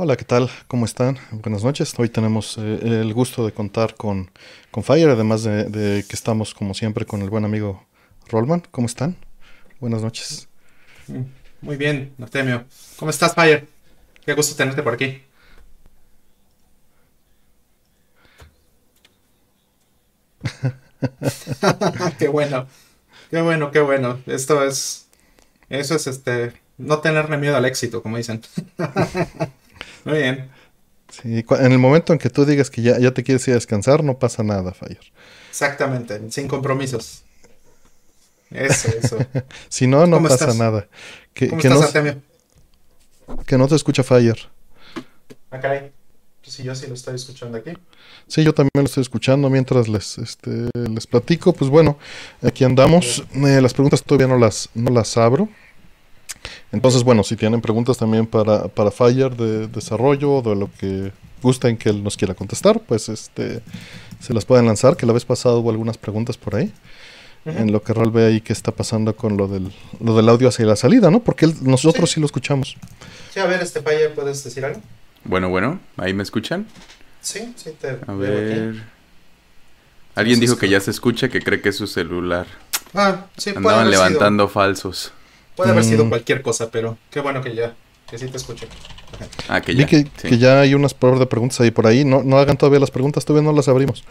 Hola, ¿qué tal? ¿Cómo están? Buenas noches. Hoy tenemos eh, el gusto de contar con, con Fire, además de, de que estamos como siempre con el buen amigo Rollman. ¿Cómo están? Buenas noches. Muy bien, Artemio. ¿Cómo estás, Fire? Qué gusto tenerte por aquí. qué bueno. Qué bueno, qué bueno. Esto es. Eso es este. No tenerle miedo al éxito, como dicen. Muy bien. Sí, en el momento en que tú digas que ya, ya te quieres ir a descansar, no pasa nada, Fire. Exactamente, sin compromisos. Eso, eso. Si no, no ¿Cómo pasa estás? nada. Que, ¿Cómo que estás, no, Artemio? que no te escucha Fire. Ah, caray. Pues sí, yo sí lo estoy escuchando aquí. Sí, yo también lo estoy escuchando mientras les, este, les platico. Pues bueno, aquí andamos. Eh, las preguntas todavía no las, no las abro. Entonces, bueno, si tienen preguntas también para, para Fire de desarrollo o de lo que gusten que él nos quiera contestar, pues este se las pueden lanzar, que la vez pasada hubo algunas preguntas por ahí. En lo que Rol ve ahí qué está pasando con lo del, lo del audio hacia la salida, ¿no? Porque él- nosotros sí. lo escuchamos. Sí, a ver, este Fire, ¿puedes decir algo? Bueno, bueno, ¿ahí me escuchan? Sí, sí, te A veo aquí. ver. Alguien dijo que ya se escucha, que cree que es su celular. Ah, sí, Andaban levantando falsos. Puede haber sido Mm. cualquier cosa, pero qué bueno que ya, que sí te escuché. Ah, que Vi ya. que, sí. que ya hay unas pruebas de preguntas ahí por ahí. No, no hagan todavía las preguntas, todavía no las abrimos.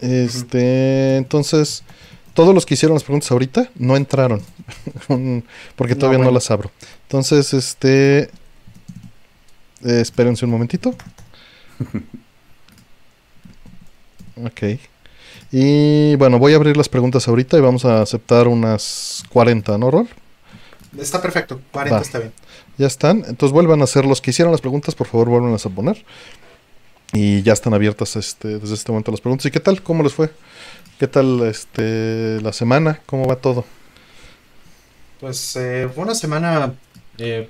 Este, entonces, todos los que hicieron las preguntas ahorita no entraron. porque No, todavía no bueno. las abro. Entonces, este. eh, espérense un momentito. Ok. Y bueno, voy a abrir las preguntas ahorita y vamos a aceptar unas 40, ¿no, Rol? Está perfecto, 40 Va. está bien. Ya están. Entonces vuelvan a hacer los que hicieron las preguntas, por favor, vuelvan a poner. Y ya están abiertas este, desde este momento las preguntas. ¿Y qué tal? ¿Cómo les fue? ¿Qué tal este, la semana? ¿Cómo va todo? Pues eh, fue una semana eh,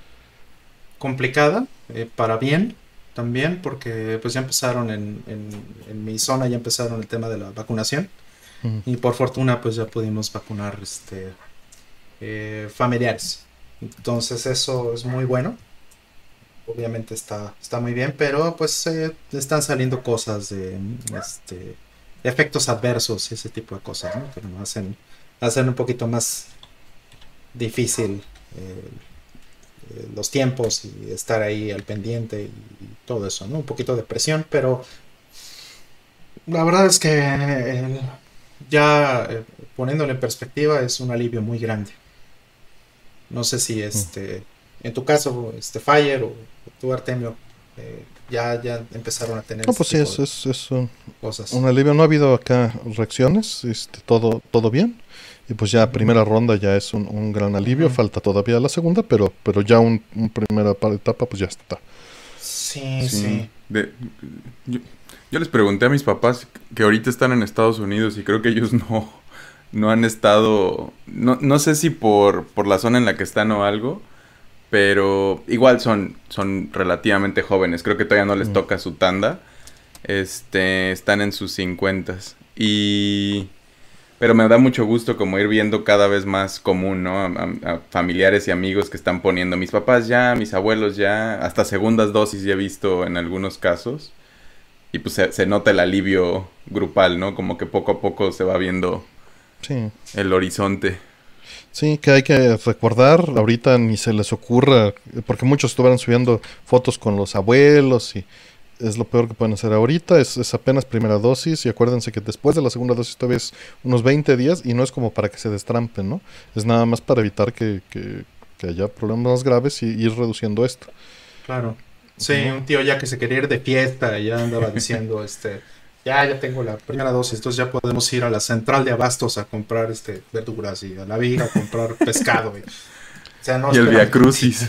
complicada, eh, para bien también, porque pues ya empezaron en, en, en mi zona, ya empezaron el tema de la vacunación. Y por fortuna pues ya pudimos vacunar este, eh, familiares. Entonces eso es muy bueno. Obviamente está, está muy bien, pero pues eh, están saliendo cosas de este, efectos adversos y ese tipo de cosas, ¿no? Que nos hacen, hacen un poquito más difícil eh, los tiempos y estar ahí al pendiente y, y todo eso, ¿no? Un poquito de presión, pero la verdad es que eh, ya eh, poniéndolo en perspectiva es un alivio muy grande. No sé si este, en tu caso, este Fire o tú Artemio, eh, ya, ya empezaron a tener No, este pues sí, tipo es, es, es un, cosas. un alivio. No ha habido acá reacciones, este, todo, todo bien. Y pues ya primera ronda ya es un, un gran alivio. Falta todavía la segunda, pero, pero ya un, un primera pa- etapa pues ya está. Sí, Sí. sí. De- yo, yo les pregunté a mis papás que ahorita están en Estados Unidos y creo que ellos no, no han estado. No, no sé si por, por la zona en la que están o algo. Pero igual son, son relativamente jóvenes. Creo que todavía no les Mm. toca su tanda. Este, están en sus 50 Y. Pero me da mucho gusto como ir viendo cada vez más común, ¿no? A, a- a familiares y amigos que están poniendo. Mis papás ya, mis abuelos ya. Hasta segundas dosis ya he visto en algunos casos. Y pues se, se nota el alivio grupal, ¿no? Como que poco a poco se va viendo Sí. el horizonte. Sí, que hay que recordar, ahorita ni se les ocurra, porque muchos estuvieron subiendo fotos con los abuelos y es lo peor que pueden hacer ahorita, es, es apenas primera dosis y acuérdense que después de la segunda dosis todavía es unos 20 días y no es como para que se destrampen, ¿no? Es nada más para evitar que, que- que haya problemas más graves y ir reduciendo esto. Claro. Sí, un tío ya que se quería ir de fiesta y ya andaba diciendo, este, ya, ya tengo la primera dosis, entonces ya podemos ir a la central de abastos a comprar este verduras y a la viga a comprar pescado. y- o sea, no y el Via Crucis.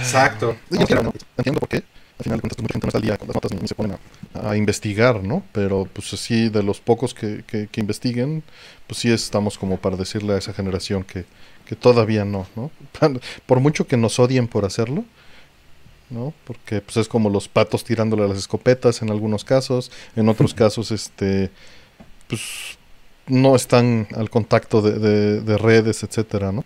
Exacto. No, entiendo por qué. Al final de cuentas, pues, mucha gente no está al día con las notas ni, ni se ponen a, a investigar, ¿no? Pero pues sí, de los pocos que, que, que investiguen, pues sí estamos como para decirle a esa generación que, que todavía no, ¿no? Por mucho que nos odien por hacerlo, ¿no? Porque pues es como los patos tirándole a las escopetas en algunos casos, en otros casos, este, pues no están al contacto de, de- de redes, etcétera, ¿no?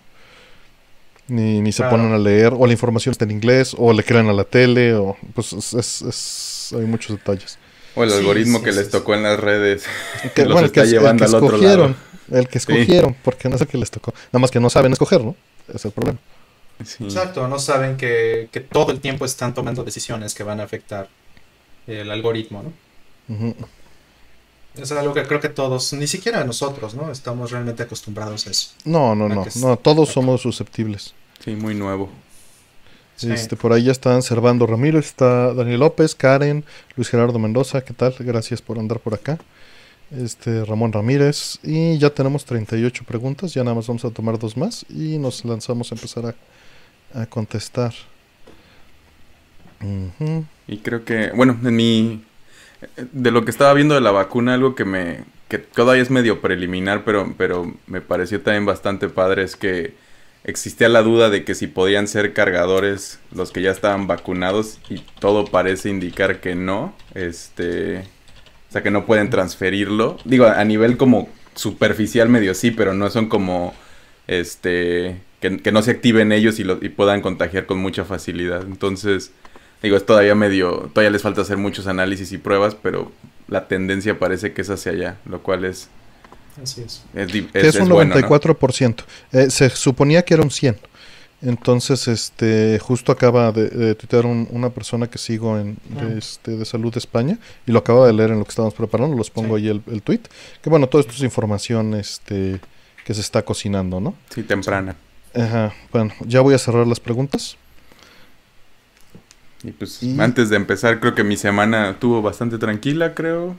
Ni, ni se Claro. ponen a leer, o la información está en inglés, o le crean a la tele, o pues es, es- es- hay muchos detalles. O el Sí, algoritmo sí, que sí, les sí. tocó en las redes. Que, los bueno, está que es- llevando el que al otro escogieron, lado. el que Sí. escogieron, porque no es el que les tocó. Nada más que no saben escoger, ¿no? Es el problema. Sí. Exacto, no saben que, que todo el tiempo están tomando decisiones que van a afectar el algoritmo, ¿no? Ujú. Es algo que creo que todos, ni siquiera nosotros, ¿no? Estamos realmente acostumbrados a eso. No, no, no, no, todos somos susceptibles. Sí, muy nuevo. Sí. Este, por ahí ya están Servando Ramírez, está Daniel López, Karen, Luis Gerardo Mendoza, ¿qué tal? Gracias por andar por acá. Este, Ramón Ramírez, y ya tenemos 38 preguntas, ya nada más vamos a tomar dos más y nos lanzamos a empezar a, a contestar. Y creo que, bueno, en mi... De lo que estaba viendo de la vacuna, algo que me... que todavía es medio preliminar, pero, pero me pareció también bastante padre, es que existía la duda de que si podían ser cargadores los que ya estaban vacunados y todo parece indicar que no, este... O sea, que no pueden transferirlo. Digo, a nivel como superficial medio sí, pero no son como... Este... Que, que no se activen ellos y, lo, y puedan contagiar con mucha facilidad. Entonces... Digo, es todavía medio, todavía les falta hacer muchos análisis y pruebas, pero la tendencia parece que es hacia allá, lo cual es, Así es. es, es- es, un bueno, ¿no? 94%. Eh, se suponía que era un 100. Entonces, este, justo acaba de, de tuitear un- una persona que sigo en Ah. de, este, de Salud de España y lo acaba de leer en lo que estábamos preparando. Los pongo Sí. ahí el, el tweet. Que bueno, todo esto es información este, que se está cocinando, ¿no? Sí, temprana. Ajá. Bueno, ya voy a cerrar las preguntas. Y pues Y- antes de empezar, creo que mi semana estuvo bastante tranquila, creo.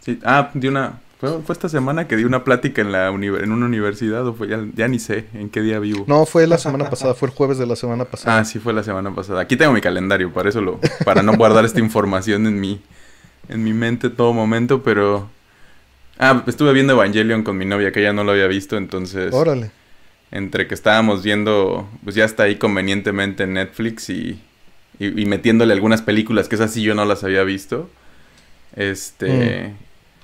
Sí. Ah, di una, fue, fue esta semana que di una plática en la en una universidad, o fue ya, ya ni sé en qué día vivo. No, fue la semana pasada, fue el jueves de la semana pasada. Ah, sí, fue la semana pasada. Aquí tengo mi calendario, para eso lo, para no guardar esta información en mi, en mi mente todo momento, pero... Ah, estuve viendo Evangelion con mi novia, que ella no lo había visto, entonces... Órale. Entre que estábamos viendo, pues ya está ahí convenientemente en Netflix y, y, y metiéndole algunas películas que esas sí yo no las había visto. Este...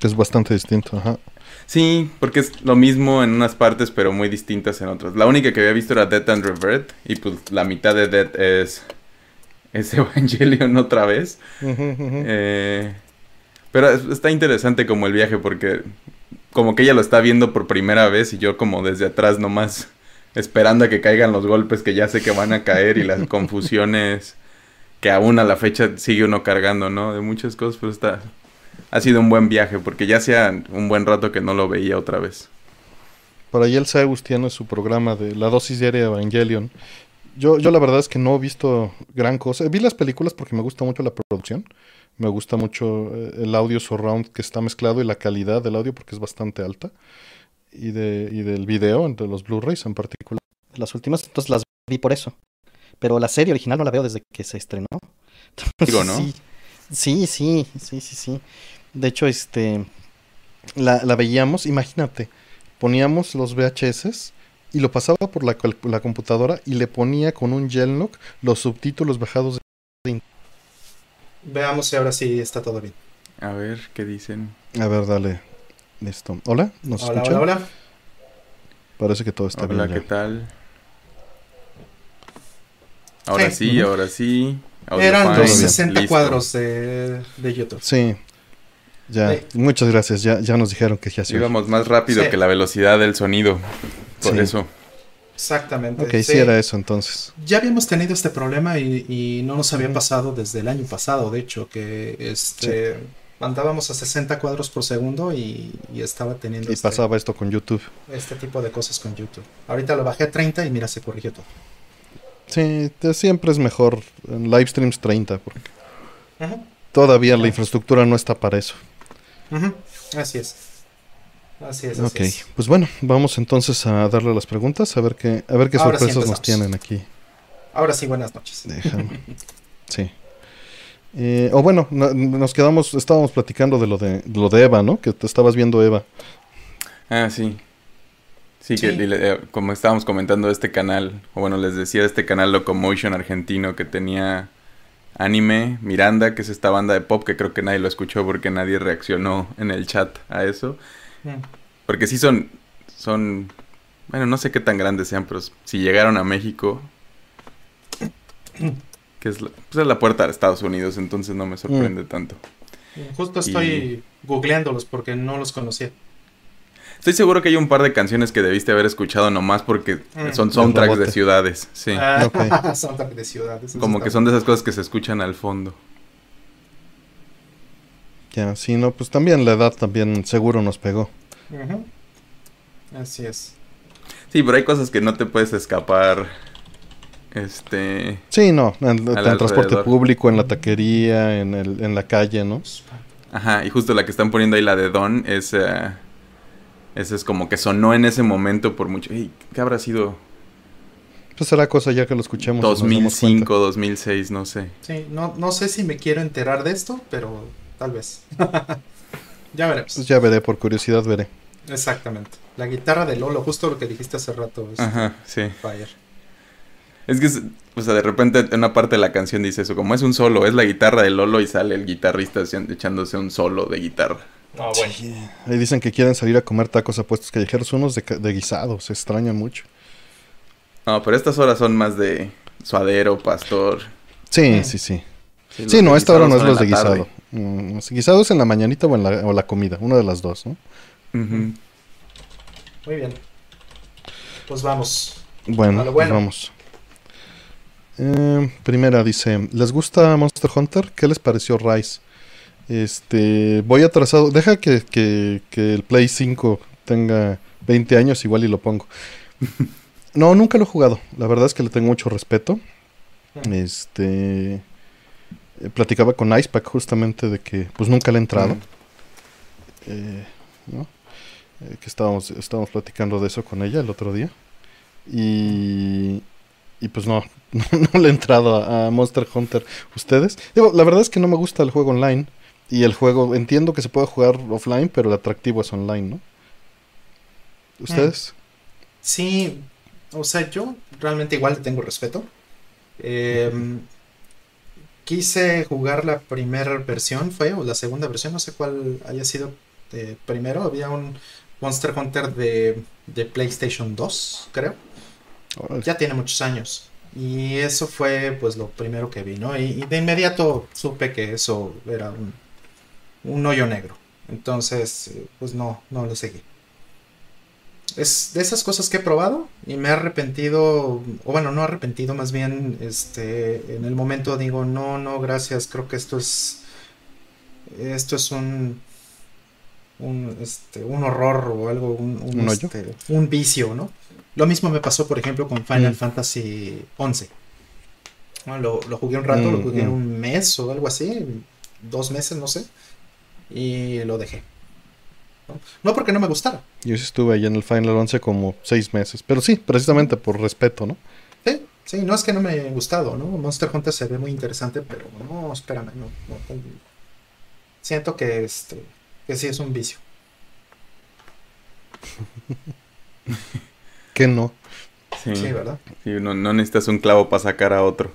Es bastante distinto, ajá. Sí, porque es lo mismo en unas partes, pero muy distintas en otras. La única que había visto era Death and Revert, y pues la mitad de Death es, es Evangelion otra vez. Eh, pero es- está interesante como el viaje, porque como que ella lo está viendo por primera vez y yo como desde atrás nomás esperando a que caigan los golpes que ya sé que van a caer y las confusiones que aún a la fecha sigue uno cargando, ¿no? De muchas cosas, pero está... Ha sido un buen viaje, porque ya hacía un buen rato que no lo veía otra vez. Por ahí el Zeus tiene su programa de la dosis diaria de Evangelion. Yo, yo la verdad es que no he visto gran cosa. Vi las películas porque me gusta mucho la producción. Me gusta mucho eh, el audio surround que está mezclado y la calidad del audio porque es bastante alta. Y, de, y del video, entre los Blu-rays en particular. Las últimas, entonces las vi por eso. Pero la serie original no la veo desde que se estrenó. Digo, ¿no? Sí, sí, sí, sí, sí, sí. De hecho, este la, la veíamos, imagínate, poníamos los VHS y lo pasaba por la, la computadora y le ponía con un Gelnock los subtítulos bajados de Veamos si ahora sí está todo bien. A ver, ¿qué dicen? A ver, dale. Listo. ¿Hola? ¿Nos Hola, escuchan? hola, hola. Parece que todo está Hola, bien. ¿qué ya. tal? Ahora Sí. ahora sí. Audio Eran fine, los bien. 60 listo. cuadros de, de YouTube. Sí. Ya, Sí. muchas gracias. Ya, ya nos dijeron que ya se. Íbamos más rápido Sí. que la velocidad del sonido. Por Sí. eso. Exactamente. Ok, sí. era eso entonces. Ya habíamos tenido este problema y, y no nos había pasado desde el año pasado, de hecho, que este andábamos a 60 cuadros por segundo y, y estaba teniendo Y este, pasaba esto con YouTube. este tipo de cosas con YouTube. Ahorita lo bajé a 30 y mira, se corrigió todo. Sí, te- siempre es mejor en live streams 30 porque todavía la infraestructura no está para eso. Así es. Así es, así Ok, es. pues bueno, vamos entonces a darle las preguntas, a ver qué, a ver qué Ahora sí sorpresas nos tienen aquí. Ahora sí, buenas noches. Déjame. Sí. Eh, o bueno, no- nos quedamos, estábamos platicando de lo de, de lo de Eva, ¿no? Que te estabas viendo Eva. Ah, sí. Sí, que Sí. le- eh, como estábamos comentando este canal, o bueno, les decía de este canal Locomotion argentino que tenía anime, Miranda, que es esta banda de pop que creo que nadie lo escuchó porque nadie reaccionó en el chat a eso. Mm, Porque sí son, son Bueno, no sé qué tan grandes sean, pero si llegaron a México, que es la, pues es la puerta de Estados Unidos, entonces no me sorprende tanto. Justo estoy googleándolos porque no los conocía. Estoy seguro que hay un par de canciones que debiste haber escuchado nomás porque Mm. son soundtracks de ciudades, sí. Ah, Ok. soundtrack de ciudades. Como que son de esas cosas que se escuchan al fondo. Ya, sí, no, pues también la edad también seguro nos pegó. Ujú. Así es. Sí, pero hay cosas que no te puedes escapar. Este. Sí, no, en, en transporte alrededor. público, en la taquería, en, el, en la calle, ¿no? Ajá, y justo la que están poniendo ahí, la de Don, es. eh, esa es como que sonó en ese momento por mucho. Ey, ¿Qué habrá sido? Pues será cosa ya que lo escuchemos. y nos damos 2005, 2006, no sé. Sí, no, no sé si me quiero enterar de esto, pero tal vez. ya veremos. Pues ya veré, por curiosidad veré. Exactamente. La guitarra de Lolo, justo lo que dijiste hace rato. Es Ajá, sí. Fire. Es que, es- o sea, de repente en una parte de la canción dice eso, como es un solo, es la guitarra de Lolo y sale el guitarrista echándose un solo de guitarra. No, bueno. Ahí dicen que quieren salir a comer tacos a puestos callejeros, unos de, de guisado, se extrañan mucho. No, pero estas horas son más de suadero, pastor. Sí, Mm. sí, sí. los Sí, no, esta hora no es guisado los de guisado. Mm, guisado es en la mañanita o en la, o la comida, una de las dos, ¿no? Ujú. Muy bien. Pues vamos. Bueno, A lo pues bueno. vamos. Eh, primera dice, ¿les gusta Monster Hunter? ¿Qué les pareció Rise? Este, voy atrasado. Deja que, que, que el Play 5 tenga 20 años igual y lo pongo. No, nunca lo he jugado. La verdad es que le tengo mucho respeto. Este, eh, platicaba con Icepack justamente de que pues nunca le he entrado. Eh, ¿no? Eh, que estábamos, estábamos platicando de eso con ella el otro día. Y, y pues no, no, no le he entrado a, a Monster Hunter. ¿Ustedes? Digo, la verdad es que no me gusta el juego online. Y el juego, entiendo que se puede jugar offline, pero el atractivo es online, ¿no? ¿Ustedes? Sí, o sea, yo realmente igual le tengo respeto. Eh, quise jugar la primera versión, fue, o la segunda versión, no sé cuál haya sido eh, primero. Había un Monster Hunter de, de PlayStation 2, creo. Ya tiene muchos años. Y eso fue pues lo primero que vi, ¿no? Y, y de inmediato supe que eso era un, un hoyo negro. Entonces, eh, pues no, no lo seguí. Es de esas cosas que he probado y me he arrepentido, o bueno, no arrepentido, más bien, este, en el momento digo, no, no, gracias, creo que esto es, esto es un, un, este, un horror o algo, un, un, ¿Un este, un vicio, ¿no? Lo mismo me pasó, por ejemplo, con Final Mm. Fantasy XI. Bueno, Lo, lo jugué un rato, lo Mm, jugué mm. un mes o algo así, dos meses, no sé, y lo dejé. ¿no? No porque no me gustara, Yo sí estuve ahí en el Final 11 como seis meses. Pero sí, precisamente por respeto, ¿no? Sí, sí, no es que no me haya gustado, ¿no? Monster Hunter se ve muy interesante, pero no, espérame, no, siento que este, que sí es un vicio. Que no. Sí, Sí, ¿verdad? sí, no, no necesitas un clavo para sacar a otro.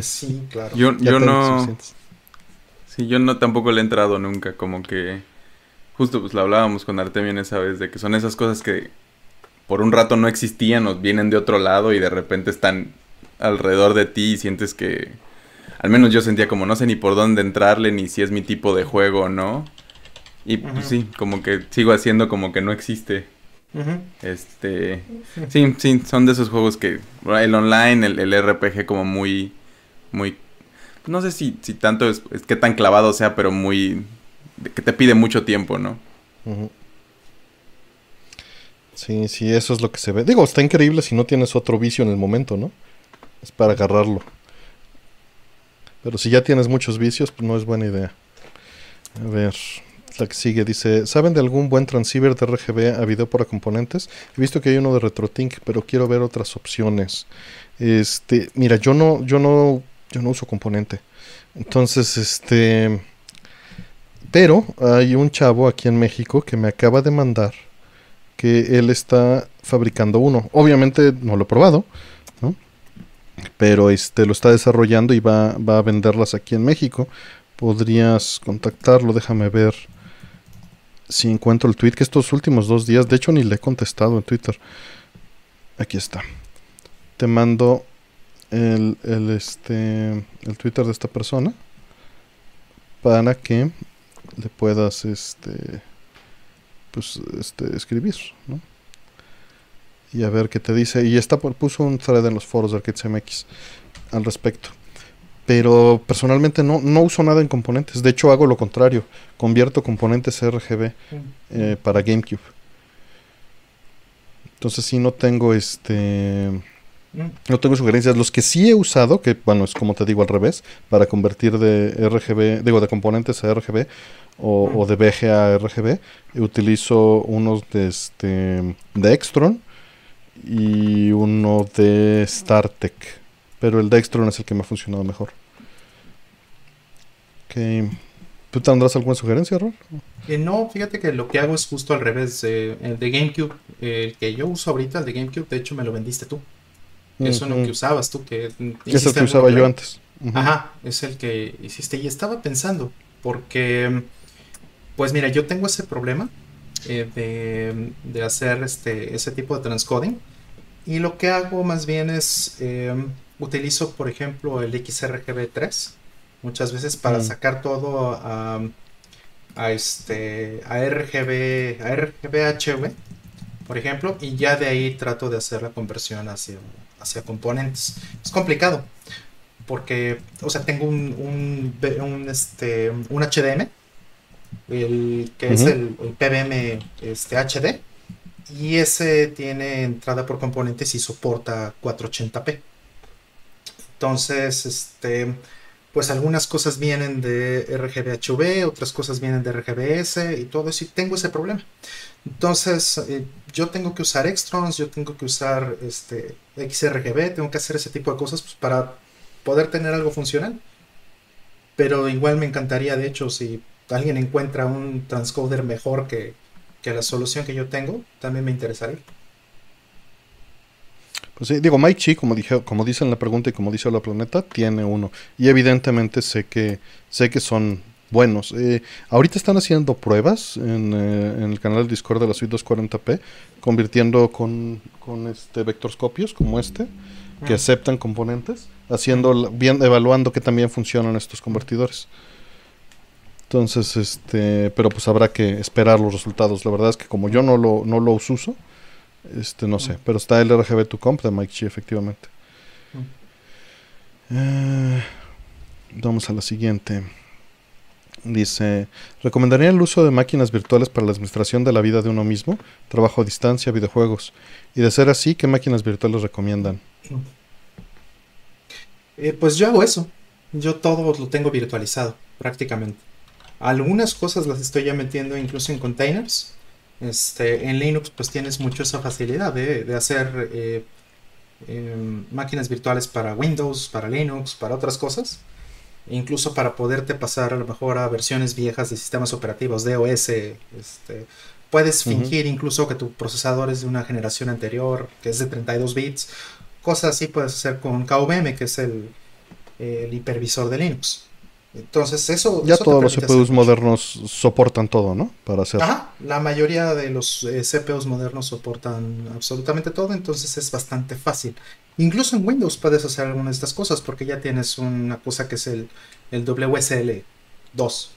Sí, claro. Yo, yo no. suficientes. Sí, yo no tampoco le he entrado nunca, como que justo pues lo hablábamos con Artemio esa vez de que son esas cosas que por un rato no existían o vienen de otro lado y de repente están alrededor de ti y sientes que al menos yo sentía como no sé ni por dónde entrarle ni si es mi tipo de juego o no. Y pues sí, como que sigo haciendo como que no existe. Este, sí, sí, son de esos juegos que el online, el, el RPG como muy, muy, no sé si, si tanto es, es que tan clavado sea, pero muy, que te pide mucho tiempo, ¿no? Sí, sí, eso es lo que se ve. Digo, está increíble si no tienes otro vicio en el momento, ¿no? Es para agarrarlo. Pero si ya tienes muchos vicios, pues no es buena idea. A ver, la que sigue dice, ¿saben de algún buen transceiver de RGB a video por componentes? He visto que hay uno de RetroTink, pero quiero ver otras opciones. Este, mira, yo no, yo no, yo no uso componente. Entonces, este, pero hay un chavo aquí en México que me acaba de mandar que él está fabricando uno. Obviamente no lo he probado, ¿no? Pero este lo está desarrollando y va, va a venderlas aquí en México. Podrías contactarlo, déjame ver si encuentro el tweet que estos últimos dos días, de hecho ni le he contestado en Twitter. Aquí está. Te mando el, el, este, el Twitter de esta persona para que le puedas este pues este escribir ¿no? y a ver qué te dice. Y está puso un thread en los foros de Arcade MX al respecto. Pero personalmente no, no uso nada en componentes. De hecho hago lo contrario. Convierto componentes RGB eh, para GameCube. Entonces sí no tengo este no tengo sugerencias. Los que sí he usado, que bueno, es como te digo al revés, para convertir de RGB, digo, de componentes a RGB o, de VGA a RGB, utilizo unos de, este, de Extron y uno de StarTech. Pero el de Extron es el que me ha funcionado mejor. Okay. ¿Tú tendrás alguna sugerencia, Rol? Eh, no, fíjate que lo que hago es justo al revés. el de GameCube, el que yo uso ahorita, el de GameCube, de hecho me lo vendiste tú. Es uno que usabas tú, que... Es el que usaba yo antes. Ajá, es el que hiciste. Y estaba pensando, porque, pues mira, yo tengo ese problema eh, de, hacer este, ese tipo de transcoding. Y lo que hago más bien es, em, utilizo, por ejemplo, el XRGB3, muchas veces para mm. sacar todo a, a, este, a RGB, a RGB por ejemplo, y ya de ahí trato de hacer la conversión hacia hacia componentes. Es complicado porque, o sea, tengo un, un, este, un HDM, el, que es el, PBM este, HD, y ese tiene entrada por componentes y soporta 480p. Entonces, este, pues algunas cosas vienen de RGBHV, otras cosas vienen de RGBS y todo eso, y tengo ese problema. Entonces, eh, yo tengo que usar Extrons, yo tengo que usar este, XRGB, tengo que hacer ese tipo de cosas pues, para poder tener algo funcional. Pero igual me encantaría, de hecho, si alguien encuentra un transcoder mejor que, que la solución que yo tengo, también me interesaría. Pues sí, digo, Mike Chi, como dije, como dice en la pregunta y como dice la planeta, tiene uno. Y evidentemente sé que, sé que son buenos. Eh, ahorita están haciendo pruebas en, eh, en, el canal de Discord de la suite 240p, convirtiendo con, con este vectorscopios como este, que aceptan componentes, haciendo bien, evaluando que también funcionan estos convertidores. Entonces, este, pero pues habrá que esperar los resultados. La verdad es que como yo no lo, no lo uso, este, no sé. Pero está el RGB2Comp de Mike Chi, efectivamente. Eh, vamos a la siguiente. Dice, ¿recomendaría el uso de máquinas virtuales para la administración de la vida de uno mismo? Trabajo a distancia, videojuegos. Y de ser así, ¿qué máquinas virtuales recomiendan? Eh, pues yo hago eso. Yo todo lo tengo virtualizado, prácticamente. Algunas cosas las estoy ya metiendo incluso en containers. Este, en Linux pues tienes mucho esa facilidad de, hacer eh, em, máquinas virtuales para Windows, para Linux, para otras cosas incluso para poderte pasar a lo mejor a versiones viejas de sistemas operativos, DOS, este, puedes fingir incluso que tu procesador es de una generación anterior, que es de 32 bits, cosas así puedes hacer con KVM, que es el, el hipervisor de Linux. Entonces eso... Ya todos los CPUs modernos soportan todo, ¿no? Para hacer... Ajá, la mayoría de los eh, CPUs modernos soportan absolutamente todo, entonces es bastante fácil. Incluso en Windows puedes hacer algunas de estas cosas porque ya tienes una cosa que es el, el WSL2,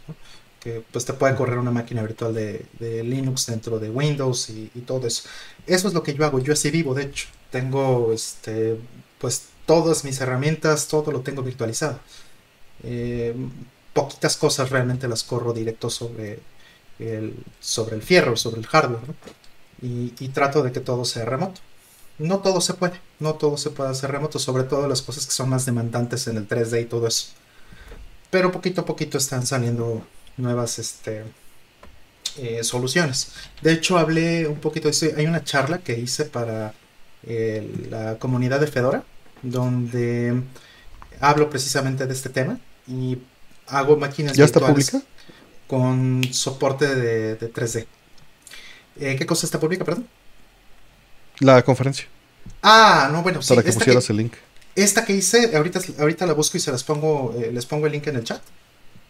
que pues te puede correr una máquina virtual de, Linux dentro de Windows y, todo eso. Eso es lo que yo hago, yo así vivo, de hecho. Tengo este, pues todas mis herramientas, todo lo tengo virtualizado. Eh, poquitas cosas realmente las corro directo sobre el, sobre el fierro, sobre el hardware, y trato de que todo sea remoto no todo se puede, no todo se puede hacer remoto, sobre todo las cosas que son más demandantes en el 3D y todo eso. Pero poquito a poquito están saliendo nuevas este, eh, soluciones. De hecho, hablé un poquito de eso. Hay una charla que hice para eh, la comunidad de Fedora, donde hablo precisamente de este tema y hago máquinas ¿Ya está pública? con soporte de, 3D. Eh, ¿Qué cosa está pública, perdón? La conferencia. Ah, no, bueno, sí. Para que pusieras el link. Esta que hice, ahorita, ahorita la busco y se las pongo, eh, les pongo el link en el chat.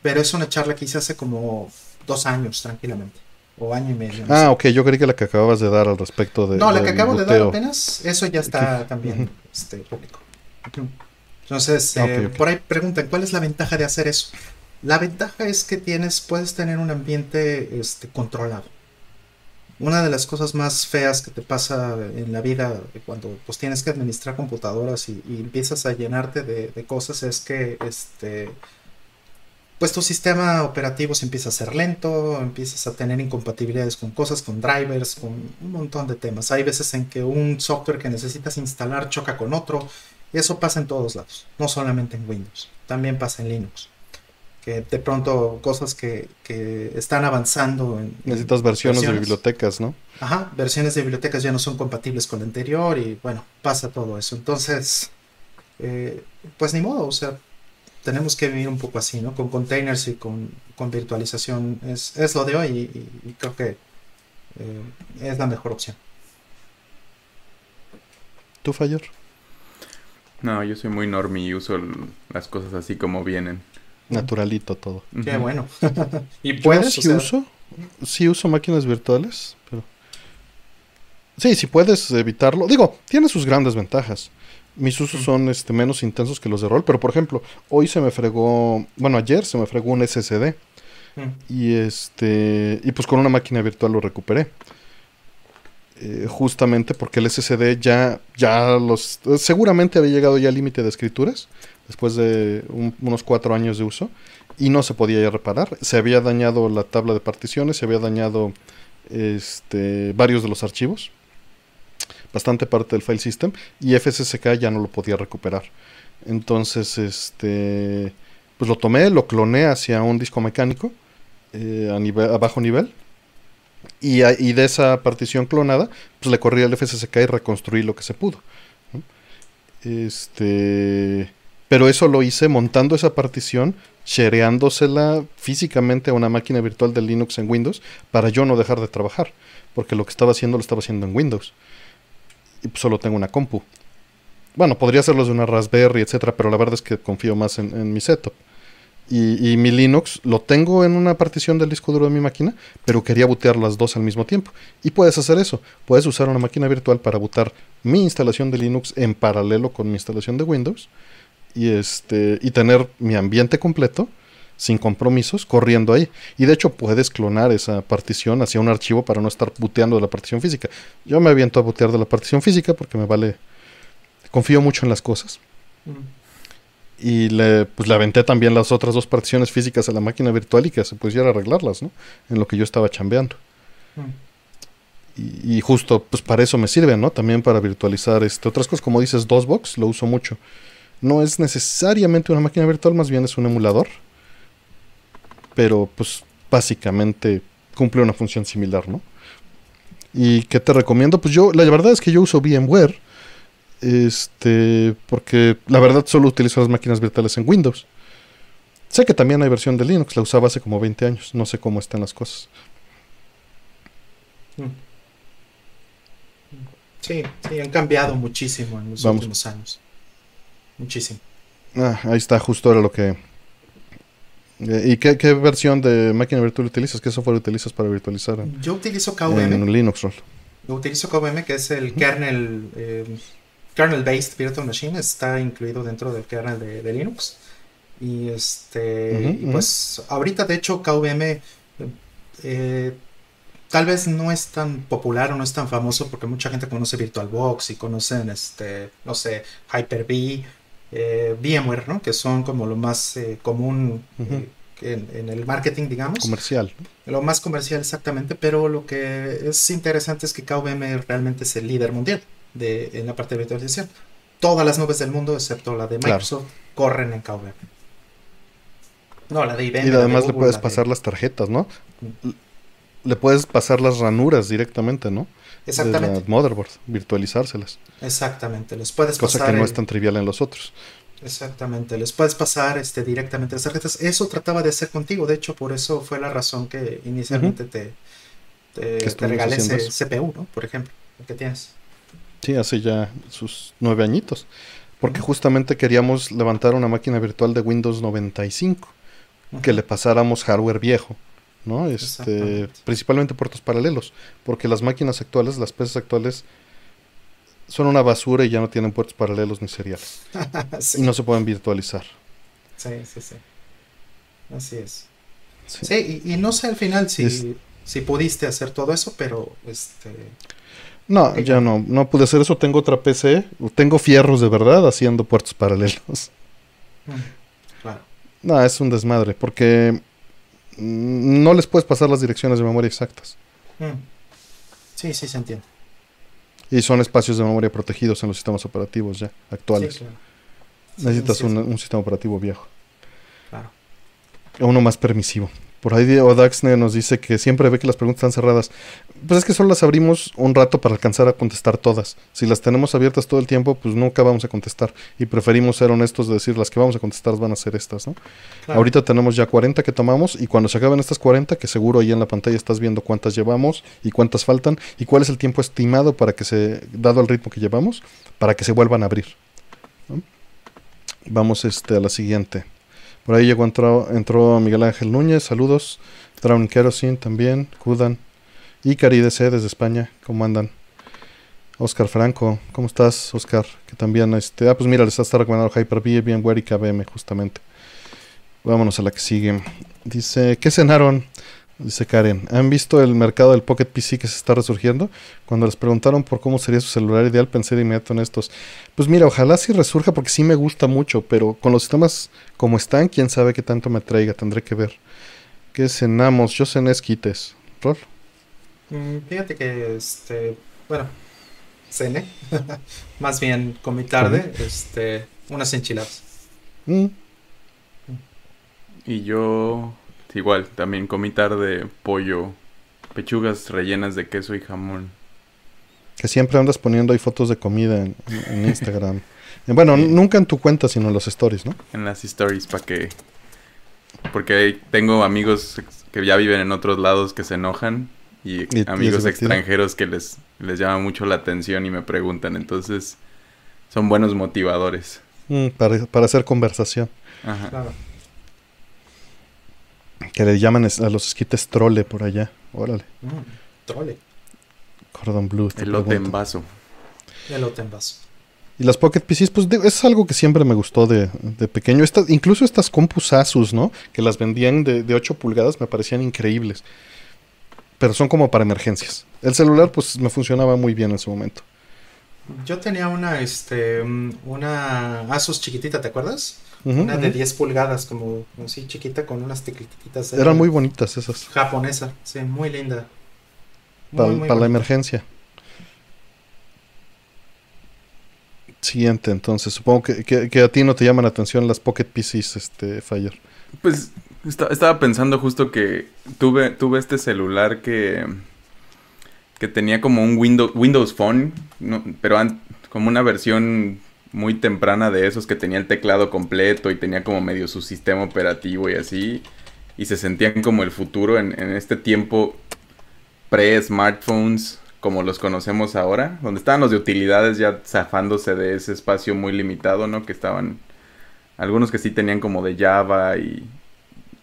Pero es una charla que hice hace como dos años, tranquilamente. o año y medio. no Ah, sé. ok, yo creí que la que acababas de dar al respecto de. No, la que acabo de dar apenas, eso ya está también este, público. Entonces, Ah, eh, por ahí preguntan, ¿cuál es la ventaja de hacer eso? La ventaja es que tienes, puedes tener un ambiente este, controlado. Una de las cosas más feas que te pasa en la vida cuando pues, tienes que administrar computadoras y, empiezas a llenarte de, de cosas es que este, pues tu sistema operativo se empieza a ser lento, empiezas a tener incompatibilidades con cosas, con drivers, con un montón de temas. Hay veces en que un software que necesitas instalar choca con otro. Y eso pasa en todos lados, no solamente en Windows, también pasa en Linux. Que de pronto cosas que, que están avanzando en... Necesitas versiones, de bibliotecas, ¿no? Ajá, versiones de bibliotecas ya no son compatibles con la anterior y bueno, pasa todo eso. Entonces, eh, pues ni modo, o sea, tenemos que vivir un poco así, ¿no? Con containers y con, con virtualización es, es lo de hoy y, y- y creo que eh, es la mejor opción. ¿Tú, Fayer? No, yo soy muy normie y uso las cosas así como vienen. Naturalito todo. Qué bueno. y Yo puedes, sí o sea, uso, sí uso máquinas virtuales, pero... Sí, si puedes evitarlo. Digo, tiene sus grandes ventajas. Mis usos son este, menos intensos que los de rol, pero por ejemplo, hoy se me fregó, bueno, ayer se me fregó un SSD mm, y este y pues con una máquina virtual lo recuperé. Eh, justamente porque el SSD ya ya los seguramente había llegado ya al límite de escrituras después de un- unos cuatro años de uso y no se podía ya reparar. Se había dañado la tabla de particiones, se había dañado este, varios de los archivos, bastante parte del file system, y FSSK ya no lo podía recuperar. Entonces, este, pues lo tomé, lo cloné hacia un disco mecánico eh, a, bajo nivel. Y, de esa partición clonada, pues le corrí al FSSK y reconstruí lo que se pudo. Este, pero eso lo hice montando esa partición, shareándosela físicamente a una máquina virtual de Linux en Windows para yo no dejar de trabajar, porque lo que estaba haciendo lo estaba haciendo en Windows. Y pues solo tengo una compu. Bueno, podría hacerlo de una Raspberry, etcétera, pero la verdad es que confío más en, mi setup. Y, y mi Linux lo tengo en una partición del disco duro de mi máquina, pero quería bootear las dos al mismo tiempo. Y puedes hacer eso. Puedes usar una máquina virtual para bootar mi instalación de Linux en paralelo con mi instalación de Windows y este y tener mi ambiente completo sin compromisos corriendo ahí. Y de hecho puedes clonar esa partición hacia un archivo para no estar booteando de la partición física. Yo me aviento a bootear de la partición física porque me vale confío mucho en las cosas. mm. Y le, pues, le aventé también las otras dos particiones físicas a la máquina virtual y que se pudiera arreglarlas, ¿no? En lo que yo estaba chambeando. Mm. Y, y justo, pues para eso me sirve, ¿no? También para virtualizar este, otras cosas, como dices, DOSBox, lo uso mucho. No es necesariamente una máquina virtual, más bien es un emulador. Pero, pues, básicamente cumple una función similar, ¿no? ¿Y qué te recomiendo? Pues yo, la verdad es que yo uso VMware. Este, porque la verdad solo utilizo las máquinas virtuales en Windows. Sé que también hay versión de Linux, la usaba hace como 20 años, no sé cómo están las cosas. Mm. Sí, sí, han cambiado muchísimo en los Vamos. últimos años. Muchísimo. Ah, ahí está, justo era lo que... Eh, ¿Y qué, qué versión de máquina virtual utilizas? ¿Qué software utilizas para virtualizar en, Yo utilizo KVM. en Linux Roll? Yo utilizo KVM, que es el kernel, eh, kernel based virtual machine, está incluido dentro del kernel de, de Linux. Y este, y pues ahorita de hecho KVM eh, tal vez no es tan popular o no es tan famoso porque mucha gente conoce VirtualBox y conocen este, no sé, Hyper-V, eh, VMware, ¿no? Que son como lo más eh, común eh, en, en el marketing, digamos. Comercial. ¿no? Lo más comercial exactamente, pero lo que es interesante es que KVM realmente es el líder mundial de, en la parte de virtualización. Todas las nubes del mundo, excepto la de Claro. Microsoft, corren en KVM. No, la de IBM. Y la de además le puedes la de- pasar las tarjetas, ¿no? Le puedes pasar las ranuras directamente, ¿no? De Exactamente, la motherboard, virtualizárselas. exactamente. Les puedes Cosa pasar. que no el- es tan trivial en los otros. Exactamente, les puedes pasar este, directamente las tarjetas. Eso trataba de hacer contigo, de hecho, por eso fue la razón que inicialmente te, te, regalé ese. CPU, ¿no? Por ejemplo, el que tienes. Sí, hace ya sus nueve añitos. Porque justamente queríamos levantar una máquina virtual de Windows 95. Que le pasáramos hardware viejo ¿no? Este, principalmente puertos paralelos, porque las máquinas actuales, las PCs actuales, son una basura y ya no tienen puertos paralelos ni seriales. sí, Y no se pueden virtualizar. sí, sí, sí. Así es. Sí. Sí, y, y no sé al final si, Es- si pudiste hacer todo eso, pero este No, ya no, no pude hacer eso. Tengo otra PC, tengo fierros de verdad haciendo puertos paralelos. mm, claro. No, es un desmadre, porque no les puedes pasar las direcciones de memoria exactas. Mm. Sí, sí se entiende. Y son espacios de memoria protegidos en los sistemas operativos ya actuales. Sí, claro. Necesitas Sí, un, un sistema operativo viejo. Claro. Uno más permisivo. Por ahí Odaxne nos dice que siempre ve que las preguntas están cerradas. Pues es que solo las abrimos un rato para alcanzar a contestar todas. Si las tenemos abiertas todo el tiempo, pues nunca vamos a contestar. Y preferimos ser honestos de decir las que vamos a contestar van a ser estas, ¿no? Claro. Ahorita tenemos ya 40 que tomamos y cuando se acaben estas 40, que seguro ahí en la pantalla estás viendo cuántas llevamos y cuántas faltan y cuál es el tiempo estimado para que se, dado el ritmo que llevamos, para que se vuelvan a abrir. ¿no? Vamos este, a la siguiente. Por ahí llegó, entró, entró Miguel Ángel Núñez, saludos. Drown Kerosene también, Kudan. Y DC desde España, ¿cómo andan? Oscar Franco, ¿cómo estás, Oscar? Que también, este, ah, pues mira, les está recomendando Hyper-V, bien y KBM, justamente. Vámonos a la que sigue. Dice, ¿qué cenaron? Dice Karen, ¿han visto el mercado del Pocket PC que se está resurgiendo? Cuando les preguntaron por cómo sería su celular ideal, pensé de inmediato en estos. Pues mira, ojalá sí resurja porque sí me gusta mucho, pero con los sistemas como están, quién sabe qué tanto me traiga, tendré que ver. ¿Qué cenamos? Yo cené esquites. ¿Rol? Mm, Fíjate que, este, bueno, cené, más bien comí tarde, este, unas enchiladas. Mm, Y yo, igual, también comí tarde pollo, pechugas rellenas de queso y jamón. que siempre andas poniendo ahí fotos de comida en, en Instagram. Bueno, Sí. nunca en tu cuenta, sino en los stories, ¿no? en las stories para que... Porque tengo amigos que ya viven en otros lados que se enojan y, Y- amigos extranjeros que les, les llama mucho la atención y me preguntan. Entonces, son buenos motivadores. Mm, para, para hacer conversación. Ajá. Claro. Que le llaman es- a los esquites trole por allá. Órale. Mm, trole, Cordon Blue. te Elote en vaso. elote en vaso. Y las Pocket PCs, pues es algo que siempre me gustó de, de pequeño. Esta- incluso estas compus Asus, ¿no? Que las vendían de, de 8 pulgadas me parecían increíbles. Pero son como para emergencias. El celular, pues me funcionaba muy bien en su momento. Yo tenía una, este, una Asus chiquitita, ¿te acuerdas? Una de ujú. 10 pulgadas, como así chiquita, con unas teclititas. Era Eran muy bonitas esas. Japonesa, sí, muy linda. Muy, Para, muy para la emergencia. Siguiente, entonces. Supongo que, que- que a ti no te llaman la atención las Pocket PCs, este, Fire. Pues esta- estaba pensando justo que tuve, tuve este celular que, que tenía como un Windows, Windows Phone, pero como una versión muy temprana de esos que tenía el teclado completo y tenía como medio su sistema operativo y así. Y se sentían como el futuro en, en este tiempo pre-smartphones como los conocemos ahora, donde estaban los de utilidades ya zafándose de ese espacio muy limitado, ¿no? Que estaban algunos que sí tenían como de Java y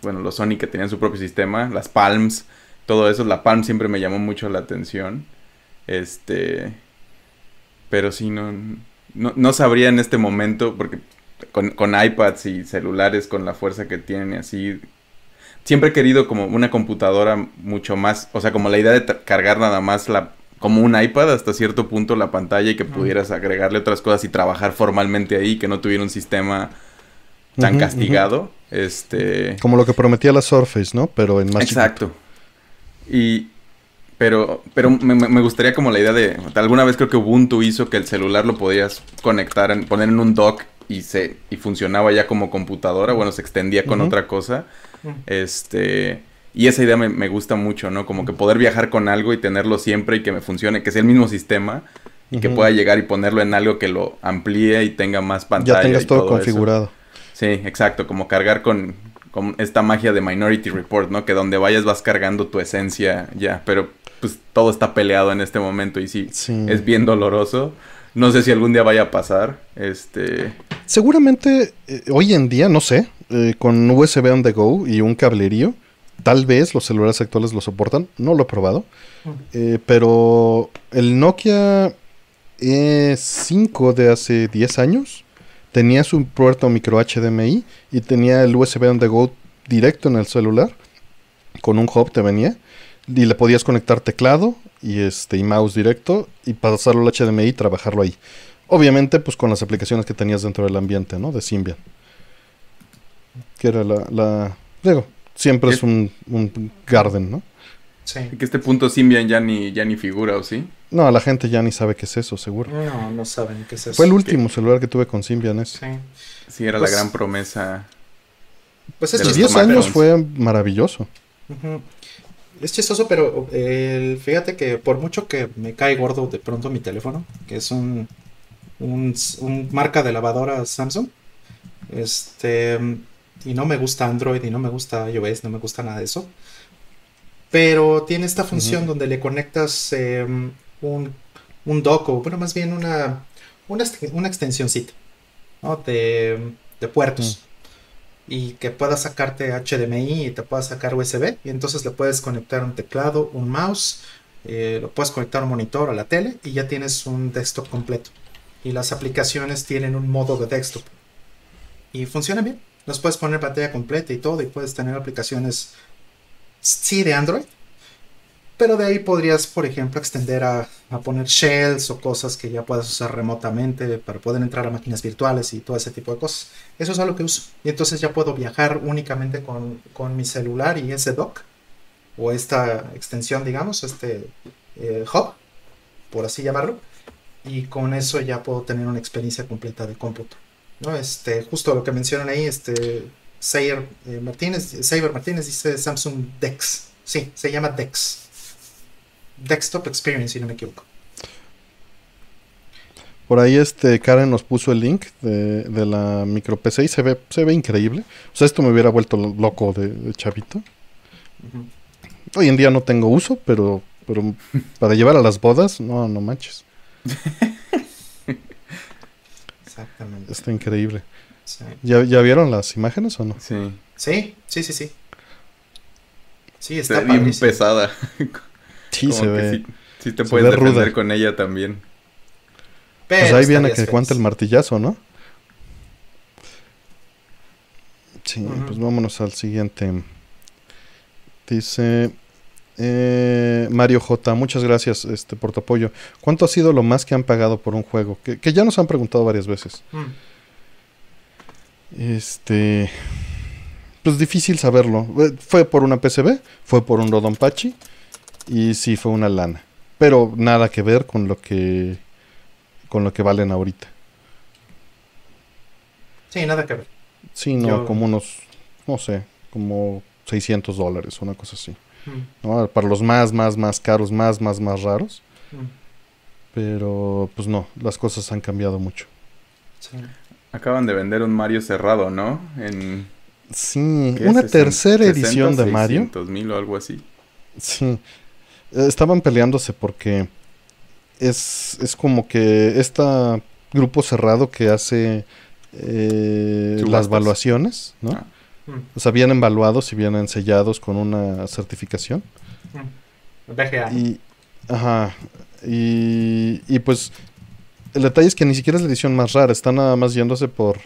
bueno, los Sony que tenían su propio sistema, las Palms, todo eso, la Palm siempre me llamó mucho la atención. Este pero sí no no, no sabría en este momento porque con, con iPads y celulares con la fuerza que tienen y así siempre he querido como una computadora mucho más, o sea, como la idea de cargar nada más la como un iPad hasta cierto punto la pantalla y que pudieras agregarle otras cosas y trabajar formalmente ahí, que no tuviera un sistema tan castigado. Este. Como lo que prometía la Surface, ¿no? Pero en más chiquito. Y. Pero, pero me, me- gustaría como la idea de. Alguna vez creo que Ubuntu hizo que el celular lo podías conectar, en- poner en un dock y se y funcionaba ya como computadora. Bueno, se extendía con otra cosa. Mm. Este. Y esa idea me, me gusta mucho, ¿no? Como que poder viajar con algo y tenerlo siempre y que me funcione, que sea el mismo sistema y que pueda llegar y ponerlo en algo que lo amplíe y tenga más pantalla. Ya tengas y todo, configurado. Sí, exacto, como cargar con, con esta magia de Minority Report, ¿no? Que donde vayas vas cargando tu esencia ya, pero pues todo está peleado en este momento y sí, Sí. es bien doloroso. No sé si algún día vaya a pasar, este... Seguramente eh, hoy en día, no sé, eh, con USB on the go y un cablerío, tal vez los celulares actuales lo soportan, no lo he probado, eh, pero el Nokia E5 de hace 10 años tenía su puerto micro HDMI y tenía el USB on the go directo en el celular, con un hub te venía, y le podías conectar teclado y este y mouse directo y pasarlo al HDMI y trabajarlo ahí. Obviamente, pues con las aplicaciones que tenías dentro del ambiente, ¿no? De Symbian. Que era la... la digo, siempre es un, un garden, ¿no? Sí. Que este punto Symbian ya ni, ya ni figura, ¿o sí? No, la gente ya ni sabe qué es eso, seguro. No, no saben qué es eso. Fue el último celular que tuve con Symbian ese. Sí. Sí, era Pues- la gran promesa. Pues es De Y los 10 chistoso. años fue maravilloso. Es chistoso, pero el, fíjate que por mucho que me cae gordo de pronto mi teléfono, que es un, un, un marca de lavadora Samsung, este, y no me gusta Android y no me gusta iOS, no me gusta nada de eso, pero tiene esta función donde le conectas eh, un, un dock, o bueno, más bien una, una, una ¿no? de, de puertos y que pueda sacarte HDMI y te pueda sacar USB y entonces le puedes conectar un teclado, un mouse, eh, lo puedes conectar a un monitor a la tele y ya tienes un desktop completo. Y las aplicaciones tienen un modo de desktop y funciona bien. Las puedes poner pantalla completa y todo y puedes tener aplicaciones sí de Android. Pero de ahí podrías, por ejemplo, extender a, a poner shells o cosas que ya puedas usar remotamente para poder entrar a máquinas virtuales y todo ese tipo de cosas. Eso es algo que uso. Y entonces ya puedo viajar únicamente con, con mi celular y ese dock. O esta extensión, digamos, este eh, hub, por así llamarlo. Y con eso ya puedo tener una experiencia completa de cómputo. ¿no? Este, justo lo que mencionan ahí, este eh, Martínez, Saber Martínez dice Samsung Dex. Sí, se llama Dex. Desktop Experience, si no me equivoco. Por ahí este Karen nos puso el link de, de la micro PC y se ve, se ve increíble. O sea, esto me hubiera vuelto lo- loco de, de chavito. Hoy en día no tengo uso, pero, pero para llevar a las bodas, no, no manches. Exactamente. Está increíble. Sí. ¿Ya, ya vieron las imágenes o no? Sí. sí, sí, sí, sí. Sí, Está está bien pesada. Sí, Como se que ve. Sí, sí te se puedes defender ruda. con ella también. Pero Pues ahí viene que aguanta el martillazo, ¿no? Sí, pues vámonos al siguiente. Dice eh, Mario J, muchas gracias este, por tu apoyo. ¿Cuánto ha sido lo más que han pagado por un juego? Que, que ya nos han preguntado varias veces. Mm. Este. Pues difícil saberlo. Eh, Fue por una PCB, fue por un Rodonpachi y sí fue una lana. Pero nada que ver con lo que con lo que valen ahorita. Sí, nada que ver. Sí, no, Yo- como unos, no sé, como 600 dólares, una cosa así. Mm, ¿no? Para los más, más, más caros, más, más, más raros. mm, Pero pues no, las cosas han cambiado mucho. sí. Acaban de vender un Mario cerrado, ¿no? En Sí, una 60, tercera edición de Mario. 600 mil o algo así. Sí. Estaban peleándose porque es, es como que este grupo cerrado que hace eh, las Subastas. evaluaciones, ¿no? Ah. Mm, O sea, vienen evaluados y vienen sellados con una certificación. mm. VGA. Y, ajá, y, y pues el detalle es que ni siquiera es la edición más rara, está nada más yéndose por,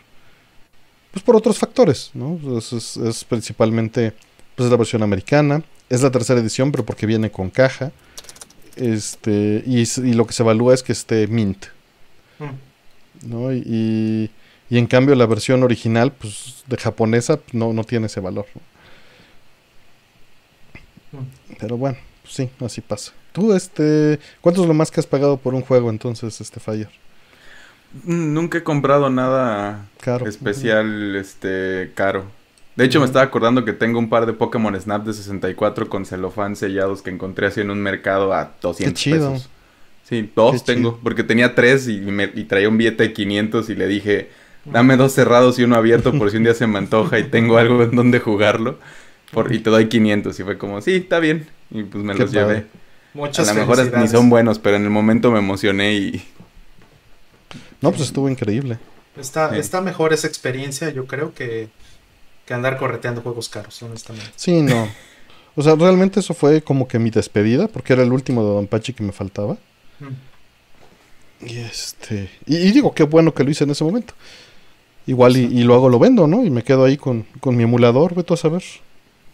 pues por otros factores, ¿no? Es, es- es principalmente, pues es la versión americana, es la tercera edición, pero porque viene con caja, este, y, lo que se evalúa es que esté mint, Mm, ¿no? Y, y, y en cambio la versión original, pues de japonesa, no, no tiene ese valor, ¿no? mm. Pero bueno, pues sí, así pasa. Tú, este, ¿cuánto es lo más que has pagado por un juego entonces, este Fire? Mm, Nunca he comprado nada Caro. especial, este, caro. De hecho, me estaba acordando que tengo un par de Pokémon Snap de 64 con celofán sellados que encontré así en un mercado a 200 chido. pesos. Sí, dos Qué tengo, chido. porque tenía tres y, me- y traía un billete de 500 y le dije, dame dos cerrados y uno abierto por si un día se me antoja y tengo algo en donde jugarlo. Por, y te doy 500 y fue como, sí, está bien. Y pues me Qué los llevé. Muchas a lo mejor ni son buenos, pero en el momento me emocioné y... No, pues estuvo increíble. Está, Sí. está mejor esa experiencia, yo creo, que, que andar correteando juegos caros, honestamente. Sí, no. O sea, realmente eso fue como que mi despedida, porque era el último de Don Pachi que me faltaba. Mm. Y este. Y, y digo, qué bueno que lo hice en ese momento. Igual y, y lo hago, lo vendo, ¿no? Y me quedo ahí con, con mi emulador, vete a saber.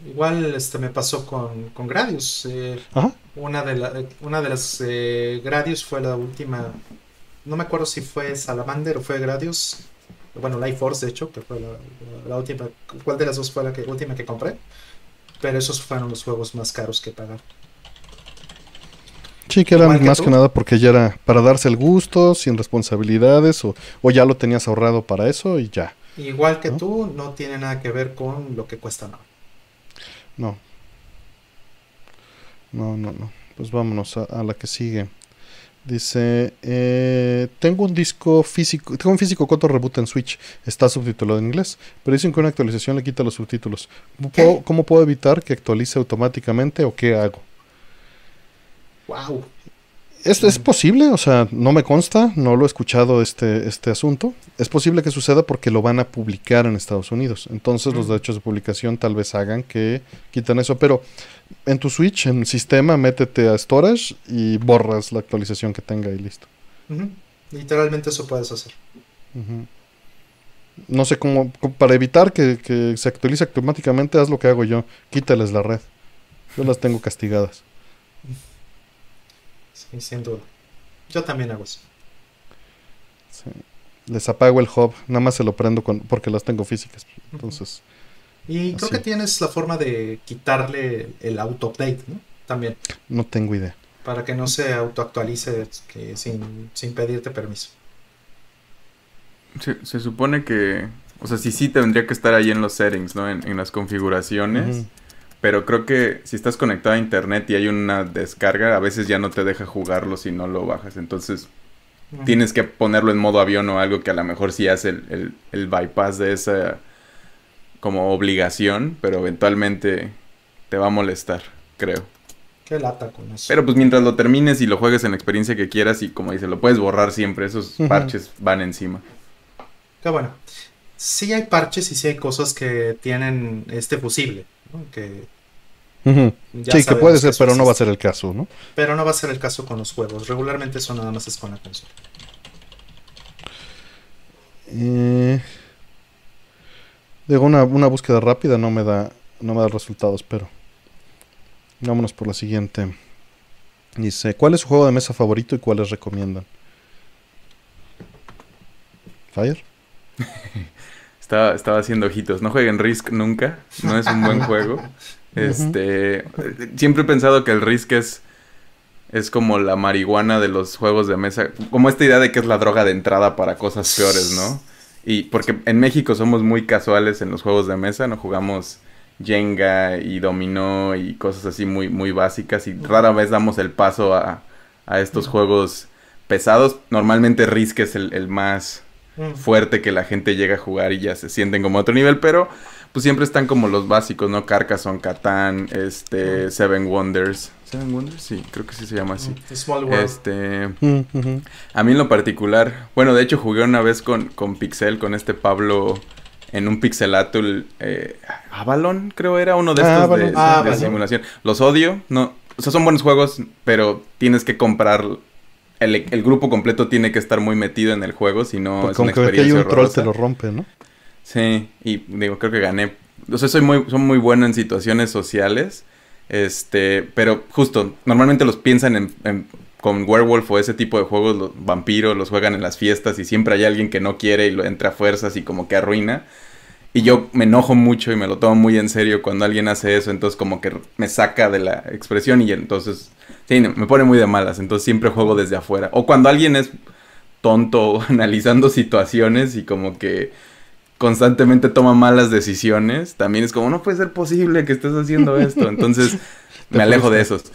Igual este me pasó con, con Gradius. eh, Ajá. una, de la- una de las eh, Gradius fue la última. No me acuerdo si fue Salamander o fue Gradius. Bueno, Life Force, de hecho, que fue la, la- la última. ¿Cuál de las dos fue la que, última que compré? Pero esos fueron los juegos más caros que pagar. Sí, que eran que más tú. que nada porque ya era para darse el gusto, sin responsabilidades, o, o ya lo tenías ahorrado para eso y ya. Igual que ¿No? tú, no tiene nada que ver con lo que cuesta nada. No. No, no, no. Pues vámonos a, a la que sigue. Dice, eh, tengo un disco físico, tengo un físico Coto Reboot en Switch, está subtitulado en inglés, pero dicen que una actualización le quita los subtítulos. ¿Cómo puedo, cómo puedo evitar que actualice automáticamente o qué hago? ¡Wow! ¿Es, es posible? O sea, no me consta, no lo he escuchado este, este asunto. Es posible que suceda porque lo van a publicar en Estados Unidos. Entonces los derechos de publicación tal vez hagan que quiten eso. Pero en tu Switch, en sistema, métete a Storage y borras la actualización que tenga y listo. Literalmente eso puedes hacer. No sé cómo, cómo- para evitar que, que se actualice automáticamente, haz lo que hago yo. Quítales la red. Yo las tengo castigadas. Sí, sin duda. Yo también hago eso. Sí. Les apago el hub, nada más se lo prendo con, porque las tengo físicas. Entonces, Y creo que tienes la forma de quitarle el auto-update, ¿no? También, no tengo idea. para que no se auto-actualice que sin, sin pedirte permiso. Se, se supone que, o sea, sí sí tendría que estar ahí en los settings, ¿no? En, en las configuraciones. Ujú. Pero creo que si estás conectado a internet y hay una descarga, a veces ya no te deja jugarlo si no lo bajas. Entonces tienes que ponerlo en modo avión o algo que a lo mejor sí hace el, el- el bypass de esa como obligación, pero eventualmente te va a molestar, creo. Qué lata con eso. Pero pues mientras lo termines y lo juegues en la experiencia que quieras y como dice, lo puedes borrar siempre, esos parches van encima. Qué bueno. Sí hay parches y sí hay cosas que tienen este fusible, ¿no? Que Sí, que puede ser, pero no va a ser el caso, ¿no? Pero no va a ser el caso con los juegos. Regularmente eso nada más es con la consola. Eh, digo, una, una búsqueda rápida no me da no me da resultados, pero vámonos por la siguiente. Dice, ¿cuál es su juego de mesa favorito y cuáles recomiendan? Fire. Estaba, estaba haciendo ojitos. No jueguen Risk nunca. No es un buen juego. Este. Siempre he pensado que el Risk es. Es como la marihuana de los juegos de mesa. Como esta idea de que es la droga de entrada para cosas peores, ¿no? Y porque en México somos muy casuales en los juegos de mesa, no jugamos Jenga y dominó y cosas así muy, muy básicas. Y rara vez damos el paso a, a estos juegos pesados. Normalmente Risk es el, el más Mm. fuerte que la gente llega a jugar y ya se sienten como a otro nivel, pero pues siempre están como los básicos, ¿no? Carcassonne, Catán, este, Seven Wonders. ¿Seven Wonders? Sí, creo que sí se llama así. Mm, Small World. Este, a mí en lo particular, bueno, de hecho jugué una vez con, con Pixel, con este Pablo, en un Pixelatul, eh, Avalon, creo era uno de Ah, estos Avalon. de, Ah, de simulación. Los odio, no, o sea, son buenos juegos, pero tienes que comprar, el, el grupo completo tiene que estar muy metido en el juego, si no Porque es una aunque aquí hay experiencia un troll te lo rompe, ¿no? Sí, y digo, creo que gané. O sea, soy muy, son muy bueno en situaciones sociales. Este, pero justo, normalmente los piensan en, en- con Werewolf o ese tipo de juegos, los vampiros, los juegan en las fiestas y siempre hay alguien que no quiere y lo entra a fuerzas y como que arruina. Y yo me enojo mucho y me lo tomo muy en serio cuando alguien hace eso, entonces como que me saca de la expresión y entonces, sí, me pone muy de malas, entonces siempre juego desde afuera. O cuando alguien es tonto analizando situaciones y como que constantemente toma malas decisiones, también es como, no puede ser posible que estés haciendo esto. Entonces, me alejo de esos.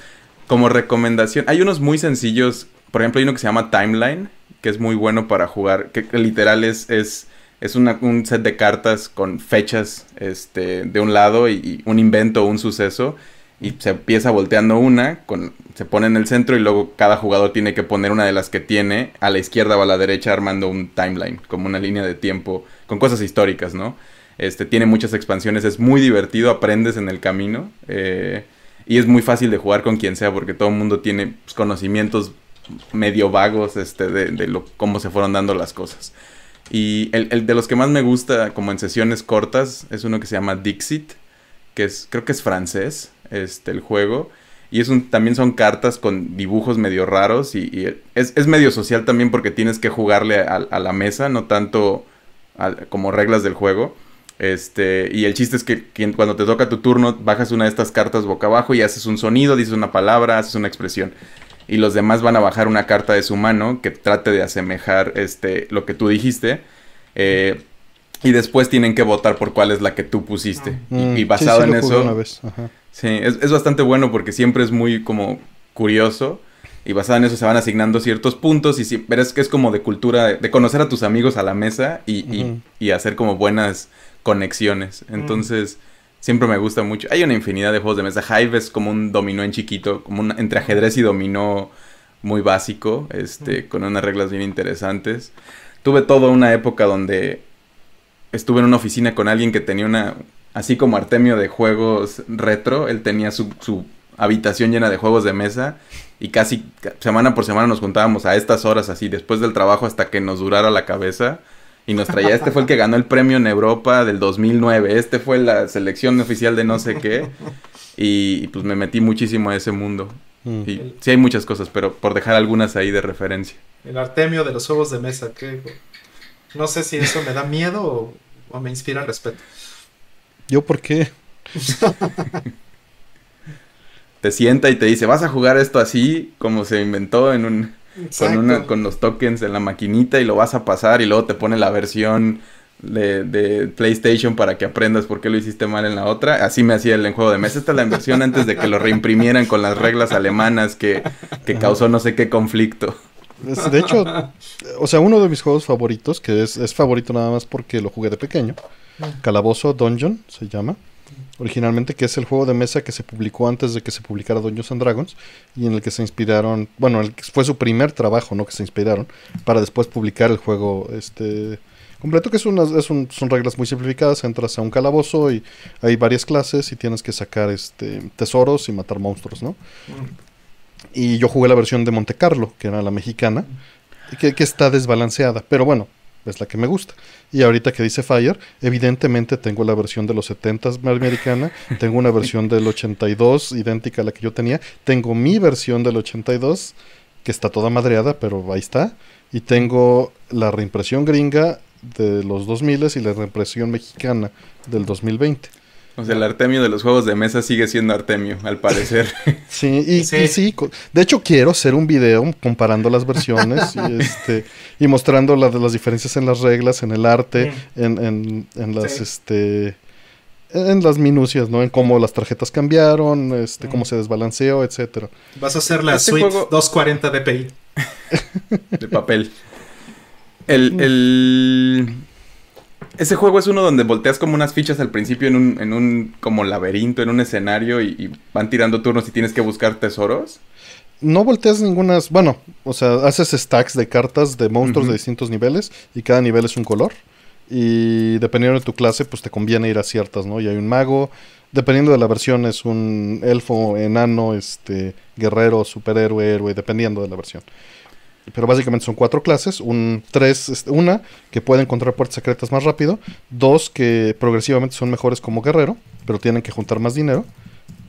Como recomendación, hay unos muy sencillos, por ejemplo, hay uno que se llama Timeline, que es muy bueno para jugar, que, que literal es, es, es una- un set de cartas con fechas este, de un lado y, un invento un suceso. Y se empieza volteando una, con, se pone en el centro y luego cada jugador tiene que poner una de las que tiene a la izquierda o a la derecha armando un timeline, como una línea de tiempo con cosas históricas, ¿no? Este, tiene muchas expansiones, es muy divertido, aprendes en el camino. eh, Y es muy fácil de jugar con quien sea porque todo el mundo tiene pues, conocimientos medio vagos este, de, de lo, cómo se fueron dando las cosas. Y el, el, de los que más me gusta, como en sesiones cortas, es uno que se llama Dixit, que es, creo que es francés, este, el juego. Y también son cartas con dibujos medio raros y, es, es, medio social también porque tienes que jugarle a, la mesa, no tanto como reglas del juego. Este, y el chiste es que, cuando te toca tu turno, bajas una de estas cartas boca abajo y haces un sonido, dices una palabra, haces una expresión y los demás van a bajar una carta de su mano que trate de asemejar este, lo que tú dijiste. Eh, y después tienen que votar por cuál es la que tú pusiste. Mm, y, y, basado sí, sí, en eso... Sí, es, es, bastante bueno porque siempre es muy como curioso. Y basado en eso se van asignando ciertos puntos. Y si, pero es que es como de cultura, de conocer a tus amigos a la mesa y, y, y hacer como buenas conexiones. Entonces... Mm siempre me gusta mucho. Hay una infinidad de juegos de mesa. Hive es como un dominó en chiquito, como un, entre ajedrez y dominó muy básico, este, con unas reglas bien interesantes. Tuve toda una época donde estuve en una oficina con alguien que tenía una, así como Artemio de juegos retro, él tenía su, su habitación llena de juegos de mesa y casi semana por semana nos juntábamos a estas horas así, después del trabajo hasta que nos durara la cabeza y nos traía, este fue el que ganó el premio en Europa del 2009, este fue la selección oficial de no sé qué, y, y pues me metí muchísimo a ese mundo. Mm. Y el, sí hay muchas cosas, pero por dejar algunas ahí de referencia. El Artemio de los juegos de mesa, que no sé si eso me da miedo o, o me inspira respeto. ¿Yo por qué? te sienta y te dice, vas a jugar esto así, como se inventó en un con, una, con los tokens en la maquinita y lo vas a pasar y luego te pone la versión de, de, PlayStation para que aprendas por qué lo hiciste mal en la otra. Así me hacía el juego de mesa. Esta es la inversión antes de que lo reimprimieran con las reglas alemanas que, que causó no sé qué conflicto. De hecho, o sea, uno de mis juegos favoritos, que es, es favorito nada más porque lo jugué de pequeño, Calabozo Dungeon se llama originalmente, que es el juego de mesa que se publicó antes de que se publicara Dungeons and Dragons y en el que se inspiraron, bueno, el que fue su primer trabajo, ¿no? Que se inspiraron para después publicar el juego este completo, que es, una, es un, son reglas muy simplificadas, entras a un calabozo y hay varias clases y tienes que sacar este tesoros y matar monstruos, ¿no? Y yo jugué la versión de Monte Carlo, que era la mexicana, que, que está desbalanceada, pero bueno, es la que me gusta. Y ahorita que dice Fire, evidentemente tengo la versión de los 70s americana, tengo una versión del 82 idéntica a la que yo tenía, tengo mi versión del 82 que está toda madreada, pero ahí está, y tengo la reimpresión gringa de los 2000 y la reimpresión mexicana del 2020. O sea, el Artemio de los juegos de mesa sigue siendo Artemio, al parecer. Sí, y sí. y sí. de hecho quiero hacer un video comparando las versiones y, este, y mostrando la, las diferencias en las reglas, en el arte, en, en, en, las, sí. este, en las minucias, ¿no? En cómo las tarjetas cambiaron, este, cómo se desbalanceó, etcétera. Vas a hacer la este suite juego... 240 DPI. De papel. El, el... Ese juego es uno donde volteas como unas fichas al principio en un, en un como laberinto, en un escenario y, y van tirando turnos y tienes que buscar tesoros. No volteas ningunas, bueno, o sea, haces stacks de cartas de monstruos uh -huh. de distintos niveles y cada nivel es un color. Y dependiendo de tu clase, pues te conviene ir a ciertas, ¿no? Y hay un mago, dependiendo de la versión es un elfo, enano, este, guerrero, superhéroe, héroe, dependiendo de la versión pero básicamente son cuatro clases, un, tres, este, una que puede encontrar puertas secretas más rápido, dos que progresivamente son mejores como guerrero, pero tienen que juntar más dinero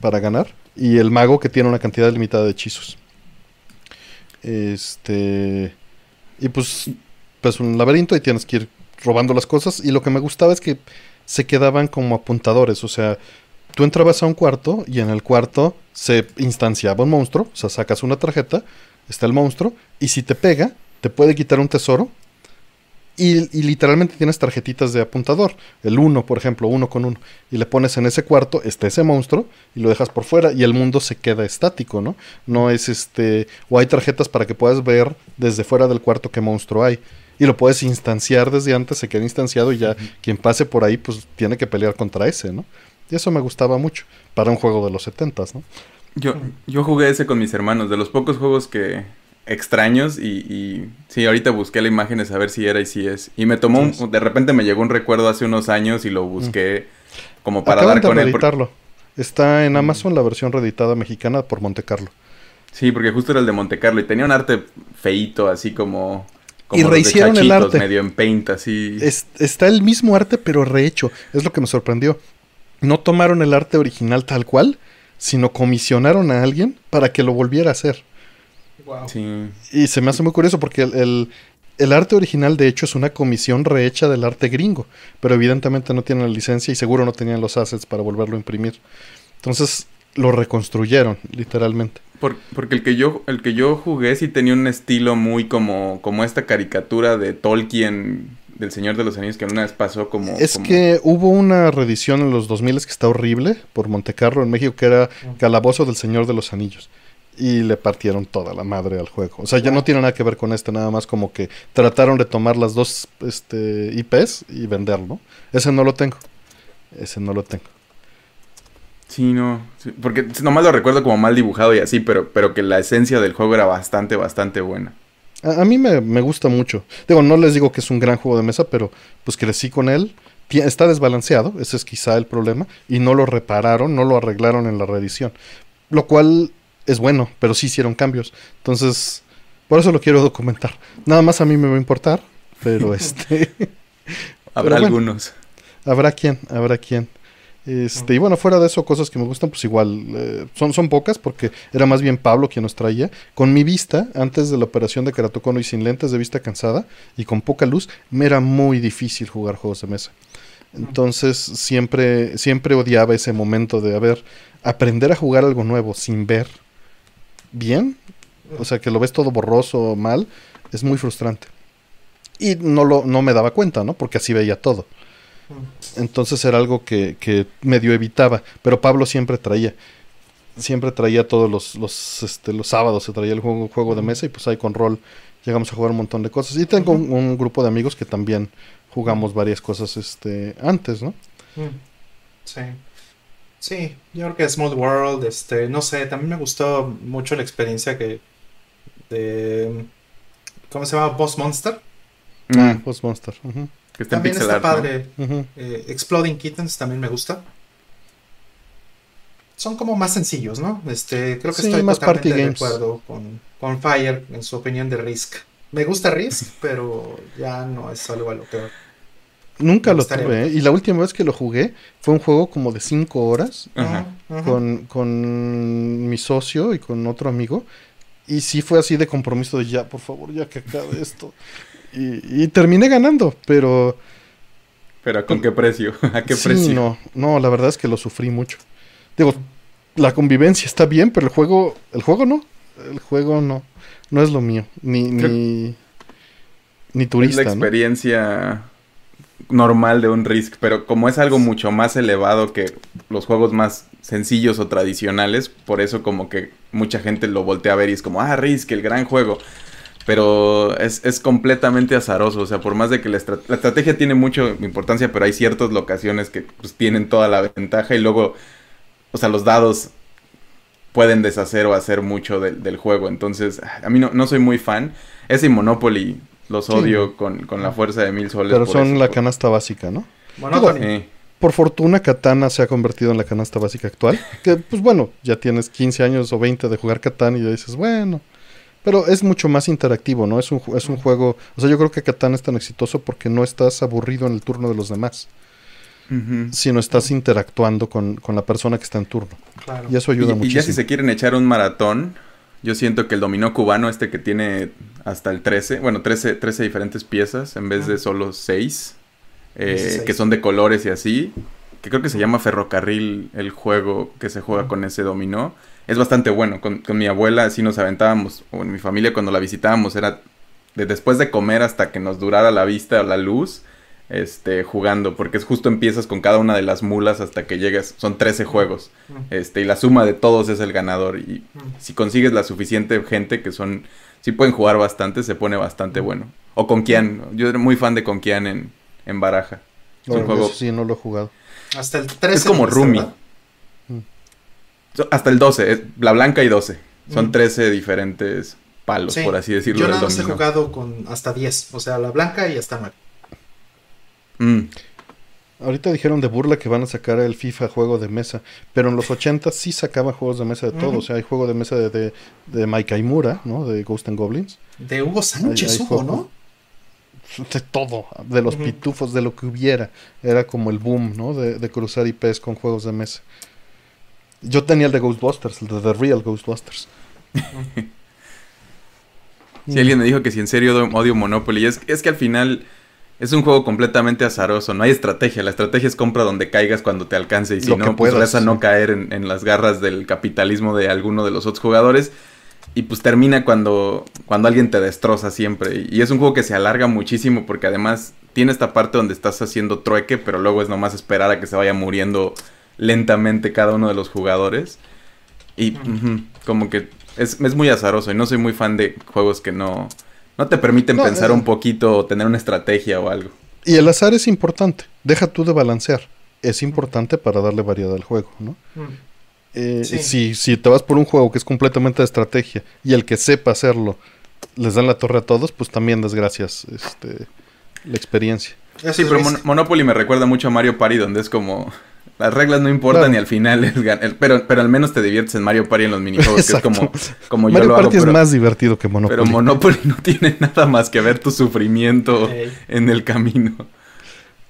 para ganar, y el mago que tiene una cantidad limitada de hechizos. Este y pues pues un laberinto y tienes que ir robando las cosas. Y lo que me gustaba es que se quedaban como apuntadores, o sea, tú entrabas a un cuarto y en el cuarto se instanciaba un monstruo, o sea, sacas una tarjeta está el monstruo, y si te pega, te puede quitar un tesoro. Y, y literalmente tienes tarjetitas de apuntador. El 1, por ejemplo, uno con uno. Y le pones en ese cuarto, está ese monstruo, y lo dejas por fuera, y el mundo se queda estático, ¿no? No es este. O hay tarjetas para que puedas ver desde fuera del cuarto qué monstruo hay. Y lo puedes instanciar desde antes, se queda instanciado, y ya uh -huh. quien pase por ahí, pues tiene que pelear contra ese, ¿no? Y eso me gustaba mucho para un juego de los 70 ¿no? Yo, yo jugué ese con mis hermanos, de los pocos juegos que extraños y, y sí, ahorita busqué la imagen de saber si era y si es. Y me tomó, un, de repente me llegó un recuerdo hace unos años y lo busqué mm. como para Acaban dar con él. Porque... Está en Amazon la versión reeditada mexicana por Monte Carlo. Sí, porque justo era el de Monte Carlo y tenía un arte feíto, así como. como Y de rehicieron el arte. medio en paint, así. Es- está el mismo arte, pero rehecho. Es lo que me sorprendió. No tomaron el arte original tal cual, sino comisionaron a alguien para que lo volviera a hacer. Wow. Sí. Y se me hace muy curioso porque el, el- el arte original, de hecho, es una comisión rehecha del arte gringo. Pero evidentemente no tienen la licencia y seguro no tenían los assets para volverlo a imprimir. Entonces lo reconstruyeron, literalmente. Por- porque el que yo el que yo jugué sí tenía un estilo muy como como esta caricatura de Tolkien del Señor de los Anillos que una vez pasó como Es como- que hubo una reedición en los 2000 que está horrible por Montecarlo en México que era Calabozo del Señor de los Anillos. Y le partieron toda la madre al juego. O sea, ya no tiene nada que ver con este, nada más como que trataron de tomar las dos este, IPs y venderlo. Ese no lo tengo. Ese no lo tengo. Sí, no, sí, porque nomás lo recuerdo como mal dibujado y así, pero pero que la esencia del juego era bastante bastante buena. A, a mí me, me gusta mucho. Digo, no les digo que es un gran juego de mesa, pero pues crecí con él. Está desbalanceado, ese es quizá el problema. Y no lo repararon, no lo arreglaron en la reedición. Lo cual es bueno, pero sí hicieron cambios. Entonces, por eso lo quiero documentar. Nada más a mí me va a importar, pero este... Habrá bueno. algunos. Habrá quien, habrá quien. Este, y bueno, fuera de eso, cosas que me gustan, pues igual, eh, son, son pocas, porque era más bien Pablo quien nos traía. Con mi vista, antes de la operación de keratocono y sin lentes de vista cansada y con poca luz, me era muy difícil jugar juegos de mesa. Entonces, siempre, siempre odiaba ese momento de, a ver, aprender a jugar algo nuevo sin ver bien, o sea, que lo ves todo borroso mal, es muy frustrante. Y no, lo, no me daba cuenta, ¿no? Porque así veía todo. Entonces era algo que, que medio evitaba, pero Pablo siempre traía. Siempre traía todos los, los, este, los sábados, se traía el juego, juego de mesa y pues ahí con rol llegamos a jugar un montón de cosas. Y tengo un, un grupo de amigos que también jugamos varias cosas este, antes, ¿no? Mm. Sí. Sí, yo creo que Small World, este, no sé, también me gustó mucho la experiencia que de ¿cómo se llama? Boss Monster. Ah, Mm, Boss Monster. ujú, que está en También pixel está art, ¿no? padre. Eh, Exploding Kittens también me gusta. Son como más sencillos, ¿no? Este, creo que Sí, estoy más totalmente party de games. acuerdo con, con Fire en su opinión de Risk. Me gusta Risk, pero ya no es algo a lo que Nunca lo tuve. ¿eh? Y la última vez que lo jugué fue un juego como de 5 horas ujú. con, con mi socio y con otro amigo. Y sí fue así de compromiso de ya, por favor, ya que acabe esto. Y, y terminé ganando, pero Pero ¿con qué precio? ¿A qué sí, precio? no, no, la verdad es que lo sufrí mucho. Digo, la convivencia está bien, pero el juego, el juego no, el juego no, no es lo mío, ni, Creo- ni, ni es turista, la ¿no? experiencia normal de un Risk, pero como es algo mucho más elevado que los juegos más sencillos o tradicionales, por eso como que mucha gente lo voltea a ver y es como, ah, Risk, el gran juego. Pero es, es completamente azaroso, o sea, por más de que la, la estrategia tiene mucha importancia, pero hay ciertas locaciones que pues, tienen toda la ventaja y luego, o sea, los dados pueden deshacer o hacer mucho del, del juego. Entonces, a mí no, no soy muy fan. Ese y Monopoly los Sí. odio con, con la fuerza de mil soles. Pero por son eso, la por- canasta básica, ¿no? Monopoly. Por fortuna, Katana se ha convertido en la canasta básica actual. Que, pues bueno, ya tienes 15 años o 20 de jugar Katana y ya dices, bueno. Pero es mucho más interactivo, ¿no? Es un, es un juego. O sea, yo creo que Katana es tan exitoso porque no estás aburrido en el turno de los demás, ujú. sino estás interactuando con, con la persona que está en turno. Claro. Y eso ayuda Y, y muchísimo. ya si se quieren echar un maratón, yo siento que el dominó cubano, este que tiene hasta el 13, bueno, 13, 13 diferentes piezas en vez de Ah. solo 6, Dieciséis. que son de colores y así, que creo que se llama Ferrocarril el juego que se juega con ese dominó. Es bastante bueno, con, con mi abuela así nos aventábamos, o en mi familia cuando la visitábamos era de después de comer hasta que nos durara la vista o la luz, este, jugando, porque es justo empiezas con cada una de las mulas hasta que llegas, son 13 juegos. Mm, Este, y la suma de todos es el ganador. Y mm. si consigues la suficiente gente que son, si pueden jugar bastante, se pone bastante bueno. O con Kian, yo era muy fan de con Kian en, en baraja. Es un juego, eso sí, no lo he jugado. Hasta el 13. es como Rumi. Hasta el 12, es la blanca y 12. Son Mm. 13 diferentes palos, Sí. por así decirlo, Yo nada más he jugado con hasta 10. O sea, la blanca y hasta 9. Mm. Ahorita dijeron de burla que van a sacar el FIFA juego de mesa, pero en los 80 sí sacaban juegos de mesa de todo. O sea, hay juego de mesa de, de, de Mike Aimura, ¿no? De Ghost and Goblins. De Hugo Sánchez fue- ¿no? De todo, de los pitufos, de lo que hubiera. Era como el boom, ¿no? De, de cruzar IPs con juegos de mesa. Yo tenía el de Ghostbusters, el de The Real Ghostbusters. Si alguien me dijo que si en serio odio- Monopoly, es, es que al final es un juego completamente azaroso, no hay estrategia, la estrategia es compra donde caigas cuando te alcance y si Lo no, pues puedas, reza no sí. caer en, en las garras del capitalismo de alguno de los otros jugadores y pues termina cuando, cuando alguien te destroza siempre y, y es un juego que se alarga muchísimo porque además tiene esta parte donde estás haciendo trueque, pero luego es nomás esperar a que se vaya muriendo lentamente cada uno de los jugadores y como que es, es muy azaroso y no soy muy fan de juegos que no, no te permiten No, pensar eh. un poquito o tener una estrategia o algo. Y el azar es importante. Deja tú de balancear. Es importante para darle variedad al juego, ¿no? Mm. Eh, Sí. si, si te vas por un juego que es completamente de estrategia y el que sepa hacerlo les dan la torre a todos, pues también desgracias este, la experiencia. Sí, pero Mon- Monopoly me recuerda mucho a Mario Party donde es como... Las reglas no importan Claro. y al final es gan- el- pero, pero al menos te diviertes en Mario Party en los minijuegos, que es como, como yo Mario lo Party hago, es pero, más divertido que Monopoly. pero Monopoly no tiene nada más que ver tu sufrimiento en el camino.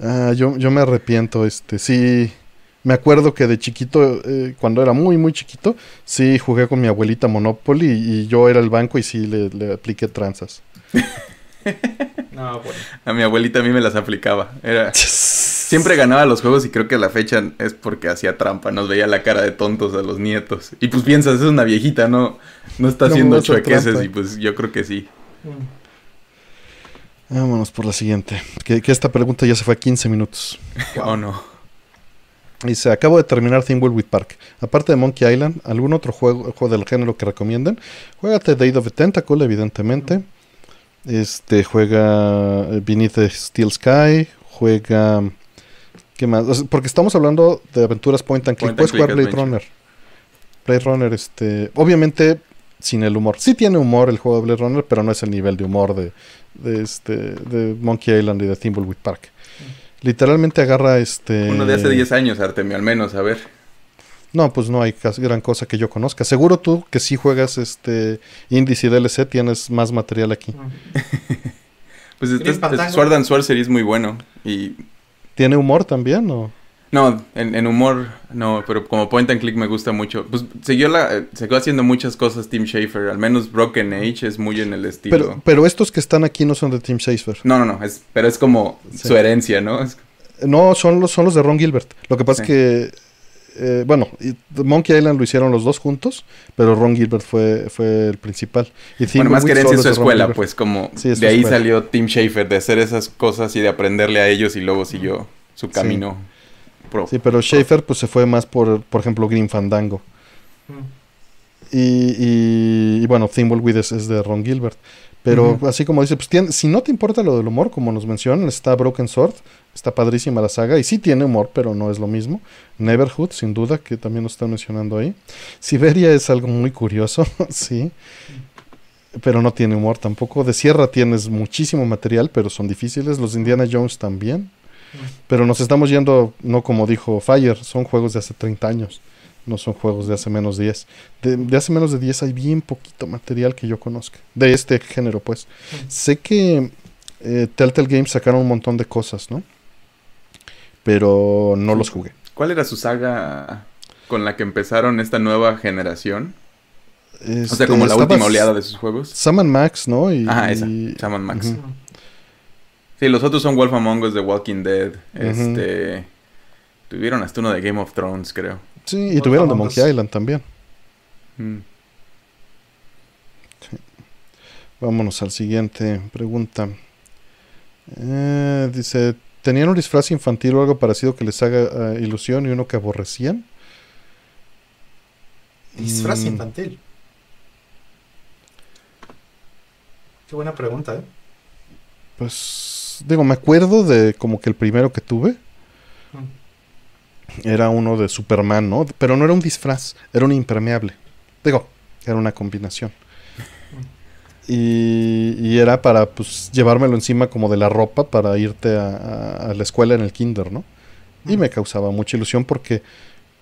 Ah, yo, yo me arrepiento, este, sí. Me acuerdo que de chiquito, eh, cuando era muy, muy chiquito, sí jugué con mi abuelita Monopoly y, y yo era el banco y sí le, le apliqué tranzas. No, bueno. A mi abuelita a mí me las aplicaba. Era... Siempre ganaba los juegos y creo que a la fecha es porque hacía trampa, nos veía la cara de tontos a los nietos. Y pues piensas, es una viejita, no, no está No, haciendo chuequeses y pues yo creo que sí. Mm. Vámonos por la siguiente. Que, que esta pregunta ya se fue a 15 minutos. O no. Dice, acabo de terminar Thimbleweed Park. Aparte de Monkey Island, ¿algún otro juego, juego del género que recomienden? Juégate Day of the Tentacle, evidentemente. Este, juega Beneath the Steel Sky. Juega... ¿Qué más? O sea, porque estamos hablando de aventuras point and click. Point and Puedes jugar click Blade adventure. Runner. Blade Runner, este... Obviamente sin el humor. Sí tiene humor el juego de Blade Runner, pero no es el nivel de humor de, de este, de Monkey Island y de Thimbleweed Park. Literalmente agarra este... Uno de hace 10 años, Artemio, al menos, a ver. No, pues no hay gran cosa que yo conozca. Seguro tú que si juegas este y DLC tienes más material aquí. Pues este, Grim es- Fandango. Sword and Sorcery es muy bueno. Y ¿Tiene humor también o? no, en, en humor, no, pero como point and click me gusta mucho. Pues siguió la, eh, siguió haciendo muchas cosas Tim Schafer, al menos Broken Age es muy en el estilo. Pero, pero estos que están aquí no son de Team Schafer. No, no, no, es, pero es como Sí. su herencia, ¿no? Es- No, son los, son los de Ron Gilbert. Lo que pasa Sí. es que, eh, bueno, y Monkey Island lo hicieron los dos juntos, pero Ron Gilbert fue, fue el principal. Y bueno, más que herencia es su escuela, Gilbert. pues como Sí, es su de ahí escuela. salió Tim Schafer, de hacer esas cosas y de aprenderle a ellos y luego siguió su camino pro. Sí, pero Schafer pues se fue más por, por ejemplo, Green Fandango. Mm. Y, y, y bueno, Thimbleweed es, es de Ron Gilbert. Pero así como dice, pues tiene- si no te importa lo del humor, como nos mencionan, está Broken Sword, está padrísima la saga, y sí tiene humor, pero no es lo mismo. Neverhood, sin duda, que también nos están mencionando ahí. Siberia es algo muy curioso, sí. Pero no tiene humor tampoco. De Sierra tienes muchísimo material, pero son difíciles. Los Indiana Jones también. Pero nos estamos yendo, no como dijo Fire, son juegos de hace 30 años. No son juegos de hace menos 10. De, de hace menos de 10 hay bien poquito material que yo conozca. De este género, pues. Sé que eh, Telltale Games sacaron un montón de cosas, ¿no? Pero no los jugué. ¿Cuál era su saga con la que empezaron esta nueva generación? o sea, Este, como la estaba última oleada de sus juegos. Sam and Max, ¿no? Y, Ajá, esa, y- Sam and Max. Sí, los otros son Wolf Among Us, The Walking Dead. Este. Tuvieron hasta uno de Game of Thrones, creo. Sí, y Wolf tuvieron de Monkey. Island también. Mm. Vámonos al siguiente pregunta. Eh, dice, ¿tenían un disfraz infantil o algo parecido que les haga eh, ilusión y uno que aborrecían? Disfraz Mm, infantil. Qué buena pregunta, ¿eh? Pues, digo, me acuerdo de como que el primero que tuve Mm. era uno de Superman, ¿no? Pero no era un disfraz, era un impermeable. Digo, era una combinación. Y, y era para, pues, llevármelo encima como de la ropa para irte a, a- a la escuela en el kinder, ¿no? Y me causaba mucha ilusión porque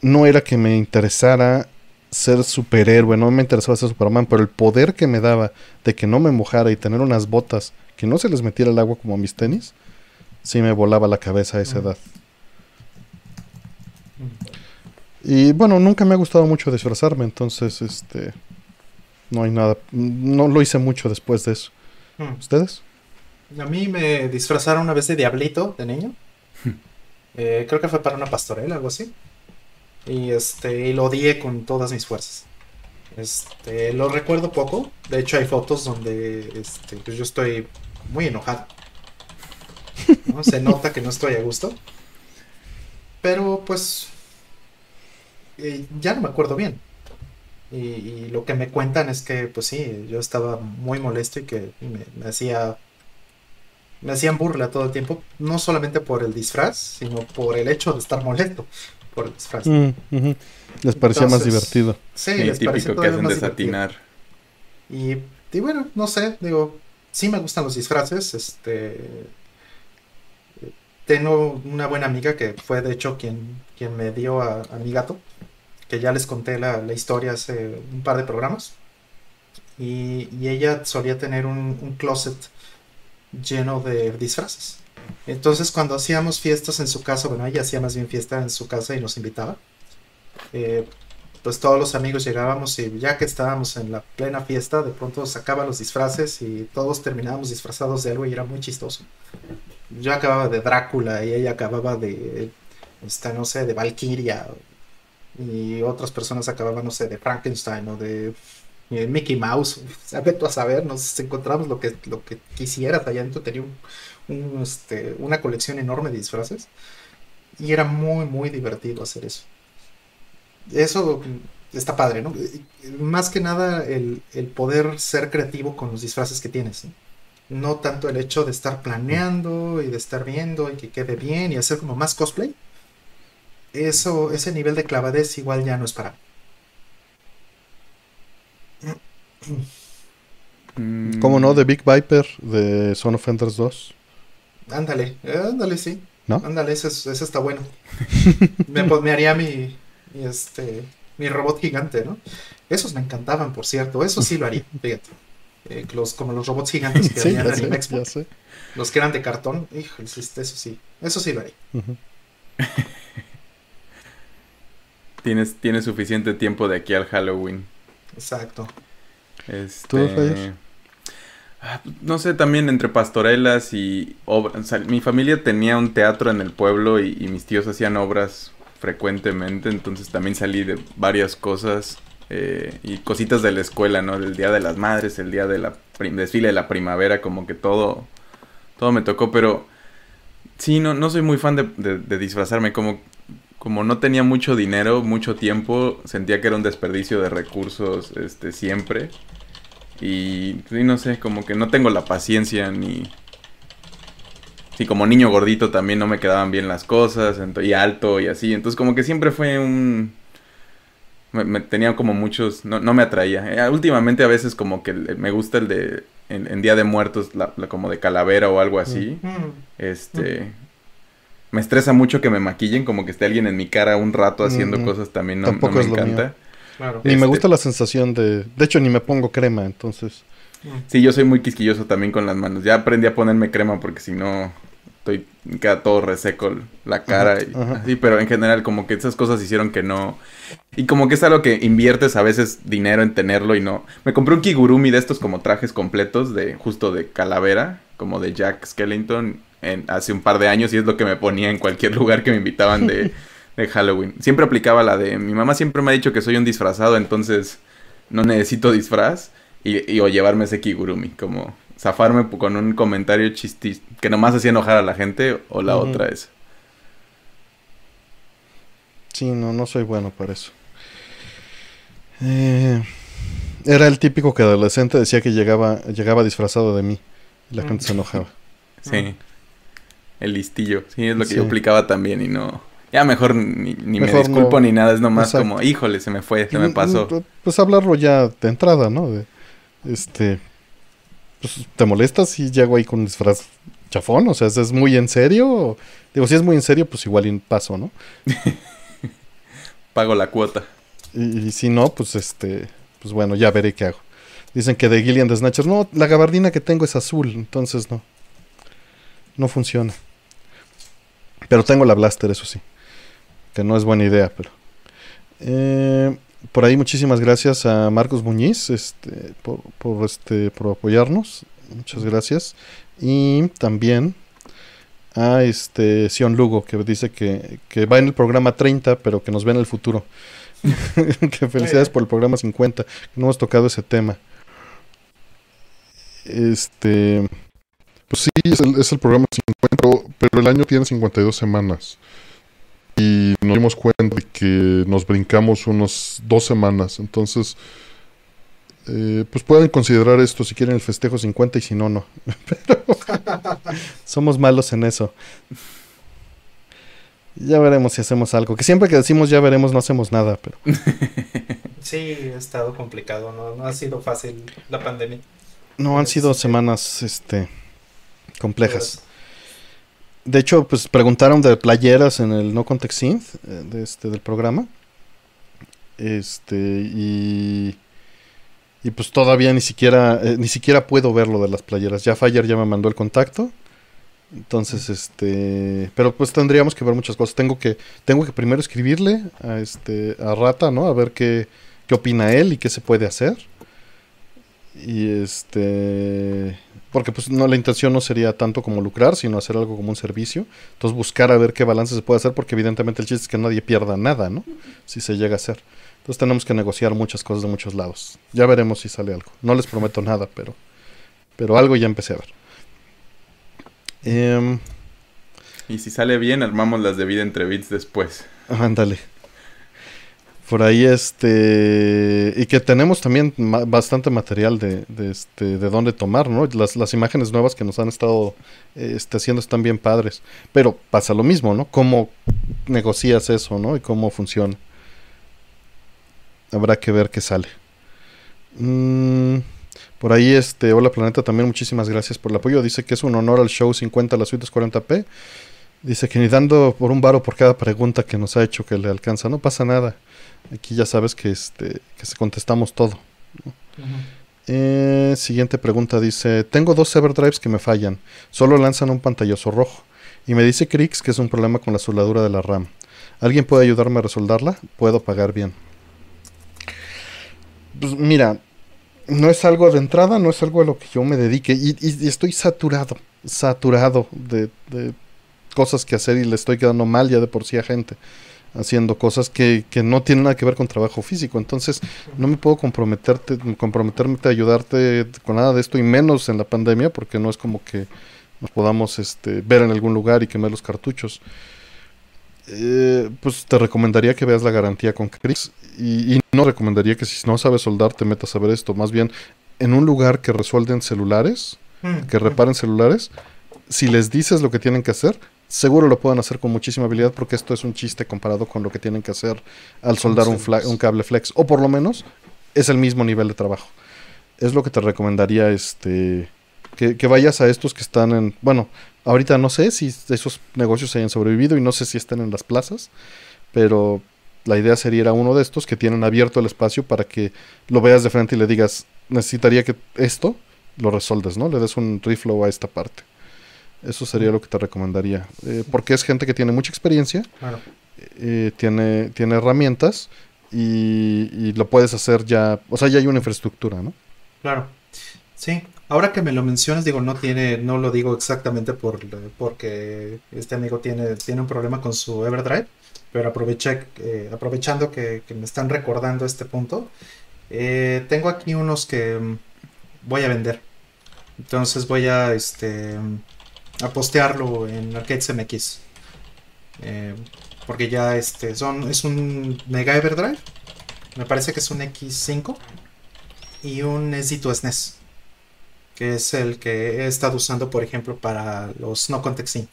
no era que me interesara ser superhéroe, no me interesaba ser Superman, pero el poder que me daba de que no me mojara y tener unas botas que no se les metiera el agua como mis tenis, sí me volaba la cabeza a esa edad. Y bueno, nunca me ha gustado mucho disfrazarme, entonces este no hay nada, no lo hice mucho después de eso. ¿Ustedes? A mí me disfrazaron una vez de diablito de niño. Eh, creo que fue para una pastorela, algo así. Y este, y lo odié con todas mis fuerzas. Este, lo recuerdo poco. De hecho, hay fotos donde este, pues yo estoy muy enojado. Se nota que no estoy a gusto. Pero pues eh, ya no me acuerdo bien. Y, y, lo que me cuentan es que, pues sí, yo estaba muy molesto y que me, me hacía me hacían burla todo el tiempo, no solamente por el disfraz, sino por el hecho de estar molesto por el disfraz. Mm. Les parecía más divertido. Sí, Sí, les parecía típico que hacen más desatinar. divertido. Y, y bueno, no sé, digo, sí me gustan los disfraces, este... Tengo una buena amiga que fue de hecho quien, quien me dio a, a mi gato, que ya les conté la, la historia hace un par de programas. Y, y ella solía tener un, un closet lleno de disfraces. Entonces cuando hacíamos fiestas en su casa, bueno, ella hacía más bien fiesta en su casa y nos invitaba, eh, pues todos los amigos llegábamos y ya que estábamos en la plena fiesta, de pronto sacaba los disfraces y todos terminábamos disfrazados de algo y era muy chistoso. Yo acababa de Drácula y ella acababa de, este, no sé, de Valkyria y otras personas acababan, no sé, de Frankenstein o de eh, Mickey Mouse, sabe tú a saber, nos encontramos lo que, lo que quisieras allá adentro, tenía un, un, este, una colección enorme de disfraces y era muy, muy divertido hacer eso. Eso está padre, ¿no? Más que nada el, el poder ser creativo con los disfraces que tienes, ¿no? No tanto el hecho de estar planeando y de estar viendo y que quede bien y hacer como más cosplay. Eso, ese nivel de clavadez igual ya no es para mí. Mm, ¿Cómo no? The Big Viper de Son of Enders 2. Ándale, eh, ándale, sí. ¿No? Ándale, ese, es- ese está bueno. me, pues, me haría mi, mi, este, mi robot gigante, ¿no? Esos me encantaban, por cierto. Eso sí lo haría, fíjate. Eh, los, como los robots gigantes que Sí, había en sé, sé. Los que eran de cartón. Híjole, eso sí. Eso sí lo haría. Ujú. Tienes, tienes suficiente tiempo de aquí al Halloween. Exacto. Este, ¿Tú, ah, No sé, también entre pastorelas y obras. o sea, mi familia tenía un teatro en el pueblo y, y mis tíos hacían obras frecuentemente, entonces también salí de varias cosas eh, y cositas de la escuela, ¿no? Del Día de las Madres, el día del desfile de la primavera, como que todo, todo me tocó, pero sí, no, no soy muy fan de, de- de disfrazarme, como, como no tenía mucho dinero, mucho tiempo, sentía que era un desperdicio de recursos, este, siempre. Y sí, no sé, como que no tengo la paciencia ni... Sí, como niño gordito también no me quedaban bien las cosas, y alto y así. Entonces como que siempre fue un... Me, me tenía como muchos... No, no me atraía. Eh, últimamente a veces como que me gusta el de... En, en Día de Muertos, la- la- como de calavera o algo así. Mm, Este... Me estresa mucho que me maquillen, como que esté alguien en mi cara un rato haciendo cosas también no, no Tampoco me es lo mío. encanta. claro. Ni me Este- gusta la sensación de... De hecho, ni me pongo crema, entonces... Mm. Sí, yo soy muy quisquilloso también con las manos. Ya aprendí a ponerme crema porque si no estoy queda todo reseco la cara Ajá, y ajá. así, pero en general como que esas cosas hicieron que no y como que es algo que inviertes a veces dinero en tenerlo y no. Me compré un kigurumi de estos como trajes completos de justo de calavera, como de Jack Skellington en hace un par de años y es lo que me ponía en cualquier lugar que me invitaban de de Halloween. Siempre aplicaba la de mi mamá siempre me ha dicho que soy un disfrazado, entonces no necesito disfraz y, y o llevarme ese kigurumi, como zafarme con un comentario chistis que nomás hacía enojar a la gente o la otra es. Sí, no, no soy bueno para eso. Eh, era el típico que adolescente decía que llegaba, llegaba disfrazado de mí. Y la Mm. gente se enojaba. Sí. El listillo. Sí, es lo que yo aplicaba también y no... Ya mejor ni, ni me disculpo no. ni nada, es nomás Exacto. como, híjole, se me fue, se me pasó. Pues hablarlo ya de entrada, ¿no? De, este. Pues te molestas si llego ahí con un disfraz chafón, o sea, ¿es muy en serio? Digo, si es muy en serio, pues igual y paso, ¿no? Pago la cuota. Y, y si no, pues este, pues bueno, ya veré qué hago. Dicen que de Gillian de Snatchers, no, la gabardina que tengo es azul, entonces no. No funciona. Pero tengo la blaster, eso sí. Que no es buena idea, pero. Eh, por ahí muchísimas gracias a Marcos Muñiz este, por, por, este, por apoyarnos. Muchas gracias. Y también a este Sion Lugo, que dice que, que va en el programa 30, pero que nos ve en el futuro. que felicidades por el programa 50. Que no hemos tocado ese tema. Este. Pues sí, es el, es el programa 50, pero, pero, el año tiene 52 semanas. Y nos dimos cuenta de que nos brincamos unos dos semanas. Entonces, eh, pues pueden considerar esto si quieren el festejo 50 y si no, no. Pero somos malos en eso. Ya veremos si hacemos algo. Que siempre que decimos ya veremos no hacemos nada, pero... Sí, ha estado complicado, no, no ha sido fácil la pandemia. No, han sido semanas este complejas. De hecho, pues preguntaron de playeras en el No Context Synth de este, del programa. Este, y. Y pues todavía ni siquiera, eh, ni siquiera puedo ver lo de las playeras. Ya Fire ya me mandó el contacto. Entonces, este, pero pues tendríamos que ver muchas cosas. Tengo que, tengo que primero escribirle a este, a Rata, ¿no? A ver qué, qué opina él y qué se puede hacer. Y este, porque pues no, la intención no sería tanto como lucrar, sino hacer algo como un servicio. Entonces buscar a ver qué balance se puede hacer, porque evidentemente el chiste es que nadie pierda nada, ¿no? Si se llega a hacer. Entonces tenemos que negociar muchas cosas de muchos lados. Ya veremos si sale algo. No les prometo nada, pero, pero algo ya empecé a ver. Eh, y si sale bien, armamos las de vida entre bits después. Ándale. Por ahí este y que tenemos también bastante material de, de, este de dónde tomar, ¿no? Las, las imágenes nuevas que nos han estado este, haciendo están bien padres, pero pasa lo mismo, ¿no? Cómo negocias eso, ¿no? Y cómo funciona. Habrá que ver qué sale. Mm, por ahí este Hola Planeta también muchísimas gracias por el apoyo. Dice que es un honor al show 50 las suites 40p. Dice que ni dando por un varo por cada pregunta que nos ha hecho que le alcanza, no pasa nada. Aquí ya sabes que este que se contestamos todo. ¿no? Uh -huh. eh, siguiente pregunta dice, tengo dos Everdrives que me fallan, solo lanzan un pantallazo rojo. Y me dice Crix que es un problema con la soldadura de la RAM. ¿Alguien puede ayudarme a resolverla? Puedo pagar bien. Pues mira, no es algo de entrada, no es algo a lo que yo me dedique. Y, y, y estoy saturado, saturado de, de, cosas que hacer y le estoy quedando mal ya de por sí a gente haciendo cosas que, que, no tienen nada que ver con trabajo físico. Entonces, no me puedo comprometerte, comprometerme a ayudarte con nada de esto y menos en la pandemia, porque no es como que nos podamos este, ver en algún lugar y quemar los cartuchos. Eh, pues te recomendaría que veas la garantía con Chris y, y, no recomendaría que si no sabes soldar te metas a ver esto. Más bien, en un lugar que resuelven celulares, mm. que reparen celulares, si les dices lo que tienen que hacer, seguro lo pueden hacer con muchísima habilidad porque esto es un chiste comparado con lo que tienen que hacer al soldar un, un, cable flex o por lo menos es el mismo nivel de trabajo. Es lo que te recomendaría este que, que, vayas a estos que están en bueno ahorita no sé si esos negocios hayan sobrevivido y no sé si están en las plazas pero la idea sería ir a uno de estos que tienen abierto el espacio para que lo veas de frente y le digas necesitaría que esto lo resoldes no le des un reflow a esta parte eso sería lo que te recomendaría. Eh, porque es gente que tiene mucha experiencia, claro. eh, tiene, tiene herramientas y, y, lo puedes hacer ya, o sea, ya hay una infraestructura, ¿no? Claro. Sí, ahora que me lo mencionas, digo, no tiene, no lo digo exactamente por, porque este amigo tiene, tiene un problema con su Everdrive, pero aproveché, eh, aprovechando que, que, me están recordando este punto, eh, tengo aquí unos que mm, voy a vender. Entonces voy a, este, a postearlo en Arcades MX. Eh, porque ya este son es un Mega Everdrive. Me parece que es un X5 y un Nesito SNES. Que es el que he estado usando, por ejemplo, para los no context sync.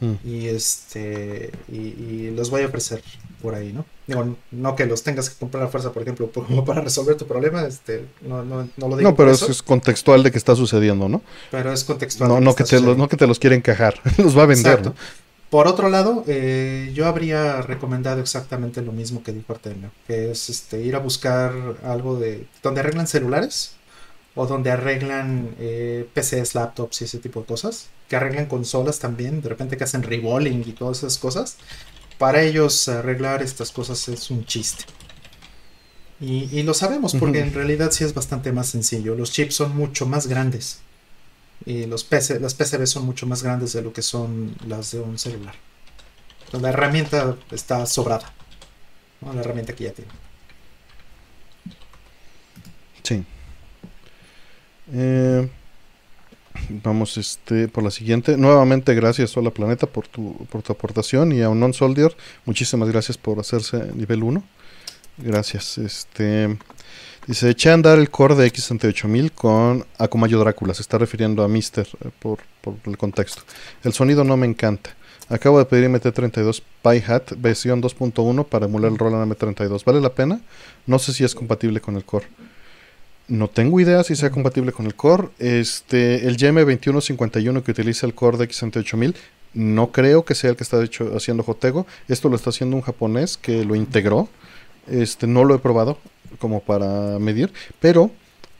Mm. Y este y, y los voy a ofrecer por ahí, ¿no? Digo, no que los tengas que comprar a fuerza, por ejemplo, como para resolver tu problema, este, no, no, no lo digo No, pero es, eso, es contextual de que está sucediendo, ¿no? pero es contextual. No, de no, que te los, no que te los quiere encajar, los va a vender. Exacto. Por otro lado, eh, yo habría recomendado exactamente lo mismo que dijo Artemio, que es este, ir a buscar algo de donde arreglan celulares o donde arreglan eh, PCs, laptops y ese tipo de cosas, que arreglan consolas también, de repente que hacen rebolling y todas esas cosas. Para ellos arreglar estas cosas es un chiste. Y, y lo sabemos porque en realidad sí es bastante más sencillo. Los chips son mucho más grandes. Y los PC, las PCB son mucho más grandes de lo que son las de un celular. Entonces, la herramienta está sobrada. ¿no? La herramienta que ya tiene. Sí. Eh, vamos este por la siguiente. Nuevamente gracias Hola Planeta por tu, por tu aportación y a Unknown Soldier, muchísimas gracias por hacerse nivel 1. Gracias. Este dice, eché a andar el core de X68000 con Akumayo Drácula, se está refiriendo a Mister eh, por, por el contexto. El sonido no me encanta. Acabo de pedir MT32 Pi Hat versión 2.1 para emular el Roland M32. ¿Vale la pena? No sé si es compatible con el core. No tengo idea si sea compatible con el core. Este, el GM2151 que utiliza el core de X68000 no creo que sea el que está hecho, haciendo Jotego. Esto lo está haciendo un japonés que lo integró. Este, no lo he probado como para medir, pero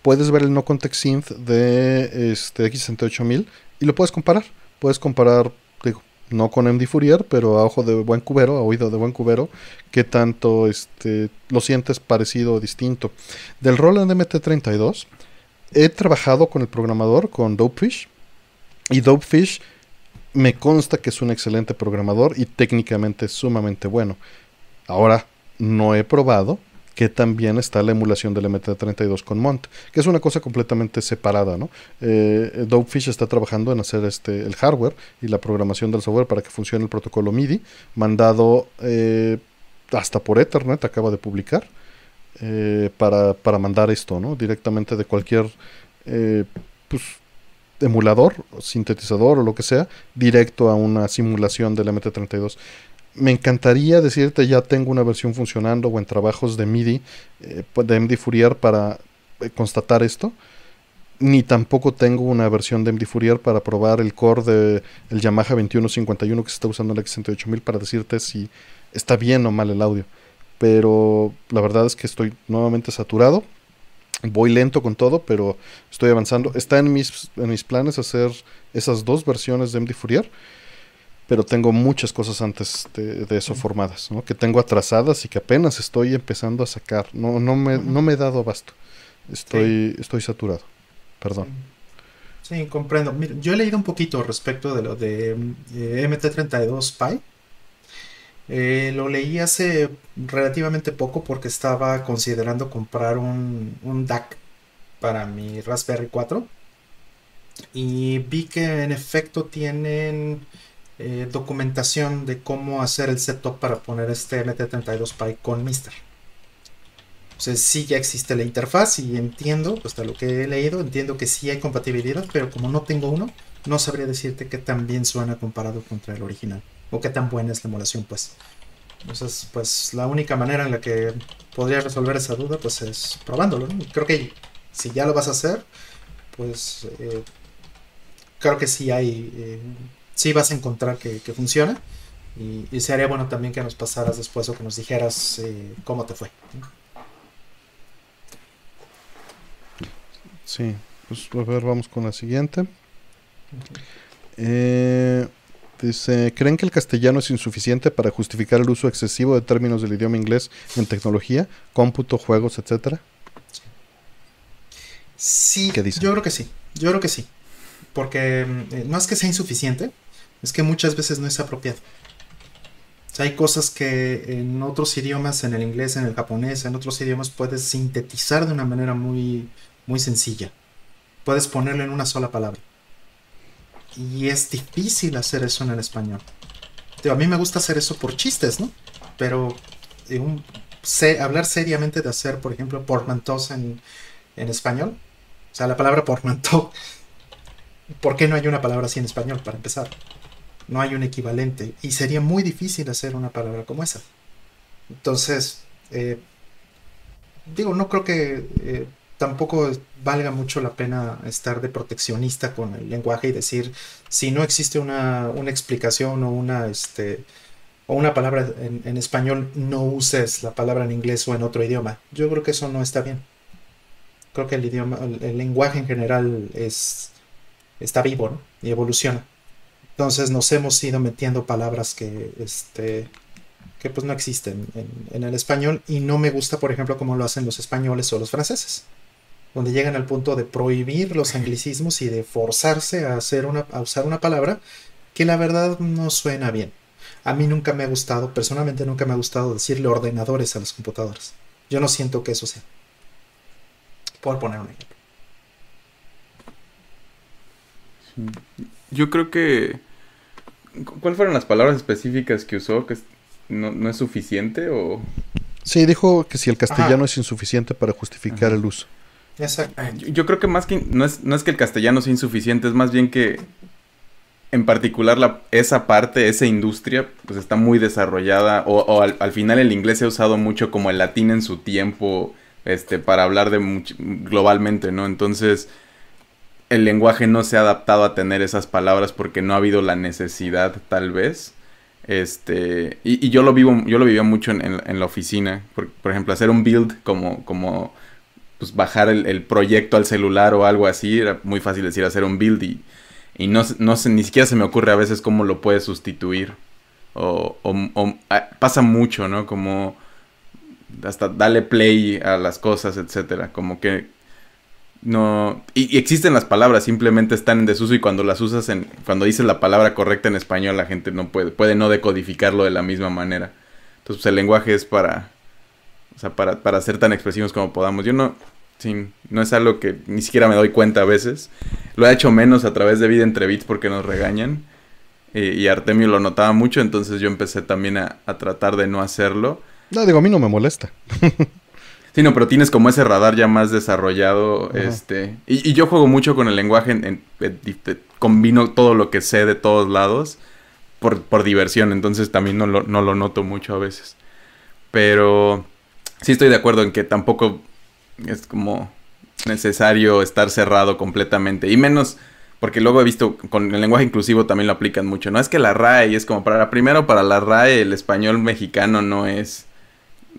puedes ver el no context synth de este X68000 y lo puedes comparar. Puedes comparar, no con MD Fourier, pero a ojo de buen cubero, a oído de buen cubero, qué tanto este, lo sientes parecido o distinto. Del Roland MT32 he trabajado con el programador, con Dopefish, y Dopefish me consta que es un excelente programador y técnicamente sumamente bueno. Ahora, no he probado que también está la emulación del MT32 con Mont, que es una cosa completamente separada, ¿no? Eh, Dopefish está trabajando en hacer este el hardware y la programación del software para que funcione el protocolo MIDI, mandado eh, hasta por Ethernet, acaba de publicar, eh, para, para mandar esto, ¿no? Directamente de cualquier eh, pues, emulador, sintetizador o lo que sea, directo a una simulación del MT32. Me encantaría decirte ya tengo una versión funcionando o en trabajos de MIDI, eh, de MD Fourier para eh, constatar esto. Ni tampoco tengo una versión de MD Fourier para probar el core de el Yamaha 2151 que se está usando en el X68000 para decirte si está bien o mal el audio. Pero la verdad es que estoy nuevamente saturado. Voy lento con todo, pero estoy avanzando. Está en mis, en mis planes hacer esas dos versiones de MD Fourier pero tengo muchas cosas antes de, de eso formadas, ¿no? que tengo atrasadas y que apenas estoy empezando a sacar. No, no, me, no me he dado abasto. Estoy, estoy saturado. Perdón. Sí, comprendo. Mira, yo he leído un poquito respecto de lo de eh, MT32 Pi. Eh, lo leí hace relativamente poco porque estaba considerando comprar un, un DAC para mi Raspberry 4. Y vi que en efecto tienen eh, documentación de cómo hacer el setup para poner este MT32 Pi con Mister. O sea, sí ya existe la interfaz y entiendo, hasta lo que he leído, entiendo que sí hay compatibilidad, pero como no tengo uno, no sabría decirte qué tan bien suena comparado contra el original. O qué tan buena es la emulación, pues. Entonces, pues la única manera en la que podría resolver esa duda, pues es probándolo. Creo que si ya lo vas a hacer, pues eh, creo que sí hay, eh, sí vas a encontrar que, que funciona. Y, y, sería bueno también que nos pasaras después o que nos dijeras eh, cómo te fue. Sí, pues a ver, vamos con la siguiente. Eh, dice, ¿creen que el castellano es insuficiente para justificar el uso excesivo de términos del idioma inglés en tecnología, cómputo, juegos, etcétera? Sí, ¿Qué yo creo que sí, yo creo que sí. Porque eh, no es que sea insuficiente, es que muchas veces no es apropiado. Hay cosas que en otros idiomas, en el inglés, en el japonés, en otros idiomas, puedes sintetizar de una manera muy, muy sencilla. Puedes ponerlo en una sola palabra. Y es difícil hacer eso en el español. A mí me gusta hacer eso por chistes, ¿no? Pero eh, hablar seriamente de hacer, por ejemplo, portmanteaus en, en español. O sea, la palabra portmanteau. ¿Por qué no hay una palabra así en español, para empezar? No hay un equivalente y sería muy difícil hacer una palabra como esa. Entonces, eh, digo, no creo que eh, tampoco valga mucho la pena estar de proteccionista con el lenguaje y decir, si no existe una, una explicación o una, este, o una palabra en, español, no uses la palabra en inglés o en otro idioma. Yo creo que eso no está bien. Creo que el idioma, el, el lenguaje en general es, está vivo ¿no? y evoluciona. Entonces nos hemos ido metiendo palabras que, este, que pues no existen en, en, el español y no me gusta, por ejemplo, como lo hacen los españoles o los franceses, donde llegan al punto de prohibir los anglicismos y de forzarse a, hacer una, a usar una palabra que la verdad no suena bien. A mí nunca me ha gustado, personalmente nunca me ha gustado decirle ordenadores a las computadoras. Yo no siento que eso sea. Por poner un ejemplo. Yo creo que... ¿Cuáles fueron las palabras específicas que usó? ¿Que no, no es suficiente o...? Sí, dijo que si el castellano Ajá. es insuficiente para justificar Ajá. el uso. Exacto. Yo, yo, creo que más que... No es, no es que el castellano sea insuficiente, es más bien que... En particular la, esa parte, esa industria, pues está muy desarrollada. O, o al, al, final el inglés se ha usado mucho como el latín en su tiempo, este, para hablar de globalmente, ¿no? Entonces el lenguaje no se ha adaptado a tener esas palabras porque no ha habido la necesidad, tal vez. Este, y, yo lo vivo, yo lo vivía mucho en, la oficina. Por, ejemplo, hacer un build como, como pues bajar el, proyecto al celular o algo así, era muy fácil decir hacer un build y, y no, no sé, ni siquiera se me ocurre a veces cómo lo puedes sustituir. O, o, o pasa mucho, ¿no? Como hasta dale play a las cosas, etcétera. Como que no y, existen las palabras simplemente están en desuso y cuando las usas en cuando dices la palabra correcta en español la gente no puede puede no decodificarlo de la misma manera. Entonces pues, el lenguaje es para o sea para, para ser tan expresivos como podamos. Yo no sí, no es algo que ni siquiera me doy cuenta a veces. Lo he hecho menos a través de vida entre bits porque nos regañan. Eh, y Artemio lo notaba mucho entonces yo empecé también a, a tratar de no hacerlo. No digo a mí no me molesta Sí, no, pero tienes como ese radar ya más desarrollado, Ajá. este... Y, y, yo juego mucho con el lenguaje, en, en, en, combino todo lo que sé de todos lados por, por diversión, entonces también no lo, no lo noto mucho a veces. Pero sí estoy de acuerdo en que tampoco es como necesario estar cerrado completamente, y menos... Porque luego he visto con el lenguaje inclusivo también lo aplican mucho. No es que la RAE es como para primero para la RAE el español mexicano no es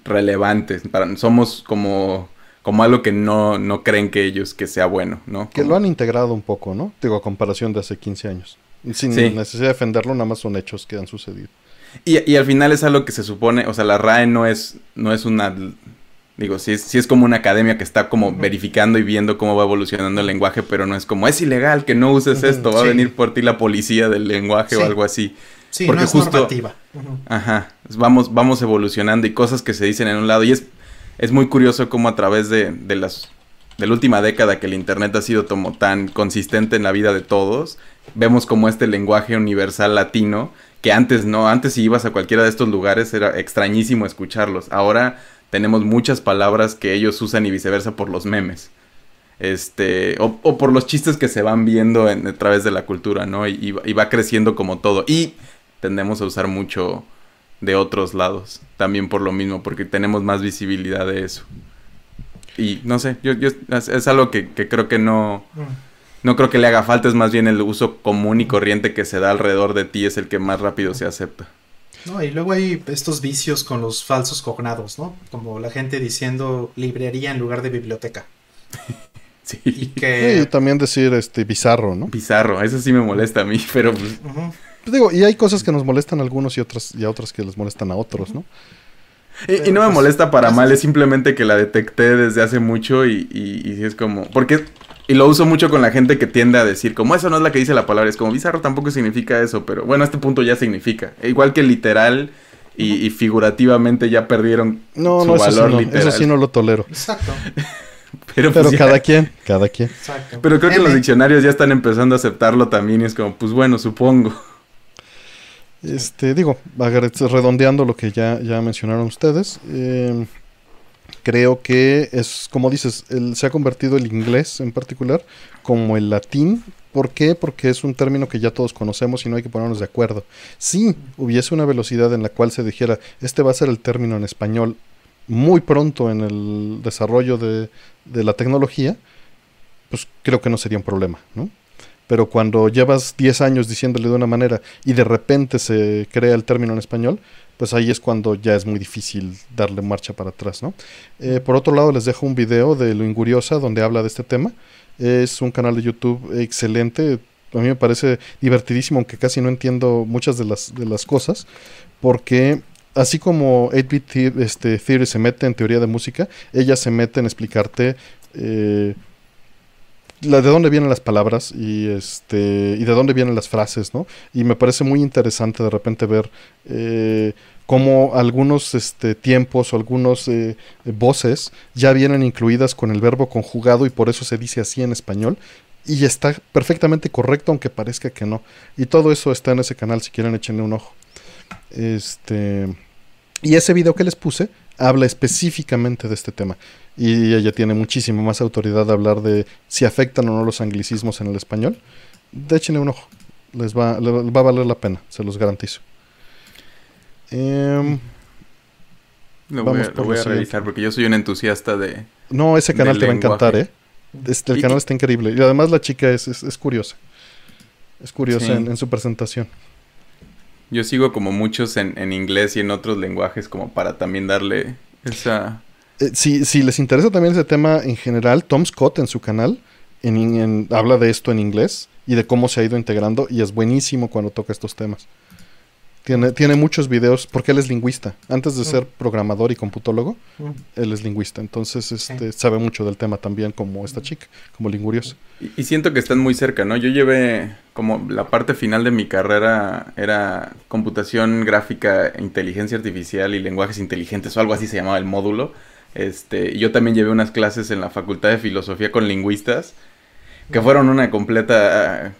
relevantes. Para, somos como, como algo que no, no creen que ellos que sea bueno, ¿no? Que lo han integrado un poco, ¿no? Digo, a comparación de hace 15 años. Sin sí. necesidad de defenderlo, nada más son hechos que han sucedido. Y, y, al final es algo que se supone, o sea, la RAE no es, no es una... Digo, sí es, sí es como una academia que está como verificando y viendo cómo va evolucionando el lenguaje, pero no es como, es ilegal que no uses esto, va sí. a venir por ti la policía del lenguaje o algo así. Sí, porque no es justo, normativa. Ajá, vamos, vamos evolucionando y cosas que se dicen en un lado. Y es, es muy curioso cómo a través de, de, las, de la última década que el Internet ha sido como tan consistente en la vida de todos, vemos como este lenguaje universal latino, que antes no, antes si ibas a cualquiera de estos lugares era extrañísimo escucharlos. Ahora tenemos muchas palabras que ellos usan y viceversa por los memes. Este, o, o por los chistes que se van viendo en, a través de la cultura, ¿no? Y, y va creciendo como todo. Y tendemos a usar mucho de otros lados. También por lo mismo, porque tenemos más visibilidad de eso. Y no sé, yo, yo es, es, algo que, que, creo que no, no creo que le haga falta, es más bien el uso común y corriente que se da alrededor de ti, es el que más rápido se acepta. No, y luego hay estos vicios con los falsos cognados, ¿no? Como la gente diciendo librería en lugar de biblioteca. sí. Y que... Sí, también decir este bizarro, ¿no? Bizarro, eso sí me molesta a mí, pero pues... Uh -huh. Pues digo, y hay cosas que nos molestan a algunos y otras, y a otras que les molestan a otros, ¿no? Y, y, no me pues, molesta para mal, es simplemente que la detecté desde hace mucho y, y, y, es como... Porque... Y lo uso mucho con la gente que tiende a decir, como eso no es la que dice la palabra, es como bizarro tampoco significa eso, pero bueno, a este punto ya significa. Igual que literal y, y figurativamente ya perdieron no, su no, valor eso sí no, literal. Eso sí no lo tolero. Exacto. Pero, pues, cada quien, cada quien. Exacto. Pero creo que los diccionarios ya están empezando a aceptarlo también y es como, pues bueno, supongo. Este, digo, redondeando lo que ya, ya mencionaron ustedes. Eh, creo que es, como dices, el- se ha convertido el inglés en particular como el latín. ¿Por qué? Porque es un término que ya todos conocemos y no hay que ponernos de acuerdo. Si hubiese una velocidad en la cual se dijera, este va a ser el término en español muy pronto en el desarrollo de, de la tecnología, pues creo que no sería un problema, ¿no? Pero cuando llevas 10 años diciéndole de una manera y de repente se crea el término en español, pues ahí es cuando ya es muy difícil darle marcha para atrás, ¿no? Eh, por otro lado, les dejo un video de Lo Inguriosa donde habla de este tema. Es un canal de YouTube excelente. A mí me parece divertidísimo, aunque casi no entiendo muchas de las, de las cosas, porque así como 8-Bit The- este, Theory se mete en teoría de música, ella se mete en explicarte eh, la, de dónde vienen las palabras y, este, y de dónde vienen las frases, ¿no? Y me parece muy interesante de repente ver eh, cómo algunos este, tiempos o algunos eh, voces ya vienen incluidas con el verbo conjugado y por eso se dice así en español. Y está perfectamente correcto, aunque parezca que no. Y todo eso está en ese canal, si quieren échenle un ojo. Este, y ese video que les puse habla específicamente de este tema. Y ella tiene muchísima más autoridad de hablar de si afectan o no los anglicismos en el español. De échenle un ojo. Les va, le va a valer la pena, se los garantizo. Em, Lo voy, Vamos a, lo por voy a revisar porque yo soy un entusiasta de... no, ese canal te va a encantar. ¿eh? Este, el Y- canal está increíble. Y además la chica es, es, es curiosa. Es curiosa Sí. en, en su presentación. Yo sigo como muchos en, en inglés y en otros lenguajes como para también darle esa... Eh, si, si les interesa también ese tema en general, Tom Scott en su canal en, en- habla de esto en inglés y de cómo se ha ido integrando y es buenísimo cuando toca estos temas. Tiene, tiene muchos videos porque él es lingüista. Antes de Mm. ser programador y computólogo, Mm. él es lingüista. Entonces este, sabe mucho del tema también como esta chica, como linguriosa. Y, y siento que están muy cerca, ¿no? Yo llevé como la parte final de mi carrera era computación gráfica, e inteligencia artificial y lenguajes inteligentes o algo así se llamaba el módulo. Este, y yo también llevé unas clases en la Facultad de Filosofía con lingüistas que fueron una completa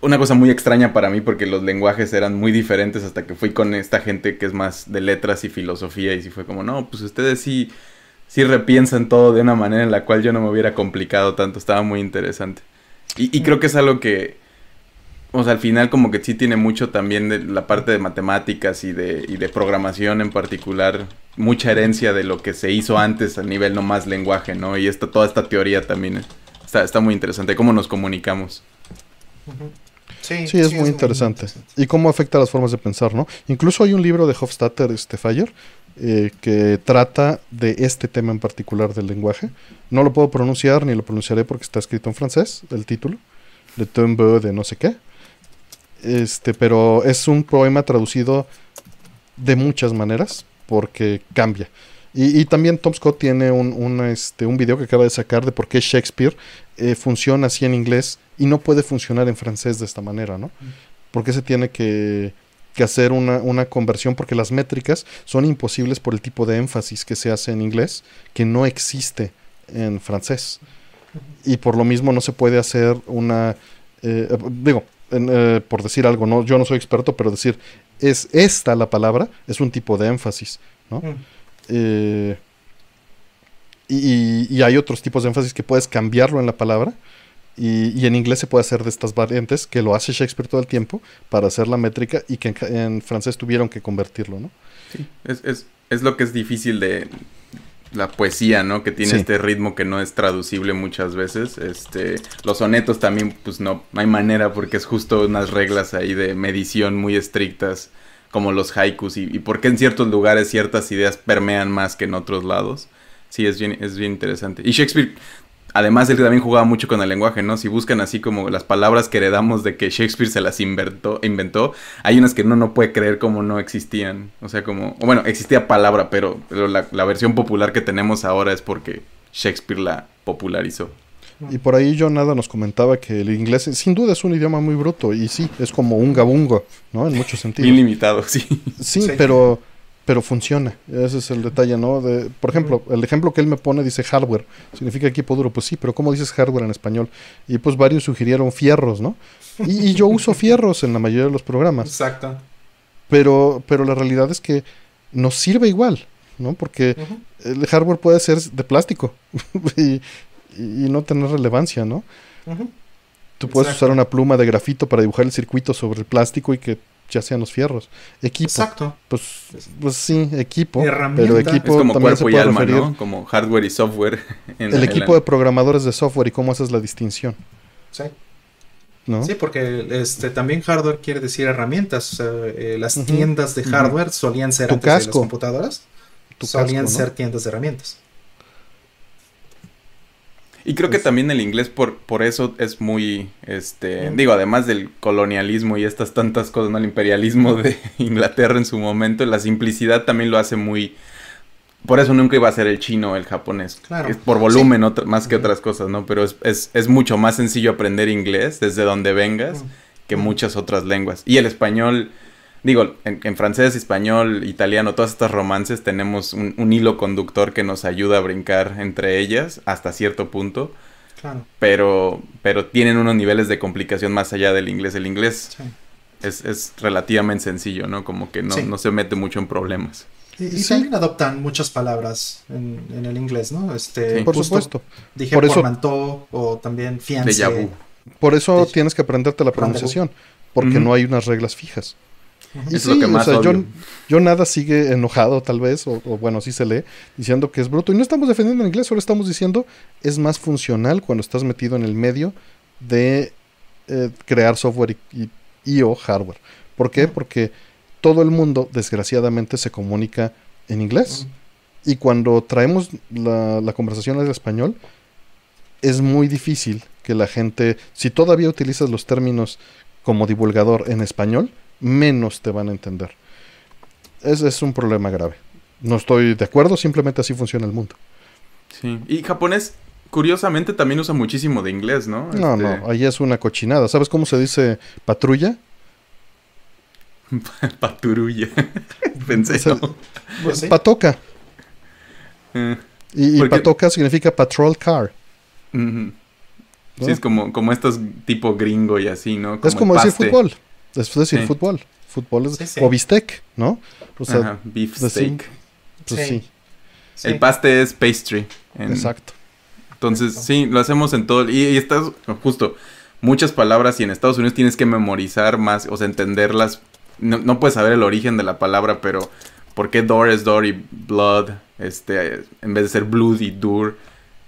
una cosa muy extraña para mí porque los lenguajes eran muy diferentes hasta que fui con esta gente que es más de letras y filosofía y sí fue como, no, pues ustedes sí sí repiensan todo de una manera en la cual yo no me hubiera complicado tanto, estaba muy interesante. Y, creo que es algo que, o sea, al final como que sí tiene mucho también de la parte de matemáticas y de, y de programación en particular, mucha herencia de lo que se hizo antes a nivel no más lenguaje, ¿no? Y esta, toda esta teoría también está, está muy interesante, cómo nos comunicamos. Sí, Sí, es muy interesante. Y cómo afecta las formas de pensar, ¿no? Incluso hay un libro de Hofstadter, este Fire, eh, que trata de este tema en particular del lenguaje. No lo puedo pronunciar ni lo pronunciaré porque está escrito en francés, el título, de Tombeau de no sé qué. Este, pero es un poema traducido de muchas maneras porque cambia. Y, y también Tom Scott tiene un, un, este, un video que acaba de sacar de por qué Shakespeare eh, funciona así en inglés y no puede funcionar en francés de esta manera, ¿no? Porque se tiene que, que hacer una, una conversión porque las métricas son imposibles por el tipo de énfasis que se hace en inglés que no existe en francés. Y por lo mismo no se puede hacer una... eh, digo, en, eh, por decir algo, no, yo no soy experto, pero decir, es esta la palabra, es un tipo de énfasis, ¿no? Mm. Eh, y, y hay otros tipos de énfasis que puedes cambiarlo en la palabra. Y, y en inglés se puede hacer de estas variantes, que lo hace Shakespeare todo el tiempo para hacer la métrica y que en, francés tuvieron que convertirlo, ¿no? Sí, es, es, es lo que es difícil de la poesía, ¿no? Que tiene Sí. este ritmo que no es traducible muchas veces. Este, los sonetos también, pues no, no hay manera porque es justo unas reglas ahí de medición muy estrictas, como los haikus y, y por qué en ciertos lugares ciertas ideas permean más que en otros lados. Sí, es bien, es bien interesante. Y Shakespeare, además, él también jugaba mucho con el lenguaje, ¿no? Si buscan así como las palabras que heredamos de que Shakespeare se las inventó, inventó hay unas que uno no puede creer como no existían. O sea, como, o bueno, existía palabra, pero, pero la, la versión popular que tenemos ahora es porque Shakespeare la popularizó. Y por ahí yo nada nos comentaba que el inglés sin duda es un idioma muy bruto y sí, es como un gabungo, ¿no? En muchos sentidos. Bien limitado, sí. Sí, Sí. pero pero funciona. Ese es el detalle, ¿no? De, por ejemplo, el ejemplo que él me pone dice hardware. Significa equipo duro. Pues sí, pero ¿cómo dices hardware en español? Y pues varios sugirieron fierros, ¿no? Y, y yo uso fierros en la mayoría de los programas. Exacto. Pero, pero la realidad es que nos sirve igual. ¿no? Porque el hardware puede ser de plástico y, y no tener relevancia, ¿no? Tú puedes Exacto. usar una pluma de grafito para dibujar el circuito sobre el plástico y que ya sean los fierros. Equipo. Exacto. Pues, pues sí, equipo. Pero Es equipo como también se cuerpo y puede alma, referir ¿no? Como hardware y software. en el la- equipo en la- de programadores de software y cómo haces la distinción, Sí. ¿no? Sí, porque este también hardware quiere decir herramientas. O sea, eh, las tiendas de hardware solían ser Tu antes de las computadoras. Tu solían casco, ¿no? ser tiendas de herramientas. Y creo que Pues- también el inglés por, por eso es muy, este, Mm. digo, además del colonialismo y estas tantas cosas, ¿no? El imperialismo de Inglaterra en su momento, la simplicidad también lo hace muy... Por eso nunca iba a ser el chino o el japonés. Claro. Es por volumen otra- más que otras cosas, ¿no? Pero es, es, es mucho más sencillo aprender inglés desde donde vengas que muchas otras lenguas. Y el español, digo, en, en francés, español, italiano, todas estas romances tenemos un, un hilo conductor que nos ayuda a brincar entre ellas hasta cierto punto, Claro. pero, pero tienen unos niveles de complicación más allá del inglés. El inglés sí. es, es relativamente sencillo, ¿no? Como que no, Sí. no se mete mucho en problemas. Y, y Sí. también adoptan muchas palabras en, en el inglés, ¿no? Este, Sí. Por justo supuesto. Dije Por eso- o también fiancé. Por eso tienes que aprenderte la pronunciación, porque no hay unas reglas fijas. Lo que o sea, yo, yo nada sigue enojado tal vez, o, o bueno, sí se lee, diciendo que es bruto. Y no estamos defendiendo el inglés, solo estamos diciendo es más funcional cuando estás metido en el medio de eh, crear software y, y- y o hardware. ¿Por qué? Porque todo el mundo, desgraciadamente, se comunica en inglés. Y cuando traemos la, la conversación al español, es muy difícil que la gente, si todavía utilizas los términos como divulgador en español, menos te van a entender. Ese es un problema grave. No estoy de acuerdo, simplemente así funciona el mundo. Sí. Y japonés, curiosamente, también usa muchísimo de inglés, ¿no? No, Este, no, ahí es una cochinada. ¿Sabes cómo se dice patrulla? Paturulla. Pensé, O sea, ¿no? Pues sí. Patoca. Eh, Y, y Porque- patoca significa patrol car. Sí, es como, como estos tipo gringo y así, ¿no? es como decir fútbol. Es decir Sí. fútbol. Fútbol es, Sí, sí. o bistec, ¿no? O sea, Ajá, beef pues steak. pues sí, Sí. El paste es pastry. en- exacto. Entonces, Exacto. sí, lo hacemos en todo. Y, y estás, justo, muchas palabras y en Estados Unidos tienes que memorizar más, o sea, entenderlas. No, no puedes saber el origen de la palabra, pero ¿por qué door es door y blood? Este, en vez de ser blood y dur,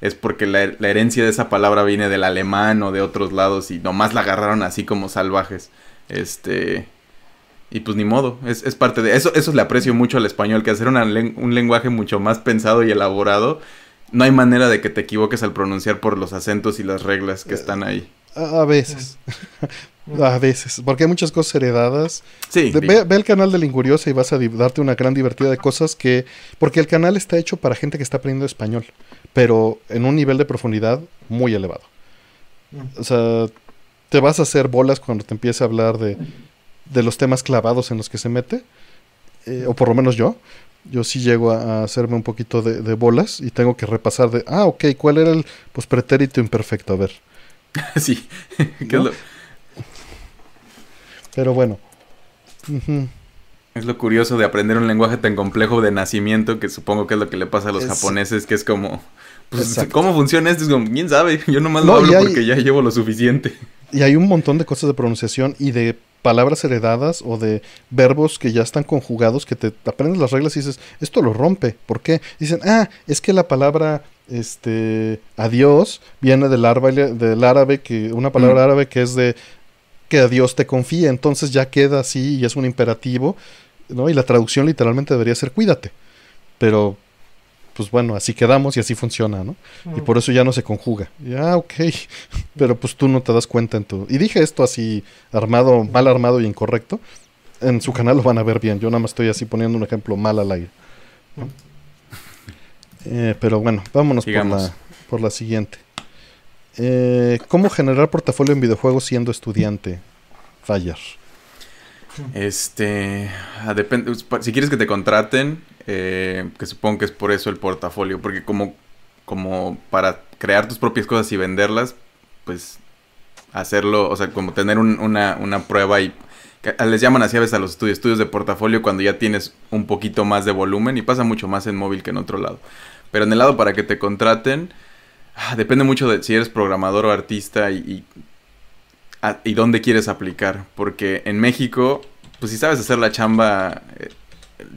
es porque la, la herencia de esa palabra viene del alemán o de otros lados y nomás la agarraron así como salvajes. Este. Y pues ni modo, es, es parte de eso. Eso le aprecio mucho al español, que hacer una un lenguaje mucho más pensado y elaborado no hay manera de que te equivoques al pronunciar por los acentos y las reglas que están ahí. A, veces. a veces. Porque hay muchas cosas heredadas. Sí, De- ve, ve el canal de Linguriosa y vas a darte una gran divertida de cosas que... Porque el canal está hecho para gente que está aprendiendo español. Pero en un nivel de profundidad muy elevado. Mm. O sea, te vas a hacer bolas cuando te empiece a hablar de, de los temas clavados en los que se mete. eh, o por lo menos yo. Yo sí llego a, a hacerme un poquito de, de bolas y tengo que repasar de, ah, ok, ¿cuál era el pues, pretérito imperfecto? A ver. sí. es, ¿no? lo, Pero bueno. Es lo curioso de aprender un lenguaje tan complejo de nacimiento que supongo que es lo que le pasa a los Es- japoneses, que es como... Pues, Exacto. ¿cómo funciona esto? Es como, ¿quién sabe? Yo nomás No, lo hablo hay- porque ya llevo lo suficiente. Y hay un montón de cosas de pronunciación y de palabras heredadas o de verbos que ya están conjugados que te aprendes las reglas y dices, esto lo rompe. ¿Por qué? Dicen, ah, es que la palabra este adiós viene del árabe, del árabe que una palabra Mm. árabe que es de que a Dios te confía, entonces ya queda así y es un imperativo, ¿no? Y la traducción literalmente debería ser cuídate. Pero pues bueno, así quedamos y así funciona, ¿no? Y por eso ya no se conjuga. Ya, ok. Pero pues tú no te das cuenta en tu... Y dije esto así, armado, mal armado y incorrecto. En su canal lo van a ver bien. Yo nada más estoy así poniendo un ejemplo mal al aire. ¿no? Eh, pero bueno, vámonos por la, por la siguiente. Eh, ¿Cómo generar portafolio en videojuegos siendo estudiante? Este, ah, depende, si quieres que te contraten, eh, que supongo que es por eso el portafolio, porque como, como para crear tus propias cosas y venderlas, pues hacerlo, o sea, como tener un- una, una prueba y que les llaman así a veces a los estudios, estudios de portafolio cuando ya tienes un poquito más de volumen y pasa mucho más en móvil que en otro lado. Pero en el lado para que te contraten, ah, depende mucho de si eres programador o artista y, ah, y dónde quieres aplicar. Porque en México, pues si sabes hacer la chamba, eh,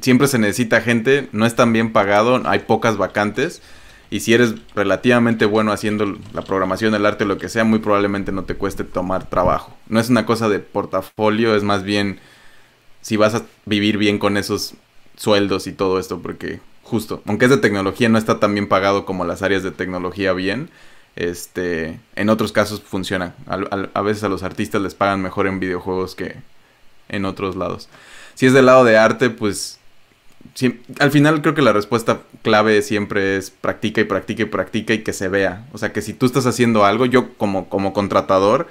siempre se necesita gente, no es tan bien pagado, hay pocas vacantes. Y si eres relativamente bueno haciendo la programación, el arte, lo que sea, muy probablemente no te cueste tomar trabajo. No es una cosa de portafolio, es más bien si vas a vivir bien con esos sueldos y todo esto, porque justo, aunque es de tecnología, no está tan bien pagado como las áreas de tecnología bien. Este, en otros casos funciona. A, a veces a los artistas les pagan mejor en videojuegos que en otros lados. Si es del lado de arte, pues al final creo que la respuesta clave siempre es practica y practica y practica y que se vea. O sea, que si tú estás haciendo algo, yo como, como contratador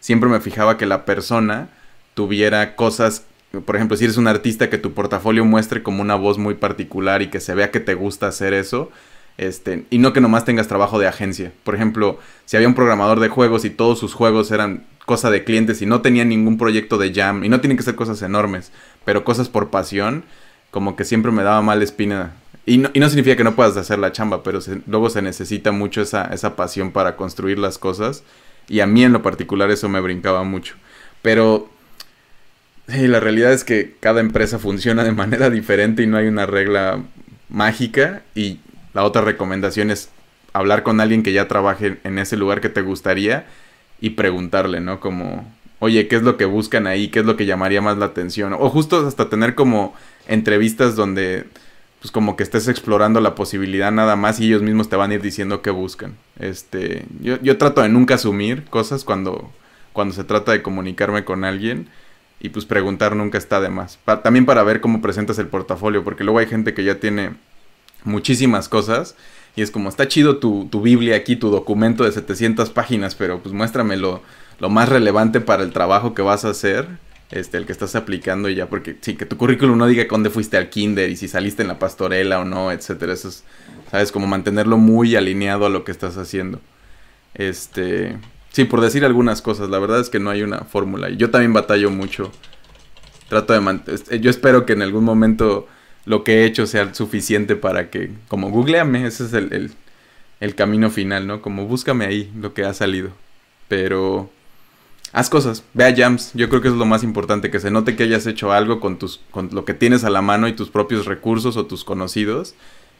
siempre me fijaba que la persona tuviera cosas, por ejemplo, si eres un artista, que tu portafolio muestre como una voz muy particular y que se vea que te gusta hacer eso. Este, y no que nomás tengas trabajo de agencia. Por ejemplo, si había un programador de juegos y todos sus juegos eran cosa de clientes y no tenía ningún proyecto de jam, y no tienen que ser cosas enormes, pero cosas por pasión, como que siempre me daba mal espina. Y no, y no significa que no puedas hacer la chamba, pero luego se necesita mucho esa, esa pasión para construir las cosas. Y a mí en lo particular eso me brincaba mucho. Pero la realidad es que cada empresa funciona de manera diferente y no hay una regla mágica. Y la otra recomendación es hablar con alguien que ya trabaje en ese lugar que te gustaría y preguntarle, ¿no? Como, oye, ¿qué es lo que buscan ahí? ¿Qué es lo que llamaría más la atención? O justo hasta tener como entrevistas donde pues como que estés explorando la posibilidad nada más y ellos mismos te van a ir diciendo qué buscan. Este, yo, yo trato de nunca asumir cosas cuando, cuando se trata de comunicarme con alguien y pues preguntar nunca está de más. También para ver cómo presentas el portafolio, porque luego hay gente que ya tiene muchísimas cosas y es como, está chido tu, tu Biblia aquí, tu documento de 700 páginas, pero pues muéstrame lo, más relevante para el trabajo que vas a hacer este, el que estás aplicando ya, porque sí, que tu currículum no diga dónde fuiste al kinder y si saliste en la pastorela o no, etcétera. Eso es, sabes, como mantenerlo muy alineado a lo que estás haciendo. Este, sí, por decir algunas cosas, la verdad es que no hay una fórmula. Y yo también batallo mucho. Trato de mantener, yo espero que en algún momento lo que he hecho sea suficiente para que, como googleame, ese es el, el, camino final, ¿no? Como búscame ahí lo que ha salido. Pero haz cosas, ve a jams. Yo creo que es lo más importante, que se note que hayas hecho algo con, tus, con lo que tienes a la mano y tus propios recursos o tus conocidos.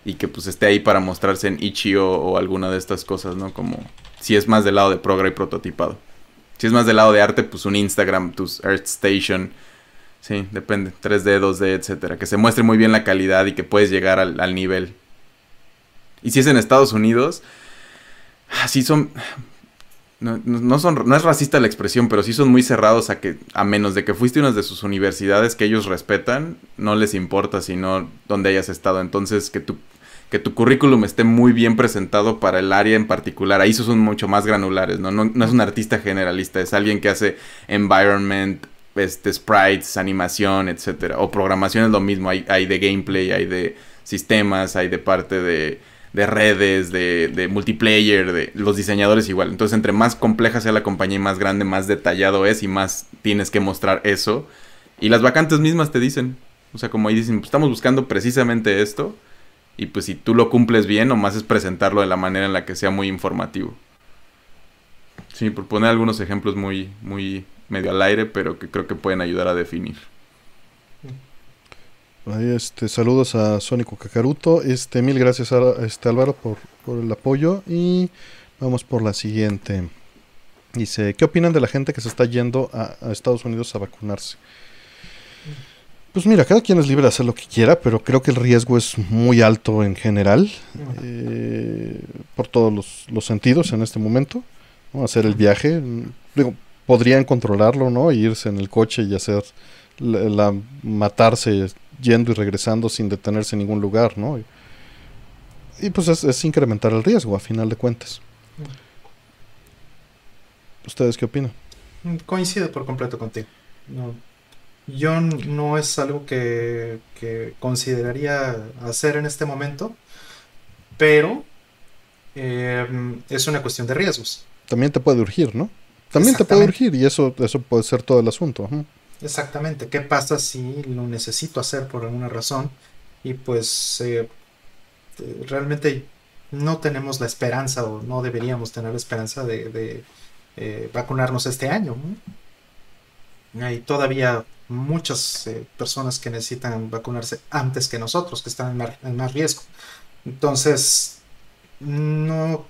Y que pues esté ahí para mostrarse en Ichio o alguna de estas cosas, ¿no? Como si es más del lado de progra y prototipado. Si es más del lado de arte, pues un Instagram, tus ArtStation. Sí, depende. 3D, 2D, etcétera. Que se muestre muy bien la calidad y que puedes llegar al, nivel. Y si es en Estados Unidos, así son no, no, son, no es racista la expresión, pero sí son muy cerrados a que, a menos de que fuiste a una de sus universidades que ellos respetan, no les importa sino dónde hayas estado. Entonces, que tu, que tu currículum esté muy bien presentado para el área en particular. Ahí son mucho más granulares, ¿no? No, no es un artista generalista, es alguien que hace environment, este, sprites, animación, etcétera. O programación es lo mismo, hay, hay de gameplay, hay de sistemas, hay de parte de de redes, de, de, multiplayer, de los diseñadores igual. Entonces, entre más compleja sea la compañía y más grande, más detallado es y más tienes que mostrar eso. Y las vacantes mismas te dicen, o sea, como ahí dicen, pues estamos buscando precisamente esto. Y pues si tú lo cumples bien, nomás es presentarlo de la manera en la que sea muy informativo. Sí, por poner algunos ejemplos muy, muy medio al aire, pero que creo que pueden ayudar a definir. Este, saludos a Sónico Cacaruto. Este, mil gracias a este Álvaro por, por, el apoyo. Y vamos por la siguiente. Dice, ¿qué opinan de la gente que se está yendo a, a, Estados Unidos a vacunarse? Pues mira, cada quien es libre de hacer lo que quiera, pero creo que el riesgo es muy alto en general, eh, por todos los, los, sentidos en este momento. ¿no? Hacer el viaje, digo, podrían controlarlo, ¿no? E irse en el coche y hacer la, la matarse yendo y regresando sin detenerse en ningún lugar, ¿no? Y, y pues es, es, incrementar el riesgo a final de cuentas. ¿Ustedes qué opinan? Coincido por completo contigo. No, yo no es algo que, que, consideraría hacer en este momento, pero eh, es una cuestión de riesgos. También te puede urgir, ¿no? También te puede urgir y eso, eso puede ser todo el asunto. ¿eh? Exactamente. ¿Qué pasa si lo necesito hacer por alguna razón? Y pues eh, eh, realmente no tenemos la esperanza o no deberíamos tener la esperanza de, eh, vacunarnos este año. Hay todavía muchas personas que necesitan vacunarse antes que nosotros, que están en más, riesgo. Entonces, no,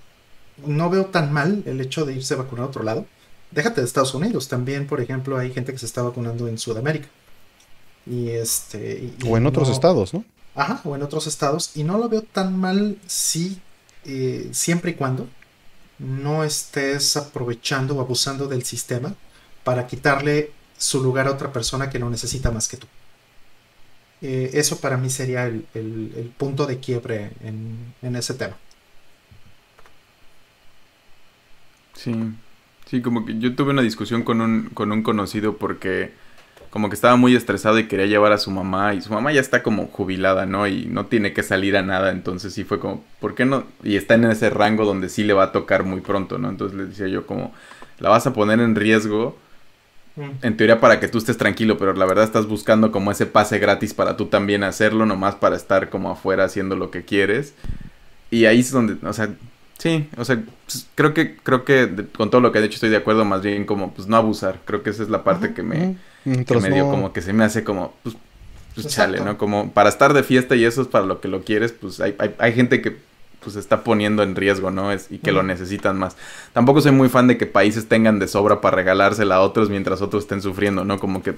no veo tan mal el hecho de irse a vacunar a otro lado déjate de Estados Unidos, también, por ejemplo, hay gente que se está vacunando en Sudamérica. Y este. o en otros estados, ¿no? Ajá, o en otros estados. Y no lo veo tan mal si, eh, siempre y cuando no estés aprovechando o abusando del sistema para quitarle su lugar a otra persona que lo necesita más que tú. Eh, eso para mí sería el, punto de quiebre en, en ese tema. Sí, Sí, como que yo tuve una discusión con un, con un conocido porque como que estaba muy estresado y quería llevar a su mamá y su mamá ya está como jubilada, ¿no? Y no tiene que salir a nada, entonces sí fue como, ¿por qué no? Y está en ese rango donde sí le va a tocar muy pronto, ¿no? Entonces le decía yo como, la vas a poner en riesgo, mm. en teoría para que tú estés tranquilo, pero la verdad estás buscando como ese pase gratis para tú también hacerlo, nomás para estar como afuera haciendo lo que quieres. Y ahí es donde, o sea, Sí, o sea, pues, creo que creo que con todo lo que ha dicho estoy de acuerdo, más bien como pues no abusar. Creo que esa es la parte que me, que me dio como que se me hace como pues, pues chale, ¿no? Como para estar de fiesta y eso es para lo que lo quieres, pues hay, hay, hay gente que pues está poniendo en riesgo, ¿no? Es, y que lo necesitan más. Tampoco soy muy fan de que países tengan de sobra para regalársela a otros mientras otros estén sufriendo, ¿no? Como que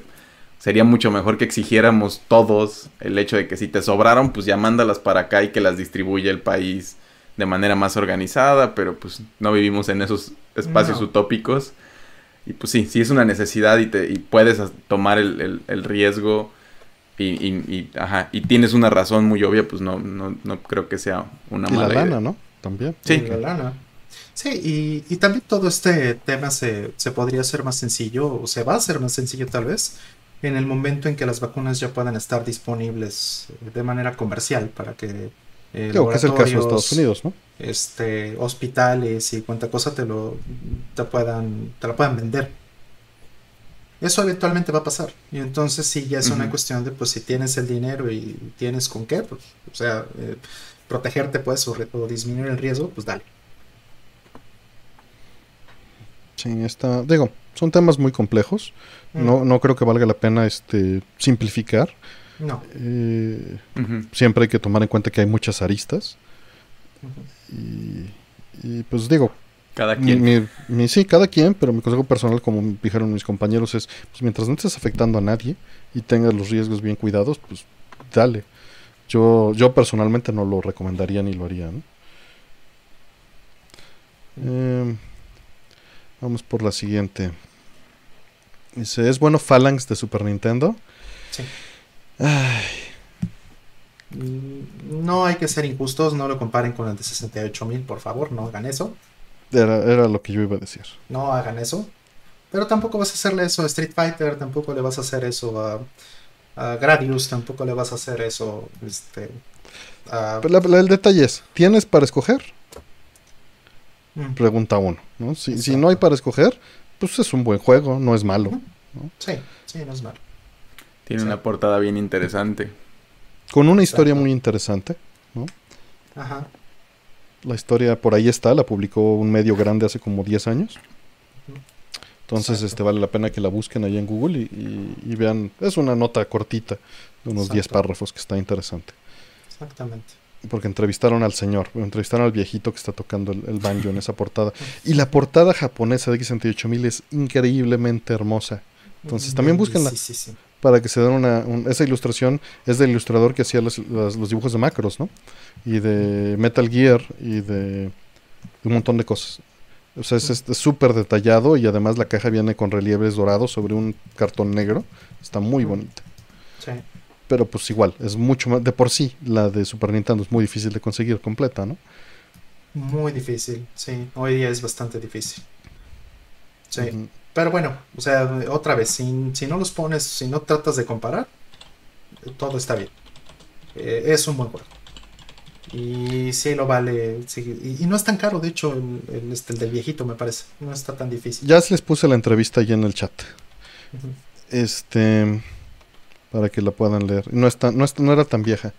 sería mucho mejor que exigiéramos todos el hecho de que si te sobraron, pues ya mándalas para acá y que las distribuya el país de manera más organizada, pero pues no vivimos en esos espacios utópicos. Y pues sí, sí es una necesidad y, te, y puedes tomar el, riesgo y, ajá, y tienes una razón muy obvia, pues no, no, no creo que sea una y la lana, ¿no? También. Sí. la lana. Sí, y, también todo este tema se, se podría hacer más sencillo, o se va a hacer más sencillo tal vez, en el momento en que las vacunas ya puedan estar disponibles de manera comercial para que eh, que es el caso de Estados Unidos, ¿no? Este, hospitales y cuánta cosa te lo te puedan te la puedan vender. Eso eventualmente va a pasar. Y entonces sí ya es una cuestión de pues si tienes el dinero y tienes con qué, pues, o sea, eh, protegerte pues o, disminuir el riesgo, pues dale. Sí, está, digo, son temas muy complejos. No, no creo que valga la pena este simplificar. No. Eh, siempre hay que tomar en cuenta que hay muchas aristas. y, pues digo. Cada quien. sí, cada quien, pero mi consejo personal, como dijeron mis compañeros, es: pues mientras no estés afectando a nadie y tengas los riesgos bien cuidados, pues dale. Yo, yo personalmente no lo recomendaría ni lo haría. Em, vamos por la siguiente. Dice: ¿Es bueno Phalanx de Super Nintendo? Sí. Mm, no hay que ser injustos, no lo comparen con el de 68.000, por favor, no hagan eso. Era, lo que yo iba a decir. No hagan eso. Pero tampoco vas a hacerle eso a Street Fighter, tampoco le vas a hacer eso a, Gradius, tampoco le vas a hacer eso este, el detalle es, ¿tienes para escoger? Mm. Pregunta uno. ¿no? Si, si, no hay para escoger, pues es un buen juego, no es malo. Sí, sí, no es malo. Tiene una portada bien interesante. Con una historia muy interesante, ¿no? Ajá. La historia por ahí está, la publicó un medio grande hace como 10 años. Entonces, este vale la pena que la busquen ahí en Google y, vean. Es una nota cortita, de unos 10 párrafos, que está interesante. Exactamente. Porque entrevistaron al señor, entrevistaron al viejito que está tocando el, banjo en esa portada. Y la portada japonesa de X68000 es increíblemente hermosa. Entonces, también búsquenla. Sí, sí, sí para que se den una... esa ilustración es del ilustrador que hacía los, dibujos de Macros, ¿no? Y de Metal Gear y de, un montón de cosas. O sea, es súper detallado y además la caja viene con relieves dorados sobre un cartón negro. Está muy bonita. Sí. Pero pues igual, es mucho más... De por sí, la de Super Nintendo es muy difícil de conseguir completa, ¿no? Muy difícil, sí. Hoy día es bastante difícil. Sí. Pero bueno, o sea, otra vez, si, si no los pones, si no tratas de comparar, todo está bien. Eh, es un buen juego. Y sí lo vale. y, no es tan caro, de hecho, este, el, del viejito me parece. No está tan difícil. Ya les puse la entrevista ahí en el chat. Este, para que la puedan leer. No, está, no, está- no era tan vieja.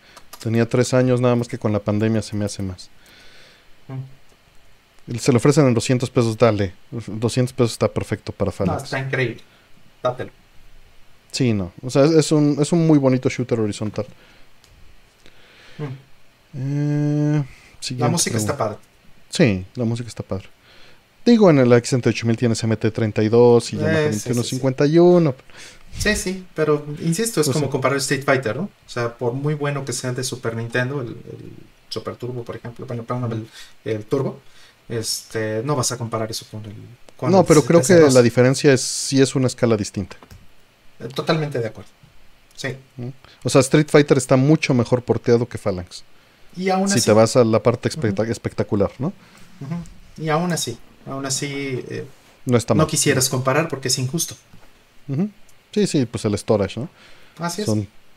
Tenía tres años, nada más que con la pandemia se me hace más. Y Se le ofrecen en 200 pesos, dale. 200 pesos está perfecto para No, Phalanx. está increíble. Dátelo. Sí, no. O sea, es, es un, es un muy bonito shooter horizontal. Mm. Eh, La música está padre. Sí, la música está padre. Digo, en el X68000 tienes MT32 y Yamaha Eh, sí, sí, sí. 2151. Sí, sí, pero insisto, es Pues como sí. comparar Street Fighter, ¿no? O sea, por muy bueno que sea el de Super Nintendo, el, el Super Turbo, por ejemplo, bueno, perdón, el, el Turbo, este, no vas a comparar eso con el. con No, el pero creo que CS2. la diferencia es sí es una escala distinta. Eh, Totalmente de acuerdo. Sí. O sea, Street Fighter está mucho mejor porteado que Phalanx. Y aún Si así. te vas a la parte espectac- espectacular, ¿no? Y aún así, aún así, eh, No está mal. no quisieras comparar porque es injusto. Sí, sí, pues el storage, ¿no? Así es.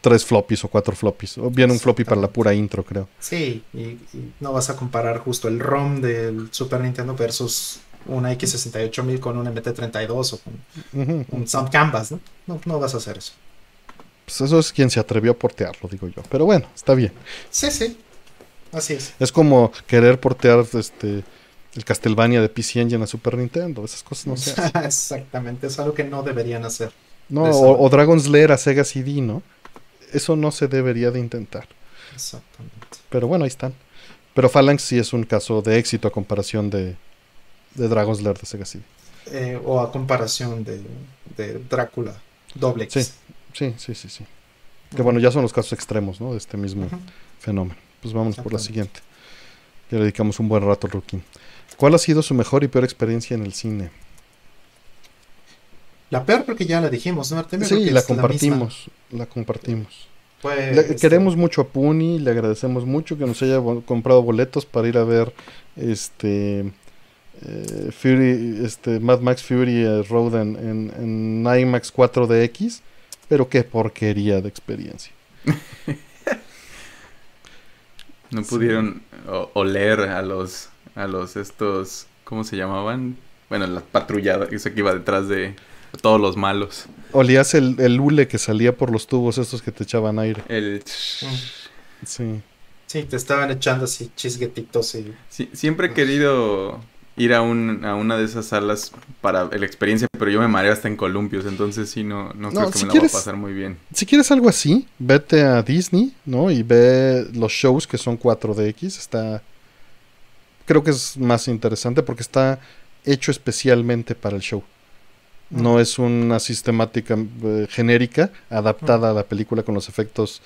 Tres floppies o cuatro floppies. O bien un floppy para la pura intro, creo. Sí, y, y no vas a comparar justo el ROM del Super Nintendo versus una X68000 con un MT32 o con un Sound Canvas, ¿no? No, no vas a hacer eso. Pues eso es quien se atrevió a portearlo, digo yo. Pero bueno, está bien. Sí, sí. Así es. Es como querer portear este el Castlevania de PC Engine a Super Nintendo. Esas cosas no se hacen. Exactamente, es algo que no deberían hacer. No, o, o Dragon's Lair a Sega CD, ¿no? Eso no se debería de intentar. Exactamente. Pero bueno, ahí están. Pero Phalanx sí es un caso de éxito a comparación de, de Dragon's Lair de Sega CD. Eh, o a comparación de, de Drácula doble X. Sí, sí, sí, sí. Que bueno, ya son los casos extremos, ¿no? De este mismo fenómeno. Pues vamos por la siguiente. Ya le dedicamos un buen rato al Rookie. ¿Cuál ha sido su mejor y peor experiencia en el cine? La peor porque ya la dijimos, ¿no? Artemio? Sí, la compartimos. La compartimos. Fue, Le- este, queremos mucho a Puni, le agradecemos mucho que nos haya comprado boletos para ir a ver este eh, Fury, este Mad Max Fury eh, Road en, en, en IMAX 4DX, pero qué porquería de experiencia. No pudieron oler a los, a los estos, ¿cómo se llamaban? Bueno, la patrullada, eso que iba detrás de todos los malos. Olías el, el hule que salía por los tubos estos que te echaban aire. El... Sí. Sí, te estaban echando así chisguetitos y... Sí, siempre he querido ir a, un, a una de esas salas para la experiencia, pero yo me mareo hasta en columpios, entonces sí, no, no, No, creo que si me la voy a pasar muy bien. Si quieres algo así, vete a Disney, ¿no? Y ve los shows que son 4DX. Está. Creo que es más interesante porque está hecho especialmente para el show. No es una sistemática eh, genérica adaptada a la película con los efectos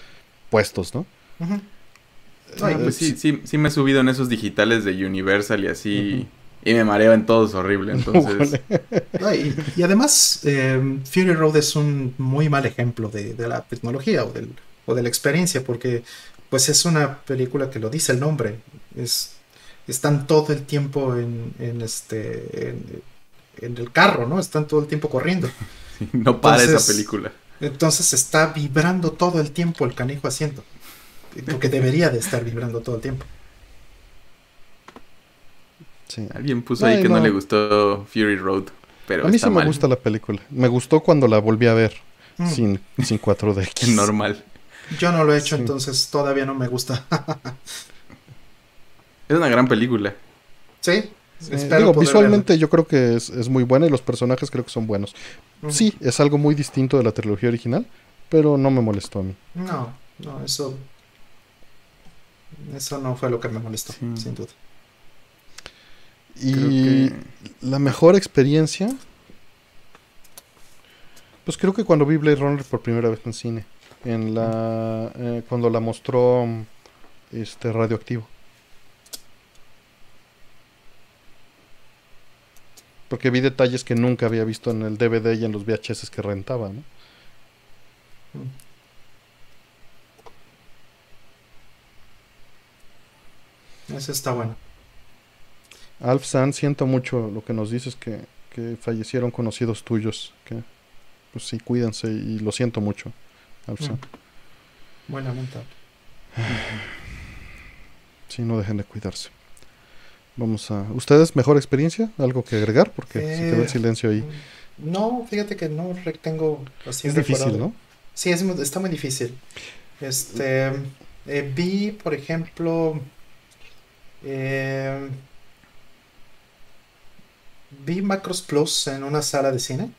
puestos, ¿no? Ay, pues sí, sí, sí me he subido en esos digitales de Universal y así, y me mareo en todos horrible, entonces... No, y, y además, eh, Fury Road es un muy mal ejemplo de, de la tecnología o, del, o de la experiencia, porque pues es una película que lo dice el nombre. Es, están todo el tiempo en, en este en, en el carro, ¿no? Están todo el tiempo corriendo. no para esa película. Entonces está vibrando todo el tiempo el canijo asiento. Porque debería de estar vibrando todo el tiempo. Sí. Alguien puso Ay, ahí que no. no. le gustó Fury Road, pero A mí está sí me gusta la película. Me gustó cuando la volví a ver Mm. sin, sin 4DX. Es normal. Yo no lo he hecho, Sí. entonces todavía no me gusta. Es una gran película. sí, Eh, espero digo, visualmente yo creo que es, es muy buena y los personajes creo que son buenos. Sí, es algo muy distinto de la trilogía original, pero no me molestó a mí. No, no, eso. Eso no fue lo que me molestó, Sí. sin duda. Y que... la mejor experiencia, pues creo que cuando vi Blade Runner por primera vez en cine, en la eh, cuando la mostró este radioactivo. Porque vi detalles que nunca había visto en el DVD y en los VHS que rentaba, ¿no? Eso está bueno. Alf San, siento mucho lo que nos dices que, que fallecieron conocidos tuyos, que pues sí, cuídense y lo siento mucho, Alf San. Mm. Muy lamentable. Sí, no dejen de cuidarse. Vamos a... ¿Ustedes mejor experiencia? ¿Algo que agregar? Porque se quedó Eh, el silencio ahí No, fíjate que no tengo así Es difícil, ¿no? Sí, es, está muy difícil. Este, eh, vi, por ejemplo, eh, vi Macros Plus en una sala de cine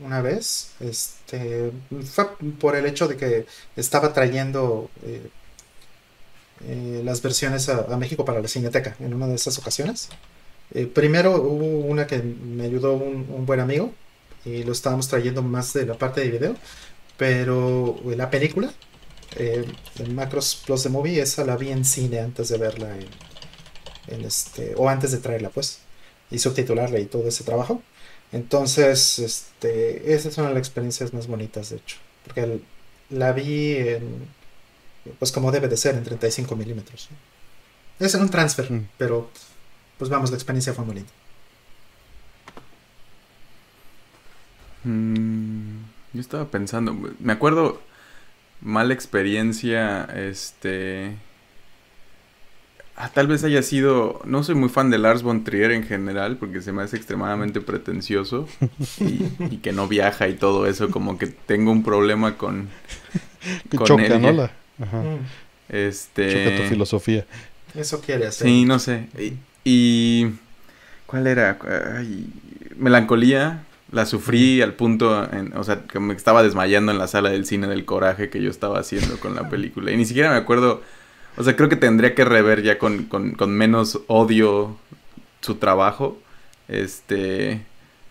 una vez. Este, fue por el hecho de que estaba trayendo eh, eh, las versiones a, México para la Cineteca en una de esas ocasiones. Eh, primero hubo una que me ayudó un, buen amigo y lo estábamos trayendo más de la parte de video, pero la película, eh, Macros Plus de Movie, esa la vi en cine antes de verla en, este, o antes de traerla, pues, y subtitularla y todo ese trabajo. Entonces, este, esa es las experiencias más bonitas, de hecho, porque la vi en, pues como debe de ser, en 35 milímetros. Es un transfer, Mm. pero pues vamos, la experiencia fue muy linda. Mm, yo estaba pensando, me acuerdo mala experiencia, este... Ah, tal vez haya sido, no soy muy fan de Lars von Trier en general, porque se me hace extremadamente pretencioso y, y que no viaja y todo eso, como que tengo un problema con, Con choca, él ¿no? ya. La, ajá. Mm, este... Choca tu filosofía. Eso quiere hacer. Sí, no sé. Y, y- ¿cuál era? Ay, melancolía. La sufrí al punto, en- o sea, que me estaba desmayando en la sala del cine del coraje que yo estaba haciendo con la película. Y ni siquiera me acuerdo, o sea, creo que tendría que rever ya con, con, con menos odio su trabajo. Este,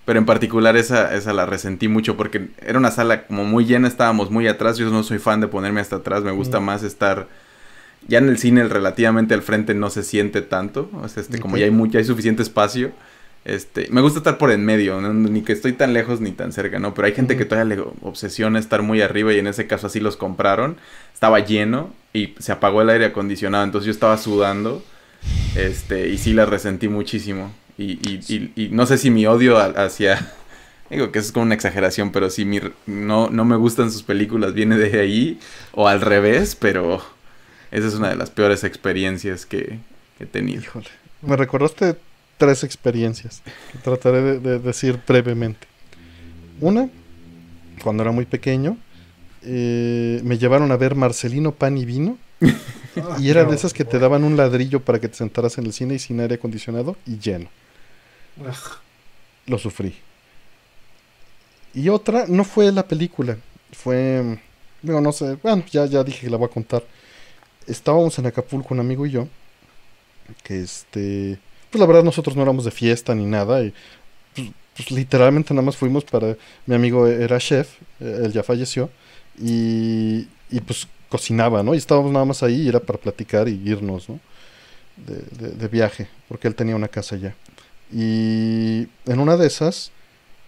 pero en particular esa, esa la resentí mucho porque era una sala como muy llena, estábamos muy atrás. Yo no soy fan de ponerme hasta atrás, me gusta Mm. más estar ya en el cine relativamente al frente no se siente tanto, o sea, este, como ya hay mu- ya hay suficiente espacio. Este, me gusta estar por en medio, ¿no? ni que estoy tan lejos ni tan cerca, ¿no? Pero hay gente que todavía le obsesiona estar muy arriba y en ese caso así los compraron. Estaba lleno y se apagó el aire acondicionado, entonces yo estaba sudando. Este, y sí la resentí muchísimo. Y, y, y, y no sé si mi odio a- hacia. Digo que eso es como una exageración, pero si mi, no, no me gustan sus películas viene de ahí, o al revés, pero esa es una de las peores experiencias que que he tenido. Híjole. Me recordaste tres experiencias que trataré de, de decir brevemente. Una, cuando era muy pequeño, eh, me llevaron a ver Marcelino Pan y Vino. Y era de esas que te daban un ladrillo para que te sentaras en el cine y sin aire acondicionado y lleno. Lo sufrí. Y otra, no fue la película, fue, digo, no sé, bueno, ya, ya dije que la voy a contar. Estábamos en Acapulco, un amigo y yo, que este, pues la verdad nosotros no éramos de fiesta ni nada, y pues, pues, literalmente nada más fuimos para, mi amigo era chef, eh, él ya falleció, y, y pues cocinaba, ¿no? Y estábamos nada más ahí y era para platicar y irnos, ¿no? De, de- de viaje, porque él tenía una casa allá. Y en una de esas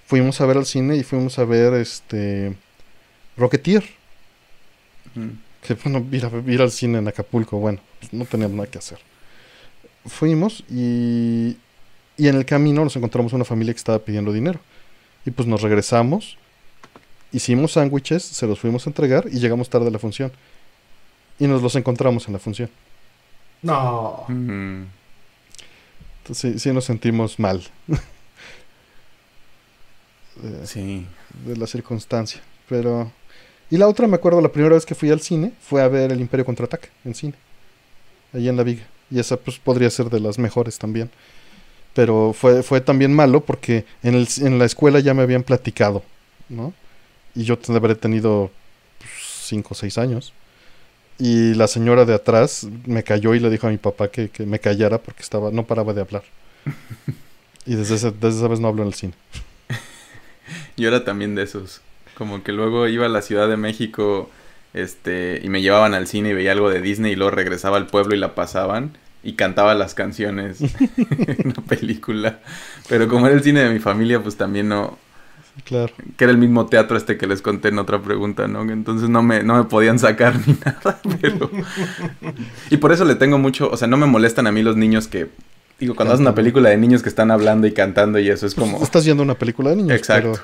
fuimos a ver al cine y fuimos a ver este Rocketeer. Mm. Que bueno, ir, a- ir al cine en Acapulco, bueno, pues no teníamos nada que hacer. Fuimos y, y en el camino nos encontramos una familia que estaba pidiendo dinero. Y pues nos regresamos, hicimos sándwiches, se los fuimos a entregar y llegamos tarde a la función. Y nos los encontramos en la función. No. Mm. Entonces sí, sí nos sentimos mal. de, Sí. de la circunstancia. Pero. Y la otra, me acuerdo, la primera vez que fui al cine fue a ver El Imperio Contraataca en cine. Allí en la Viga. Y esa pues podría ser de las mejores también. Pero fue, fue también malo porque en, el, en la escuela ya me habían platicado, ¿no? Y yo habré tenido 5 o 6 años. Y la señora de atrás me cayó y le dijo a mi papá que, que me callara porque estaba, no paraba de hablar. y desde, ese- desde esa vez no hablo en el cine. Yo era también de esos. Como que luego iba a la Ciudad de México, este, y me llevaban al cine y veía algo de Disney y luego regresaba al pueblo y la pasaban y cantaba las canciones en la película. Pero como era el cine de mi familia, pues también no, Claro. que era el mismo teatro este que les conté en otra pregunta, ¿no? Entonces no me, no me podían sacar ni nada, pero... Y por eso le tengo mucho, o sea, no me molestan a mí los niños que... Digo, cuando hacen una película de niños que están hablando y cantando y eso es como... Estás viendo una película de niños. Exacto. pero-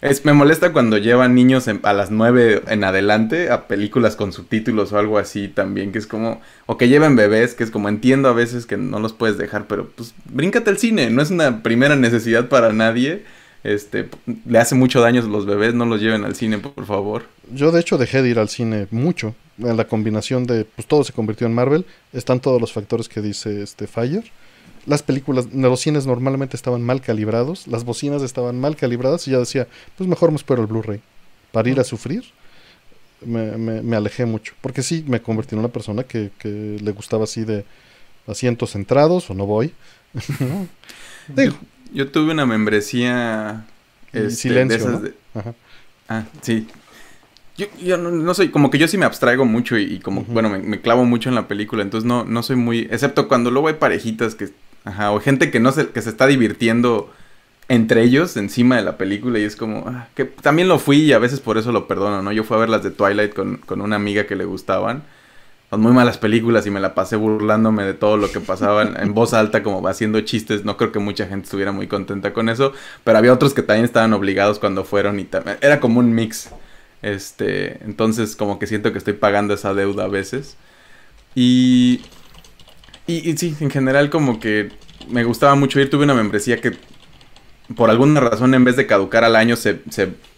Es, me molesta cuando llevan niños en- a las 9 en adelante a películas con subtítulos o algo así también, que es como, o que lleven bebés, que es como entiendo a veces que no los puedes dejar, pero pues bríncate al cine, no es una primera necesidad para nadie. Este, le hace mucho daño a los bebés, no los lleven al cine, por favor. Yo de hecho dejé de ir al cine mucho. En la combinación de, pues todo se convirtió en Marvel. Están todos los factores que dice este Fire. Las películas, los cines normalmente estaban mal calibrados, las bocinas estaban mal calibradas y ya decía, pues mejor me espero el Blu-ray. Para ir a sufrir, me, me- me alejé mucho. Porque sí, me convertí en una persona que, que le gustaba así de asientos centrados o no voy. Digo, Yo tuve una membresía. Este, silencio, de esas ¿no? de- ajá. Ah, sí. Yo, yo no, no soy, como que yo sí me abstraigo mucho y, y como, bueno, me, me clavo mucho en la película, entonces no, no soy muy, excepto cuando luego hay parejitas que, ajá, o gente que no se, que se está divirtiendo entre ellos encima de la película y es como, ah, que también lo fui y a veces por eso lo perdono, ¿no? Yo fui a ver las de Twilight con, con una amiga que le gustaban, son muy malas películas y me la pasé burlándome de todo lo que pasaba en, voz alta, como haciendo chistes. No creo que mucha gente estuviera muy contenta con eso, pero había otros que también estaban obligados cuando fueron y era como un mix. Este, entonces como que siento que estoy pagando esa deuda a veces. Y, y, y sí, en general como que me gustaba mucho ir. Tuve una membresía que por alguna razón en vez de caducar al año se,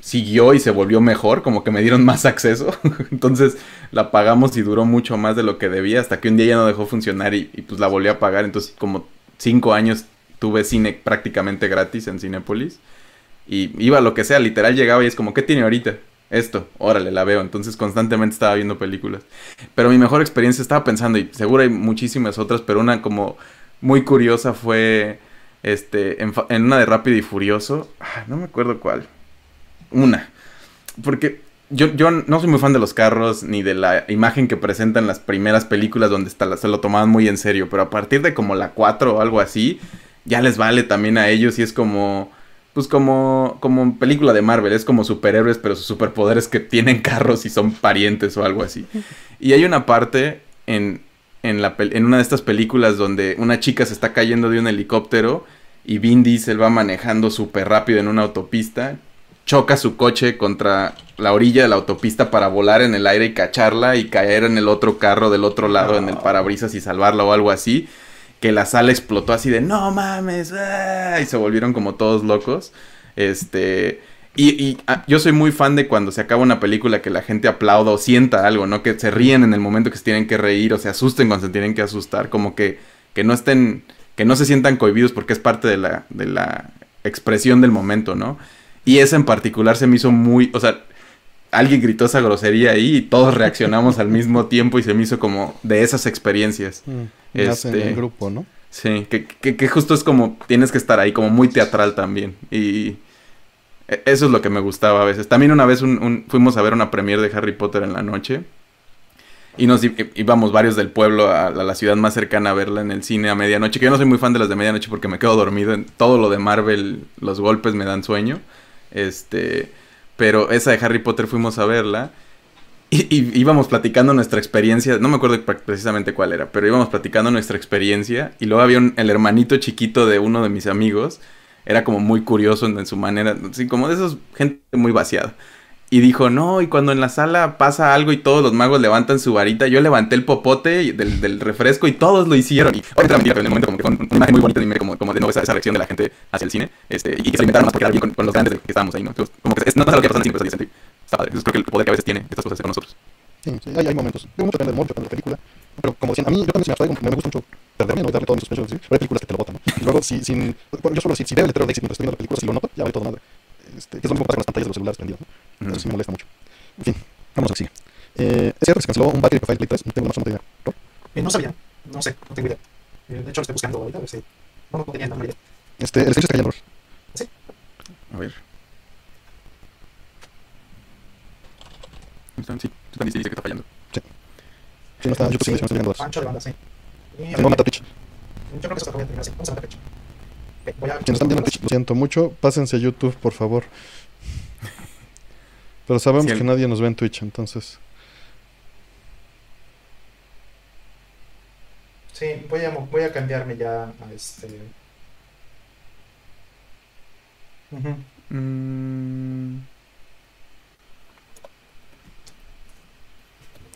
siguió y se volvió mejor, como que me dieron más acceso. Entonces la pagamos y duró mucho más de lo que debía hasta que un día ya no dejó funcionar y, y, pues la volví a pagar. Entonces como cinco años tuve cine prácticamente gratis en Cinépolis. Y iba a lo que sea, literal llegaba y es como, ¿qué tiene ahorita? Esto, órale, la veo. Entonces constantemente estaba viendo películas. Pero mi mejor experiencia estaba pensando, y seguro hay muchísimas otras, pero una como muy curiosa fue este en, una de Rápido y Furioso. ah, No me acuerdo cuál. Una. Porque yo, yo no soy muy fan de los carros ni de la imagen que presentan las primeras películas donde está, se lo tomaban muy en serio. Pero a partir de como la 4 o algo así, ya les vale también a ellos y es como pues como, como película de Marvel, es como superhéroes, pero sus superpoderes que tienen carros y son parientes o algo así. Y hay una parte en, en, la, pel- en una de estas películas donde una chica se está cayendo de un helicóptero y Vin Diesel va manejando súper rápido en una autopista, choca su coche contra la orilla de la autopista para volar en el aire y cacharla y caer en el otro carro del otro lado en el parabrisas y salvarla o algo así que la sala explotó así de no mames ¡ah! y se volvieron como todos locos este y, y, ah, yo soy muy fan de cuando se acaba una película que la gente aplauda o sienta algo no que se ríen en el momento que se tienen que reír o se asusten cuando se tienen que asustar como que que no estén que no se sientan cohibidos porque es parte de la de la expresión del momento no y esa en particular se me hizo muy o sea alguien gritó esa grosería ahí y todos reaccionamos al mismo tiempo y se me hizo como de esas experiencias Mm, más en Este- el grupo, ¿no? Sí, que, que, que justo es como, tienes que estar ahí, como muy teatral también. Y eso es lo que me gustaba a veces. También una vez un- un- fuimos a ver una premiere de Harry Potter en la noche. Y nos íbamos varios del pueblo a, la ciudad más cercana a verla en el cine a medianoche. Que yo no soy muy fan de las de medianoche porque me quedo dormido. En todo lo de Marvel, los golpes me dan sueño. Este, pero esa de Harry Potter fuimos a verla. Y, íbamos platicando nuestra experiencia, no me acuerdo pre- precisamente cuál era, pero íbamos platicando nuestra experiencia y luego había el hermanito chiquito de uno de mis amigos, era como muy curioso en, su manera, así como de esos gente muy vaciada. Y dijo, no, y cuando en la sala pasa algo y todos los magos levantan su varita, yo levanté el popote del, refresco y todos lo hicieron. Y era mentira, pero en el momento como que fue una imagen muy bonita de como, como de nuevo esa, esa reacción de la gente hacia el cine. Este, y que se alimentaron más porque era bien con, con los grandes de que estábamos ahí, ¿no? Como que es, no pasa lo que pasa en el cine, pero sentí. Está creo que el poder que a veces tiene estas cosas con nosotros. Sí, sí, hay, momentos. Digo, mucho depende del modo, depende de la película. Pero como decían, a mí yo también si me abstraigo, me gusta mucho perderme, no darle todo mi suspenso. ¿sí? Pero hay películas que te lo botan, ¿no? Y luego, si, sin, bueno, yo solo si, si veo el letrero de éxito mientras estoy viendo la película, si lo noto, ya vale todo madre. Este, que es lo mismo que pasa con las pantallas de los celulares prendidas, ¿no? Eso sí me molesta mucho. En fin, vamos a lo que sigue. Eh, es cierto que se canceló un Battle Profile Play 3, no tengo la más remota idea. ¿no? Eh, no sabía, no sé, no tengo idea. Eh, de hecho, lo estoy buscando ahorita, a ver si. No, no tenía nada idea. Este, el está cayendo. A ver. Sí, tú también dice que está fallando. Si no está, yo sí, no estoy viendo Pancho de banda, sí. Y, No mata Twitch. Yo creo que eso está bien, así. Vamos a ver Twitch. Voy a- Quienes están viendo en Twitch, lo siento mucho, pásense a YouTube, por favor. Pero sabemos Sí, el- que nadie nos ve en Twitch, entonces. Sí, voy a, voy a cambiarme ya a este. Ujú. Mm.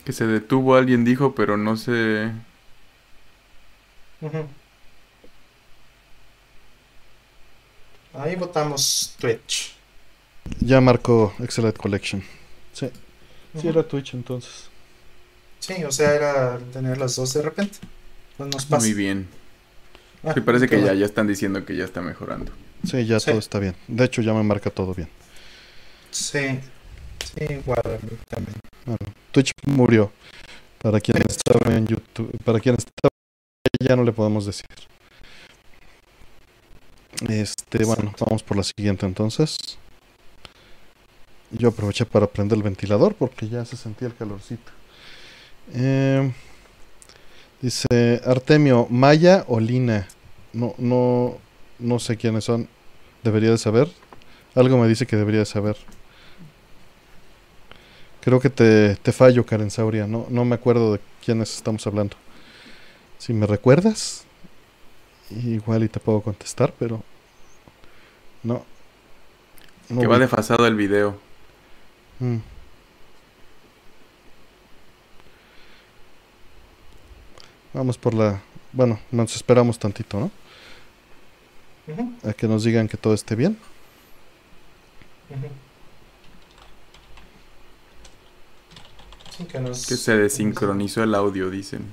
Que se detuvo alguien dijo, pero no sé. Ujú. Ahí votamos Twitch. Ya marcó Excellent Collection. Sí. Sí, Ujú. era Twitch entonces. Sí, o sea, era tener las dos de repente. Pues nos pasa. Muy bien. Ah, Sí, parece que qué ya, bueno. ya están diciendo que ya está mejorando. Sí, ya Sí. todo está bien. De hecho, ya me marca todo bien. Sí, sí, igual a mí también. Bueno, Twitch murió. Para quien estaba en YouTube, para quien estaba ya no le podemos decir. Este, bueno, vamos por la siguiente entonces. Yo aproveché para prender el ventilador porque ya se sentía el calorcito. Eh, dice Artemio, Maya o Lina. No, no, no sé quiénes son. Debería de saber. Algo me dice que debería de saber. Creo que te, te fallo, Karen Sauria. No, no me acuerdo de quiénes estamos hablando. Si me recuerdas, igual y te puedo contestar, pero no. no que va desfasado el video. Mm. Vamos por la... Bueno, nos esperamos tantito, ¿no? A que nos digan que todo esté bien. ujú. Sí, que nos... Que se desincronizó el audio, dicen.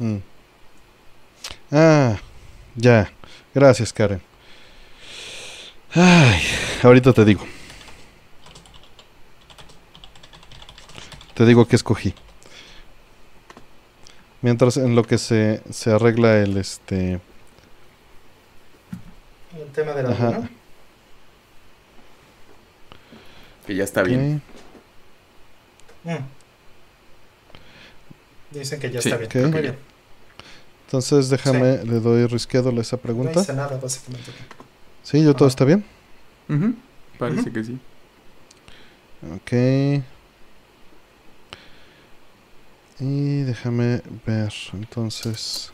Mm. Ah, ya. Gracias, Karen. Ay, ahorita te digo. Te digo que escogí. Mientras en lo que se, se arregla el este. El tema de la Ajá. ¿no? Que ya está bien. Mm. Dicen que ya Sí, está bien. ok. Muy bien. Entonces déjame, le doy reschedule esa No pregunta. hice nada, básicamente. Sí, yo todo está bien. Ujú, Parece que sí. Ok. Y déjame ver, entonces.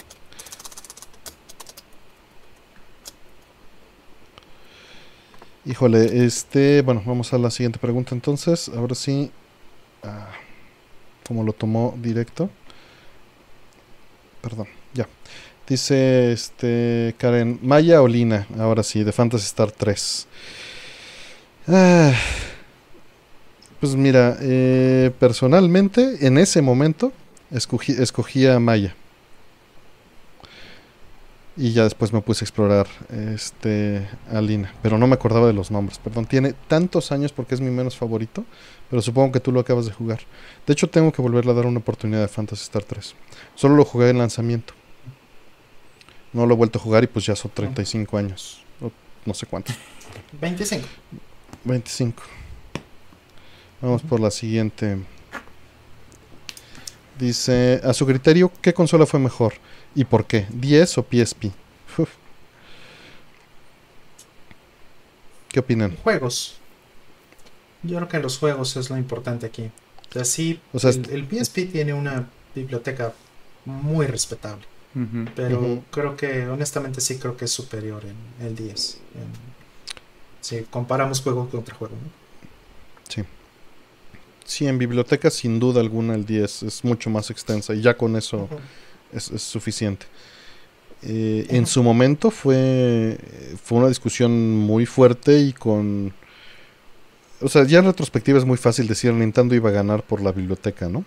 Híjole, este, bueno, vamos a la siguiente pregunta entonces. Ahora sí, ah, como lo tomó directo. Perdón, ya. Dice este Karen, Maya o Lina, ahora sí, de Fantasy Star 3. Ah, pues mira, eh, personalmente en ese momento escogí, escogí a Maya. Y ya después me puse a explorar este, a Lina. Pero no me acordaba de los nombres. Perdón, tiene tantos años porque es mi menos favorito. Pero supongo que tú lo acabas de jugar. De hecho, tengo que volverle a dar una oportunidad de Fantasy Star 3. Solo lo jugué en lanzamiento. No lo he vuelto a jugar y pues ya son 35 años. O no sé cuántos. 25. 25. Vamos por la siguiente. Dice, a su criterio, ¿qué consola fue mejor? ¿Y por qué? ¿10 o PSP? Uf. ¿Qué opinan? Juegos. Yo creo que los juegos es lo importante aquí. O sea, sí, O sea, el, el PSP tiene una biblioteca muy respetable. Pero creo que, honestamente, sí creo que es superior en el 10. en- si comparamos juego contra juego. ¿no? Sí, en biblioteca sin duda alguna el 10 es mucho más extensa y ya con eso es suficiente. Eh, en su momento fue, fue una discusión muy fuerte y con... O sea, ya en retrospectiva es muy fácil decir Nintendo iba a ganar por la biblioteca, ¿no?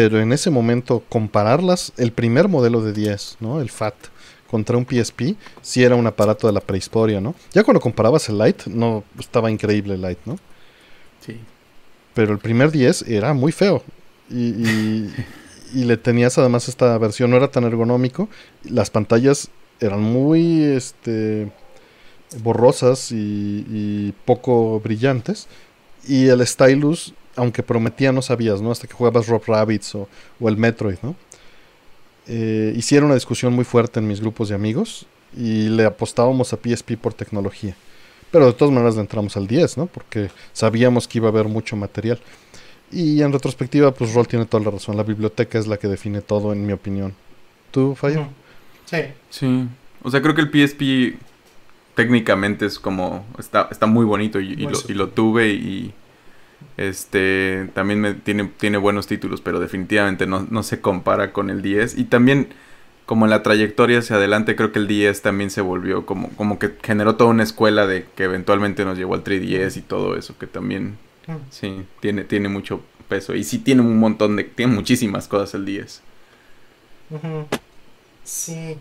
Pero en ese momento compararlas, el primer modelo de 10, ¿no? El FAT, contra un PSP, sí era un aparato de la prehistoria, ¿no? Ya cuando comparabas el Lite, no, estaba increíble el Lite, ¿no? Sí. pero el primer 10 era muy feo. Y, y- y le tenías además esta versión, no era tan ergonómico. Las pantallas eran muy este, borrosas y, y poco brillantes. Y el stylus, aunque prometía, no sabías, ¿no? Hasta que jugabas Rob Rabbits o, o el Metroid, ¿no? Eh, hicieron una discusión muy fuerte en mis grupos de amigos y le apostábamos a PSP por tecnología. Pero de todas maneras le entramos al 10, ¿no? Porque sabíamos que iba a haber mucho material. Y en retrospectiva, pues Roll tiene toda la razón. La biblioteca es la que define todo, en mi opinión. ¿Tú? Ujú. Sí. Sí. O sea, creo que el PSP técnicamente es como. Está, está muy bonito y, y Muy lo, y sutil. lo tuve y. Este. También me, tiene, tiene buenos títulos, pero definitivamente no, no se compara con el 10. Y también. como en la trayectoria hacia adelante, creo que el 10 también se volvió como, como que generó toda una escuela de que eventualmente nos llevó al 3DS y todo eso, que también, Mm. sí, tiene, tiene mucho peso. Y sí tiene un montón de, tiene muchísimas cosas el 10. Ujú. Sí,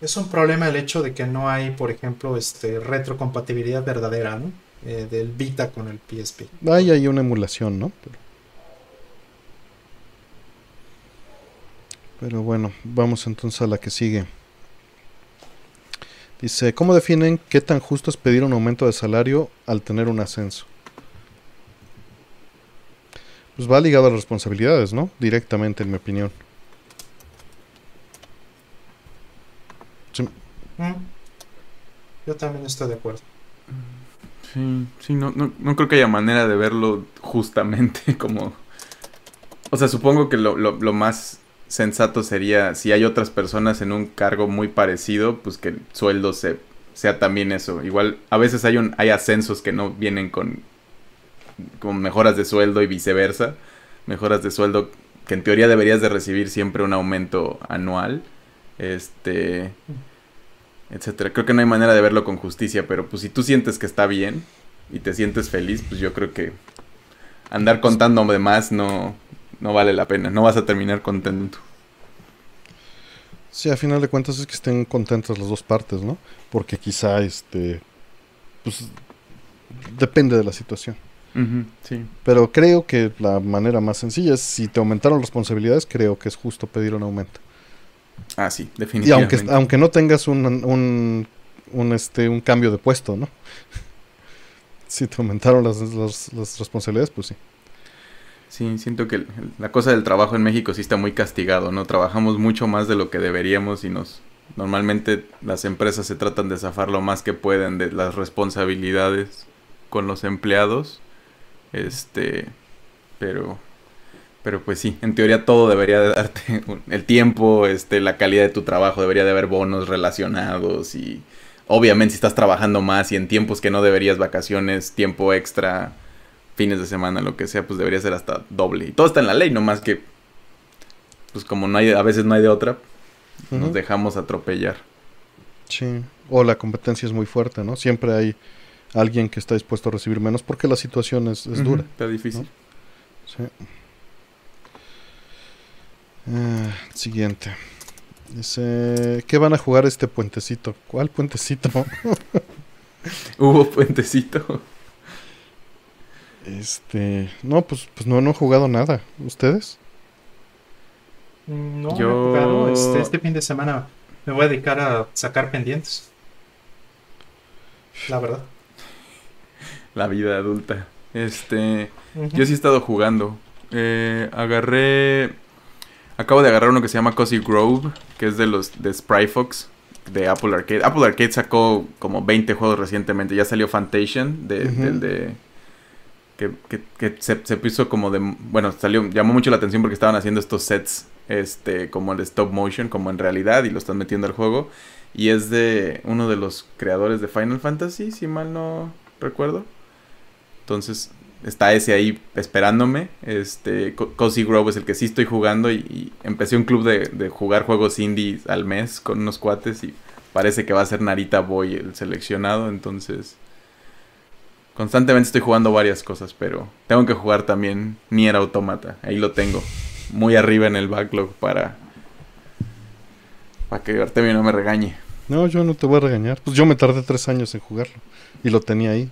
es un problema el hecho de que no hay, por ejemplo, este retrocompatibilidad verdadera, ¿no? Eh, del Vita con el PSP. Hay ahí una emulación, ¿no? Pero, pero bueno, vamos entonces a la que sigue. Dice, ¿cómo definen qué tan justo es pedir un aumento de salario al tener un ascenso? Pues va ligado a las responsabilidades, ¿no? Directamente, en mi opinión. Sí, Mm. Yo también estoy de acuerdo. Sí, sí, no, no, no creo que haya manera de verlo justamente como... O sea, supongo que lo, lo, lo más sensato sería si hay otras personas en un cargo muy parecido, pues que el sueldo se, sea también eso. Igual a veces hay, un, hay ascensos que no vienen con, con mejoras de sueldo y viceversa. Mejoras de sueldo que en teoría deberías de recibir siempre un aumento anual. Este etcétera. Creo que no hay manera de verlo con justicia, pero pues si tú sientes que está bien y te sientes feliz, pues yo creo que andar contando de más no, no vale la pena. No vas a terminar contento. Sí, a final de cuentas es que estén contentas las dos partes, ¿no? Porque quizá, este, pues, depende de la situación. Sí. Pero creo que la manera más sencilla es, si te aumentaron responsabilidades, creo que es justo pedir un aumento. Ah, sí, Y definitivamente. aunque, aunque no tengas un, un, un, este, un cambio de puesto, ¿no? si te aumentaron las, las, las responsabilidades, pues sí. Sí, siento que la cosa del trabajo en México sí está muy castigado, ¿no? Trabajamos mucho más de lo que deberíamos y nos... Normalmente las empresas se tratan de zafar lo más que pueden de las responsabilidades con los empleados. Este... Pero... Pero pues sí, en teoría todo debería de darte el tiempo, este, la calidad de tu trabajo, debería de haber bonos relacionados y obviamente si estás trabajando más y en tiempos que no deberías, vacaciones, tiempo extra, fines de semana, lo que sea, pues debería ser hasta doble. Y todo está en la ley, nomás que, pues como no hay, a veces no hay de otra, nos dejamos atropellar. Sí. O la competencia es muy fuerte, ¿no? Siempre hay alguien que está dispuesto a recibir menos porque la situación es, es dura. Está difícil. Sí. Ah, siguiente. Dice, ¿qué van a jugar este puentecito? ¿Cuál puentecito? Hubo puentecito. Este, no, pues, pues no, no he jugado nada. ¿Ustedes? Mm, No, Yo- no he jugado. Este, este fin de semana me voy a dedicar a sacar pendientes. La verdad. La vida adulta. Este, yo sí he estado jugando. Eh, agarré, acabo de agarrar uno que se llama Cozy Grove, que es de los de Spryfox de Apple Arcade. Apple Arcade sacó como 20 juegos recientemente. Ya salió Fantation, de, del de que, que, que se, se puso como de bueno salió llamó mucho la atención porque estaban haciendo estos sets este como el de stop motion como en realidad y lo están metiendo al juego y es de uno de los creadores de Final Fantasy si mal no recuerdo entonces está ese ahí esperándome este Co- Cozy Grove es el que sí estoy jugando y, y empecé un club de, de jugar juegos indie al mes con unos cuates y parece que va a ser Narita Boy el seleccionado entonces Constantemente estoy jugando varias cosas, pero tengo que jugar también Nier Automata. Ahí lo tengo. Muy arriba en el backlog para. Para que Artemio no me regañe. No, yo no te voy a regañar. Pues yo me tardé tres años en jugarlo. Y lo tenía ahí.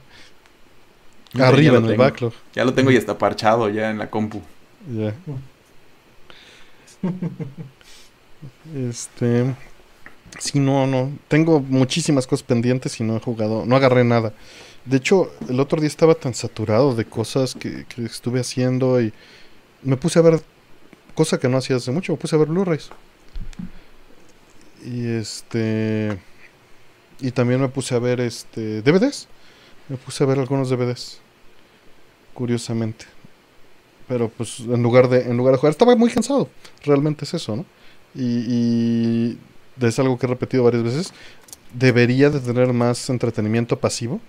Arriba en el tengo. backlog. Ya lo tengo y está parchado ya en la compu. Ya. Este. Sí, no, no. Tengo muchísimas cosas pendientes y no he jugado. No agarré nada. De hecho, el otro día estaba tan saturado de cosas que, que estuve haciendo y me puse a ver. Cosa que no hacía hace mucho. Me puse a ver Blu-rays. Y este. Y también me puse a ver este. DVDs. Me puse a ver algunos DVDs. Curiosamente. Pero pues en lugar de, en lugar de jugar, estaba muy cansado. Realmente es eso, ¿no? Y, y es algo que he repetido varias veces. Debería de tener más entretenimiento pasivo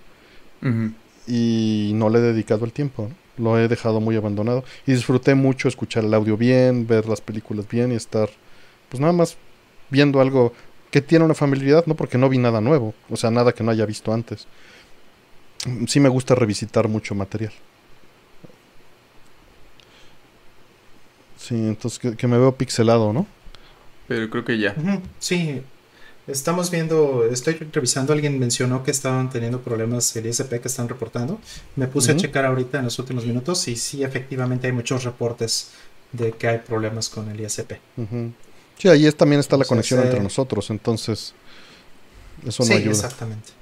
y no le he dedicado el tiempo. ¿no? Lo he dejado muy abandonado. Y disfruté mucho escuchar el audio bien, ver las películas bien y estar, pues nada más viendo algo que tiene una familiaridad, no porque no vi nada nuevo, o sea, nada que no haya visto antes. Sí me gusta revisitar mucho material. Sí, entonces que, que me veo pixelado, ¿no? Pero creo que ya. Sí, estamos viendo, estoy revisando, alguien mencionó que estaban teniendo problemas el ISP que están reportando. Me puse a checar ahorita en los últimos minutos y sí, efectivamente hay muchos reportes de que hay problemas con el ISP. Sí, ahí es, también está la Entonces, conexión eh, entre nosotros, entonces eso no sí, ayuda. exactamente.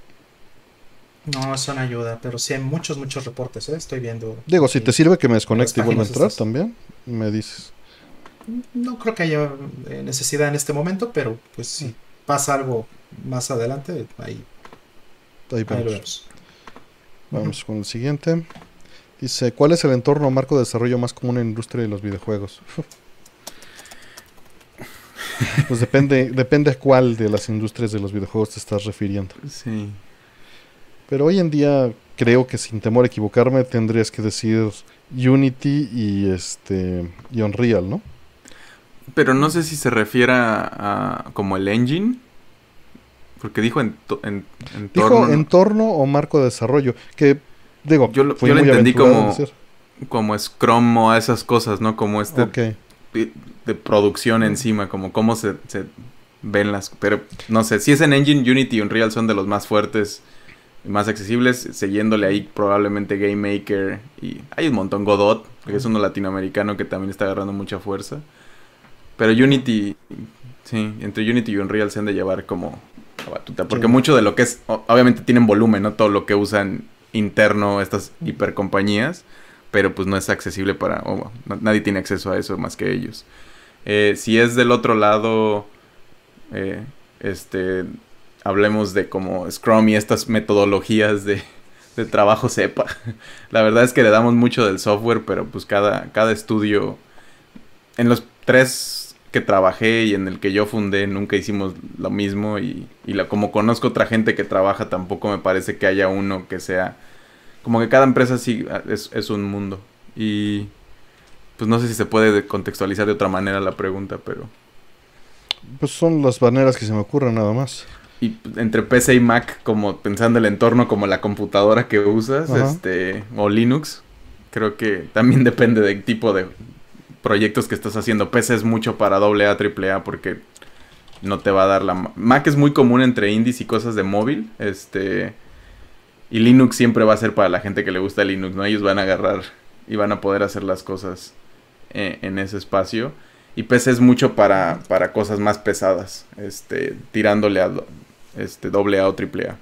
No, eso no ayuda, pero sí hay muchos, muchos reportes, ¿eh? estoy viendo. Digo, si te sirve que me desconecte y vuelva a entrar estas. también, me dices. No creo que haya eh, necesidad en este momento, pero pues si pasa algo más adelante, ahí, Ahí ahí lo vemos. vemos. Vamos con el siguiente. Dice, ¿cuál es el entorno o marco de desarrollo más común en la industria de los videojuegos? pues depende, depende a cuál de las industrias de los videojuegos te estás refiriendo. Sí. Pero hoy en día creo que sin temor a equivocarme tendrías que decir Unity y este y Unreal, ¿no? Pero no sé si se refiere a, a como el engine. Porque dijo en, en, entorno, ¿no? entorno o marco de desarrollo, que digo, Yo lo- yo entendí como- como Scrum o esas cosas, ¿no? Como este de, de producción encima, como cómo se, se ven las... Pero no sé, si es en Engine, Unity y Unreal son de los más fuertes más accesibles, siguiéndole ahí probablemente Game Maker y hay un montón Godot, que es uno latinoamericano que también está agarrando mucha fuerza. Pero Unity, sí, entre Unity y Unreal se han de llevar como la batuta, porque Sí. mucho de lo que es, obviamente tienen volumen, ¿no? Todo lo que usan interno estas hipercompañías, pero pues no es accesible para, no- nadie tiene acceso a eso más que ellos. Eh, si es del otro lado, eh, este, hablemos de como Scrum y estas metodologías de, de trabajo sepa. La verdad es que le damos mucho del software, pero pues cada, cada estudio, en los tres que trabajé y en el que yo fundé, nunca hicimos lo mismo y, y la, como conozco otra gente que trabaja, tampoco me parece que haya uno que sea, como que cada empresa sí es, es un mundo. Y pues no sé si se puede contextualizar de otra manera la pregunta, pero... Pues son las maneras que se me ocurren nada más. Y entre PC y Mac, como pensando el entorno como la computadora que usas, Ajá. este, o Linux, creo que también depende del tipo de proyectos que estás haciendo. PC es mucho para AA, AAA porque no te va a dar la ma- Mac es muy común entre indies y cosas de móvil, este y Linux siempre va a ser para la gente que le gusta Linux, ¿no? Ellos van a agarrar y van a poder hacer las cosas eh, en ese espacio. Y PC es mucho para, para cosas más pesadas, este, tirándole a este, AA o AAA.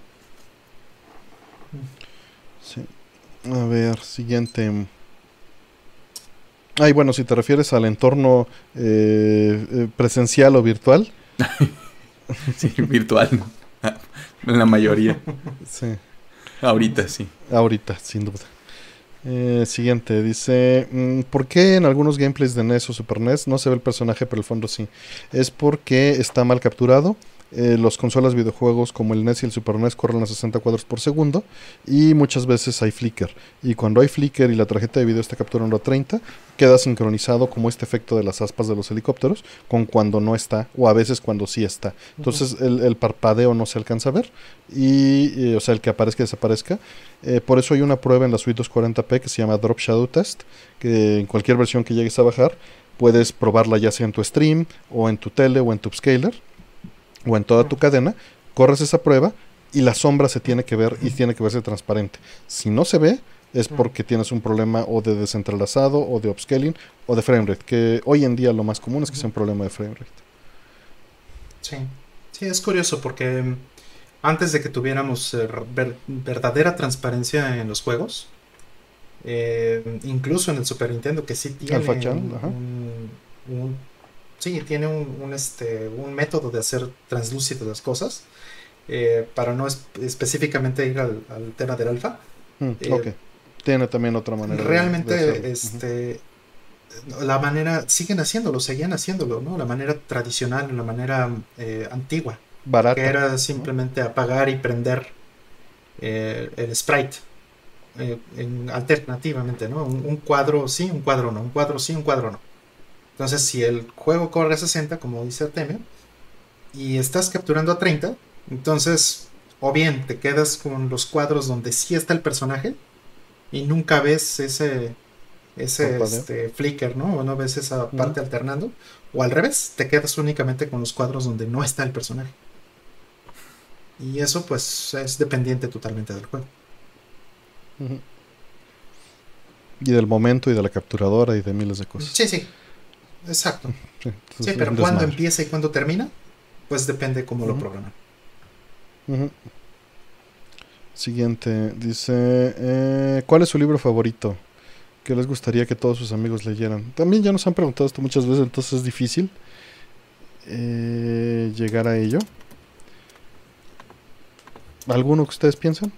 Sí. A ver, siguiente. Ay, bueno, si te refieres al entorno eh, eh, presencial o virtual, Sí, virtual. en la mayoría. sí, Ahorita sí. ahorita, sin duda. Eh, siguiente, dice, mm, ¿por qué en algunos gameplays de NES o Super NES no se ve el personaje pero el fondo sí? Es porque está mal capturado. Eh, los consolas videojuegos como el NES y el Super NES corren a 60 cuadros por segundo y muchas veces hay flicker. Y cuando hay flicker y la tarjeta de video está capturando a 30, queda sincronizado como este efecto de las aspas de los helicópteros con cuando no está o a veces cuando sí está. Entonces el, el parpadeo no se alcanza a ver y, eh, o sea, el que aparezca y desaparezca. Eh, por eso hay una prueba en la suite 240p que se llama Drop Shadow Test, que en cualquier versión que llegues a bajar puedes probarla ya sea en tu stream o en tu tele o en tu upscaler o en toda tu cadena, corres esa prueba y la sombra se tiene que ver y tiene que verse transparente. Si no se ve, es porque tienes un problema o de desentrelazado o de upscaling o de framerate, que hoy en día lo más común es que sea un problema de framerate. Sí, sí, es curioso porque mm, antes de que tuviéramos eh, ver- verdadera transparencia en los juegos, eh, incluso en el Super Nintendo, que sí tiene un, un- un- sí, tiene un, un, este, un método de hacer translúcidas las cosas, eh, para no es- específicamente ir al, al tema del alfa. Mm, Eh, ok. Tiene también otra manera. de- de Realmente, este, la manera, siguen haciéndolo, seguían haciéndolo, ¿no? La manera tradicional, la manera eh, antigua Barata. que era simplemente apagar y prender el sprite eh, en- alternativamente, ¿no? Un, un cuadro sí, un cuadro no, un cuadro sí, un cuadro no. Entonces, si el juego corre a 60, como dice Artemio, y estás capturando a 30, entonces o bien te quedas con los cuadros donde sí está el personaje y nunca ves ese ese este, flicker, ¿no? O no ves esa parte alternando. O al revés, te quedas únicamente con los cuadros donde no está el personaje. Y eso pues es dependiente totalmente del juego. Y del momento y de la capturadora y de miles de cosas. Sí, sí. Exacto. Sí, entonces Sí, es pero cuándo empieza y cuándo termina, pues depende cómo lo programan. Siguiente, dice, eh, ¿cuál es su libro favorito? Que les gustaría que todos sus amigos leyeran. También ya nos han preguntado esto muchas veces, entonces es difícil eh, llegar a ello. ¿Alguno que ustedes piensan?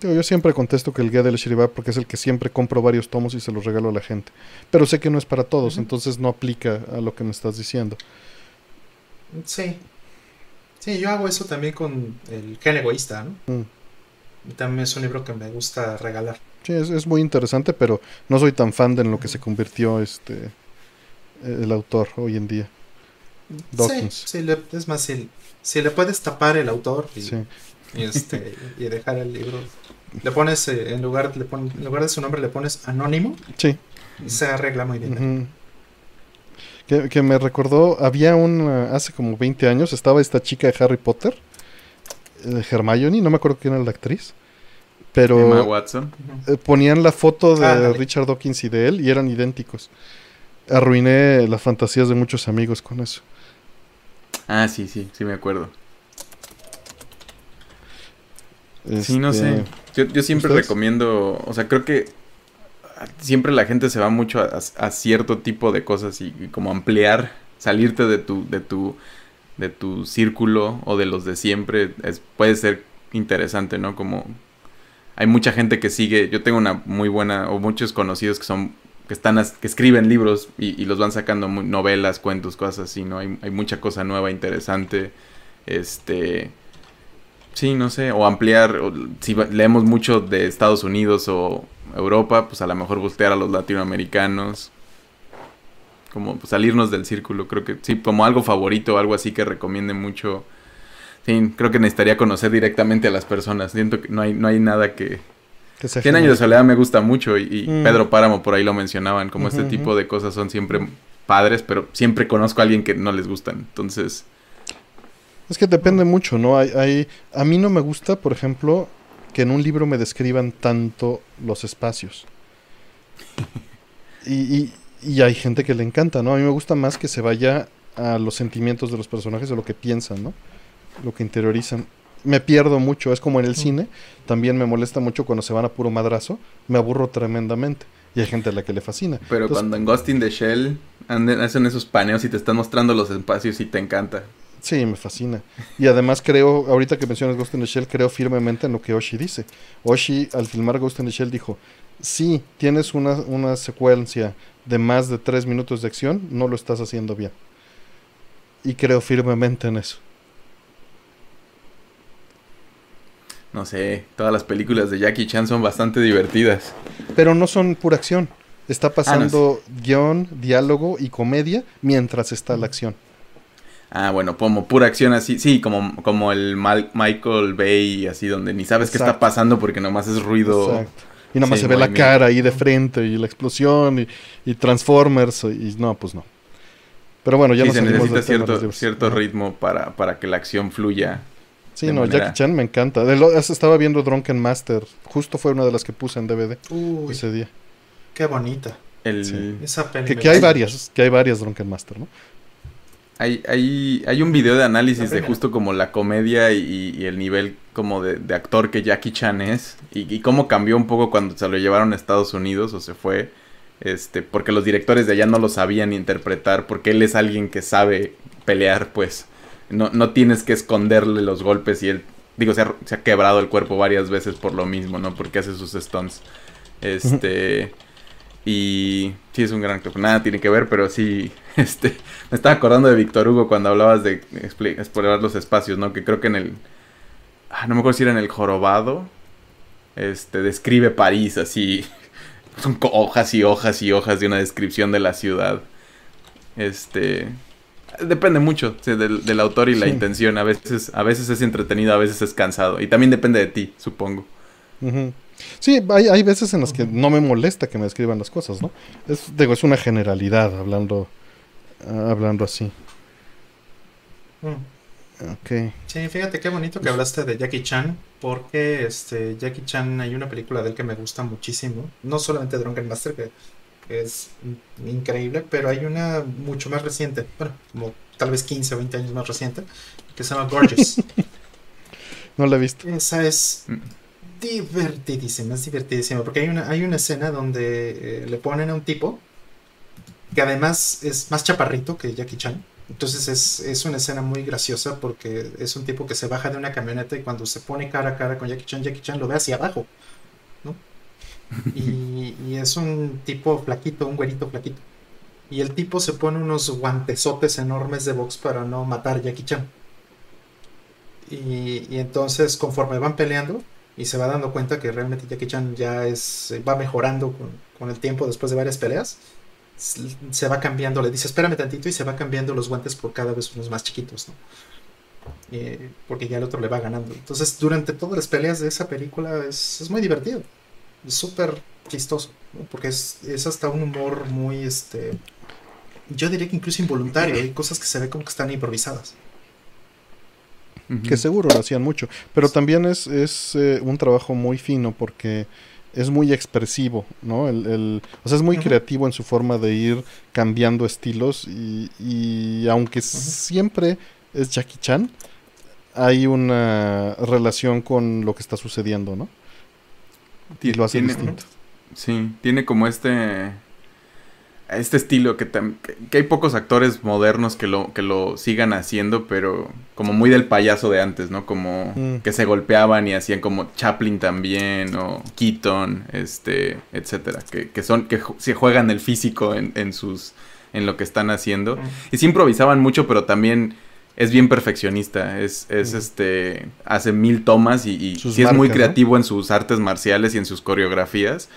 Digo, yo siempre contesto que el guía del Shiriba porque es el que siempre compro varios tomos y se los regalo a la gente. Pero sé que no es para todos, entonces no aplica a lo que me estás diciendo. Sí. Sí, yo hago eso también con el Gen Egoísta, ¿no? Mm. Y También es un libro que me gusta regalar. Sí, es, es muy interesante, pero no soy tan fan de en lo que se convirtió este el autor hoy en día. Dawkins. Sí, sí, es más, si, si le puedes tapar el autor y, Sí. Y, este, y dejar el libro, le pones, eh, en, lugar, le pon- en lugar de su nombre, le pones anónimo Sí. y se arregla muy bien. Que, que me recordó, había un, eh, hace como 20 años, estaba esta chica de Harry Potter, eh, Hermione, no me acuerdo quién era la actriz, pero Emma Watson. Eh, ponían la foto de Ándale. Richard Dawkins y de él y eran idénticos. Arruiné las fantasías de muchos amigos con eso. Ah, sí, sí, sí me acuerdo. Sí, no Este, sé. Yo, yo siempre ¿ustedes? recomiendo, o sea, creo que siempre la gente se va mucho a, a cierto tipo de cosas y, y como ampliar, salirte de tu, de tu, de tu círculo o de los de siempre, es, puede ser interesante, ¿no? Como hay mucha gente que sigue, yo tengo una muy buena, o muchos conocidos que son, que están, as- que escriben libros y, y los van sacando novelas, cuentos, cosas así, ¿no? Hay, hay mucha cosa nueva, interesante, este... Sí, no sé, o ampliar, o si leemos mucho de Estados Unidos o Europa, pues a lo mejor voltear a los latinoamericanos, como pues, salirnos del círculo, creo que sí, como algo favorito, algo así que recomiende mucho. Sí, creo que necesitaría conocer directamente a las personas, siento que no hay, no hay nada que... que sea 100 años de soledad me gusta mucho y, y Mm. Pedro Páramo por ahí lo mencionaban, como este tipo de cosas son siempre padres, pero siempre conozco a alguien que no les gustan, entonces... Es que depende mucho, ¿no? Hay, hay, a mí no me gusta, por ejemplo, que en un libro me describan tanto los espacios. Y, y- y hay gente que le encanta, ¿no? A mí me gusta más que se vaya a los sentimientos de los personajes, a lo que piensan, ¿no? Lo que interiorizan. Me pierdo mucho, es como en el cine, también me molesta mucho cuando se van a puro madrazo, me aburro tremendamente. Y hay gente a la que le fascina. Pero Entonces- cuando en Ghost in the Shell anden- hacen esos paneos y te están mostrando los espacios y te encanta. Sí, me fascina. Y además creo, ahorita que mencionas Ghost in the Shell, creo firmemente en lo que Oshi dice. Oshi al filmar Ghost in the Shell dijo, si tienes una, una secuencia de más de tres minutos de acción, no lo estás haciendo bien. Y creo firmemente en eso. No sé, todas las películas de Jackie Chan son bastante divertidas. Pero no son pura acción. Ah, Está pasando guion, diálogo y comedia mientras está la acción. Ah, bueno, como pura acción así, sí, como, como el Mal- Michael Bay, así donde ni sabes qué está pasando porque nomás es ruido. Exacto. Y nada más Sí, se ve la cara ahí de frente y la explosión y, y Transformers y no, pues no. Pero bueno, ya Sí, nos se necesita del tema de los cierto, cierto ritmo para, para que la acción fluya. Sí, no, manera- Jackie Chan me encanta. De lo- estaba viendo Drunken Master. Justo fue una de las que puse en DVD Uy, ese día. qué bonita. El, Sí. Esa peli Que, hay varias, que hay varias Drunken Master, ¿no? Hay, hay, hay un video de análisis de justo como la comedia y, y el nivel como de, de actor que Jackie Chan es y, y cómo cambió un poco cuando se lo llevaron a Estados Unidos o se fue, este, porque los directores de allá no lo sabían interpretar, porque él es alguien que sabe pelear, pues no, no tienes que esconderle los golpes y él, digo, se ha, se ha quebrado el cuerpo varias veces por lo mismo, ¿no? Porque hace sus stunts. Este... Y sí, es un gran actor. Nada tiene que ver, pero sí, este, me estaba acordando de Víctor Hugo cuando hablabas de explorar los espacios, ¿no? Que creo que en el, ah, no me acuerdo si era en el Jorobado, este, describe París así, son hojas y hojas y hojas de una descripción de la ciudad. Este depende mucho del, autor y la intención. A veces, a veces es entretenido, a veces es cansado. Y también depende de ti, supongo. Sí, hay, veces en las que no me molesta que me escriban las cosas, ¿no? Es, digo, es una generalidad hablando, hablando así. Mm. Okay. Sí, fíjate qué bonito que hablaste de Jackie Chan, porque este Jackie Chan hay una película de él que me gusta muchísimo, no solamente Drunken Master que es increíble, pero hay una mucho más reciente, bueno, como tal vez 15 o 20 años más reciente, que se llama Gorgeous. no la he visto. Esa es mm. Divertidísima, es divertidísima, porque hay una, hay una escena donde eh, le ponen a un tipo que además es más chaparrito que Jackie Chan. Entonces es, es, una escena muy graciosa porque es un tipo que se baja de una camioneta y cuando se pone cara a cara con Jackie Chan, Jackie Chan lo ve hacia abajo. Y, es un tipo flaquito, un güerito flaquito. Y el tipo se pone unos guantesotes enormes de box para no matar a Jackie Chan. Y, entonces conforme van peleando y se va dando cuenta que realmente Jackie Chan ya es va mejorando con, el tiempo después de varias peleas, se va cambiando, le dice espérame tantito y se va cambiando los guantes por cada vez unos más chiquitos, eh, porque ya el otro le va ganando. Entonces durante todas las peleas de esa película es, es muy divertido súper chistoso, porque es, es, hasta un humor muy, este, yo diría que incluso involuntario, hay cosas que se ve como que están improvisadas. Que seguro lo hacían mucho, pero también es, es eh, un trabajo muy fino porque es muy expresivo, ¿no? El, el o sea, es muy creativo en su forma de ir cambiando estilos y, y aunque siempre es Jackie Chan, hay una relación con lo que está sucediendo, ¿no? Y lo hace distinto. Sí, tiene como este este estilo que, que, hay pocos actores modernos que lo que lo sigan haciendo, pero como muy del payaso de antes, ¿no? Como mm. que se golpeaban y hacían como Chaplin también o Keaton, este, etcétera, que, que son que se juegan el físico en, en sus en lo que están haciendo mm. y sí improvisaban mucho, pero también es bien perfeccionista, es, es este, hace mil tomas y, y sí es muy creativo en sus artes marciales y en sus coreografías,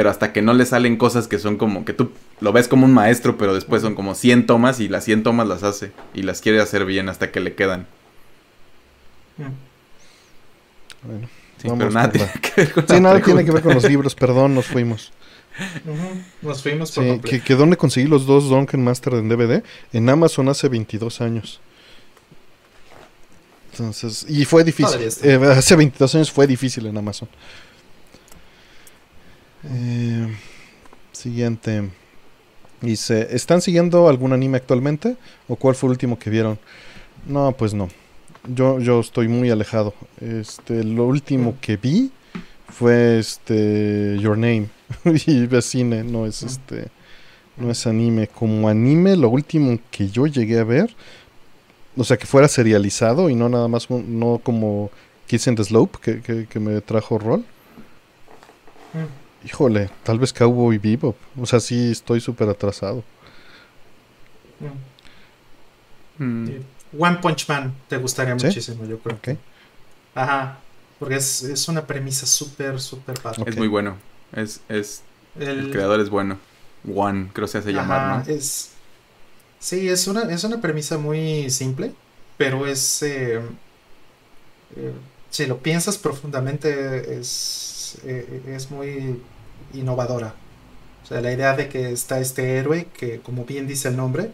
pero hasta que no le salen cosas que son como, que tú lo ves como un maestro, pero después son como 100 tomas y las 100 tomas las hace y las quiere hacer bien hasta que le quedan. Bueno, sí, pero nada tiene que ver con Sí, nada tiene que ver con los libros, perdón, nos fuimos. Nos fuimos por sí, que, que dónde conseguí los dos Duncan Master en DVD en Amazon hace 22 años. Entonces, y fue difícil. Eh, hace 22 años fue difícil en Amazon. Eh, siguiente. Dice, ¿están siguiendo algún anime actualmente? ¿O cuál fue el último que vieron? No, pues no. Yo, yo estoy muy alejado. Este, lo último que vi fue este Your Name. y vecine, no es este. No es anime. Como anime, lo último que yo llegué a ver o sea, que fuera serializado y no nada más, no como Kiss and the Slope, que, que, me trajo rol. Híjole, tal vez Cowboy Bebop. O sea, sí estoy súper atrasado. Mm. Mm. One Punch Man te gustaría muchísimo, yo creo. Okay. Ajá, porque es, es una premisa súper, súper padre. Es muy bueno. Es, es el... creador es bueno. One, creo que se hace llamar, ¿no? Es, Sí, es una, es una premisa muy simple, pero es... Eh, eh, si lo piensas profundamente, es, eh, es muy innovadora. O sea, la idea de que está este héroe que, como bien dice el nombre,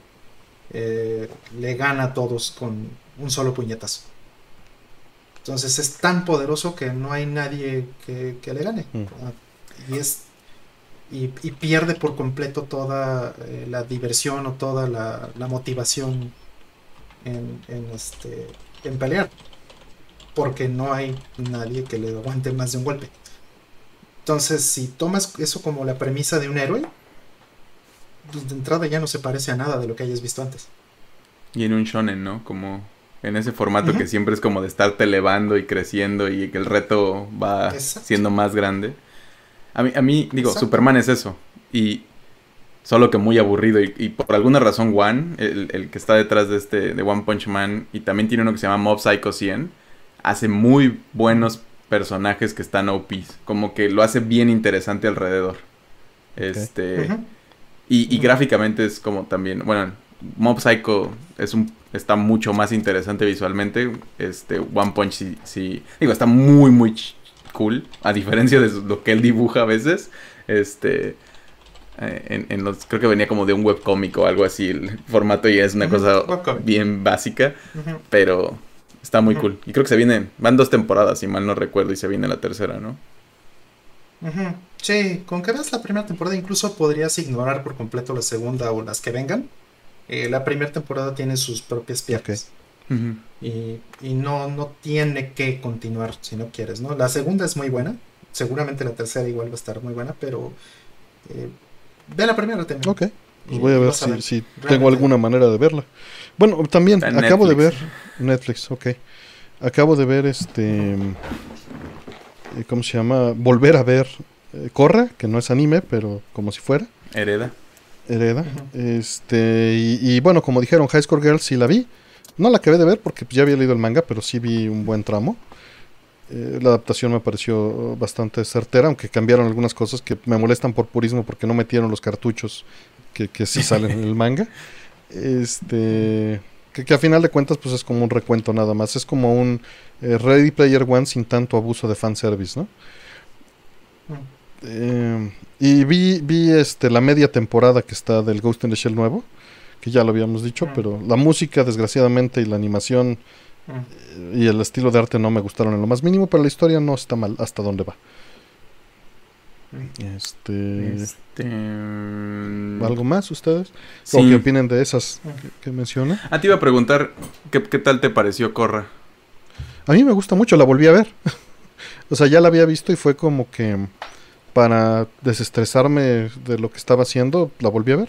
le gana a todos con un solo puñetazo. Entonces es tan poderoso que no hay nadie que, le gane. Mm. Ah, y es y, pierde por completo toda eh, la diversión o toda la, motivación en, este, en pelear. Porque no hay nadie que le aguante más de un golpe. Entonces, si tomas eso como la premisa de un héroe, pues, de entrada ya no se parece a nada de lo que hayas visto antes. Y en un shonen, ¿no? Como en ese formato que siempre es como de estarte elevando y creciendo y que el reto va siendo más grande. A mí, a mí digo, Superman es eso. Y solo que muy aburrido. Y, por alguna razón, One, el, que está detrás de este, de One Punch Man, y también tiene uno que se llama Mob Psycho 100, hace muy buenos personajes que están OPs. Como que lo hace bien interesante alrededor. Este. Y, gráficamente es como también, bueno, Mob Psycho es un, está mucho más interesante visualmente. Este, One Punch sí, sí- digo, está muy, muy cool, a diferencia de lo que él dibuja a veces. Este, eh, en, en los, creo que venía como de un webcómic o algo así, el formato y es una cosa webcomic. bien básica, pero está muy cool. Y creo que se viene, van dos temporadas, si mal no recuerdo, y se viene la tercera, ¿no? Ujú. Sí, con que veas la primera temporada, incluso podrías ignorar por completo la segunda o las que vengan. Eh, la primera temporada tiene sus propias piernas. Y, y no, no tiene que continuar si no quieres, ¿no? La segunda es muy buena. Seguramente la tercera igual va a estar muy buena, pero eh, ve la primera también. Ok. Pues voy a ver a si, ver. si tengo alguna manera de verla. Bueno, también Está acabo de ver Netflix. Ok. Acabo de ver este eh, ¿cómo se llama? Volver a ver eh, Corra, que no es anime, pero como si fuera Hereda. Hereda. Este y, y bueno, como dijeron, High Score Girl sí la vi. No la acabé de ver porque ya había leído el manga, pero sí vi un buen tramo. Eh, la adaptación me pareció bastante certera, aunque cambiaron algunas cosas que me molestan por purismo porque no metieron los cartuchos que, que sí salen en el manga. Este, que, que a final de cuentas pues es como un recuento nada más, es como un eh, Ready Player One sin tanto abuso de fanservice, ¿no? Ujú. Eh, y vi, vi este, la media temporada que está del Ghost in the Shell nuevo, que ya lo habíamos dicho, Mm. pero la música desgraciadamente y la animación Ujú. eh, y el estilo de arte no me gustaron en lo más mínimo, pero la historia no está mal hasta dónde va. Este, Este... mm, ¿Algo más ustedes? Sí. ¿O qué opinen de esas que, que menciona? Ah, te iba a preguntar, ¿qué, qué tal te pareció Corra? A mí me gusta mucho, la volví a ver. o sea, ya la había visto y fue como que para desestresarme de lo que estaba haciendo, la volví a ver.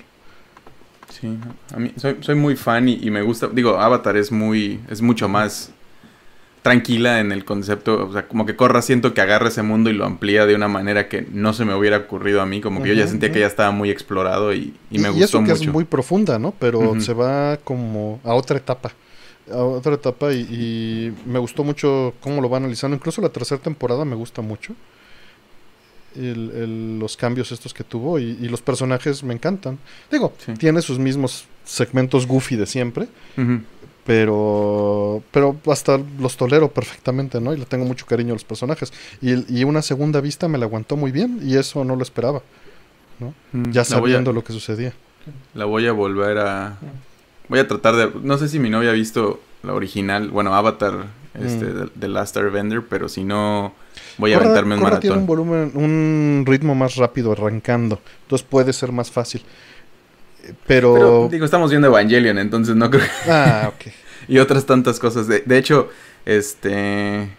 Sí, a mí soy, soy muy fan y, y me gusta, digo, Avatar es muy, es mucho más tranquila en el concepto, o sea, como que Corra siento que agarra ese mundo y lo amplía de una manera que no se me hubiera ocurrido a mí, como que yo ya sentía que ya estaba muy explorado y, y me y gustó eso que mucho. es muy profunda, ¿no? Pero se va como a otra etapa. A otra etapa y, y me gustó mucho cómo lo va analizando. Incluso la tercera temporada me gusta mucho. El- el- los cambios estos que tuvo y, y los personajes me encantan. Digo, Sí. tiene sus mismos segmentos goofy de siempre. Pero pero hasta los tolero perfectamente, ¿no? Y le tengo mucho cariño a los personajes. Y, y una segunda vista me la aguantó muy bien y eso no lo esperaba, Mm, ya a- sabiendo lo que sucedía. La voy a volver a... Voy a tratar de... No sé si mi novia ha visto la original, bueno, Avatar, este, Mm. Last Airbender, pero si no, voy a Korra- aventarme un Korra tiene un maratón. volumen, un ritmo más rápido arrancando, entonces puede ser más fácil. Pero, Pero, digo, estamos viendo Evangelion, entonces no creo ah, ok. Y otras tantas cosas. De, de hecho, este.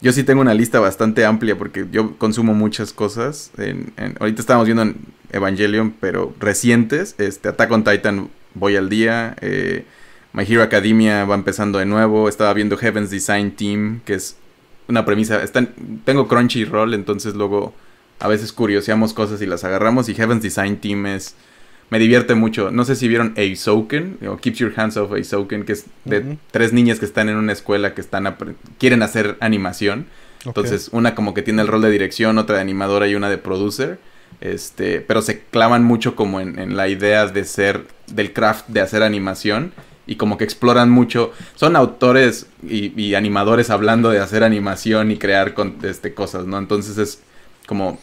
Yo sí tengo una lista bastante amplia porque yo consumo muchas cosas. En, en- ahorita estábamos viendo en Evangelion, pero recientes. Este, Attack on Titan voy al día. eh, My Hero Academia va empezando de nuevo. Estaba viendo Heaven's Design Team, que es una premisa. Están, tengo Crunchyroll, entonces luego a veces curioseamos cosas y las agarramos. Y Heaven's Design Team es me divierte mucho. No sé si vieron Aizouken o Keeps Your Hands Off Aizouken, que es de tres niñas que están en una escuela que están quieren hacer animación. Entonces, una como que tiene el rol de dirección, otra de animadora y una de producer. Este, pero se clavan mucho como en, en la idea de ser, del craft de hacer animación. Y como que exploran mucho. Son autores y, y animadores hablando de hacer animación y crear con, este, cosas, ¿no? Entonces es como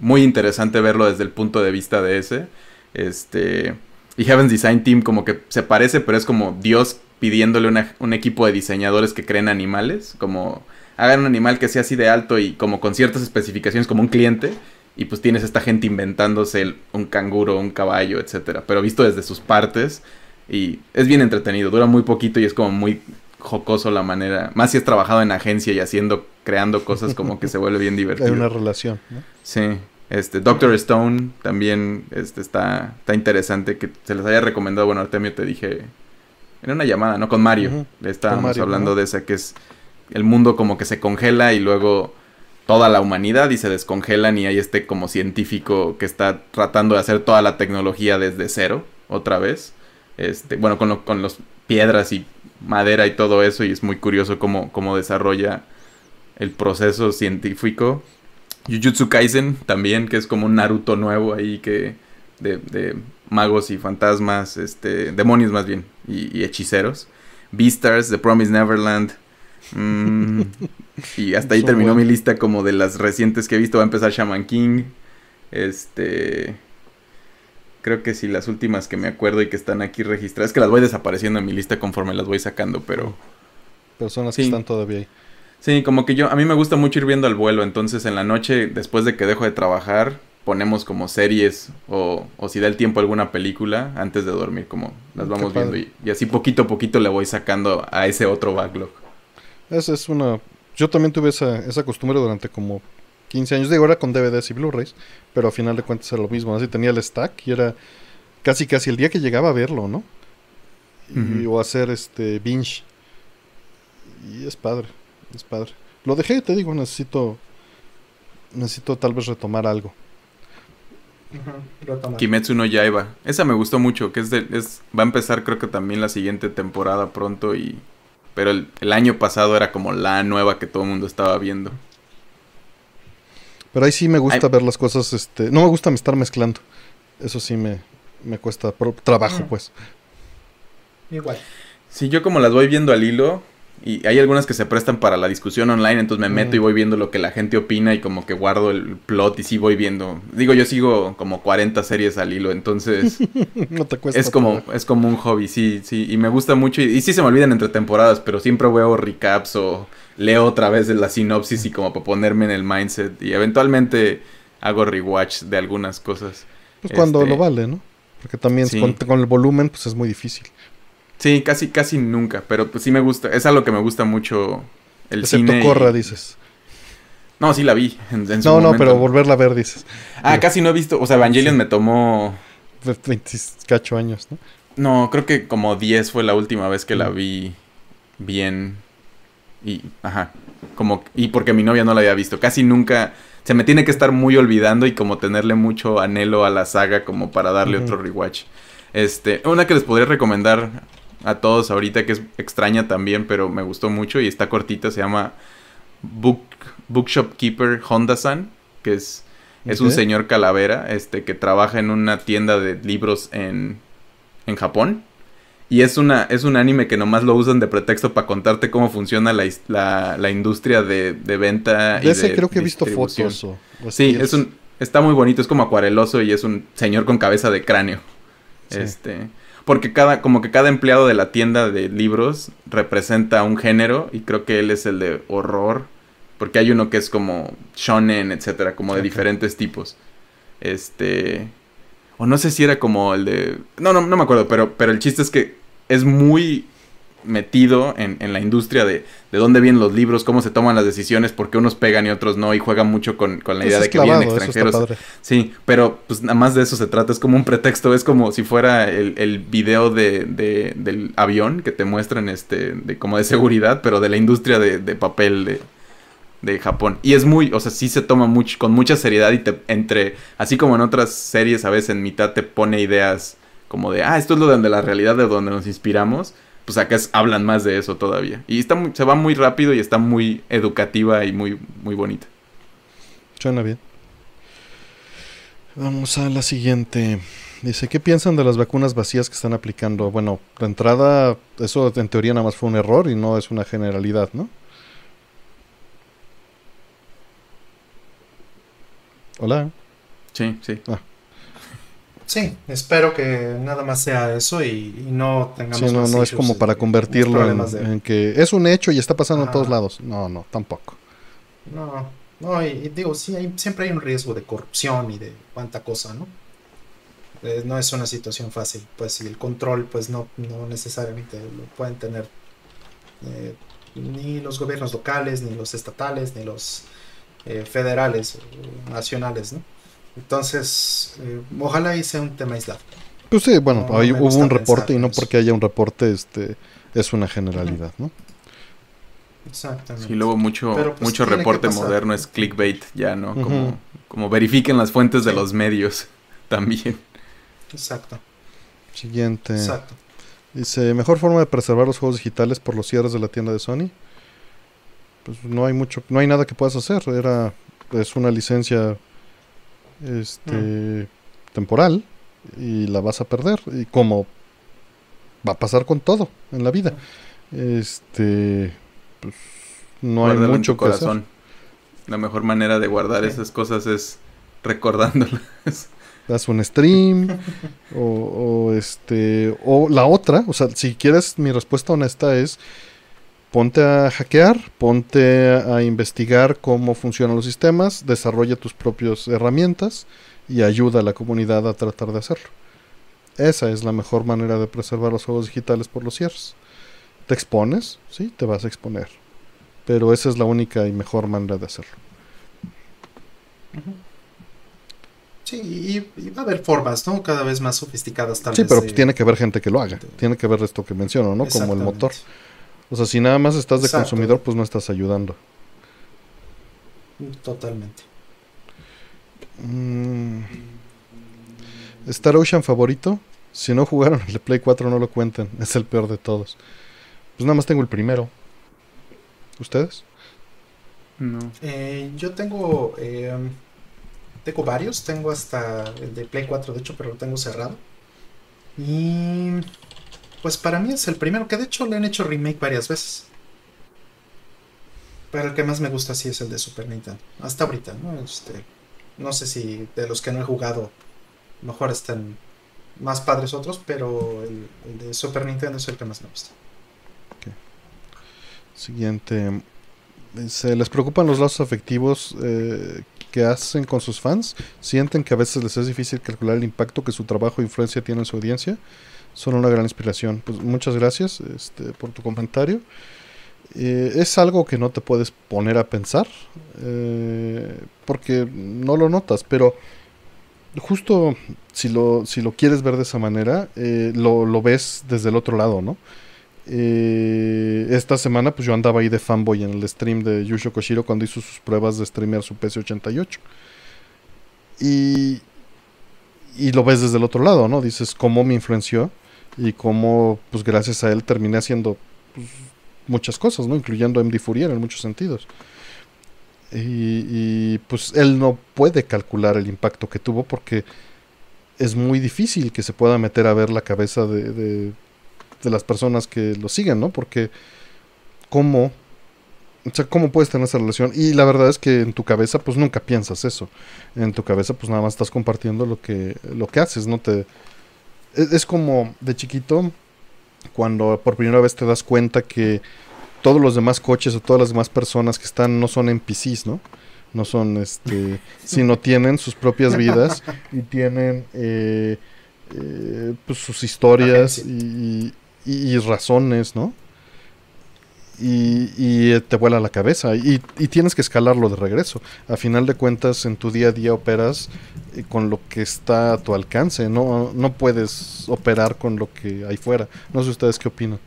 muy interesante verlo desde el punto de vista de ese. Este. Y Heaven's Design Team como que se parece, pero es como Dios pidiéndole una- un equipo de diseñadores que creen animales. Como hagan un animal que sea así de alto y como con ciertas especificaciones como un cliente. Y pues tienes esta gente inventándose el- un canguro, un caballo, etcétera. Pero visto desde sus partes. Y es bien entretenido. Dura muy poquito y es como muy jocoso la manera. Más si has trabajado en agencia y haciendo, creando cosas como que se vuelve bien divertido. Hay una relación. ¿no? Sí, este, Doctor Stone también este, está, está interesante que se les haya recomendado. Bueno, Artemio te dije en una llamada, ¿no? Con Mario. Le estábamos Mario, hablando ¿no? de esa que es el mundo como que se congela y luego toda la humanidad y se descongelan y hay este como científico que está tratando de hacer toda la tecnología desde cero otra vez. Este, bueno, con, lo- con los piedras y madera y todo eso y es muy curioso cómo, cómo desarrolla el proceso científico Jujutsu Kaisen también, que es como un Naruto nuevo ahí que de, de magos y fantasmas, este, demonios más bien, y, y hechiceros. Beastars, The Promised Neverland. mm, y hasta ahí Son terminó mi lista como de las recientes que he visto. Va a empezar Shaman King. Este. Creo que sí, las últimas que me acuerdo y que están aquí registradas. Que las voy desapareciendo en mi lista conforme las voy sacando, pero. Sí. que están todavía ahí. Sí, como que yo, a mí me gusta mucho ir viendo al vuelo, entonces en la noche, después de que dejo de trabajar, ponemos como series o, o si da el tiempo alguna película antes de dormir, como las Qué vamos viendo y, y así poquito a poquito le voy sacando a ese otro backlog. Esa es una... Yo también tuve esa, esa costumbre durante como 15 años. Digo, era con DVDs y Blu-rays, pero a final de cuentas era lo mismo. Así tenía el stack y era casi casi el día que llegaba a verlo, ¿no? Y-. O hacer este binge. Y es padre, es padre. Lo dejé, te digo, necesito... Necesito tal vez retomar algo. Kimetsu no Yaiba, esa me gustó mucho, que es de, es, va a empezar creo que también la siguiente temporada pronto y... Pero el, el año pasado era como la nueva que todo el mundo estaba viendo. Pero ahí sí me gusta Ay. ver las cosas, este... No me gusta estar mezclando. Eso sí me, me cuesta trabajo, Mm. pues. Igual. Sí, yo como las voy viendo al hilo y hay algunas que se prestan para la discusión online, entonces me meto Mm. y voy viendo lo que la gente opina y como que guardo el plot y sí voy viendo. Digo, yo sigo como 40 series al hilo, entonces no te cuesta es como es como un hobby, sí, sí, y me gusta mucho y, y sí se me olvidan entre temporadas, pero siempre veo recaps o leo otra vez la sinopsis y como para ponerme en el mindset y eventualmente hago rewatch de algunas cosas. Pues cuando este- lo vale, ¿no? Porque también Sí. con, con el volumen, pues es muy difícil. Sí, casi casi nunca, pero pues sí me gusta, es algo que me gusta mucho el Excepto cine. y- Corra, dices. No, sí la vi. En, en su No, no, pero volverla a ver, dices. Ah, casi no he visto. O sea, Evangelion Sí. me tomó. Ve- 28 años, ¿no? No, creo que como 10 fue la última vez que la Mm. vi bien. Y, ajá. Como, y porque mi novia no la había visto. Casi nunca. Se me tiene que estar muy olvidando y como tenerle mucho anhelo a la saga como para darle otro rewatch. Este, una que les podría recomendar a todos ahorita que es extraña también, pero me gustó mucho y está cortita, se llama Book, Bookshop Keeper Honda-san, que es es un señor calavera, este, que trabaja en una tienda de libros en, en Japón. Y es una, es un anime que nomás lo usan de pretexto para contarte cómo funciona la, la, la industria de, de venta y De ese de creo que he visto fotos. Sí, es un, está muy bonito, es como acuareloso y es un señor con cabeza de cráneo. Sí. Este, porque cada, como que cada empleado de la tienda de libros representa un género y creo que él es el de horror, porque hay uno que es como shonen, etcétera, como de diferentes tipos. Este, o no sé si era como el de, no, no, no me acuerdo, pero, pero el chiste es que es muy metido en, en la industria de, de dónde vienen los libros, cómo se toman las decisiones, por qué unos pegan y otros no, y juega mucho con, con la idea de que vienen clavado, extranjeros. Sí, pero pues nada más de eso se trata, es como un pretexto, es como si fuera el, el video de, de- del avión que te muestran este, de como de seguridad, pero de la industria de, de papel de, de Japón. Y es muy, o sea, sí se toma mucho, con mucha seriedad y te, entre, así como en otras series a veces en mitad te pone ideas como de, ah, esto es lo de la realidad de donde nos inspiramos, pues acá es- hablan más de eso todavía. Y está muy- se va muy rápido y está muy educativa y muy, muy bonita. Suena bien. Vamos a la siguiente. Dice, ¿qué piensan de las vacunas vacías que están aplicando? Bueno, de entrada, eso en teoría nada más fue un error y no es una generalidad, ¿no? Hola. Sí, sí. Sí, espero que nada más sea eso y, y no tengamos Sí, no, más no es como para convertirlo en, de- en que es un hecho y está pasando en todos lados. No, no, tampoco. No, no, y, y digo, sí, hay, siempre hay un riesgo de corrupción y de cuánta cosa, ¿no? Eh, no es una situación fácil, pues, y el control, pues, no, no necesariamente lo pueden tener eh, ni los gobiernos locales, ni los estatales, ni los eh, federales nacionales, ¿no? Entonces, eh, ojalá y sea un tema aislado. Pues sí, bueno, No, hubo un reporte y no porque haya un reporte, este, es una generalidad, ¿no? Exactamente. Sí, luego mucho, pues, mucho reporte moderno es clickbait ya, ¿no? Como, como verifiquen las fuentes de los medios también. Exacto, Siguiente. exacto. Dice, mejor forma de preservar los juegos digitales por los cierres de la tienda de Sony. Pues no hay mucho, no hay nada que puedas hacer. Era es una licencia este temporal y la vas a perder y como va a pasar con todo en la vida. Este pues no hay en mucho tu que hacer. corazón. La mejor manera de guardar Sí. esas cosas es recordándolas. haz un stream o, o, este o la otra, o sea, si quieres mi respuesta honesta es ponte a hackear, ponte a investigar cómo funcionan los sistemas, desarrolla tus propias herramientas y ayuda a la comunidad a tratar de hacerlo. Esa es la mejor manera de preservar los juegos digitales por los cierres. Te expones, sí, te vas a exponer. Pero esa es la única y mejor manera de hacerlo. Sí, y, y va a haber formas, ¿no? Cada vez más sofisticadas tal Sí, vez. pero de- tiene que haber gente que lo haga. Tiene que ver esto que menciono, ¿no? Como el motor. O sea, si nada más estás de Exacto. consumidor, pues no estás ayudando. Totalmente. Mm. Star Ocean favorito. Si no jugaron el de Play 4, no lo cuenten. Es el peor de todos. Pues nada más tengo el primero. ¿Ustedes? No. Eh, yo tengo. eh, tengo varios. Tengo hasta el de Play 4, de hecho, pero lo tengo cerrado. Y. Pues para mí es el primero, que de hecho le han hecho remake varias veces. Pero el que más me gusta sí es el de Super Nintendo. Hasta ahorita, ¿no? Este, no sé si de los que no he jugado, mejor están más padres otros, pero el, de Super Nintendo es el que más me gusta. Siguiente. ¿Se les preocupan los lazos afectivos eh, que hacen con sus fans? ¿Sienten que a veces les es difícil calcular el impacto que su trabajo e influencia tiene en su audiencia? Son una gran inspiración. Pues muchas gracias este, por tu comentario. Eh, es algo que no te puedes poner a pensar eh, porque no lo notas, pero justo si lo, si lo quieres ver de esa manera, eh, lo, lo ves desde el otro lado, ¿no? Esta semana pues yo andaba ahí de fanboy en el stream de Yusho Koshiro cuando hizo sus pruebas de streamear su PC88. Y, y lo ves desde el otro lado, ¿no? Dices cómo me influenció y cómo pues gracias a él terminé haciendo pues, muchas cosas, ¿no? Incluyendo MD Fourier en muchos sentidos. Y, pues él no puede calcular el impacto que tuvo porque es muy difícil que se pueda meter a ver la cabeza de, de, las personas que lo siguen, ¿no? Porque cómo, cómo puedes tener esa relación. Y la verdad es que en tu cabeza pues nunca piensas eso. En tu cabeza pues nada más estás compartiendo lo que, lo que haces, ¿no? Te, es, es como de chiquito cuando por primera vez te das cuenta que todos los demás coches o todas las demás personas que están no son NPCs, ¿no? No son, este, sino tienen sus propias vidas y tienen eh, eh, pues sus historias y, y, y razones, ¿no? Y, eh, te vuela la cabeza y, y, tienes que escalarlo de regreso. A final de cuentas, en tu día a día operas eh, con lo que está a tu alcance, no, no puedes operar con lo que hay fuera. No sé ustedes qué opinan.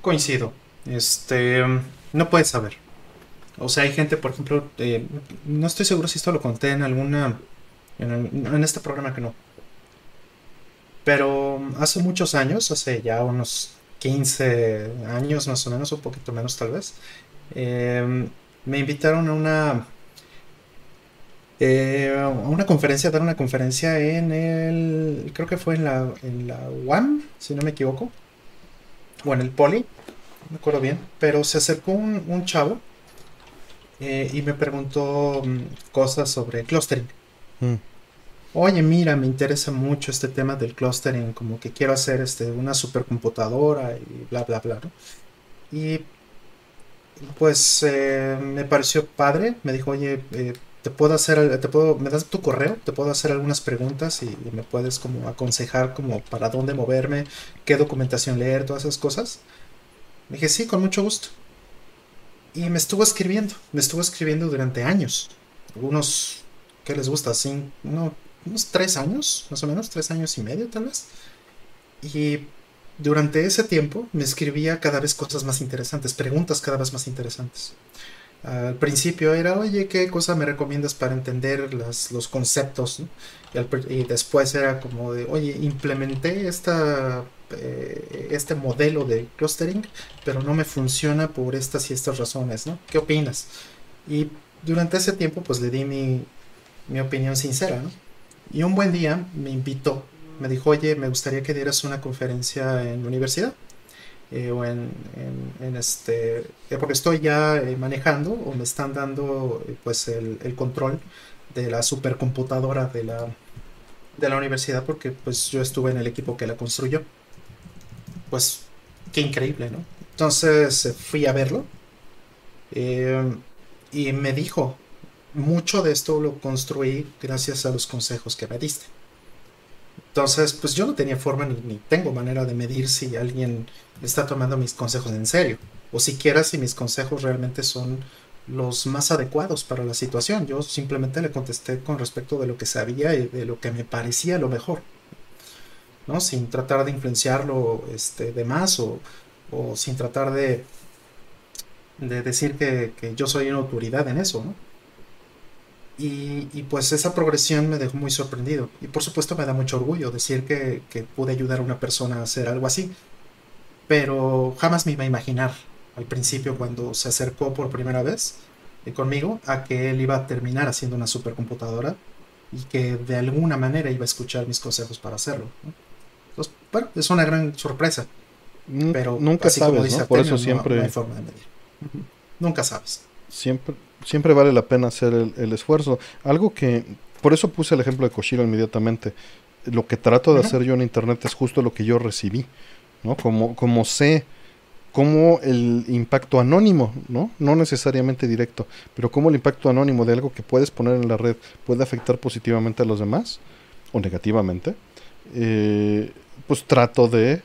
Coincido. Este, no puedes saber. O sea, hay gente, por ejemplo, eh, no estoy seguro si esto lo conté en alguna, en, en, este programa que no. Pero hace muchos años, hace ya unos 15 años más o menos, un poquito menos tal vez, eh, me invitaron a una, eh, a una conferencia, a dar una conferencia en el, creo que fue en la, en la UAM, si no me equivoco, o en el Poli, no me acuerdo bien, pero se acercó un, un chavo eh, y me preguntó um, cosas sobre clustering. Mm. Oye, mira, me interesa mucho este tema del clustering, como que quiero hacer este, una supercomputadora y bla, bla, bla. ¿no? Y pues eh, me pareció padre, me dijo, oye, eh, te puedo hacer, te puedo, me das tu correo, te puedo hacer algunas preguntas y, me puedes como aconsejar como para dónde moverme, qué documentación leer, todas esas cosas. Me dije, sí, con mucho gusto. Y me estuvo escribiendo, me estuvo escribiendo durante años. Unos, ¿qué les gusta? Cinco, no, unos tres años, más o menos, tres años y medio tal vez. Y durante ese tiempo me escribía cada vez cosas más interesantes, preguntas cada vez más interesantes. Al principio era, oye, ¿qué cosa me recomiendas para entender las, los conceptos? y, después era como de, oye, implementé esta, eh, este modelo de clustering, pero no me funciona por estas y estas razones, ¿no? ¿Qué opinas? Y durante ese tiempo pues le di mi, mi opinión sincera, ¿no? Y un buen día me invitó, me dijo, oye, me gustaría que dieras una conferencia en la universidad. Eh, o en, este, eh, porque estoy ya eh, manejando o me están dando pues el, el, control de la supercomputadora de la, de la universidad porque pues yo estuve en el equipo que la construyó. Pues qué increíble, ¿no? Entonces fui a verlo y me dijo, mucho de esto lo construí gracias a los consejos que me diste. Entonces, pues yo no tenía forma ni, tengo manera de medir si alguien está tomando mis consejos en serio. O siquiera si mis consejos realmente son los más adecuados para la situación. Yo simplemente le contesté con respecto de lo que sabía y de lo que me parecía lo mejor. ¿no? Sin tratar de influenciarlo este, de más o, o sin tratar de, de decir que, que, yo soy una autoridad en eso. ¿no? Y, y, pues esa progresión me dejó muy sorprendido. Y por supuesto me da mucho orgullo decir que, que pude ayudar a una persona a hacer algo así. Pero jamás me iba a imaginar al principio cuando se acercó por primera vez eh, conmigo a que él iba a terminar haciendo una supercomputadora y que de alguna manera iba a escuchar mis consejos para hacerlo. ¿no? Entonces, bueno, es una gran sorpresa. Pero nunca sabes, ¿no? Por eso siempre... No, no hay forma de medir. Nunca sabes. Siempre, siempre vale la pena hacer el, el, esfuerzo. Algo que, por eso puse el ejemplo de Koshiro inmediatamente. Lo que trato de uh -huh. hacer yo en internet es justo lo que yo recibí, ¿no? Como, como sé cómo el impacto anónimo, ¿no? No necesariamente directo, pero cómo el impacto anónimo de algo que puedes poner en la red puede afectar positivamente a los demás o negativamente, eh, pues trato de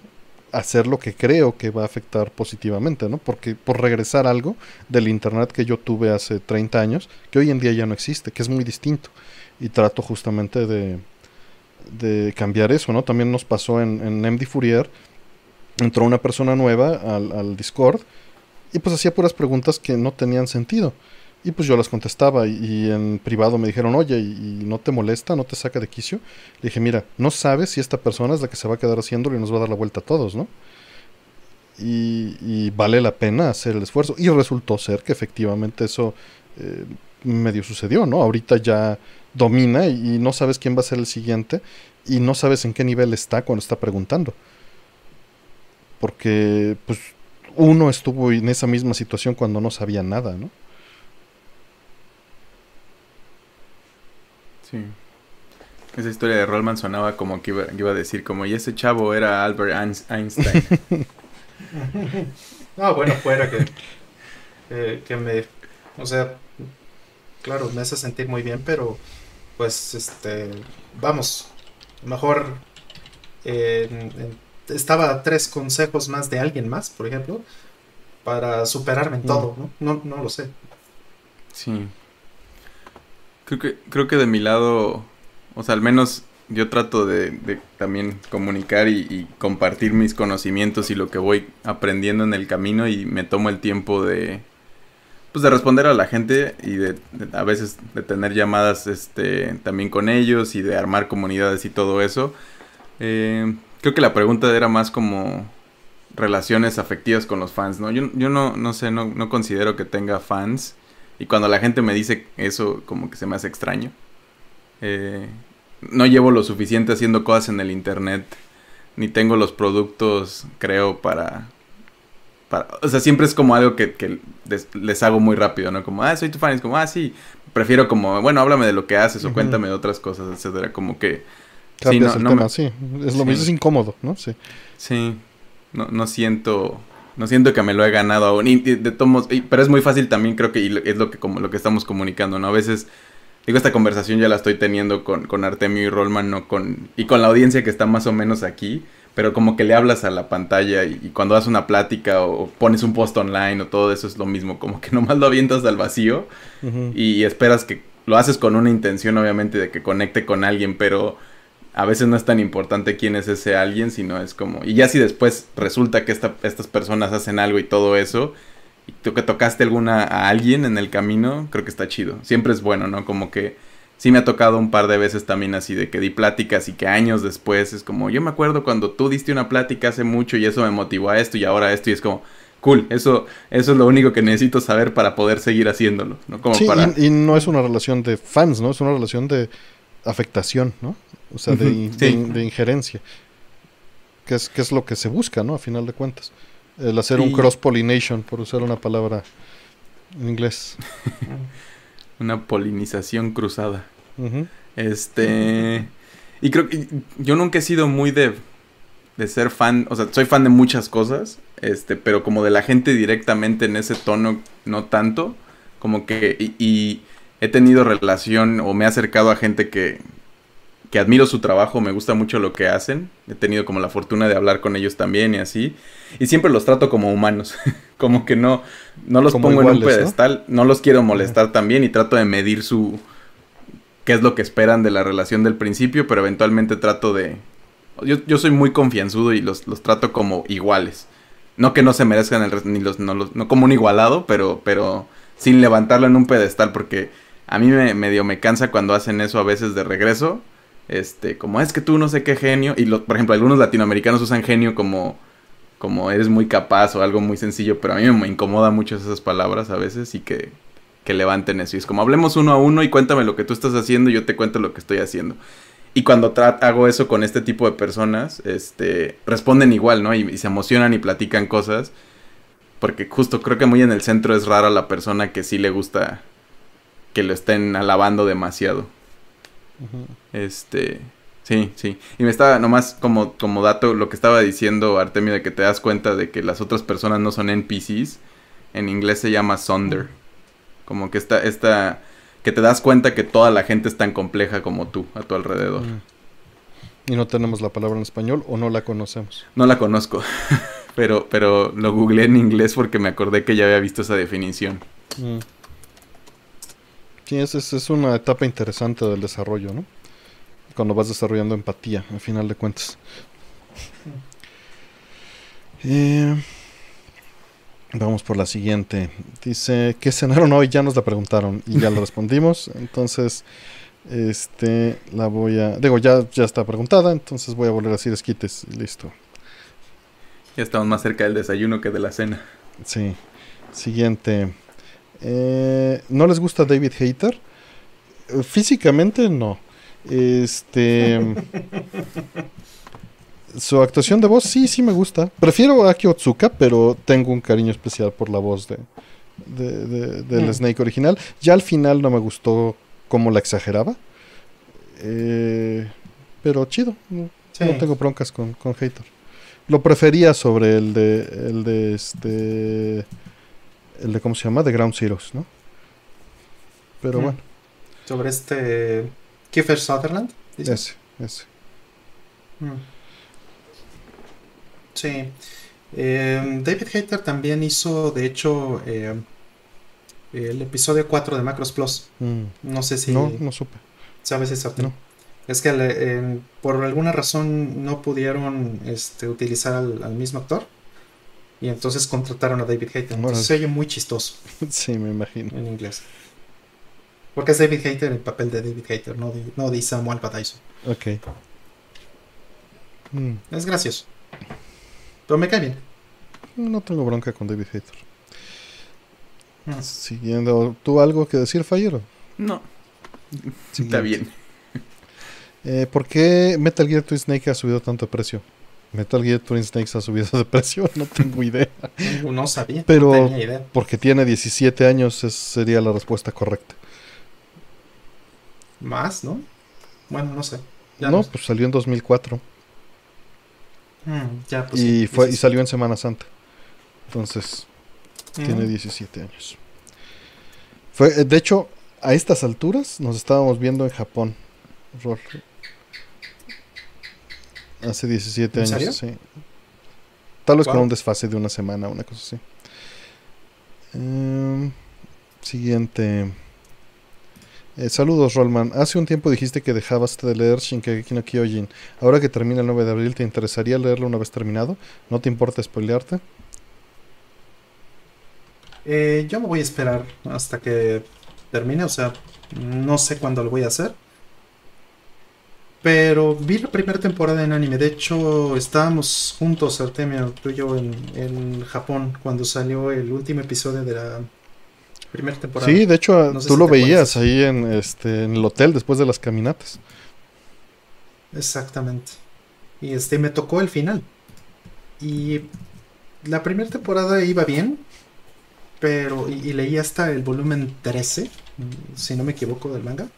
hacer lo que creo que va a afectar positivamente, ¿no? Porque por regresar algo del internet que yo tuve hace 30 años, que hoy en día ya no existe, que es muy distinto. Y trato justamente de, de cambiar eso, ¿no? También nos pasó en, en MD Fourier, entró una persona nueva al, al, Discord y pues hacía puras preguntas que no tenían sentido. Y pues yo las contestaba y, en privado me dijeron, oye, ¿y, ¿y, no te molesta, no te saca de quicio? Le dije, mira, no sabes si esta persona es la que se va a quedar haciéndolo y nos va a dar la vuelta a todos, ¿no? Y, y vale la pena hacer el esfuerzo. Y resultó ser que efectivamente eso eh, medio sucedió, ¿no? Ahorita ya domina y, y no sabes quién va a ser el siguiente y no sabes en qué nivel está cuando está preguntando. Porque, pues, uno estuvo en esa misma situación cuando no sabía nada, ¿no? Sí. Esa historia de Rollman sonaba como que iba, iba, a decir como, y ese chavo era Albert Einstein. no, bueno, fuera que, eh, que me, o sea, claro, me hace sentir muy bien, pero pues, este, vamos, mejor eh, estaba a tres consejos más de alguien más, por ejemplo, para superarme en todo, ¿no? No, no lo sé. Sí. Creo que, creo que de mi lado, o sea, al menos yo trato de, también comunicar y, compartir mis conocimientos y lo que voy aprendiendo en el camino y me tomo el tiempo de, pues de responder a la gente y de, de, a veces de tener llamadas este, también con ellos y de armar comunidades y todo eso. Eh, creo que la pregunta era más como relaciones afectivas con los fans, ¿no? Yo, yo no, no sé, no, no considero que tenga fans. Y cuando la gente me dice eso, como que se me hace extraño. Eh, no llevo lo suficiente haciendo cosas en el internet. Ni tengo los productos, creo, para... para o sea, siempre es como algo que, que les, les, hago muy rápido, ¿no? Como, ah, soy tu fan. Es como, ah, sí. Prefiero como, bueno, háblame de lo que haces o uh -huh. cuéntame de otras cosas, etcétera. Como que... Sí, no, el no tema, me... sí. Es lo sí. mismo, es incómodo, ¿no? Sí. Sí. No, no siento no siento que me lo he ganado aún. Y, y de tomos, y, pero es muy fácil también, creo que es lo que, como, lo que estamos comunicando, ¿no? A veces, digo, esta conversación ya la estoy teniendo con, con Artemio y Rollman, ¿no? Con, y con la audiencia que está más o menos aquí, pero como que le hablas a la pantalla y, y cuando das una plática o, o, pones un post online o todo eso es lo mismo, como que nomás lo avientas al vacío uh -huh. y esperas que lo haces con una intención, obviamente, de que conecte con alguien, pero a veces no es tan importante quién es ese alguien, sino es como... Y ya si después resulta que esta, estas personas hacen algo y todo eso, y tú que tocaste alguna a alguien en el camino, creo que está chido. Siempre es bueno, ¿no? Como que sí me ha tocado un par de veces también así de que di pláticas y que años después es como, yo me acuerdo cuando tú diste una plática hace mucho y eso me motivó a esto y ahora a esto y es como, cool. Eso, eso es lo único que necesito saber para poder seguir haciéndolo, ¿no? Como Sí, para... y, y no es una relación de fans, ¿no? Es una relación de afectación, ¿no? O sea, de, sí. de- de injerencia. Que es, que es lo que se busca, ¿no? A final de cuentas. El hacer un cross-pollination, por usar una palabra en inglés. Una polinización cruzada. Este. Y creo que yo nunca he sido muy de, de ser fan. O sea, soy fan de muchas cosas. Este, pero como de la gente directamente en ese tono, no tanto. Como que. Y, y he tenido relación o me he acercado a gente que. Que admiro su trabajo, me gusta mucho lo que hacen. He tenido como la fortuna de hablar con ellos también y así. Y siempre los trato como humanos. como que no, no los Como pongo en un pedestal. ¿no? los quiero molestar también y trato de medir su, qué es lo que esperan de la relación del principio, pero eventualmente trato de... Yo, yo soy muy confianzudo y los, los trato como iguales. No que no se merezcan el... Ni los, no, los- no como un igualado, pero, pero sin levantarlo en un pedestal, porque a mí me, medio me cansa cuando hacen eso a veces de regreso. Este, como es que tú no sé qué genio. Y por ejemplo, algunos latinoamericanos usan genio como, como eres muy capaz o algo muy sencillo, pero a mí me incomoda mucho esas palabras a veces y que, que levanten eso. Y es como hablemos uno a uno y cuéntame lo que tú estás haciendo y yo te cuento lo que estoy haciendo. Y cuando hago eso con este tipo de personas, este, responden igual, ¿no? Y se emocionan y platican cosas. Porque justo creo que muy en el centro es rara la persona que sí le gusta que lo estén alabando demasiado. Este, sí, sí. Y me estaba, nomás como, como dato, lo que estaba diciendo Artemio, de que te das cuenta de que las otras personas no son NPCs, en inglés se llama Sonder. Como que esta, esta, que te das cuenta que toda la gente es tan compleja como tú a tu alrededor. Mm. Y no tenemos la palabra en español o no la conocemos. No la conozco, pero, pero lo googleé en inglés porque me acordé que ya había visto esa definición. Mm. Sí, es, es, es una etapa interesante del desarrollo, ¿no? Cuando vas desarrollando empatía, al final de cuentas. Eh, vamos por la siguiente. Dice, ¿qué cenaron hoy? Ya nos la preguntaron y ya la respondimos. Entonces, este, la voy a... Digo, ya, ya está preguntada, entonces voy a volver a decir esquites y listo. Ya estamos más cerca del desayuno que de la cena. Sí. Siguiente. Eh, ¿No les gusta David Hater? Eh, Físicamente no. Este. su actuación de voz sí, sí me gusta. Prefiero a Aki Otsuka, pero tengo un cariño especial por la voz de, de- de- del Mm. Snake original. Ya al final no me gustó cómo la exageraba. Eh, pero chido. No, Sí. no tengo broncas con, con Hater. Lo prefería sobre el de. El de este. El de. ¿Cómo se llama? De Ground Zeroes, ¿no? Pero Mm. bueno, Sobre este Kiefer Sutherland. dices? ese, ese. Mm. Sí. Eh, David Hayter también hizo, de hecho, eh, el episodio 4 de Macros Plus. Mm. No sé si No, no supe. sabes esa No. Es que le- en- por alguna razón no pudieron este, utilizar al, al mismo actor. Y entonces contrataron a David Hayter. Entonces Órale. se oye muy chistoso sí, me imagino. en inglés. Porque es David Hayter el papel de David Hayter, no de, no de Samuel Badaison. Ok. Mm, Es gracioso. Pero me cae bien. No tengo bronca con David Hater. Mm. Siguiendo, ¿tú algo que decir, Fallero? No, está bien. Eh, ¿Por qué Metal Gear Twin Snake ha subido tanto de precio? Metal Gear Twin Snakes ha subido de precio, no tengo idea. No sabía. Pero- No tenía idea. Porque tiene 17 años, esa sería la respuesta correcta. Más, ¿no? Bueno, no sé. Ya no, sé. pues salió en 2004 Mm, ya, pues y sí, fue sí, y sí. salió en Semana Santa. Entonces, Mm. tiene 17 años. Fue, de hecho, a estas alturas nos estábamos viendo en Japón. Rol. Hace 17 ¿En años, serio? sí. Tal vez con un desfase de una semana, una cosa así. Em, siguiente. Eh, saludos, Rollman. Hace un tiempo dijiste que dejabas de leer Shinkeki no Kyojin. Ahora que termina el 9 de abril, ¿te interesaría leerlo una vez terminado? ¿No te importa spoilearte? Eh, yo me voy a esperar hasta que termine, o sea, no sé cuándo lo voy a hacer. Pero vi la primera temporada en anime. De hecho, estábamos juntos, Artemio, tú y yo, en, en Japón, cuando salió el último episodio de la primera temporada. Sí, de hecho, No sé tú si lo veías acuerdas. ahí en, este, en el hotel después de las caminatas. Exactamente. Y este me tocó el final. Y la primera temporada iba bien, pero y, y leí hasta el volumen 13, mm, si no me equivoco del manga.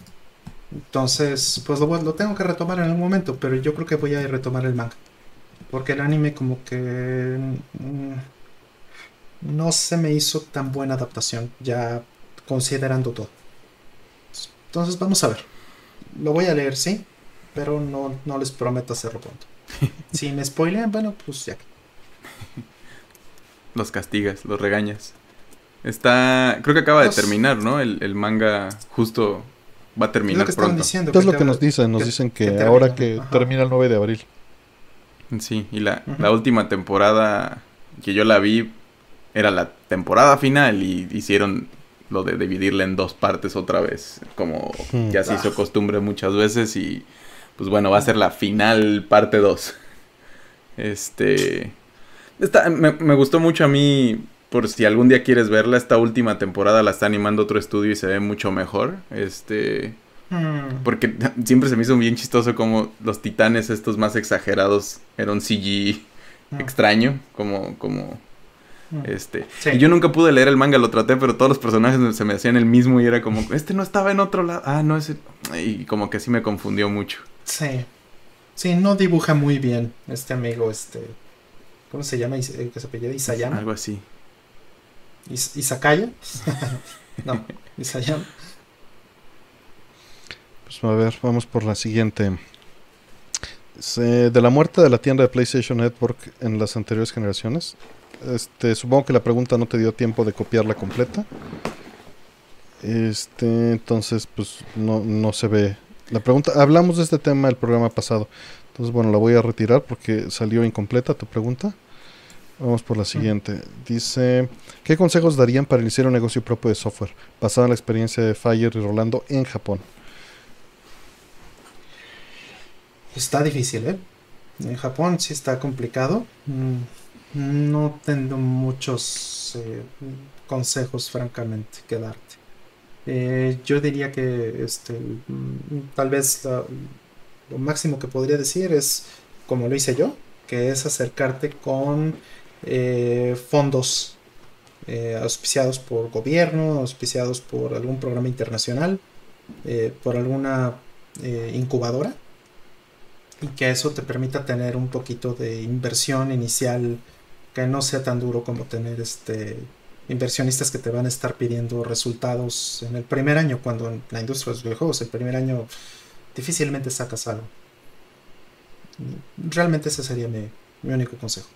Entonces, pues lo, lo tengo que retomar en algún momento, pero yo creo que voy a retomar el manga. Porque el anime como que mm, no se me hizo tan buena adaptación, ya considerando todo. Entonces vamos a ver. Lo voy a leer, sí, pero no, no les prometo hacerlo pronto. Si me spoilean, bueno, pues ya. que- Los castigas, los regañas. Está. Creo que acaba de terminar, ¿no? El, el manga justo va a Es terminar lo que pronto. diciendo. Es lo que nos dicen, nos que- dicen que ahora que ajá. termina el 9 de abril. Sí, y la, la última temporada que yo la vi era la temporada final y hicieron lo de dividirla en dos partes otra vez, como Hmm. ya se hizo Ah. costumbre muchas veces y pues bueno, va a ser la final parte 2. Este me, me gustó mucho a mí por si algún día quieres verla, esta última temporada la está animando otro estudio y se ve mucho mejor. Este, Mm, porque siempre se me hizo bien chistoso como los titanes estos más exagerados eran CG mm, extraño, como, como, mm. este. Sí. Y yo nunca pude leer el manga, lo traté, pero todos los personajes se me hacían el mismo y era como, este no estaba en otro lado, ah, no, ese, y como que sí me confundió mucho. Sí. Sí, no dibuja muy bien este amigo, este... ¿Cómo se llama? El que se apellida Isayama. Algo así. Is- ¿Isakaya? no, Isayama. Pues a ver, vamos por la siguiente. Se- de la muerte de la tienda de PlayStation Network en las anteriores generaciones. Este, supongo que la pregunta no te dio tiempo de copiarla completa. Este, entonces, pues no, no se ve. La pregunta, hablamos de este tema el programa pasado. Entonces, bueno, la voy a retirar porque salió incompleta tu pregunta. Vamos por la siguiente. Dice, ¿qué consejos darían para iniciar un negocio propio de software basado en la experiencia de Fire y Rolando en Japón? Está difícil, ¿eh? En Japón sí está complicado. Mm, No tengo muchos eh, consejos, francamente, que darte. Eh, yo diría que este, mm, tal vez la- lo máximo que podría decir es, como lo hice yo, que es acercarte con eh, fondos eh, auspiciados por gobierno, auspiciados por algún programa internacional, eh, por alguna incubadora y que eso te permita tener un poquito de inversión inicial que no sea tan duro como tener este inversionistas que te van a estar pidiendo resultados en el primer año cuando en la industria de los videojuegos el primer año difícilmente sacas algo. Realmente ese sería mi único consejo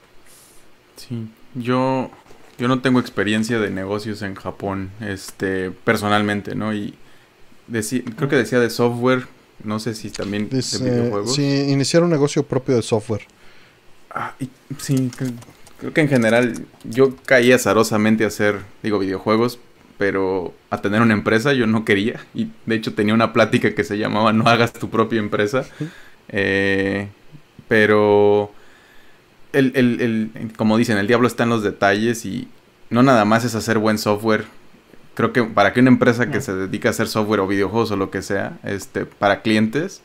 Sí, yo, yo no tengo experiencia de negocios en Japón, este, personalmente, ¿no? Y deci- creo que decía de software, no sé si también Dice, de videojuegos. sí, iniciar un negocio propio de software. Ah, y- sí, cre- creo que en general yo caí azarosamente a hacer, digo, videojuegos, pero a tener una empresa yo no quería. Y de hecho tenía una plática que se llamaba No hagas tu propia empresa. Eh, pero, el, el- el- como dicen, el diablo está en los detalles y no nada más es hacer buen software. Creo que para que una empresa que No. se dedica a hacer software o videojuegos o lo que sea, este, para clientes,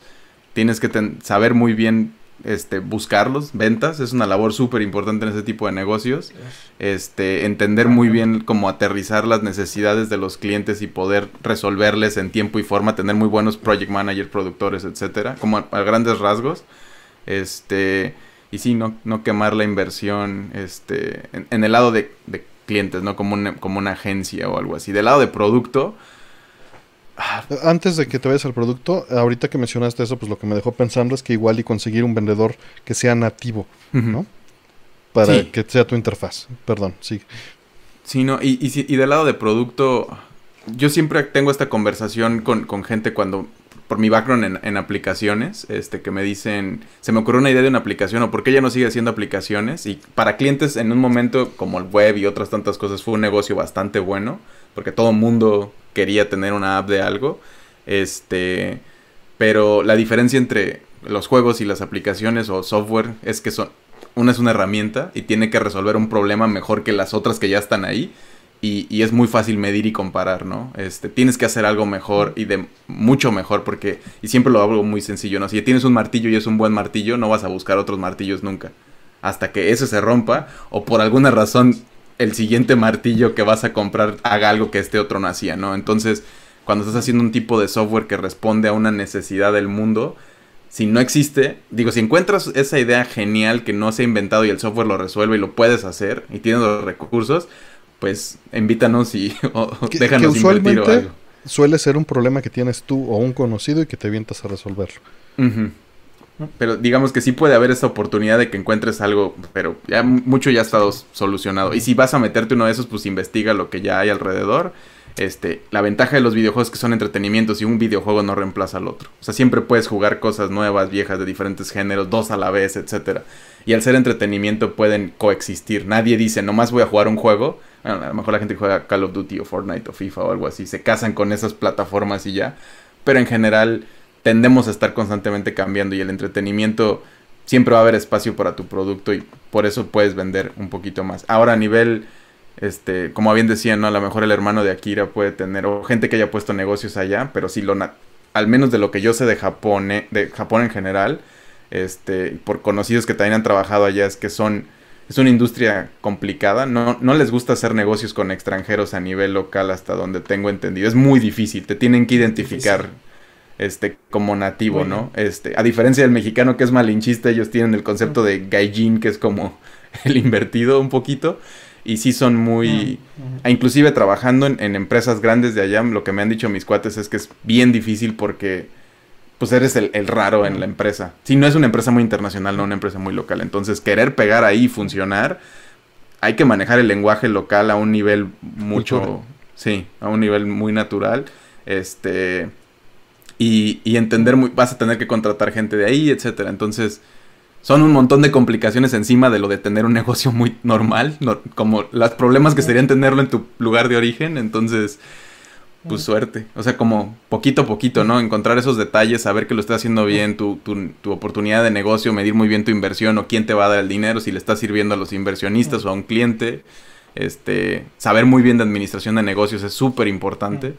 tienes que saber muy bien este, buscarlos, ventas, es una labor súper importante en ese tipo de negocios. Este, entender muy bien cómo aterrizar las necesidades de los clientes y poder resolverles en tiempo y forma, tener muy buenos project managers, productores, etcétera, como a, a grandes rasgos. Este, y sí, no, no quemar la inversión este, en, en el lado de, de clientes, ¿no? Como una, como una agencia o algo así. Del lado de producto, ah, Antes de que te vayas al producto, ahorita que mencionaste eso, pues lo que me dejó pensando es que igual y conseguir un vendedor que sea nativo, ¿no? Para Sí. que sea tu interfaz. Perdón, sí. Sí, no, y, y, y del lado de producto, yo siempre tengo esta conversación con, con gente cuando, por mi background en, aplicaciones, este, que me dicen, se me ocurrió una idea de una aplicación o por qué ya no sigue haciendo aplicaciones. Y para clientes en un momento como el web y otras tantas cosas fue un negocio bastante bueno, porque todo mundo quería tener una app de algo. Este, pero la diferencia entre los juegos y las aplicaciones o software es que son, una es una herramienta y tiene que resolver un problema mejor que las otras que ya están ahí. Y, es muy fácil medir y comparar, ¿no? Este, tienes que hacer algo mejor y de mucho mejor porque, y siempre lo hago muy sencillo, ¿no? Si tienes un martillo y es un buen martillo, no vas a buscar otros martillos nunca. Hasta que ese se rompa o por alguna razón el siguiente martillo que vas a comprar haga algo que este otro no hacía, ¿no? Entonces, cuando estás haciendo un tipo de software que responde a una necesidad del mundo, si no existe, digo, si encuentras esa idea genial que no se ha inventado y el software lo resuelve y lo puedes hacer y tienes los recursos, pues invítanos y déjanos invertir o algo. Suele ser un problema que tienes tú o un conocido y que te avientas a resolverlo. Pero digamos que sí puede haber esta oportunidad de que encuentres algo, pero ya mucho ya ha estado solucionado. Y si vas a meterte uno de esos, pues investiga lo que ya hay alrededor este, la ventaja de los videojuegos es que son entretenimientos y un videojuego no reemplaza al otro. O sea, siempre puedes jugar cosas nuevas, viejas, de diferentes géneros, dos a la vez, etc. Y al ser entretenimiento pueden coexistir. Nadie dice, nomás voy a jugar un juego. A lo mejor la gente juega Call of Duty o Fortnite o FIFA o algo así. Se casan con esas plataformas y ya. Pero en general tendemos a estar constantemente cambiando y el entretenimiento siempre va a haber espacio para tu producto y por eso puedes vender un poquito más. Ahora a nivel este, como bien decían, ¿no? A lo mejor el hermano de Akira puede tener, o gente que haya puesto negocios allá, pero sí lo, al menos de lo que yo sé de Japón, de Japón en general, este, por conocidos que también han trabajado allá, es que son, es una industria complicada, no, no les gusta hacer negocios con extranjeros a nivel local hasta donde tengo entendido, es muy difícil, te tienen que identificar. Este, como nativo, ¿no? Este, a diferencia del mexicano que es malinchista, ellos tienen el concepto de gaijin, que es como el invertido un poquito y sí son muy... Mm, inclusive trabajando en, empresas grandes de allá, lo que me han dicho mis cuates es que es bien difícil porque pues eres el, raro en la empresa. Si no es una empresa muy internacional, no una empresa muy local. Entonces, querer pegar ahí y funcionar, hay que manejar el lenguaje local a un nivel mucho... Sí, a un nivel muy natural. Este... Y, y entender muy... Vas a tener que contratar gente de ahí, etcétera. Entonces son un montón de complicaciones encima de lo de tener un negocio muy normal, como los problemas que serían tenerlo en tu lugar de origen, entonces, pues suerte, o sea, como poquito a poquito, ¿no? Encontrar esos detalles, saber que lo estás haciendo bien, tu, tu, oportunidad de negocio, medir muy bien tu inversión o quién te va a dar el dinero, si le estás sirviendo a los inversionistas o a un cliente, este, saber muy bien de administración de negocios es súper importante.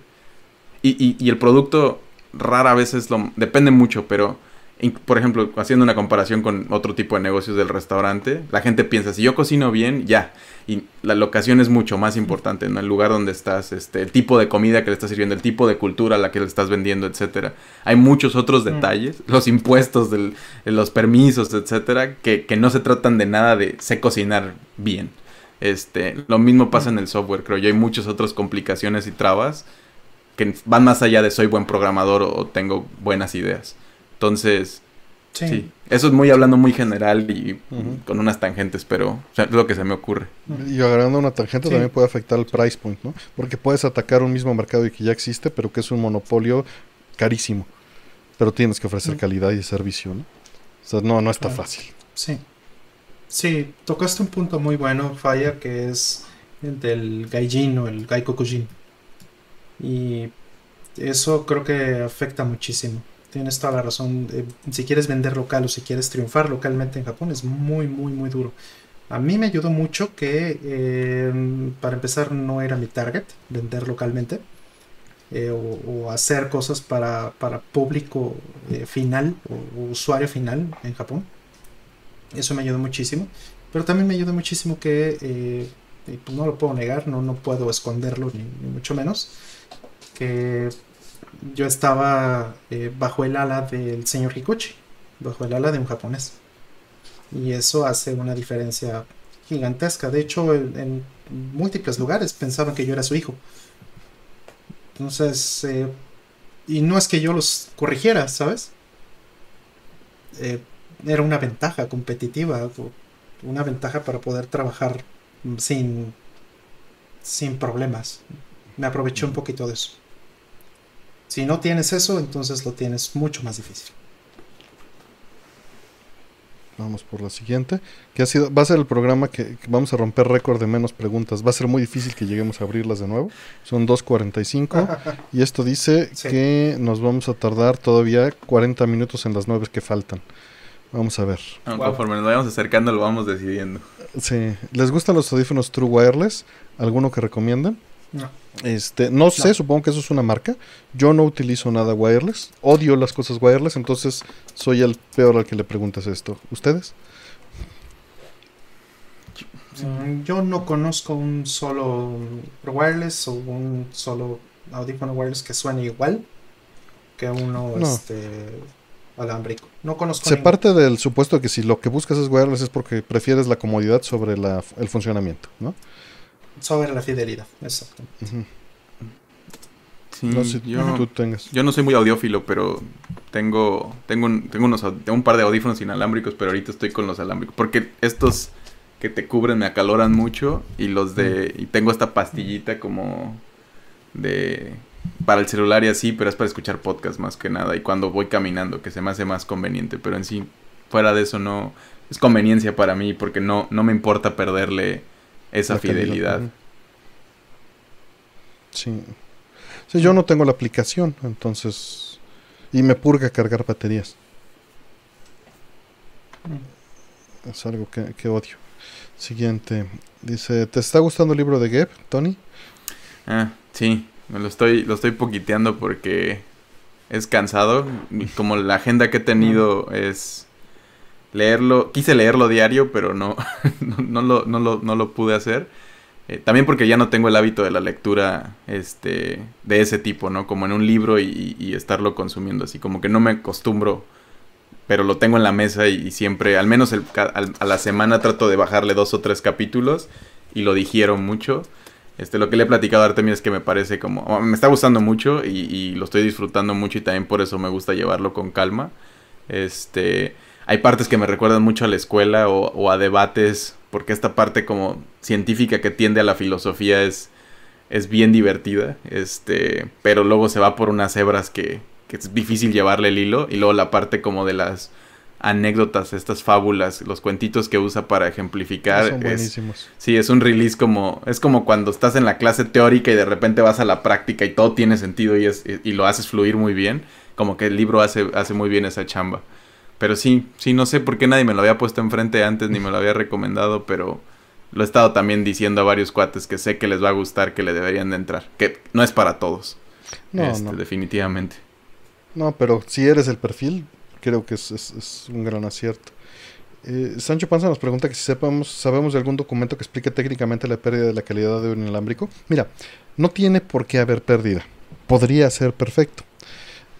Y, y, y el producto rara vez es lo, depende mucho, pero por ejemplo, haciendo una comparación con otro tipo de negocios del restaurante, la gente piensa, si yo cocino bien, ya. Y la locación es mucho más importante, ¿no? El lugar donde estás, este, el tipo de comida que le estás sirviendo, el tipo de cultura a la que le estás vendiendo, etcétera. Hay muchos otros mm. detalles, los impuestos, del, los permisos, etcétera, que, que no se tratan de nada de sé cocinar bien. Este, lo mismo pasa en el software, creo yo. Hay muchas otras complicaciones y trabas que van más allá de soy buen programador o tengo buenas ideas. Entonces, sí. Eso es muy hablando muy general y con unas tangentes, pero es lo que se me ocurre. Y agregando una tangente también puede afectar el price point, ¿no? Porque puedes atacar un mismo mercado y que ya existe, pero que es un monopolio carísimo. Pero tienes que ofrecer calidad y servicio, ¿no? O sea, no, no está fácil. Sí. Sí, tocaste un punto muy bueno, Fire, que es el del Gaijin o el Gaikokujin. Y eso creo que afecta muchísimo tienes toda la razón. Eh, si quieres vender local o si quieres triunfar localmente en Japón es muy, muy, muy duro. A mí me ayudó mucho que, em, para empezar, no era mi target vender localmente eh, o, hacer cosas para, público eh, final o, usuario final en Japón. Eso me ayudó muchísimo. Pero también me ayudó muchísimo que, pues no lo puedo negar, no, no puedo esconderlo ni mucho menos, que yo estaba eh, bajo el ala del señor Hikuchi, bajo el ala de un japonés. Y eso hace una diferencia gigantesca. De hecho, en, múltiples lugares pensaban que yo era su hijo. Entonces, eh, y no es que yo los corrigiera, ¿sabes? Eh, era una ventaja competitiva, una ventaja para poder trabajar sin, sin problemas. Me aproveché un poquito de eso. Si no tienes eso, entonces lo tienes mucho más difícil. Vamos por la siguiente. Que ha sido, va a ser el programa que, que vamos a romper récord de menos preguntas. Va a ser muy difícil que lleguemos a abrirlas de nuevo. Son 2.45. y esto dice Sí. que nos vamos a tardar todavía 40 minutos en las 9 que faltan. Vamos a ver. Wow. Conforme nos vayamos acercando lo vamos decidiendo. Sí. ¿Les gustan los audífonos True Wireless? ¿Alguno que recomiendan? No. Este, no sé, supongo que eso es una marca. Yo no utilizo nada wireless. Odio las cosas wireless, entonces soy el peor al que le preguntas esto. ¿Ustedes? Yo no conozco un solo wireless o un solo audífono wireless que suene igual que uno No. este alámbrico. No conozco Se parte del supuesto que si lo que buscas es wireless es porque prefieres la comodidad sobre la- el funcionamiento, ¿no? Sobre la fidelidad. Exacto. Sí, No sé yo, tú tengas. yo no soy muy audiófilo, pero tengo tengo un, tengo unos un par de audífonos inalámbricos, pero ahorita estoy con los alámbricos porque estos que te cubren me acaloran mucho y los de y tengo esta pastillita como de para el celular y así, pero es para escuchar podcast más que nada y cuando voy caminando que se me hace más conveniente, pero en sí fuera de eso no es conveniencia para mí porque no no me importa perderle esa La fidelidad. Sí. Sí, yo no tengo la aplicación, entonces. Y me purga cargar baterías. Es algo que, que odio. Siguiente. Dice: ¿Te está gustando el libro de Geb, Tony? Ah, sí, me lo estoy, lo estoy poquiteando porque es cansado. Como la agenda que he tenido es leerlo, quise leerlo diario, pero no, no, lo, no, lo, no lo pude hacer. Eh, también porque ya no tengo el hábito de la lectura este, de ese tipo, ¿no? Como en un libro y, y estarlo consumiendo así, como que no me acostumbro, pero lo tengo en la mesa y, siempre, al menos el- a la semana trato de bajarle dos o tres capítulos y lo digiero mucho. Este, lo que le he platicado a Artemio es que me parece como... oh, Me está gustando mucho y, y lo estoy disfrutando mucho y también por eso me gusta llevarlo con calma. Este... Hay partes que me recuerdan mucho a la escuela o, o a debates, porque esta parte como científica que tiende a la filosofía es, es bien divertida, este, pero luego se va por unas hebras que, que es difícil llevarle el hilo, y luego la parte como de las anécdotas, estas fábulas, los cuentitos que usa para ejemplificar, Son es, buenísimos. Sí, es un release como. Es como cuando estás en la clase teórica y de repente vas a la práctica y todo tiene sentido y, es, y, y lo haces fluir muy bien. Como que el libro hace, hace muy bien esa chamba. Pero sí, sí, no sé por qué nadie me lo había puesto enfrente antes ni me lo había recomendado, pero lo he estado también diciendo a varios cuates que sé que les va a gustar, que le deberían de entrar. Que no es para todos. No, este, no. Definitivamente. No, pero si eres el perfil, creo que es, es- es un gran acierto. Eh, Sancho Panza nos pregunta que si sepamos, sabemos de algún documento que explique técnicamente la pérdida de la calidad de un inalámbrico. Mira, no tiene por qué haber pérdida. Podría ser perfecto.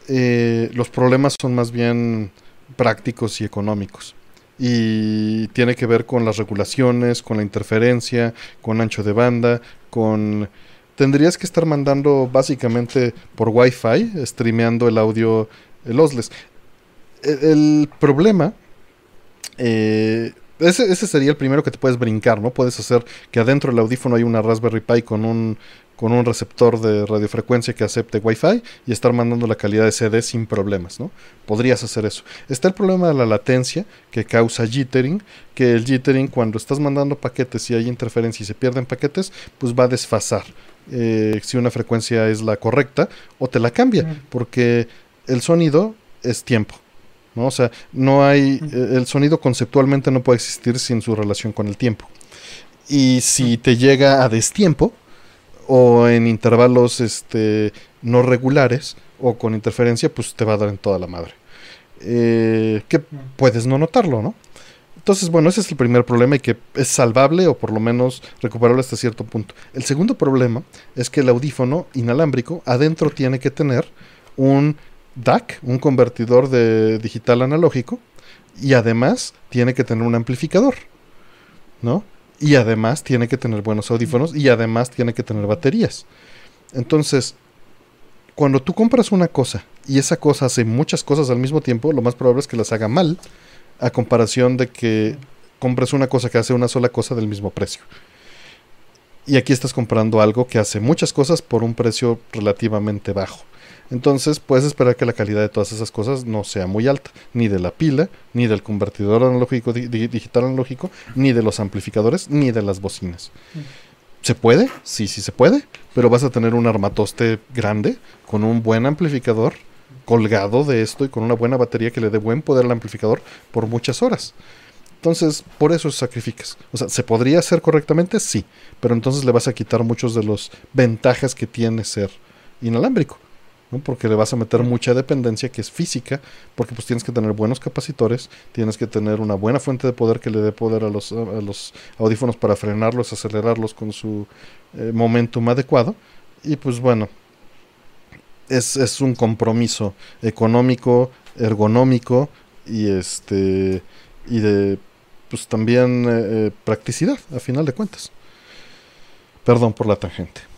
Eh, los problemas son más bien prácticos y económicos. Y tiene que ver con las regulaciones, con la interferencia, con ancho de banda, con... Tendrías que estar mandando básicamente por Wi-Fi, streameando el audio eh, lossless. El, el problema, eh, ese, ese sería el primero que te puedes brincar, ¿no? Puedes hacer que adentro del audífono hay una Raspberry Pi con un, con un receptor de radiofrecuencia que acepte Wi-Fi y estar mandando la calidad de CD sin problemas, ¿no? Podrías hacer eso. Está el problema de la latencia que causa jittering, que el jittering cuando estás mandando paquetes y hay interferencia y se pierden paquetes, pues va a desfasar. eh, si una frecuencia es la correcta o te la cambia, porque el sonido es tiempo. ¿No? O sea, no hay. Eh, El sonido conceptualmente no puede existir sin su relación con el tiempo. Y si te llega a destiempo, o en intervalos este, no regulares, o con interferencia, pues te va a dar en toda la madre. Eh, que puedes no notarlo, ¿no? Entonces, bueno, ese es el primer problema y que es salvable o por lo menos recuperable hasta cierto punto. El segundo problema es que el audífono inalámbrico adentro tiene que tener un DAC, un convertidor de digital analógico, y además tiene que tener un amplificador, ¿no? Y además tiene que tener buenos audífonos y además tiene que tener baterías. Entonces, cuando tú compras una cosa y esa cosa hace muchas cosas al mismo tiempo, lo más probable es que las haga mal a comparación de que compres una cosa que hace una sola cosa del mismo precio. Y aquí estás comprando algo que hace muchas cosas por un precio relativamente bajo. Entonces puedes esperar que la calidad de todas esas cosas no sea muy alta, ni de la pila, ni del convertidor analógico di- di- digital analógico, ni de los amplificadores, ni de las bocinas. ¿Se puede? Sí, sí se puede, pero vas a tener un armatoste grande con un buen amplificador colgado de esto y con una buena batería que le dé buen poder al amplificador por muchas horas. Entonces, por eso sacrificas. O sea, ¿se podría hacer correctamente? Sí, pero entonces le vas a quitar muchos de los ventajas que tiene ser inalámbrico. ¿No? Porque le vas a meter mucha dependencia que es física, porque pues tienes que tener buenos capacitores, tienes que tener una buena fuente de poder que le dé poder a los, a los audífonos para frenarlos, acelerarlos con su eh, momentum adecuado. Y pues bueno, es, es un compromiso económico, ergonómico y este y de pues también eh, eh, practicidad a final de cuentas. Perdón por la tangente.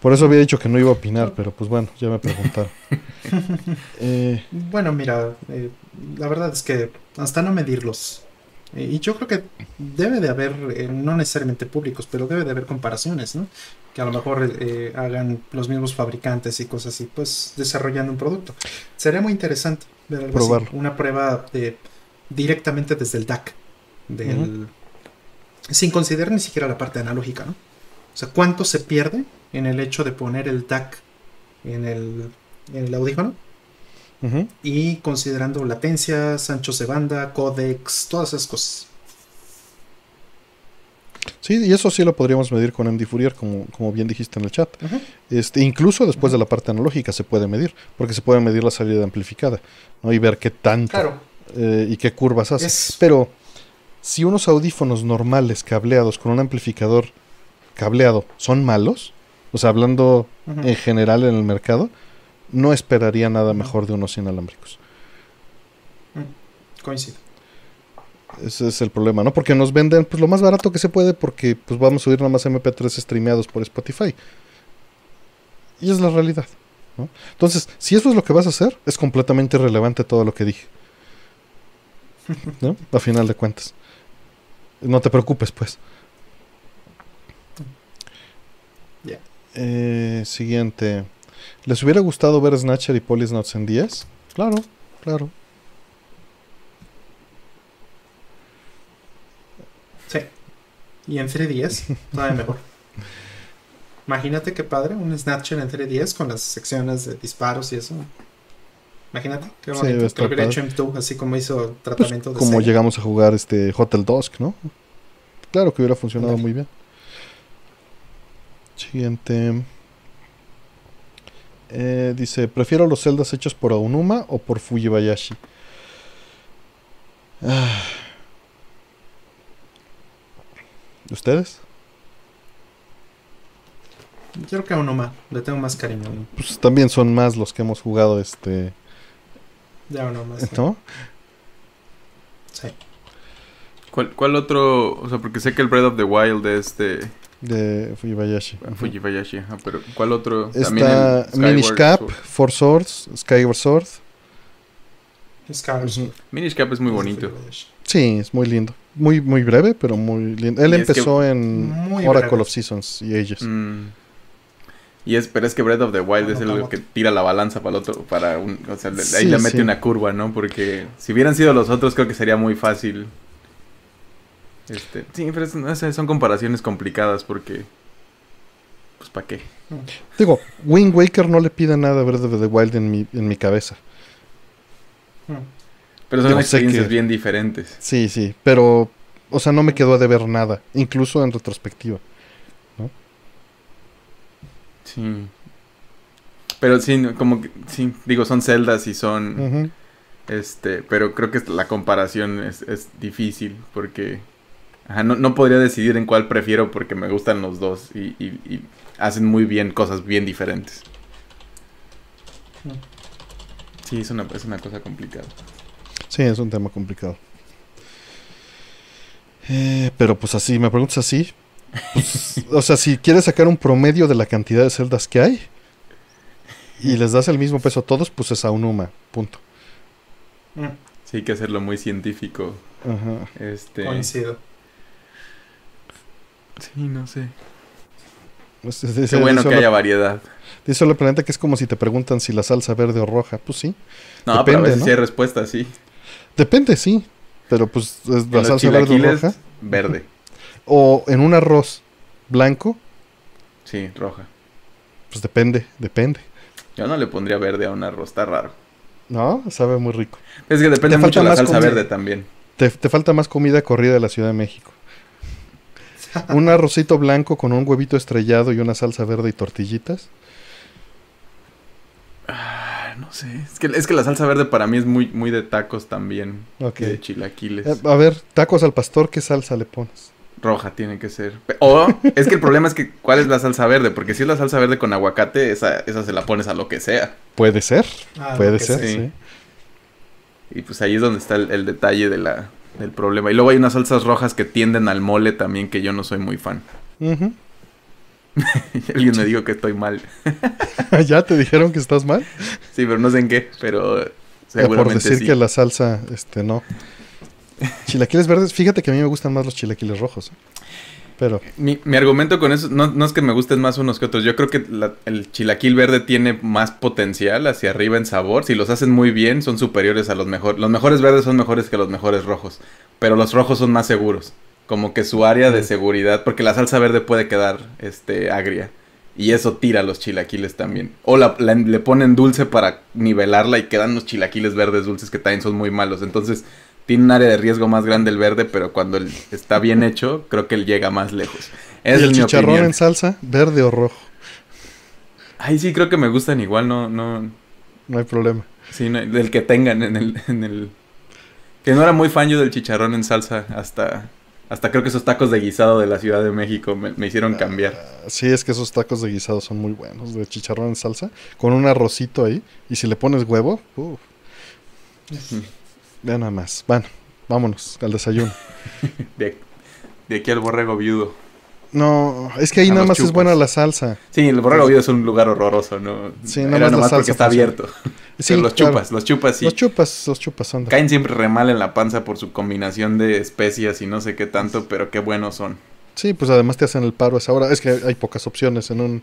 Por eso había dicho que no iba a opinar, pero pues bueno, ya me preguntaron. Eh, Bueno, mira, eh, la verdad es que hasta no medirlos. eh, y yo creo que debe de haber, eh, no necesariamente públicos, pero debe de haber comparaciones, ¿no? Que a lo mejor hagan los mismos fabricantes y cosas así, pues desarrollando un producto. Sería muy interesante ver algo así, una prueba de directamente desde el DAC, del, sin considerar ni siquiera la parte analógica, ¿no? O sea, ¿cuánto se pierde en el hecho de poner el DAC en el, en el audífono? y considerando latencias, anchos de banda, codecs, todas esas cosas. Sí, y eso sí lo podríamos medir con MD Fourier, como, como bien dijiste en el chat. Este, incluso después de la parte analógica se puede medir, porque se puede medir la salida amplificada, ¿no? Y ver qué tanto Claro, eh, y qué curvas hace. es Pero si unos audífonos normales cableados con un amplificador cableado son malos, o sea, hablando en general en el mercado, no esperaría nada mejor de unos inalámbricos. coincido. Ese es el problema, ¿no? Porque nos venden pues lo más barato que se puede porque pues vamos a subir nada más MP3 streameados por Spotify. Y es la realidad, ¿no? Entonces, si eso es lo que vas a hacer, es completamente irrelevante todo lo que dije. ¿No? A final de cuentas. No te preocupes, pues. Ya. Eh, siguiente. ¿Les hubiera gustado ver Snatcher y Polysnots en 10? Claro, claro. Sí. Y en 3DS, todavía mejor. Imagínate qué padre, un Snatcher en 3DS con las secciones de disparos y eso. Imagínate, qué Sí, bonito. que lo hubiera padre. hecho M2, así como hizo Pues, tratamiento de como llegamos a jugar este Hotel Dusk, ¿no? Claro que hubiera funcionado muy bien. Siguiente. Eh, dice, prefiero los celdas hechos por Aonuma o por Fujibayashi. Ah. ¿Ustedes? Yo creo que a Onoma le tengo más cariño. ¿no? Pues también son más los que hemos jugado este, Ya Onoma. sí. ¿no? Sí. ¿Cuál, ¿Cuál otro? O sea, porque sé que el Breath of the Wild es de De Fujibayashi. Ujú. Fujibayashi, ajá, pero ¿cuál otro? Está Minish Cap, Sword. Four Swords, Skyward Sword. Minish Cap es muy bonito. Sí, es muy lindo. Muy, muy breve, pero muy lindo. Él Y es que- empezó en Oracle breve. of Seasons y Ages. Mm. Y es, pero es que Breath of the Wild No, es no, el no. que tira la balanza para el otro, para un, o sea, ahí le mete sí. una curva, ¿no? Porque si hubieran sido los otros creo que sería muy fácil. Este, sí, pero es- no sé, son comparaciones complicadas porque, pues, ¿para qué? Digo, Wind Waker no le pide nada a Breath of the Wild en mi, en mi cabeza. Pero son experiencias que- bien diferentes. Sí, sí, pero, o sea, no me quedó a deber nada, incluso en retrospectiva. Sí. Pero sí, no, como que, sí, digo, son celdas y son, este, pero creo que la comparación es, es difícil porque, ajá, no, no podría decidir en cuál prefiero porque me gustan los dos y, y- y hacen muy bien cosas bien diferentes. Sí, es una, es una cosa complicada. Sí, es un tema complicado. Eh, pero pues así, me preguntas así. pues, o sea, si quieres sacar un promedio de la cantidad de celdas que hay y les das el mismo peso a todos, pues es a un UMA, punto. Mm. Sí, hay que hacerlo muy científico. Ajá. Este, Coincido. Sí, no sé. Pues, Qué bueno que haya variedad. Dice la planeta que es como si te preguntan si la salsa verde o roja. Pues sí. No, pero a veces ¿no? sí hay respuesta, sí. Depende, sí. Pero pues es la salsa verde o roja. verde. O en un arroz blanco, Sí, roja. pues depende, depende. Yo no le pondría verde a un arroz, está raro. No, sabe muy rico. Es que depende Te mucho falta la más salsa comida. verde también. Te, te falta más comida corrida de la Ciudad de México. Un arrocito blanco con un huevito estrellado y una salsa verde y tortillitas. Ah, No sé. Es que, es que la salsa verde para mí es muy, muy de tacos también. De chilaquiles. Eh, a ver, tacos al pastor, ¿qué salsa le pones? Roja tiene que ser. O es que el problema es que ¿cuál es la salsa verde? Porque si es la salsa verde con aguacate, esa, esa se la pones a lo que sea. Puede ser, Ah, puede ser, sea. sí. sí. Y pues ahí es donde está el, el detalle de la, del problema. Y luego hay unas salsas rojas que tienden al mole también, que yo no soy muy fan. Alguien me dijo que estoy mal. ¿Ya te dijeron que estás mal? Sí, pero no sé en qué, pero Ya por seguramente decir sí. que la salsa, este, no. Chilaquiles verdes, fíjate que a mí me gustan más los chilaquiles rojos. ¿eh? Pero, Mi, mi argumento con eso no, no es que me gusten más unos que otros. Yo creo que la- el chilaquil verde tiene más potencial hacia arriba en sabor. Si los hacen muy bien, son superiores a los mejores. Los mejores verdes son mejores que los mejores rojos. Pero los rojos son más seguros. Como que su área de seguridad. Porque la salsa verde puede quedar este, agria. Y eso tira los chilaquiles también. O la- la- le ponen dulce para nivelarla y quedan los chilaquiles verdes dulces que también son muy malos. Entonces tiene un área de riesgo más grande el verde, pero cuando está bien hecho, creo que él llega más lejos. ¿y Esa el es mi chicharrón opinión. en salsa, verde o rojo? Ay, sí, creo que me gustan igual, no, no, No hay problema. sí, no- del que tengan en el, en el... Que no era muy fan yo del chicharrón en salsa hasta, hasta creo que esos tacos de guisado de la Ciudad de México me, me hicieron cambiar. Ah, Sí, es que esos tacos de guisado son muy buenos, de chicharrón en salsa, con un arrocito ahí, y si le pones huevo, uf. Vean nada más. Bueno, vámonos al desayuno. De, de aquí al borrego viudo. No, es que ahí A nada más es buena la salsa. Sí, el borrego viudo es un lugar horroroso, ¿no? Sí, nada Era más la nomás salsa porque está funciona. abierto. Sí, Pero los claro. chupas, los chupas sí. Los chupas, los chupas son de- Caen siempre re mal en la panza por su combinación de especias y no sé qué tanto, pero qué buenos son. Sí, pues además te hacen el paro a esa hora. Es que hay pocas opciones en un...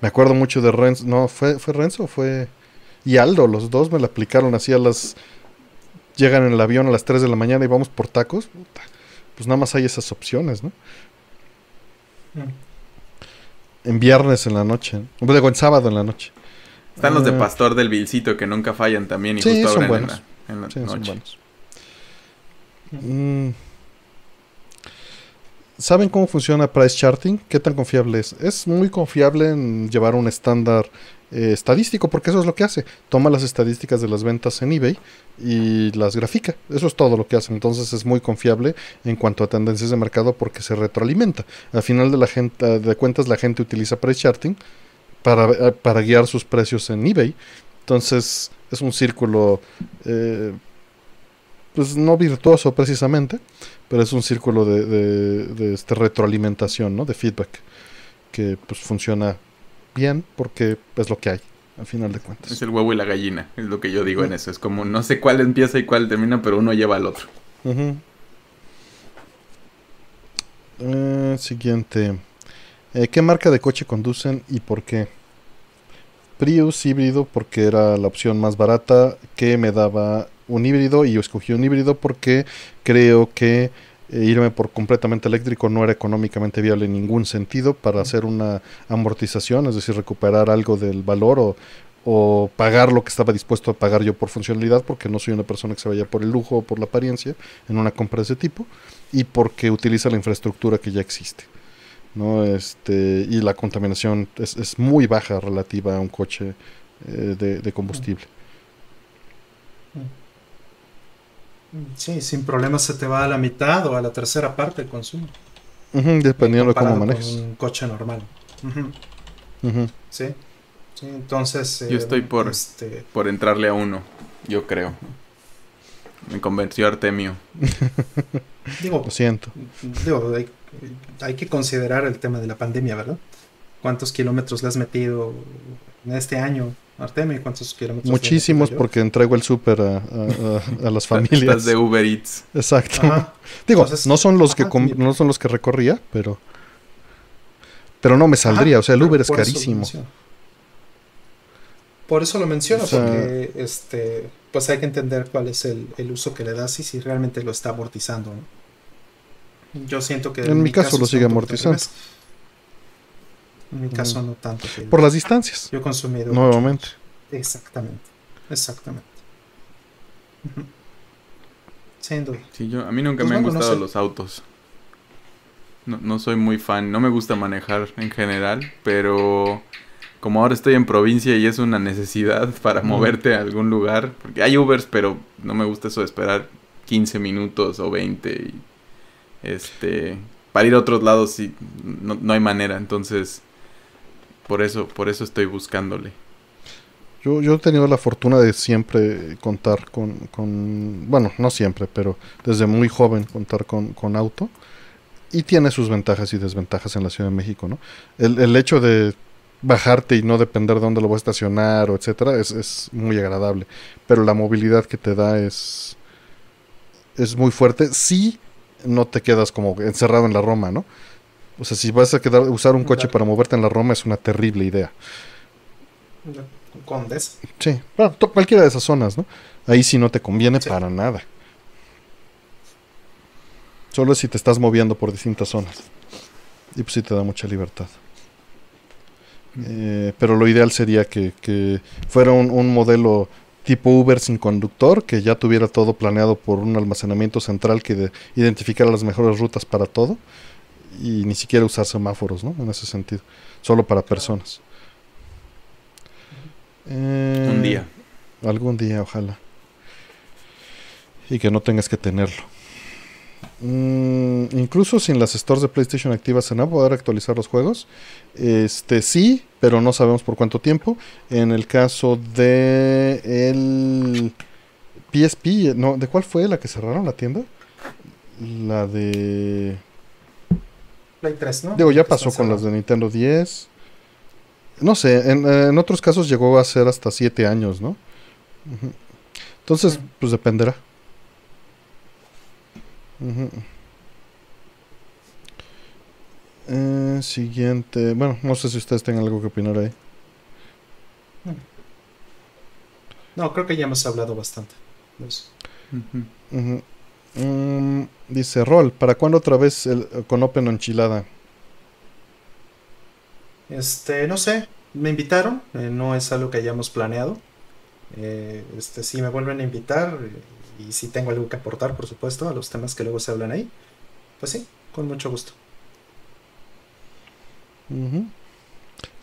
Me acuerdo mucho de Renzo. No, ¿fue, fue Renzo o fue... Y Aldo, los dos me la aplicaron así a las... Llegan en el avión a las 3 de la mañana y vamos por tacos. Puta, Pues nada más hay esas opciones, ¿no? Mm. En viernes en la noche. ¿no? Digo, en sábado en la noche. Están los de Ah. Pastor del Vilcito que nunca fallan también y Sí, justo son abren en buenos. la, en la Sí, son noche. buenos. Mm. ¿Saben cómo funciona Price Charting? ¿Qué tan confiable es? Es muy confiable en llevar un estándar eh, estadístico, porque eso es lo que hace. Toma las estadísticas de las ventas en eBay y las grafica. Eso es todo lo que hace. Entonces es muy confiable en cuanto a tendencias de mercado porque se retroalimenta. Al final de, la gente, de cuentas, la gente utiliza Price Charting para, eh, para guiar sus precios en eBay. Entonces es un círculo, eh, pues no virtuoso precisamente, pero es un círculo de, de- de, este, retroalimentación, ¿no? de feedback, que pues funciona bien porque es lo que hay, al final de cuentas. Es el huevo y la gallina, es lo que yo digo en eso. Es como no sé cuál empieza y cuál termina, pero uno lleva al otro. Eh, siguiente. Eh, ¿Qué marca de coche conducen y por qué? Prius híbrido porque era la opción más barata que me daba un híbrido y yo escogí un híbrido porque creo que eh, irme por completamente eléctrico no era económicamente viable en ningún sentido para hacer una amortización, es decir, recuperar algo del valor o, o pagar lo que estaba dispuesto a pagar yo por funcionalidad, porque no soy una persona que se vaya por el lujo o por la apariencia en una compra de ese tipo, y porque utiliza la infraestructura que ya existe. ¿no? Este, y la contaminación es, es muy baja relativa a un coche eh, de, de combustible. Sí, sin problemas se te va a la mitad o a la tercera parte el consumo. Dependiendo de cómo manejes. un coche normal. Sí. Sí, entonces. Yo eh, estoy por- Este, Por entrarle a uno, yo creo. Me convenció Artemio. digo, Lo siento. digo hay, hay que considerar el tema de la pandemia, ¿verdad? ¿Cuántos kilómetros le has metido en este año, Artemio? ¿Cuántos kilómetros? Muchísimos porque entrego el súper a, a- a- a las familias. Estás de Uber Eats. Exacto. Ajá. Digo, Entonces, no son los que ajá, com- sí. no son los que recorría, pero Pero no me saldría, Ajá, o sea, el Uber es por eso lo carísimo. menciono. Por eso lo menciono, O sea- porque este, pues hay que entender cuál es el, el uso que le das y si realmente lo está amortizando. ¿no? Yo siento que En mi caso lo sigue amortizando. En mi caso no tanto. Por las distancias, Yo he consumido. nuevamente. Exactamente. Exactamente. Sin duda. Sí, yo, a mí nunca Pues me han bueno, no gustado sé. los autos. No, no soy muy fan, no me gusta manejar en general, pero como ahora estoy en provincia y es una necesidad para moverte a algún lugar, porque hay Ubers, pero no me gusta eso de esperar 15 minutos o 20 y este para ir a otros lados sí no, no hay manera, entonces por eso por eso estoy buscándole. Yo, yo he tenido la fortuna de siempre contar con, con- bueno, no siempre, pero desde muy joven contar con, con auto. Y tiene sus ventajas y desventajas en la Ciudad de México, ¿no? El, hecho de bajarte y no depender de dónde lo voy a estacionar o etcétera es, es muy agradable. Pero la movilidad que te da es, es muy fuerte. Si no te quedas como encerrado en la Roma, ¿no? O sea, si vas a quedar, usar un coche Claro. para moverte en la Roma es una terrible idea. Condes. Sí, bueno, cualquiera de esas zonas, ¿no? Ahí sí no te conviene Sí. para nada. Solo si te estás moviendo por distintas zonas. Y pues sí te da mucha libertad. Eh, pero lo ideal sería que, que fuera un, un modelo tipo Uber sin conductor, que ya tuviera todo planeado por un almacenamiento central que de- identificara las mejores rutas para todo. Y ni siquiera usar semáforos, ¿no? En ese sentido. Solo para personas. Eh, Un día. Algún día, ojalá. Y que no tengas que tenerlo. Mm, incluso sin las stores de PlayStation activas se van a poder actualizar los juegos. Este sí, pero no sabemos por cuánto tiempo. En el caso de el PSP, no, ¿de cuál fue la que cerraron la tienda? La de Play 3, ¿no? Digo, ya pasó con las de. Nintendo 10. No sé, en, eh, en otros casos llegó a ser hasta 7 años, ¿no? Entonces, pues dependerá. Eh, siguiente. Bueno, no sé si ustedes tengan algo que opinar ahí. No, creo que ya hemos hablado bastante. Mm, dice Rol, ¿para cuándo otra vez el, con Open Enchilada? Este, no sé, me invitaron, eh, no es algo que hayamos planeado. Eh, este, si me vuelven a invitar eh, y si tengo algo que aportar, por supuesto, a los temas que luego se hablan ahí, pues sí, con mucho gusto.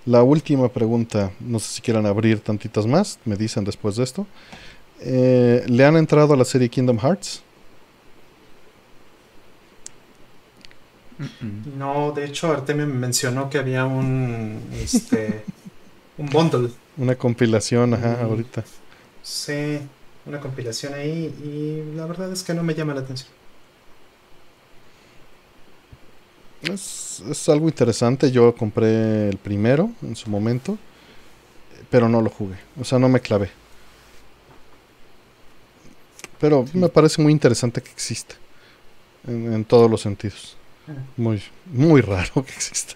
La última pregunta, no sé si quieran abrir tantitas más, me dicen después de esto. Eh, ¿Le han entrado a la serie Kingdom Hearts? No, de hecho, Artemio me mencionó que había un, este, un bundle, Una compilación, ajá, Mm. ahorita. sí, una compilación ahí y la verdad es que no me llama la atención. Es, es algo interesante, yo compré el primero en su momento, pero no lo jugué, o sea, no me clavé. Pero me parece muy interesante que exista, en, en todos los sentidos. Muy, muy raro que exista.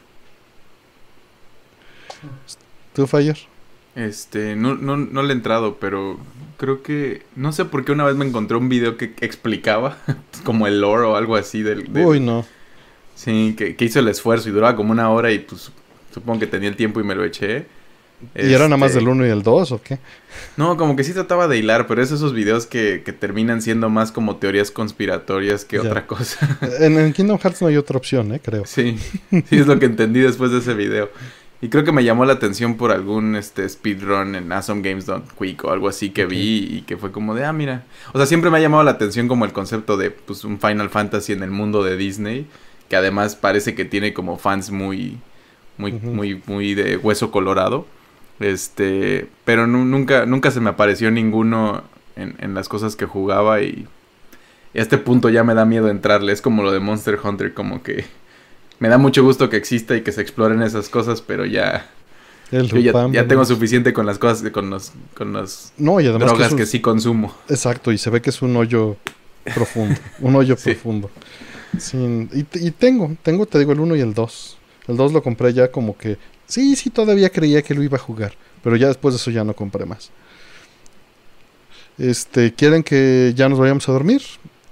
¿Tú, Fire? Este, no, no, no le he entrado, pero creo que, no sé por qué una vez me encontré un video que explicaba como el lore o algo así del... del- Uy, no. Sí, que, que hizo el esfuerzo y duraba como una hora y pues supongo que tenía el tiempo y me lo eché. ¿Y era nada más Este, del 1 y el 2 o qué? No, como que sí trataba de hilar, pero es esos videos que, que terminan siendo más como teorías conspiratorias que Ya. otra cosa. En, en Kingdom Hearts no hay otra opción, ¿eh? Creo. Sí, sí es lo que entendí después de ese video. Y creo que me llamó la atención por algún este speedrun en awesomegames.quick o algo así que vi y que fue como de, ah, mira. O sea, siempre me ha llamado la atención como el concepto de pues un Final Fantasy en el mundo de Disney, que además parece que tiene como fans muy muy muy muy de hueso colorado. Este, pero nu- nunca nunca se me apareció ninguno en, en las cosas que jugaba y, y a este punto ya me da miedo entrarle. Es como lo de Monster Hunter, como que me da mucho gusto que exista y que se exploren esas cosas, pero ya, El yo ya, ya tengo suficiente con las cosas, con los, con las No, y además que drogas un- que sí consumo. Exacto, y se ve que es un hoyo profundo. un hoyo Sí. profundo. Sin- y, y tengo, tengo, te digo, el 1 y el 2. El 2 lo compré ya como que, sí, sí, todavía creía que lo iba a jugar, pero ya después de eso ya no compré más. Este, ¿quieren que ya nos vayamos a dormir?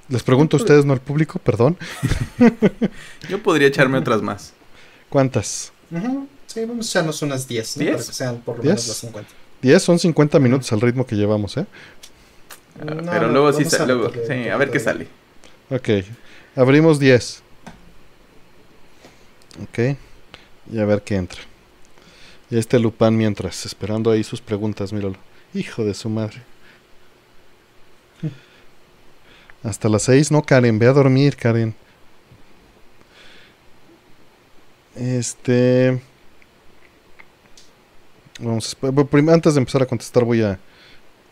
Les pregunto a ustedes, no al público, perdón. Yo podría echarme otras más. ¿Cuántas? Sí, vamos a echarnos unas 10, ¿no? ¿Diez? Para que sean por lo ¿Diez? menos las 50. 10 son 50 minutos al ritmo que llevamos, ¿eh? Ah, No, pero no, luego sí vamos sa- a luego, sí, a ver qué sale. Ok, abrimos 10. Ok, y a ver qué entra. Y este Lupán mientras, esperando ahí sus preguntas, míralo. Hijo de su madre. Hasta las 6, no, Karen, ve a dormir, Karen. Este. Vamos antes de empezar a contestar, voy a,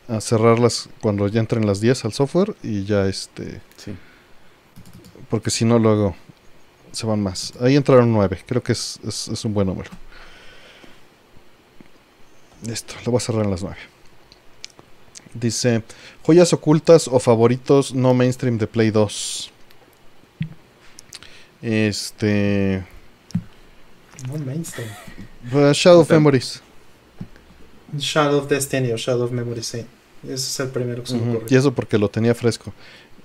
a cerrarlas cuando ya entren las 10 al software y ya este. Sí. Porque si no, luego se van más. Ahí entraron 9. Creo que es, es- es un buen número. Listo, lo voy a cerrar en las 9. Dice: Joyas ocultas o favoritos no mainstream de Play 2. Este. No mainstream. pues, Shadow of Memories. Shadow of Destiny o Shadow of Memory, sí. Ese es el primero que se me ocurre. Y eso porque lo tenía fresco.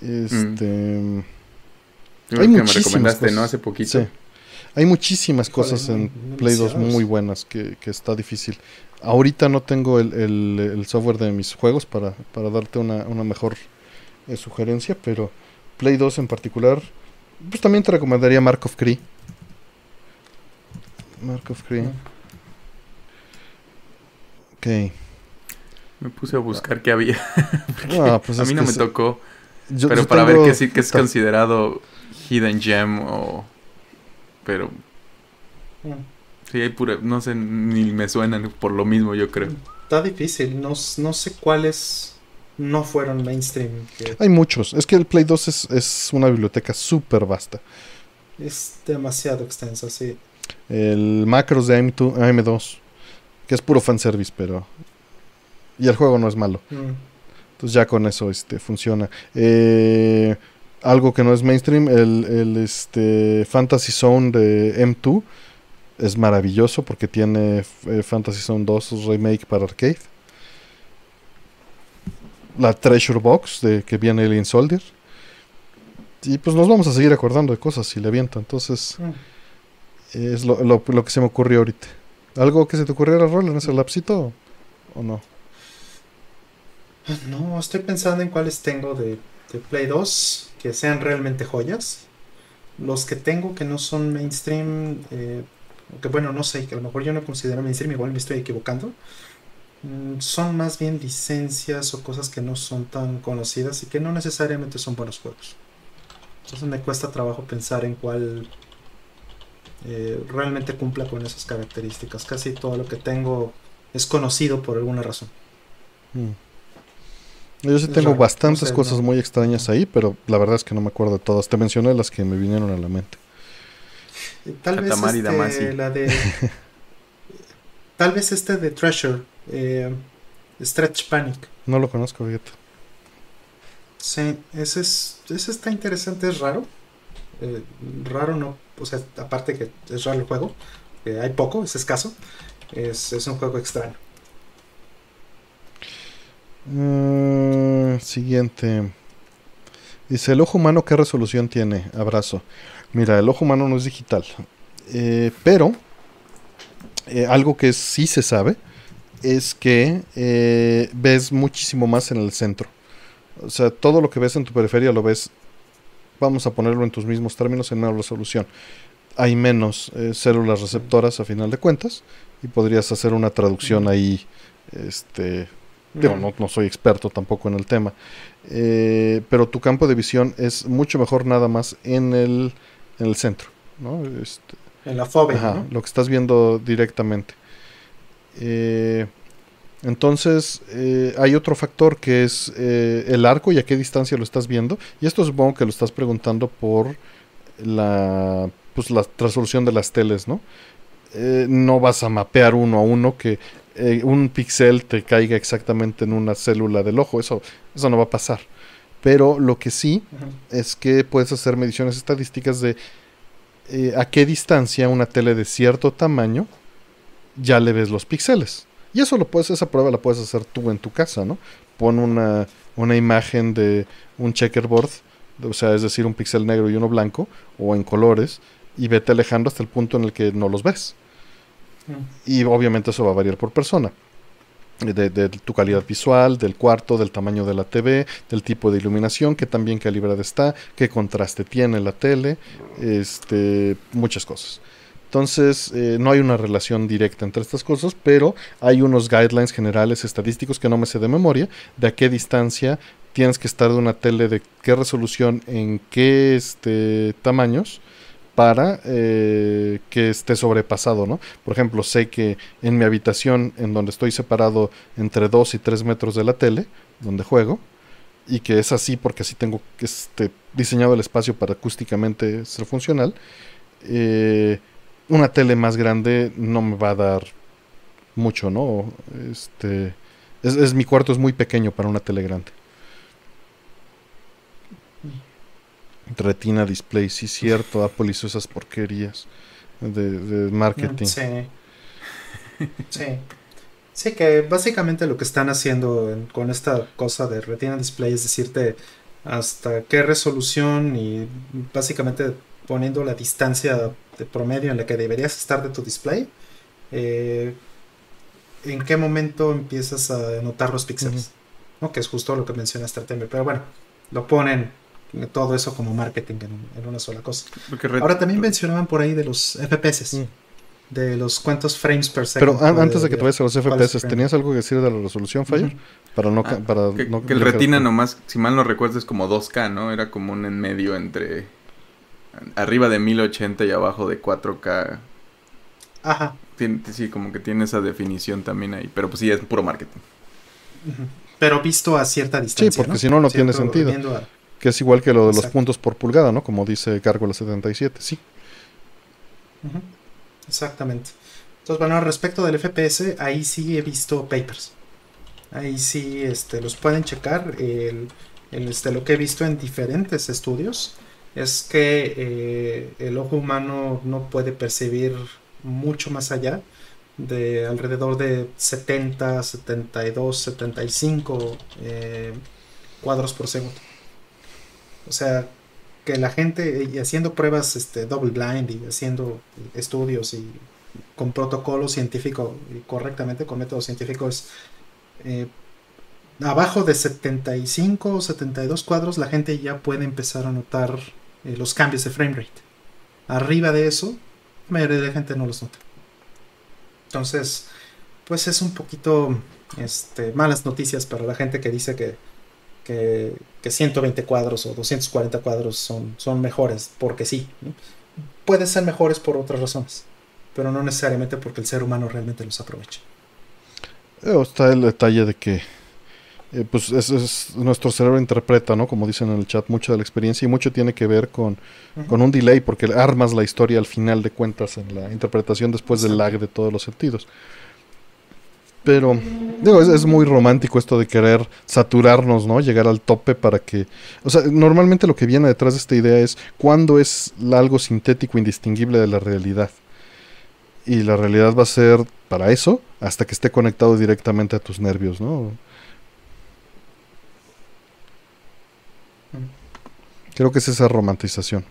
Este. Yo Hay que me recomendaste, ¿no? cosas. Hace poquito. Sí. Hay muchísimas Híjole, cosas en no Play 2 demasiados. muy buenas que, que está difícil. Ahorita no tengo el, el- el software de mis juegos para, para darte una, una mejor eh, sugerencia, pero Play 2 en particular, pues también te recomendaría Mark of Cree. Mark of Cree. Ok. Me puse a buscar qué había. Ah, pues a mí no me se- tocó. yo- pero yo para ver qué sí que es considerado Hidden Gem o. Pero Mm. sí, hay pura. No sé, ni me suenan por lo mismo, yo creo. Está difícil. No, no sé cuáles no fueron mainstream. que Hay muchos. Es que el Play 2 es, es una biblioteca súper vasta. es demasiado extensa, sí. El Macros de AM2, AM2, que es puro fanservice, pero... Y el juego no es malo. Mm. Entonces ya con eso este, funciona. Eh, algo que no es mainstream, el, el, este, Fantasy Zone de M2 es maravilloso porque tiene eh, Fantasy Zone 2 remake para arcade. La Treasure Box de que viene Alien Soldier. Y pues nos vamos a seguir acordando de cosas si le aviento. Entonces Mm. es lo, lo- lo que se me ocurrió ahorita. ¿Algo que se te ocurriera, Rol, en ese lapsito o- o no? No, estoy pensando en cuáles tengo de, de Play 2 que sean realmente joyas. Los que tengo que no son mainstream, eh, que bueno, no sé, que a lo mejor yo no considero mainstream, igual me estoy equivocando. mm, Son más bien licencias o cosas que no son tan conocidas y que no necesariamente son buenos juegos. Entonces me cuesta trabajo pensar en cuál eh, realmente cumpla con esas características. Casi todo lo que tengo es conocido por alguna razón. Mm. Yo sí tengo bastantes no sé, cosas no. muy extrañas ahí, pero la verdad es que no me acuerdo de todas. Te mencioné las que me vinieron a la mente. Eh, Tal vez este, la de tal vez este de Treasure eh, Stretch Panic No lo conozco, fíjate. sí ese es ese está interesante es raro Eh, raro no o sea aparte que es raro el juego que hay poco es escaso es, es un juego extraño Mm, siguiente. Dice, ¿el ojo humano qué resolución tiene? Abrazo. Mira, el ojo humano no es digital. Eh, pero, eh, algo que sí se sabe es que eh, ves muchísimo más en el centro. O sea, todo lo que ves en tu periferia lo ves, vamos a ponerlo en tus mismos términos, en menor resolución. Hay menos células receptoras a final de cuentas y podrías hacer una traducción ahí, este, Digo, no, no soy experto tampoco en el tema. Eh, pero tu campo de visión es mucho mejor nada más en el, en el centro. ¿no? Este, en la fobia ajá, ¿no? Lo que estás viendo directamente. Eh, entonces, eh, hay otro factor que es el arco y a qué distancia lo estás viendo. Y esto supongo que lo estás preguntando por la, pues, la resolución de las teles, ¿no? Eh, no vas a mapear uno a uno que eh, un píxel te caiga exactamente en una célula del ojo. Eso, eso no va a pasar. Pero lo que sí es que puedes hacer mediciones estadísticas de eh, a qué distancia una tele de cierto tamaño ya le ves los píxeles. Y eso lo puedes, esa prueba la puedes hacer tú en tu casa, ¿no? Pon una, una imagen de un checkerboard, o sea, es decir, un píxel negro y uno blanco, o en colores, y vete alejando hasta el punto en el que no los ves. Y obviamente eso va a variar por persona. De, tu calidad visual, del cuarto, del tamaño de la TV, del tipo de iluminación, que también calibrada está, qué contraste tiene la tele, este, muchas cosas. Entonces, eh, no hay una relación directa entre estas cosas, pero hay unos guidelines generales estadísticos que no me sé de memoria, de a qué distancia tienes que estar de una tele, de qué resolución, en qué este, tamaños, para eh, que esté sobrepasado, ¿no? Por ejemplo, sé que en mi habitación, en donde estoy separado entre 2 y 3 metros de la tele, donde juego, y que es así porque así tengo este, diseñado el espacio para acústicamente ser funcional, eh, una tele más grande no me va a dar mucho, ¿no? Este, es, mi cuarto es muy pequeño para una tele grande. Retina Display, sí cierto, Apple hizo esas porquerías de, marketing. Sí. Sí. Sí, que básicamente lo que están haciendo con esta cosa de Retina Display es decirte hasta qué resolución y básicamente poniendo la distancia de promedio en la que deberías estar de tu display, eh, en qué momento empiezas a notar los píxeles, ¿no? que es justo lo que mencionaste Artemio. Pero bueno, lo ponen todo eso como marketing en, una sola cosa. Ahora también mencionaban por ahí de los FPS. De los cuantos frames per segundo. Pero antes de, que te vayas a los FPS, ¿tenías algo que decir de la resolución, Fire? Para no. Ah, para que, que el retina nomás, si mal no recuerdo, es como 2K, ¿no? Era como un en medio entre arriba de 1080 y abajo de 4K. Ajá. sí, como que tiene esa definición también ahí. Pero pues sí, es puro marketing. Pero visto a cierta distancia. Sí, porque si no, no tiene sentido. Que es igual que lo de los puntos por pulgada, ¿no? Como dice Gárgola 77, sí. Exactamente. Entonces, bueno, respecto del FPS, ahí sí he visto papers. Ahí sí este, los pueden checar. El, este, lo que he visto en diferentes estudios es que eh, el ojo humano no puede percibir mucho más allá de alrededor de 70, 72, 75 cuadros por segundo. O sea, que la gente y haciendo pruebas este, double blind y haciendo estudios y con protocolo científico y correctamente con métodos científicos eh, abajo de 75 o 72 cuadros la gente ya puede empezar a notar eh, los cambios de frame rate. Arriba de eso, la mayoría de la gente no los nota. Entonces, pues es un poquito este, malas noticias para la gente que dice que, que, 120 cuadros o 240 cuadros son, son mejores, porque sí. Pueden ser mejores por otras razones, pero no necesariamente porque el ser humano realmente los aprovecha. Eh, está el detalle de que eh, pues es, nuestro cerebro interpreta, ¿no? Como dicen en el chat, mucho de la experiencia y mucho tiene que ver con, con un delay, porque armas la historia al final de cuentas en la interpretación después del lag de todos los sentidos. Pero, digo, es, muy romántico esto de querer saturarnos, ¿no? Llegar al tope para que... O sea, normalmente lo que viene detrás de esta idea es cuándo es algo sintético indistinguible de la realidad. Y la realidad va a ser para eso hasta que esté conectado directamente a tus nervios, ¿no? Creo que es esa romantización.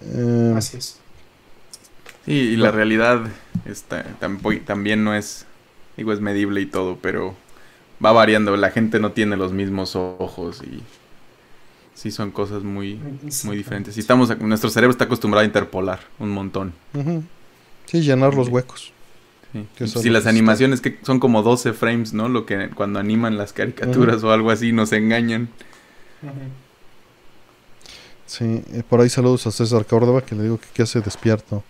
Eh, Así es. Sí, y la realidad está, también no es, digo, es medible y todo, pero va variando. La gente no tiene los mismos ojos y sí son cosas muy, muy diferentes. Y estamos, nuestro cerebro está acostumbrado a interpolar un montón. Sí, llenar los huecos. Si las animaciones que son como 12 frames, ¿no? Lo que cuando animan las caricaturas o algo así nos engañan. Sí, eh, por ahí saludos a César Córdoba, que le digo que, que hace despierto.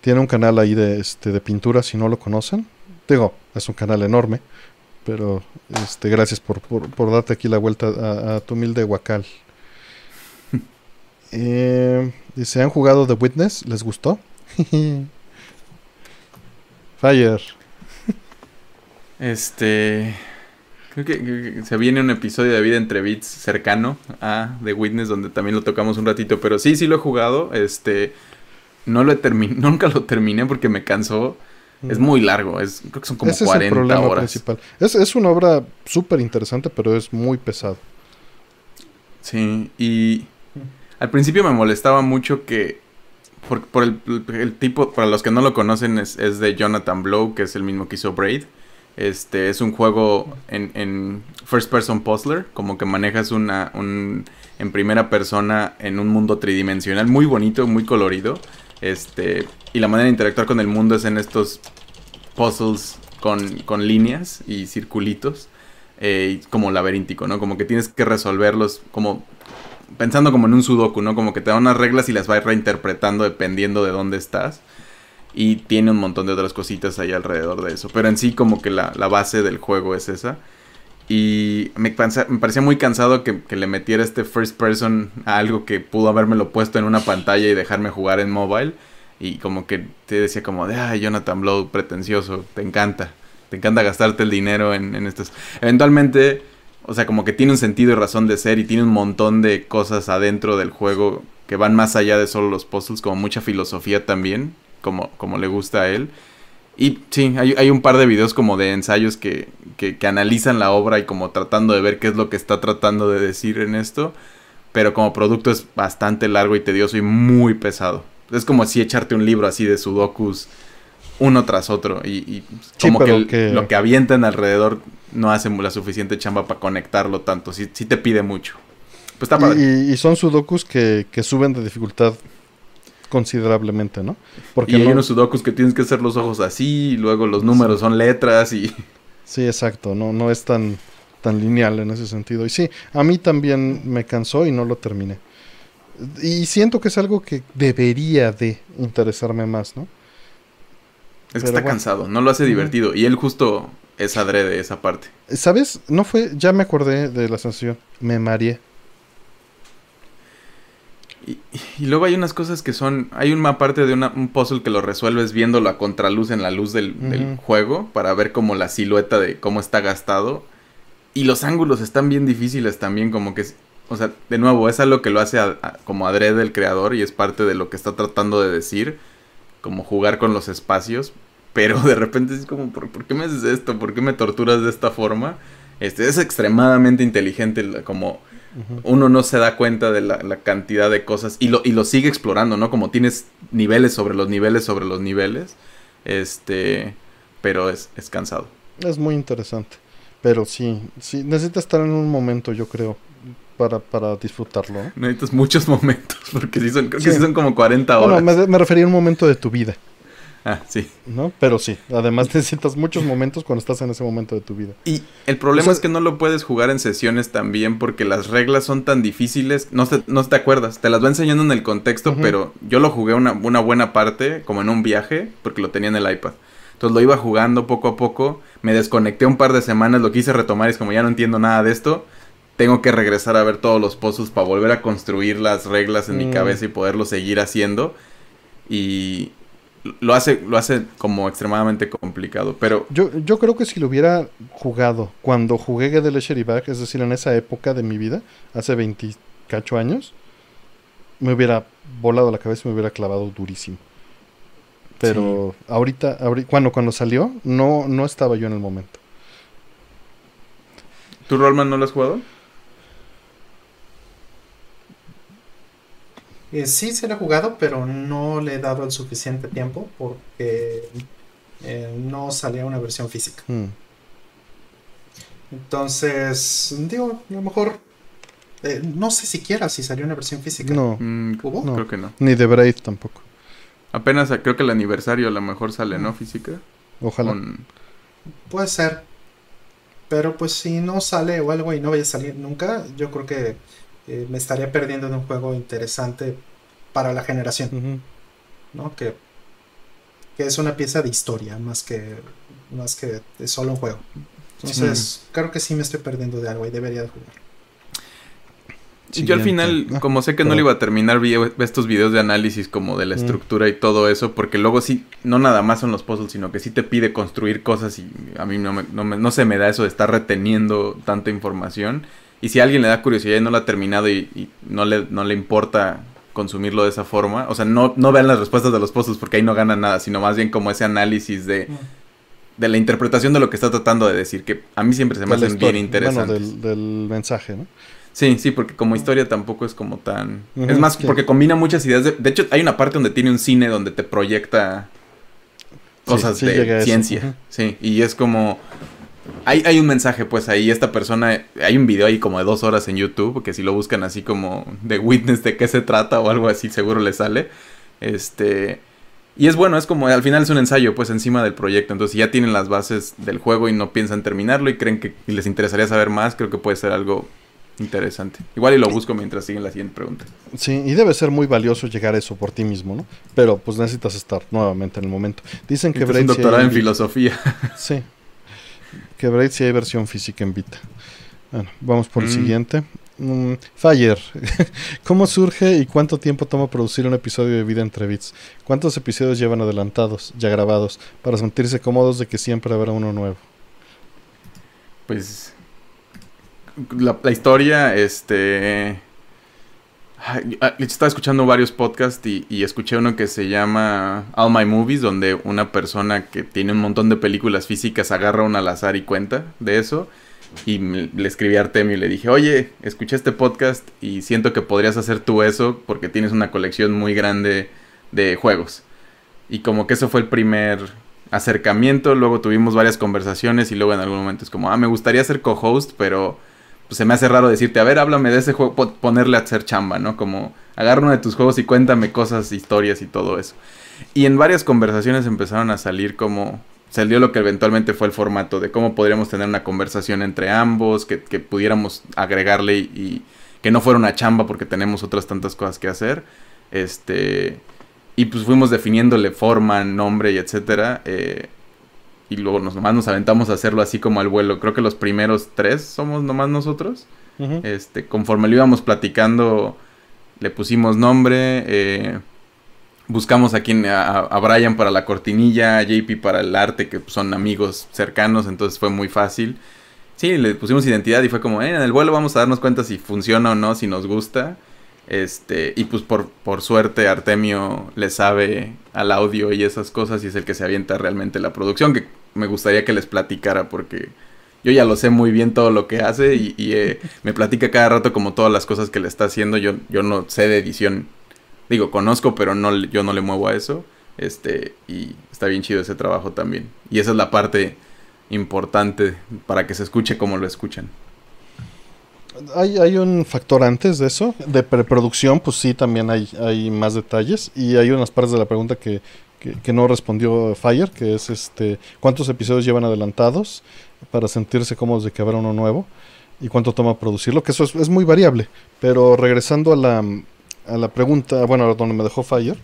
Tiene un canal ahí de, este, de pintura, si no lo conocen. Digo, es un canal enorme, pero este, gracias por, por, darte aquí la vuelta a, tu humilde guacal. eh, dice, ¿han jugado The Witness? ¿Les gustó? Fire. Este... Creo que, se viene un episodio de Vida entre Beats cercano a The Witness, donde también lo tocamos un ratito. Pero sí, sí lo he jugado. Este, no lo he terminado, nunca lo terminé porque me cansó. Es muy largo, es, creo que son como Ese 40 es el problema horas. principal. Es, es una obra súper interesante, pero es muy pesado. Sí, y al principio me molestaba mucho que por, por el, el tipo, para los que no lo conocen, es, es de Jonathan Blow, que es el mismo que hizo Braid. Este es un juego en, en first person puzzler, como que manejas una un, en primera persona en un mundo tridimensional muy bonito, muy colorido. Este, y la manera de interactuar con el mundo es en estos puzzles con, con líneas y circulitos, eh, como laberíntico, ¿no? Como que tienes que resolverlos como pensando como en un sudoku, ¿no? Como que te da unas reglas y las vas reinterpretando dependiendo de dónde estás. Y tiene un montón de otras cositas ahí alrededor de eso. Pero en sí como que la, la base del juego es esa. Y me, parecía muy cansado que, le metiera este first person a algo que pudo habérmelo puesto en una pantalla y dejarme jugar en mobile. Y como que te decía como de, ay, Jonathan Blow, pretencioso, te encanta. Te encanta gastarte el dinero en, en estos. Eventualmente, o sea, como que tiene un sentido y razón de ser y tiene un montón de cosas adentro del juego que van más allá de solo los puzzles, como mucha filosofía también, como, como le gusta a él. Y sí, hay, hay un par de videos como de ensayos que, que, que analizan la obra y como tratando de ver qué es lo que está tratando de decir en esto. Pero como producto es bastante largo y tedioso y muy pesado. Es como si echarte un libro así de sudokus uno tras otro. Y, y Sí, como que, el- que- lo que avientan alrededor no hace la suficiente chamba para conectarlo tanto. Sí, sí te pide mucho. Pues está padre. Y, y son sudokus que, que suben de dificultad considerablemente, ¿no? Porque y hay no- unos sudokus que tienes que hacer los ojos así, y luego los números son letras y... Sí, exacto, no, no es tan, tan lineal en ese sentido. Y sí, a mí también me cansó y no lo terminé. Y siento que es algo que debería de interesarme más, ¿no? Es que está bueno. cansado, no lo hace divertido. Y él justo es adrede esa parte. ¿Sabes? No fue, ya me acordé de la sensación, me mareé. Y, y luego hay unas cosas que son... Hay una parte de una- un puzzle que lo resuelves viéndolo a contraluz en la luz del, juego para ver como la silueta de cómo está gastado. Y los ángulos están bien difíciles también, como que... O sea, de nuevo, es algo que lo hace a- a- como adrede el creador y es parte de lo que está tratando de decir. Como jugar con los espacios. Pero de repente es como, ¿por, por qué me haces esto? ¿Por qué me torturas de esta forma? Este, es extremadamente inteligente, la- uno no se da cuenta de la, la cantidad de cosas y lo, y lo sigue explorando, ¿no? Como tienes niveles sobre los niveles sobre los niveles. Este, pero es, es cansado. Es muy interesante. Pero sí, sí, necesita estar en un momento, yo creo, para, para disfrutarlo. ¿no? Necesitas muchos momentos, porque sí son, creo que Sí. son como 40 Bueno, horas. me, me refería a un momento de tu vida, Ah, sí. ¿no? Pero sí, además necesitas muchos momentos cuando estás en ese momento de tu vida. Y el problema O sea- es que no lo puedes jugar en sesiones también porque las reglas son tan difíciles. No te, no te acuerdas, te las va enseñando en el contexto, pero yo lo jugué una, una buena parte, como en un viaje, porque lo tenía en el iPad. Entonces lo iba jugando poco a poco, me desconecté un par de semanas, lo quise retomar y es como ya no entiendo nada de esto. Tengo que regresar a ver todos los pozos para volver a construir las reglas en mi Mm. cabeza y poderlo seguir haciendo. Y lo hace, lo hace como extremadamente complicado. Pero Yo, yo creo que si lo hubiera jugado cuando jugué the Leisure Back, es decir, en esa época de mi vida, hace 28 años, me hubiera volado la cabeza y me hubiera clavado durísimo. Pero ahorita, ahorita cuando, cuando salió, no, no estaba yo en el momento. ¿tú, Rollman, no lo has jugado? Eh, sí, se lo he jugado, pero no le he dado el suficiente tiempo porque eh, no salía una versión física. Hmm. Entonces, digo, a lo mejor, eh, no sé siquiera si salió una versión física. No, Mm, ¿Hubo? No. Creo que no. ni de Braid tampoco. Apenas creo que el aniversario a lo mejor sale, ¿no? Física. Ojalá. Con- Puede ser. Pero pues si no sale o algo y no vaya a salir nunca, yo creo que eh, me estaría perdiendo de un juego interesante para la generación. ¿no? Que, que es una pieza de historia más que, más que de solo un juego. Entonces, creo que sí me estoy perdiendo de algo y debería de jugar. Y yo al final. Ah, como sé que no lo iba a terminar, vi estos videos de análisis como de la Mm. estructura y todo eso, porque luego sí, no nada más son los puzzles, sino que sí te pide construir cosas y a mí no, me- no, me- no se me da eso de estar reteniendo tanta información. Y si a alguien le da curiosidad y no lo ha terminado y, y no, le, no le importa consumirlo de esa forma. O sea, no, no vean las respuestas de los posts porque ahí no ganan nada, sino más bien como ese análisis de, de la interpretación de lo que está tratando de decir, que a mí siempre se me hacen bien interesantes. Bueno, del, del mensaje, ¿no? Sí, sí, porque como historia tampoco es como tan... Es más, sí. porque combina muchas ideas. De... de hecho, hay una parte donde tiene un cine donde te proyecta cosas sí, de ciencia. Sí, y es como... Hay, hay un mensaje, pues ahí, esta persona... Hay un video ahí como de dos horas en YouTube, que si lo buscan así como de witness de qué se trata o algo así, seguro le sale. Este... Y es bueno, es como, al final es un ensayo, pues, encima del proyecto. Entonces, si ya tienen las bases del juego y no piensan terminarlo y creen que les interesaría saber más, creo que puede ser algo interesante. Igual y lo busco mientras siguen la siguiente pregunta. Sí, y debe ser muy valioso llegar a eso por ti mismo, ¿no? Pero pues necesitas estar nuevamente en el momento. Dicen que es Braid un doctorado en filosofía. Sí. Que Braid sí hay versión física en Vita. Bueno, vamos por el Mm. siguiente. Mm, Fire. ¿Cómo surge y cuánto tiempo toma producir un episodio de Vida entre Bits? ¿Cuántos episodios llevan adelantados, ya grabados, para sentirse cómodos de que siempre habrá uno nuevo? Pues la, la historia, este... ah, Estaba escuchando varios podcasts y, escuché uno que se llama All My Movies, donde una persona que tiene un montón de películas físicas agarra una al azar y cuenta de eso. Y le escribí a Artemio y le dije, oye, escuché este podcast y siento que podrías hacer tú eso porque tienes una colección muy grande de juegos. Y como que eso fue el primer acercamiento, luego tuvimos varias conversaciones y luego en algún momento es como, ah, me gustaría ser co-host, pero pues se me hace raro decirte, a ver, háblame de ese juego, po- ponerle a hacer chamba, ¿no? Como, agarra uno de tus juegos y cuéntame cosas, historias y todo eso. Y en varias conversaciones empezaron a salir como, salió lo que eventualmente fue el formato de cómo podríamos tener una conversación entre ambos, que, que pudiéramos agregarle y, y que no fuera una chamba porque tenemos otras tantas cosas que hacer. Este, y pues fuimos definiéndole forma, nombre y etcétera. eh, y luego nos, nomás nos aventamos a hacerlo así como al vuelo. Creo que los primeros tres somos nomás nosotros. Este, conforme lo íbamos platicando, le pusimos nombre. eh, buscamos a, quien, a, a Brian para la cortinilla, a JP para el arte, que son amigos cercanos, entonces fue muy fácil. Sí, le pusimos identidad y fue como, eh, en el vuelo vamos a darnos cuenta si funciona o no, si nos gusta. Este, y pues por, por suerte Artemio le sabe al audio y esas cosas y es el que se avienta realmente la producción, que me gustaría que les platicara porque yo ya lo sé muy bien todo lo que hace y, eh, me platica cada rato como todas las cosas que le está haciendo. Yo, yo no sé de edición, digo, conozco, pero no, yo no le muevo a eso. Este, y está bien chido ese trabajo también. Y esa es la parte importante para que se escuche como lo escuchan. Hay, hay un factor antes de eso, de preproducción, pues sí, también hay, más detalles. Y hay unas partes de la pregunta que, que, que no respondió Fire, que es este cuántos episodios llevan adelantados para sentirse cómodos de que habrá uno nuevo y cuánto toma producirlo, que eso es, es muy variable. Pero regresando a la, a la pregunta, bueno, a donde me dejó Fire,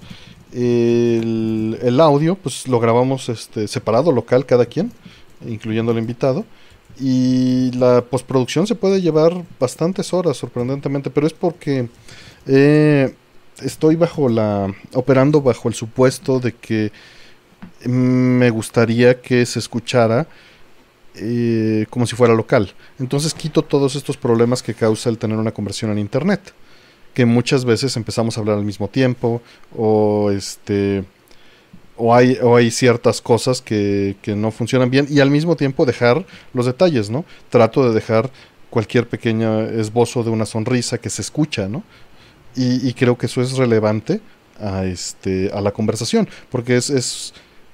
el, el audio, pues lo grabamos este, separado, local, cada quien, incluyendo el invitado. Y la postproducción se puede llevar bastantes horas, sorprendentemente, pero es porque eh, estoy bajo la. operando bajo el supuesto de que me gustaría que se escuchara eh, como si fuera local. Entonces quito todos estos problemas que causa el tener una conversión en internet. Que muchas veces empezamos a hablar al mismo tiempo, o este o hay, o hay ciertas cosas que, que no funcionan bien y al mismo tiempo dejar los detalles, ¿no? Trato de dejar cualquier pequeño esbozo de una sonrisa que se escucha, ¿no? Y, creo que eso es relevante a, este, a la conversación, porque es, es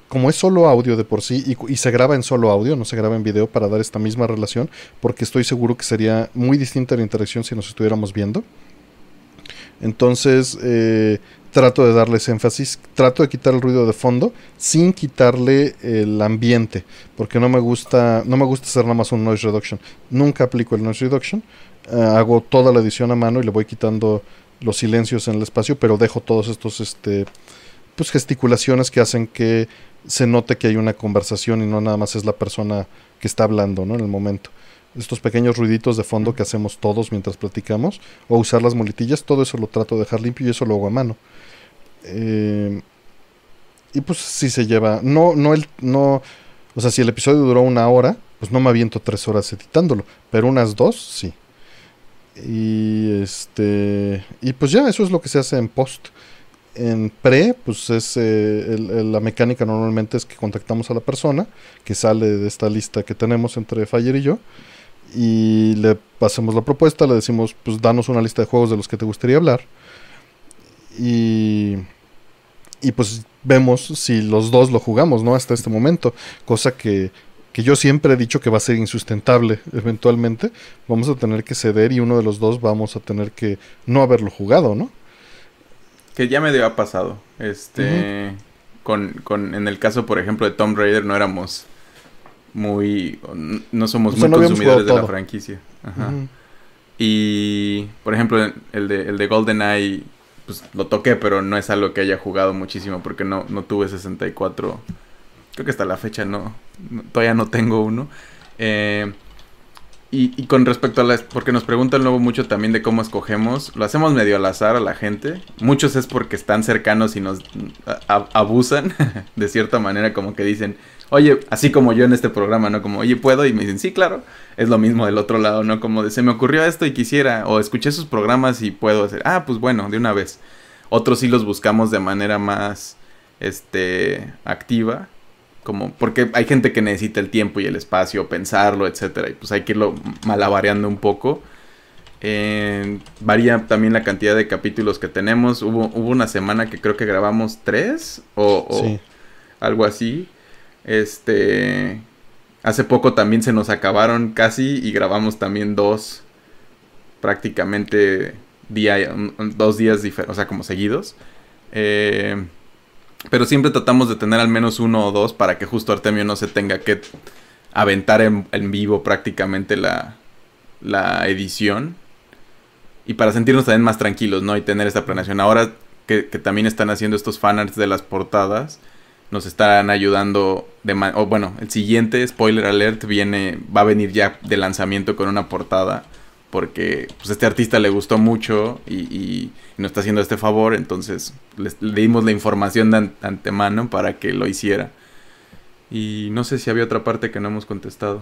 como es solo audio de por sí y se graba en solo audio, no se graba en video para dar esta misma relación, porque estoy seguro que sería muy distinta la interacción si nos estuviéramos viendo. Entonces, eh, trato de darles énfasis, trato de quitar el ruido de fondo sin quitarle el ambiente, porque no me gusta, no me gusta hacer nada más un noise reduction. Nunca aplico el noise reduction, eh, hago toda la edición a mano y le voy quitando los silencios en el espacio, pero dejo todos estos este pues gesticulaciones que hacen que se note que hay una conversación y no nada más es la persona que está hablando, ¿no? En el momento. Estos pequeños ruiditos de fondo que hacemos todos mientras platicamos, o usar las muletillas, todo eso lo trato de dejar limpio y eso lo hago a mano. Eh, y pues sí se lleva. No, no el. No. O sea, si el episodio duró una hora, pues no me aviento tres horas editándolo. Pero unas dos, sí. Y este y pues ya, eso es lo que se hace en post. En pre, pues es eh, el- la mecánica normalmente es que contactamos a la persona que sale de esta lista que tenemos entre Fire y yo y le pasamos la propuesta, le decimos, pues danos una lista de juegos de los que te gustaría hablar y y pues vemos si los dos lo jugamos, ¿no? Hasta este momento, cosa que que yo siempre he dicho que va a ser insustentable eventualmente, vamos a tener que ceder y uno de los dos vamos a tener que no haberlo jugado, ¿no? Que ya medio ha pasado. Este. con, con, en el caso, por ejemplo, de Tomb Raider, no éramos muy. No somos O sea, muy no consumidores de la franquicia. Ajá. Y, por ejemplo, el de, el de GoldenEye, pues lo toqué, pero no es algo que haya jugado muchísimo porque no, no tuve 64. Creo que hasta la fecha no, no- todavía no tengo uno. Eh, y, y con respecto a las, porque nos preguntan luego mucho también de cómo escogemos, lo hacemos medio al azar a la gente. Muchos es porque están cercanos y nos a- a- abusan de cierta manera, como que dicen, oye, así como yo en este programa, ¿no? Como, oye, ¿puedo? Y me dicen, sí, claro. Es lo mismo del otro lado, ¿no? Como de, se me ocurrió esto y quisiera, o escuché sus programas y puedo hacer, ah, pues bueno, de una vez. Otros sí los buscamos de manera más, este, activa, como, porque hay gente que necesita el tiempo y el espacio, pensarlo, etcétera, y pues hay que irlo malabareando un poco. Eh, varía también la cantidad de capítulos que tenemos. Hubo, hubo una semana que creo que grabamos tres o, o Sí. algo así. Este. Hace poco también se nos acabaron casi y grabamos también dos. Prácticamente día, dos días diferentes, o sea, como seguidos. Eh, pero siempre tratamos de tener al menos uno o dos para que justo Artemio no se tenga que aventar en, en vivo prácticamente la, la edición. Y para sentirnos también más tranquilos, ¿no? Y tener esta planeación. Ahora que, que también están haciendo estos fanarts de las portadas, nos están ayudando de o bueno, el siguiente spoiler alert viene va a venir ya de lanzamiento con una portada porque pues este artista le gustó mucho y, nos está haciendo este favor, entonces les- le dimos la información de an- antemano para que lo hiciera. Y no sé si había otra parte que no hemos contestado.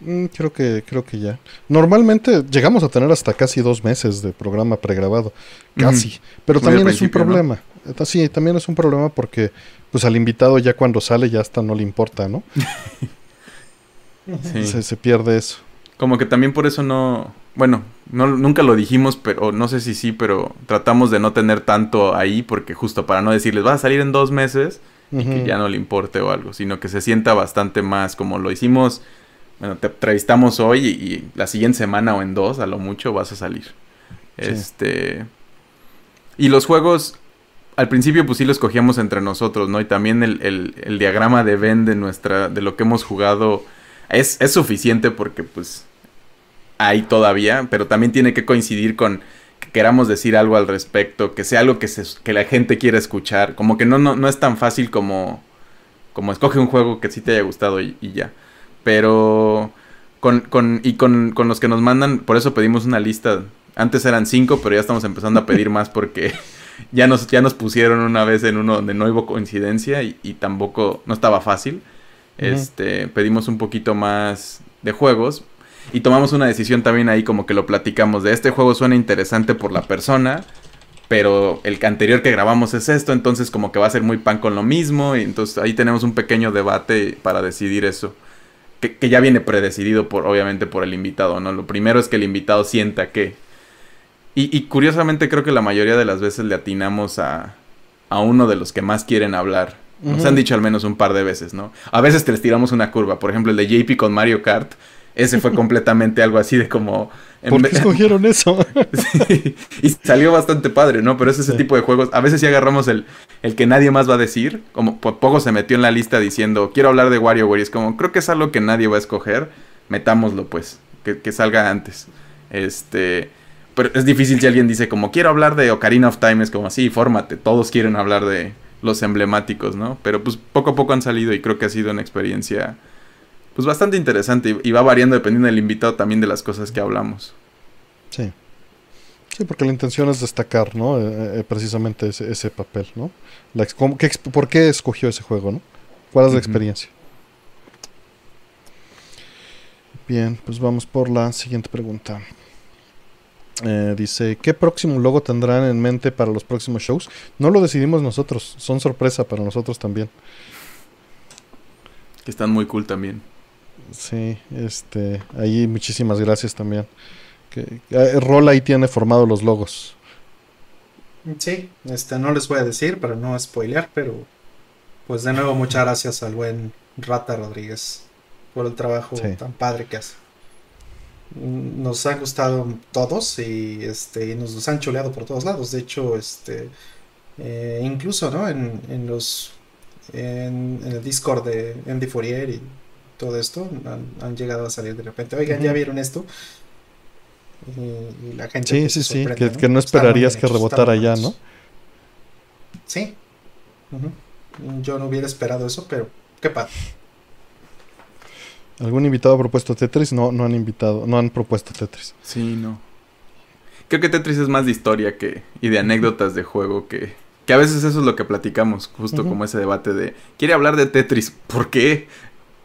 Mm, creo que creo que ya. Normalmente llegamos a tener hasta casi dos meses de programa pregrabado, casi. Pero Muy también es un problema. Sí, también es un problema porque pues al invitado ya cuando sale ya hasta no le importa, ¿no? Sí. Se, se pierde eso. Como que también por eso no, bueno, no, nunca lo dijimos, pero no sé si sí, pero tratamos de no tener tanto ahí porque justo para no decirles, va a salir en dos meses y que ya no le importe o algo, sino que se sienta bastante más como lo hicimos, bueno, te entrevistamos hoy y, y la siguiente semana o en dos, a lo mucho, vas a salir. Sí. Este... Y los juegos, al principio pues sí los cogíamos entre nosotros, ¿no? Y también el, el- el diagrama de Venn de nuestra, de lo que hemos jugado es, es suficiente porque pues hay todavía, pero también tiene que coincidir con que queramos decir algo al respecto, que sea algo que, se, que la gente quiera escuchar, como que no, no, no es tan fácil como, como escoge un juego que sí te haya gustado y, y ya. Pero con, con, y con, con los que nos mandan, por eso pedimos una lista. Antes eran cinco, pero ya estamos empezando a pedir más porque ya nos, ya nos pusieron una vez en uno donde no hubo coincidencia y, y tampoco no estaba fácil. Este, pedimos un poquito más de juegos y tomamos una decisión también ahí como que lo platicamos de este juego suena interesante por la persona, pero el anterior que grabamos es esto, entonces como que va a ser muy pan con lo mismo y entonces ahí tenemos un pequeño debate para decidir eso. Que, que ya viene predecidido por obviamente por el invitado, ¿no? Lo primero es que el invitado sienta que y, y curiosamente creo que la mayoría de las veces le atinamos a, a uno de los que más quieren hablar. Nos han dicho al menos un par de veces, ¿no? A veces te les tiramos una curva. Por ejemplo, el de JP con Mario Kart. Ese fue completamente algo así de como... ¿Por qué escogieron eso? Sí, y salió bastante padre, ¿no? Pero es ese Sí. tipo de juegos. A veces sí agarramos el, el que nadie más va a decir. Como poco se metió en la lista diciendo, quiero hablar de WarioWare. Y es como, creo que es algo que nadie va a escoger. Metámoslo, pues. Que, que salga antes. Este. Pero es difícil si alguien dice, como, quiero hablar de Ocarina of Time. Es como, sí, fórmate. Todos quieren hablar de los emblemáticos, ¿no? Pero pues poco a poco han salido y creo que ha sido una experiencia. Pues bastante interesante y- va variando dependiendo del invitado también de las cosas que hablamos. Sí. Sí, porque la intención es destacar, ¿no? Eh, eh, precisamente ese, ese papel, ¿no? La ex- cómo- qué ¿Por qué escogió ese juego, no? ¿Cuál es la experiencia? Bien, pues vamos por la siguiente pregunta. Eh, dice, ¿qué próximo logo tendrán en mente para los próximos shows? No lo decidimos nosotros, son sorpresa para nosotros también. Que están muy cool también. Sí, este, ahí muchísimas gracias también. Que, eh, Rol ahí tiene formado los logos. Sí, este, no les voy a decir para no spoilear, pero pues de nuevo muchas gracias al buen Rata Rodríguez por el trabajo Sí. tan padre que hace. Nos han gustado todos y este y nos los han chuleado por todos lados. De hecho, este eh, incluso ¿no? en, en los en, en el Discord de Andy Fourier y todo esto han, han llegado a salir de repente. Oigan, ¿ya vieron esto? Y, y la gente Sí, sí, sí, que, que no esperarías que rebotara ya, ¿no? Sí. Yo no hubiera esperado eso, pero qué padre. ¿Algún invitado ha propuesto Tetris? No, no han invitado, no han propuesto Tetris. Sí, no. Creo que Tetris es más de historia que y de anécdotas de juego que que a veces eso es lo que platicamos, justo como ese debate de quiere hablar de Tetris, ¿por qué?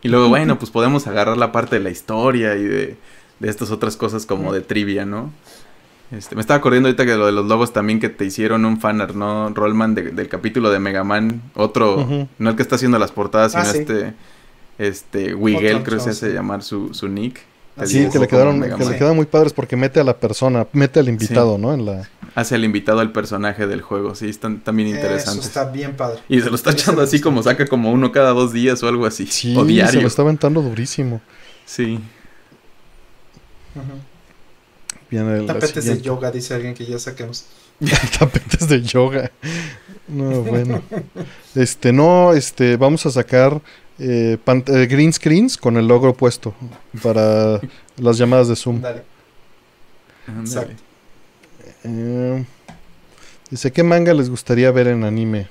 Y luego, bueno, pues podemos agarrar la parte de la historia y de, de estas otras cosas como de trivia, ¿no? Este, me estaba acordando ahorita que lo de los logos también que te hicieron un fanart, ¿no? Rollman de- del capítulo de Mega Man, otro, no el que está haciendo las portadas, Ah, sino sí. este, este, Wigel, creo que se hace llamar su, su nick. Así Sí, que le quedaron, que le quedan muy padres porque mete a la persona, mete al invitado, ¿no? En la hace al invitado el personaje del juego. Sí, están también Eso interesantes. está bien padre. Y se lo está echando así como saca como uno cada dos días o algo así. Sí, o se diario. lo está aventando durísimo. Sí. Viene el Tapetes de yoga, dice alguien que ya saquemos. Tapetes de yoga. No, bueno. Este, no, este, vamos a sacar eh, eh, green screens con el logo puesto para las llamadas de Zoom. Dale. Exacto. Eh, dice, ¿qué manga les gustaría ver en anime?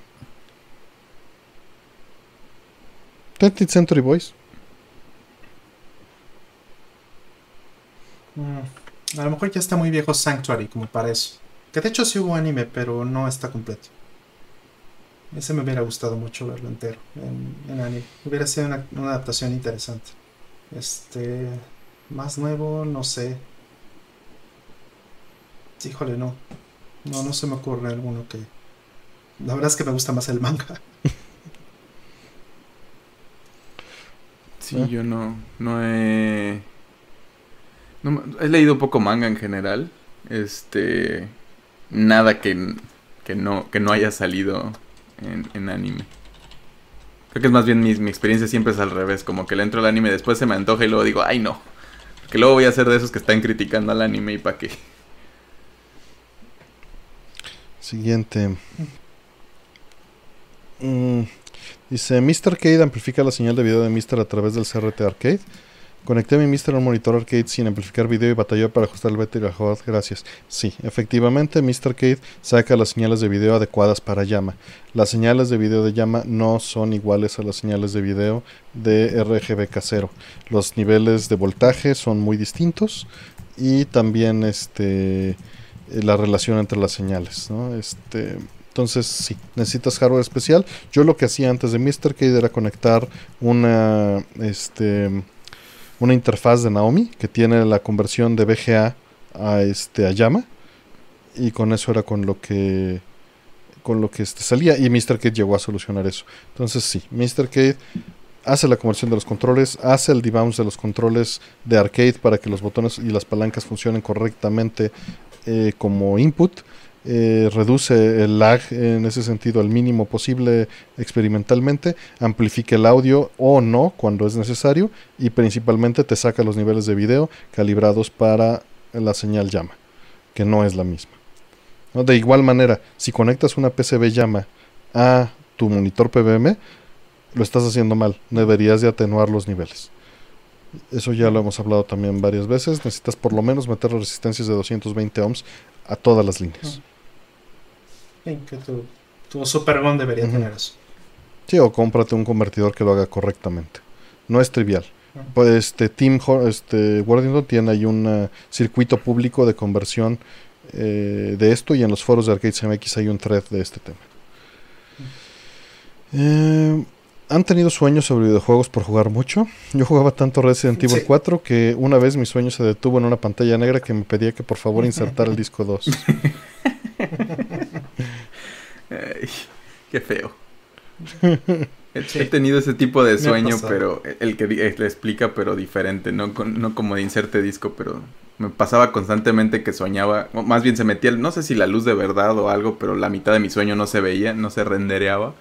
20th Century Boys. Mm, A lo mejor ya está muy viejo Sanctuary como para eso. Que de hecho sí hubo anime, pero no está completo. Ese me hubiera gustado mucho verlo entero en, en anime. Hubiera sido una, una adaptación interesante. Este. Más nuevo, no sé. Híjole, no. No, no se me ocurre alguno que. La verdad es que me gusta más el manga. Sí, yo no, no he... he leído poco manga en general. Este... Nada que, que, no, que no haya salido en, en anime. Creo que es más bien mi, mi experiencia siempre es al revés. Como que le entro al anime, después se me antoja y luego digo, ay no. Porque luego voy a ser de esos que están criticando al anime y para qué. Siguiente. Mm, dice, Mr. Arcade amplifica la señal de video de Mr. a través del CRT Arcade. Conecté mi Mr. a un monitor arcade sin amplificar video y batalló para ajustar el beta y la HUD. Gracias. Sí, efectivamente, Mr. Arcade saca las señales de video adecuadas para llama. Las señales de video de llama no son iguales a las señales de video de RGB casero. Los niveles de voltaje son muy distintos y también este la relación entre las señales, ¿no? Este, entonces, sí, necesitas hardware especial. Yo lo que hacía antes de Mr. Cade era conectar una, este, una interfaz de Naomi que tiene la conversión de VGA a, este, a llama. Y con eso era con lo que con lo que este, salía y Mr. Cade llegó a solucionar eso. Entonces sí, Mr. Cade hace la conversión de los controles, hace el debounce de los controles de arcade para que los botones y las palancas funcionen correctamente eh, como input. eh, reduce el lag en ese sentido al mínimo posible experimentalmente, amplifica el audio o no cuando es necesario y principalmente te saca los niveles de video calibrados para la señal llama, que no es la misma. ¿no? De igual manera, si conectas una PCB llama a tu monitor PBM, lo estás haciendo mal, deberías de atenuar los niveles. Eso ya lo hemos hablado también varias veces. Necesitas por lo menos meter las resistencias de 220 ohms a todas las líneas. Sí, que tu, tu Supergon debería Ujú. tener eso. Sí, o cómprate un convertidor que lo haga correctamente. No es trivial. Pues este Tim este, Worthington tiene ahí un eh, circuito público de conversión eh, de esto y en los foros de Arcade CMX hay un thread de este tema. Eh, ¿Han tenido sueños sobre videojuegos por jugar mucho? Yo jugaba tanto Resident Evil Sí. 4 que una vez mi sueño se detuvo en una pantalla negra que me pedía que por favor insertara el disco 2. Ay, qué feo. He, he tenido ese tipo de sueño, pero el que eh, le explica, pero diferente, no, con- no como de inserte disco, pero me pasaba constantemente que soñaba, o más bien se metía, no sé si la luz de verdad o algo, pero la mitad de mi sueño no se veía, no se rendereaba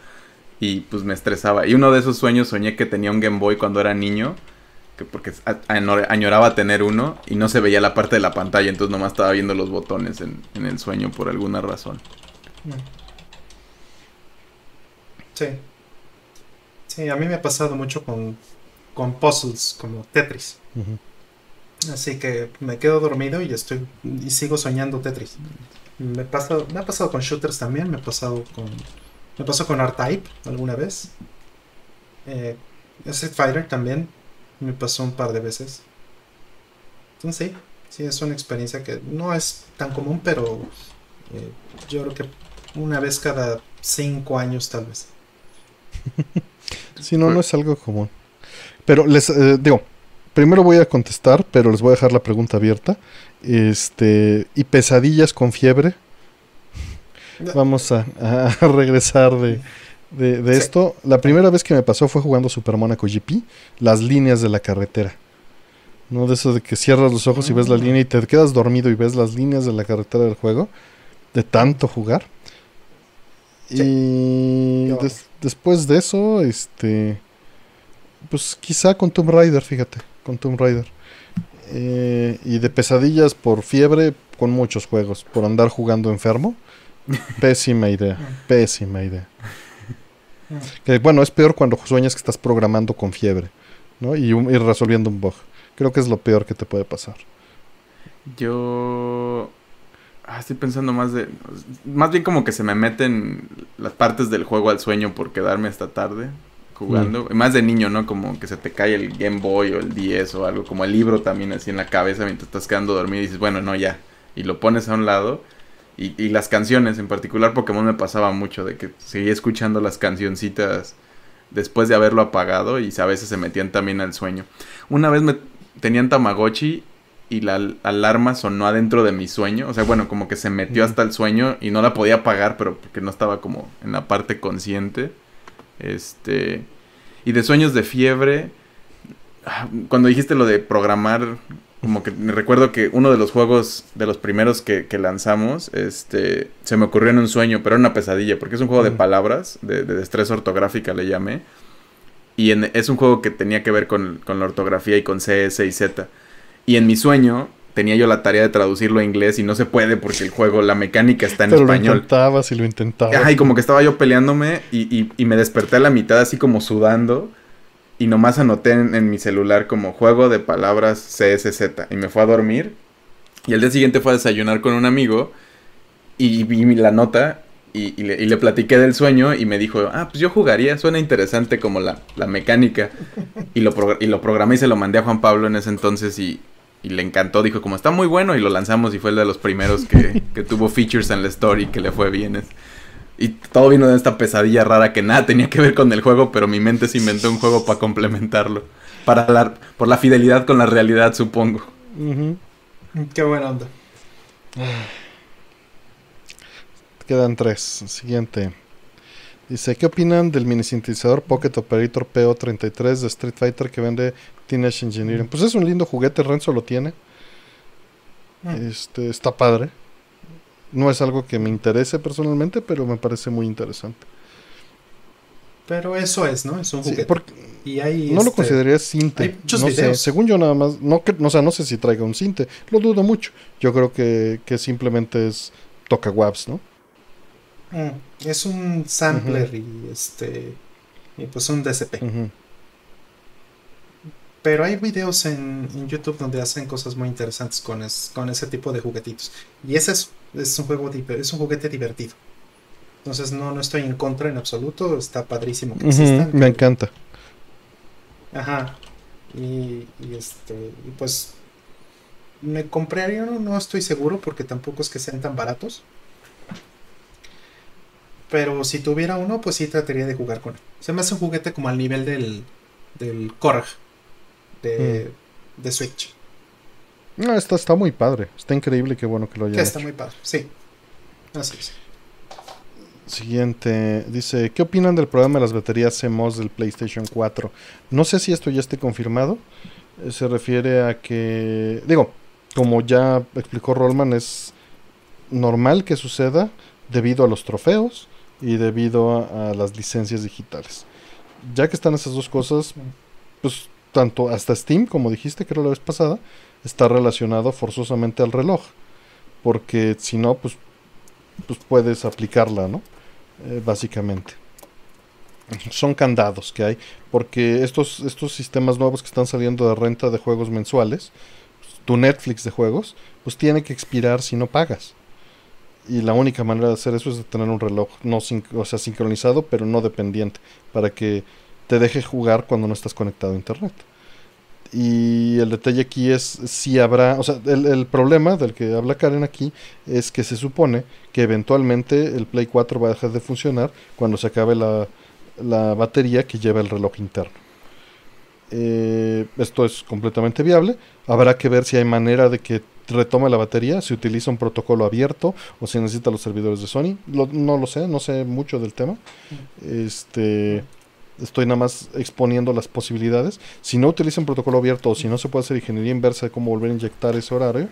y pues me estresaba. Y uno de esos sueños soñé que tenía un Game Boy cuando era niño, que porque añoraba tener uno y no se veía la parte de la pantalla, entonces nomás estaba viendo los botones en, en el sueño por alguna razón. Sí. Sí, a mí me ha pasado mucho con, con puzzles como Tetris. Así que me quedo dormido y estoy y sigo soñando Tetris. Me pasa, me ha pasado con shooters también, me ha pasado con me pasó con R-Type alguna vez. Eh, Street Fighter también me pasó un par de veces. Entonces sí, sí es una experiencia que no es tan común, pero eh, yo creo que una vez cada cinco años tal vez. Si no, no es algo común. Pero les eh, digo, primero voy a contestar, pero les voy a dejar la pregunta abierta. Este, ¿y pesadillas con fiebre? Vamos a, a regresar de, de- de Sí. esto. La primera vez que me pasó fue jugando Super Monaco GP, las líneas de la carretera. No de eso de que cierras los ojos y ves la Ah. línea y te quedas dormido y ves las líneas de la carretera del juego. De tanto jugar. Sí. Y des- después de eso, este. Pues quizá con Tomb Raider, fíjate. Con Tomb Raider. Eh, y de pesadillas por fiebre, con muchos juegos. Por andar jugando enfermo. Pésima idea. Pésima idea. Que bueno, es peor cuando sueñas que estás programando con fiebre. ¿no? Y, un- y resolviendo un bug. Creo que es lo peor que te puede pasar. Yo ah, estoy pensando más de más bien como que se me meten las partes del juego al sueño por quedarme hasta tarde jugando, más de niño, ¿no? Como que se te cae el Game Boy o el 10 o algo, como el libro también así en la cabeza mientras estás quedando dormido y dices, bueno, no, ya, y lo pones a un lado. Y, y las canciones, en particular Pokémon me pasaba mucho de que seguía escuchando las cancioncitas después de haberlo apagado y a veces se metían también al sueño. Una vez me tenían Tamagotchi y la al- alarma sonó adentro de mi sueño. O sea, bueno, como que se metió hasta el sueño y no la podía apagar, pero porque no estaba como en la parte consciente. Este. Y de sueños de fiebre. ah, Cuando dijiste lo de programar, como que me recuerdo que uno de los juegos, de los primeros que, que lanzamos, este, se me ocurrió en un sueño, pero era una pesadilla, porque es un juego de Mm. palabras, de, de destreza ortográfica le llamé. Y en- es un juego que tenía que ver con, con la ortografía y con C, S y Z. Y en mi sueño tenía yo la tarea de traducirlo a inglés y no se puede porque el juego, la mecánica está en Pero lo español. intentabas y lo intentabas. Ajá, y como que estaba yo peleándome y, y- y me desperté a la mitad así como sudando y nomás anoté en, mi celular como juego de palabras CSZ y me fue a dormir y el día siguiente fue a desayunar con un amigo y vi la nota y, le, y platiqué del sueño y me dijo, ah, pues yo jugaría, suena interesante como la, la mecánica y lo, y lo programé y se lo mandé a Juan Pablo en ese entonces y, y le encantó, dijo como está muy bueno y lo lanzamos y fue el de los primeros que, que tuvo features en la story que le fue bien. Y todo vino de esta pesadilla rara que nada tenía que ver con el juego, pero mi mente se inventó un juego para complementarlo. Para la, por la fidelidad con la realidad, supongo. Qué buena onda. Quedan tres. Siguiente. Dice, ¿qué opinan del mini sintetizador Pocket Operator PO33 de Street Fighter que vende Teenage Engineering? Pues es un lindo juguete, Renzo lo tiene. Mm. Este, está padre. No es algo que me interese personalmente, pero me parece muy interesante. Pero eso es, ¿no? Es un juguete. y hay, no lo este, consideraría cinte. hay muchos no sé, videos. según yo nada más, no, que- o sea, no sé si traiga un cinte, lo dudo mucho. Yo creo que, que simplemente es toca waps, ¿no? mm, Es un sampler y este. Y pues un. Ujú. Pero hay videos en, en YouTube donde hacen cosas muy interesantes con, es- con ese tipo de juguetitos. Y es, es un juego es un juguete divertido. Entonces no, no estoy en contra en absoluto. Está padrísimo que existan. Me encanta. Ajá. Y, y este. Y pues. Me compraría, no, no estoy seguro porque tampoco es que sean tan baratos. Pero si tuviera uno, pues sí trataría de jugar con él. Se me hace un juguete como al nivel del, del Korg de, de Switch. No, está, está muy padre. Está increíble, qué bueno que lo hayan está hecho. muy padre, sí. Así es. Siguiente, dice, ¿qué opinan del programa de las baterías CMOS del PlayStation 4? No sé si esto ya esté confirmado. Eh, Se refiere a que, digo, como ya explicó Rollman, es normal que suceda debido a los trofeos y debido a, a las licencias digitales. Ya que están esas dos cosas, pues tanto hasta Steam, como dijiste que era la vez pasada, está relacionado forzosamente al reloj. Porque si no, pues, pues puedes aplicarla, ¿no? Eh, básicamente. Son candados que hay, porque estos, estos sistemas nuevos que están saliendo de renta de juegos mensuales, tu Netflix de juegos, pues tiene que expirar si no pagas. Y la única manera de hacer eso es de tener un reloj, no sin- o sea, sincronizado, pero no dependiente, para que te deje jugar cuando no estás conectado a internet. Y el detalle aquí es si habrá, o sea, el, el problema del que habla Karen aquí es que se supone que eventualmente el Play 4 va a dejar de funcionar cuando se acabe la, la batería que lleva el reloj interno. Eh, esto es completamente viable. Habrá que ver si hay manera de que retome la batería, si utiliza un protocolo abierto o si necesita los servidores de Sony. Lo- no lo sé, no sé mucho del tema. Este, estoy nada más exponiendo las posibilidades. Si no utiliza un protocolo abierto o si no se puede hacer ingeniería inversa de cómo volver a inyectar ese horario,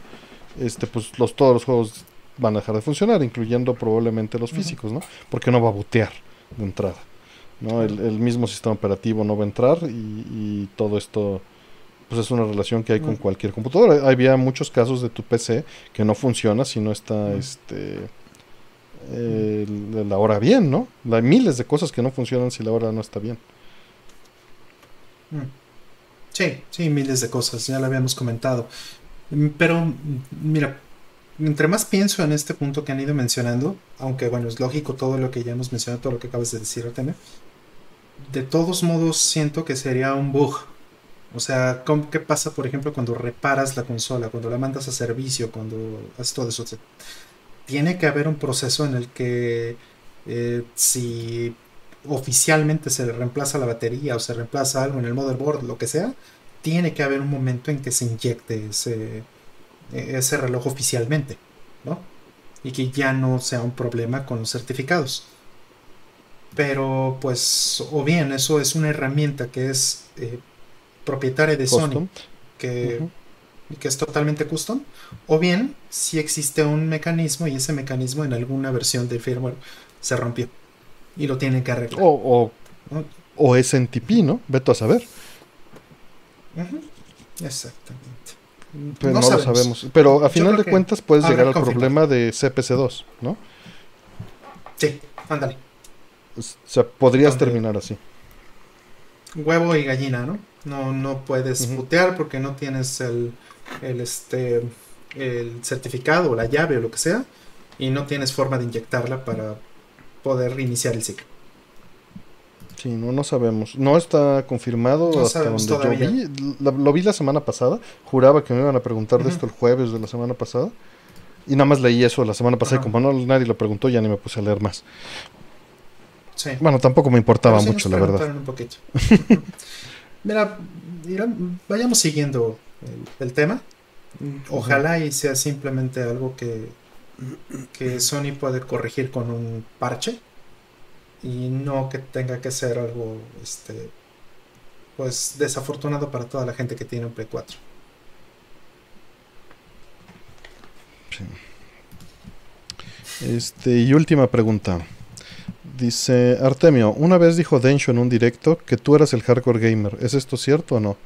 este, pues los, todos los juegos van a dejar de funcionar, incluyendo probablemente los físicos, ¿no? Porque no va a bootear de entrada. ¿no? El, el mismo sistema operativo no va a entrar y, y todo esto pues es una relación que hay con cualquier computadora. Había muchos casos de tu PC que no funciona si no está este el- la hora bien, ¿no? Hay miles de cosas que no funcionan si la hora no está bien. Sí, sí, miles de cosas, ya lo habíamos comentado. Mm, Pero, mm, mira, entre más pienso en este punto que han ido mencionando, aunque bueno, es lógico todo lo que ya hemos mencionado, todo lo que acabas de decir, Artemio, de todos modos siento que sería un bug. O sea, ¿cómo- ¿qué pasa, por ejemplo, cuando reparas la consola, cuando la mandas a servicio, cuando haces todo eso? Tiene que haber un proceso en el que eh, si oficialmente se le reemplaza la batería o se reemplaza algo en el motherboard, lo que sea, tiene que haber un momento en que se inyecte ese, e- ese reloj oficialmente, ¿no? Y que ya no sea un problema con los certificados. Pero pues, o bien, eso es una herramienta que es eh, propietaria de Sony, Custom. que, Ujú. que es totalmente custom, o bien si existe un mecanismo y ese mecanismo en alguna versión del firmware se rompió y lo tienen que arreglar. O, o, ¿no? o es en TP, ¿no? Veto a saber. Exactamente. Pero no, lo sabemos. Pero a final de cuentas puedes llegar al problema de CPC2, ¿no? Sí, ándale. O sea, podrías terminar así. Huevo y gallina, ¿no? No, no puedes putear porque no tienes el, el, este, el certificado o la llave o lo que sea y no tienes forma de inyectarla para poder reiniciar el ciclo. Sí, no, no sabemos. No está confirmado No hasta donde yo todavía. vi. La- lo vi la semana pasada. Juraba que me iban a preguntar de esto el jueves de la semana pasada. Y nada más leí eso la semana pasada. Y como no, nadie lo preguntó, ya ni me puse a leer más. Sí. Bueno, tampoco me importaba sí mucho, la verdad. un poquito. Mira, vayamos siguiendo el, el tema. Ojalá y sea simplemente algo que, que Sony puede corregir con un parche y no que tenga que ser algo este pues desafortunado para toda la gente que tiene un Play 4. Este, y última pregunta. Dice Artemio, una vez dijo Densho en un directo que tú eras el hardcore gamer. ¿Es esto cierto o no?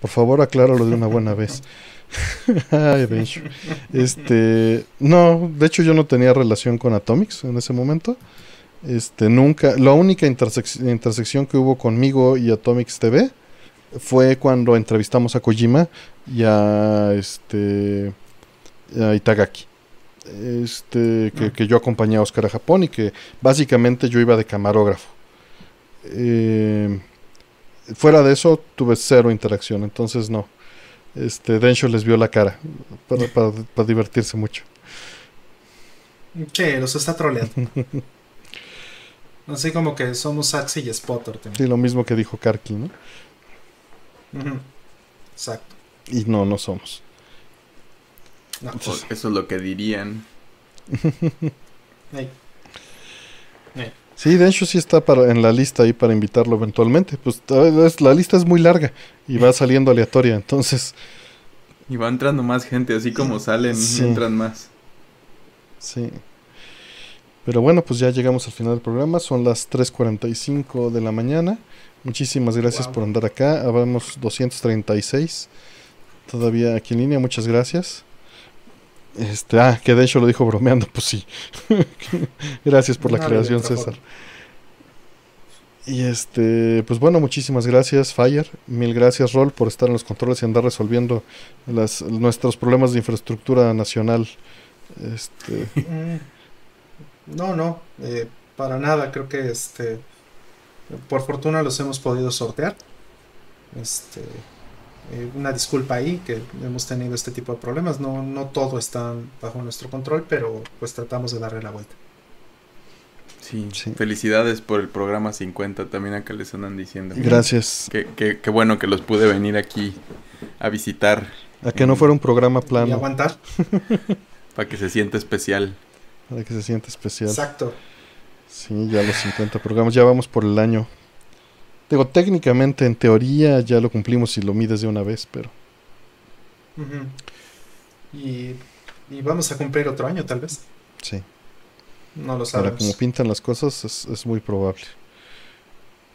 Por favor, acláralo de una buena vez. Ay, Densho. Este, no, de hecho yo no tenía relación con Atomics en ese momento. Este, nunca, la única intersec- intersección que hubo conmigo y Atomics TV fue cuando entrevistamos a Kojima y a este a Itagaki. Este, que, Ah. que yo acompañé a Oscar a Japón y que básicamente yo iba de camarógrafo. Eh, fuera de eso tuve cero interacción, entonces no. Este, Densho les vio la cara para, para- para divertirse mucho. Sí, los está troleando. Así como que somos Axi y Spotter. también. Sí, lo mismo que dijo Karki, ¿no? Exacto. Y no, no somos. No. Eso es lo que dirían. Ey. Sí, de hecho sí está para, en la lista ahí para invitarlo eventualmente. Pues es- la lista es muy larga y va saliendo aleatoria, entonces Y va entrando más gente, así como salen, Sí. entran más. sí. Pero bueno, pues ya llegamos al final del programa, son las 3.45 de la mañana. Muchísimas gracias Wow. por andar acá. Habemos 236 todavía aquí en línea, muchas gracias. Este, ah, que de hecho lo dijo bromeando, pues sí. gracias por la No creación, César. Y este, pues bueno, muchísimas gracias, Fire. Mil gracias, Rol, por estar en los controles y andar resolviendo las, nuestros problemas de infraestructura nacional. Este, Mm, No, no, eh, para nada. Creo que este, por fortuna los hemos podido sortear. Este, eh, una disculpa ahí que hemos tenido este tipo de problemas. No, no todo está bajo nuestro control, pero pues tratamos de darle la vuelta. Sí. Sí. Felicidades por el programa 50, también acá les andan diciendo. gracias. Qué, qué- qué bueno que los pude venir aquí a visitar A que no fuera un programa Y plano, aguantar. para que se sienta especial. para que se sienta especial. Exacto. Sí, ya los 50 programas, ya vamos por el año. Digo, técnicamente, en teoría, ya lo cumplimos si lo mides de una vez, pero y, y vamos a cumplir otro año, tal vez. sí. No lo Ahora, sabemos. como pintan las cosas, es, es muy probable.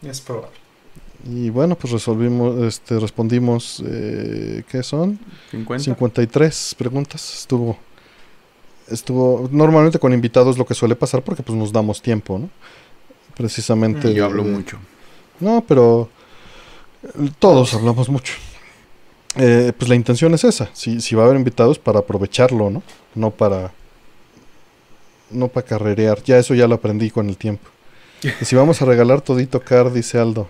Es probable. Y bueno, pues resolvimos, este, respondimos, eh, ¿qué son? 50. 53 preguntas. Estuvo, estuvo, normalmente con invitados lo que suele pasar porque pues nos damos tiempo, ¿no? Precisamente. Y yo hablo eh, mucho. No, pero eh, todos hablamos mucho. Eh, pues la intención es esa. Si, si va a haber invitados para aprovecharlo, ¿no? No para no para carrerear. Ya eso ya lo aprendí con el tiempo. Y si vamos a regalar todito car, dice Aldo.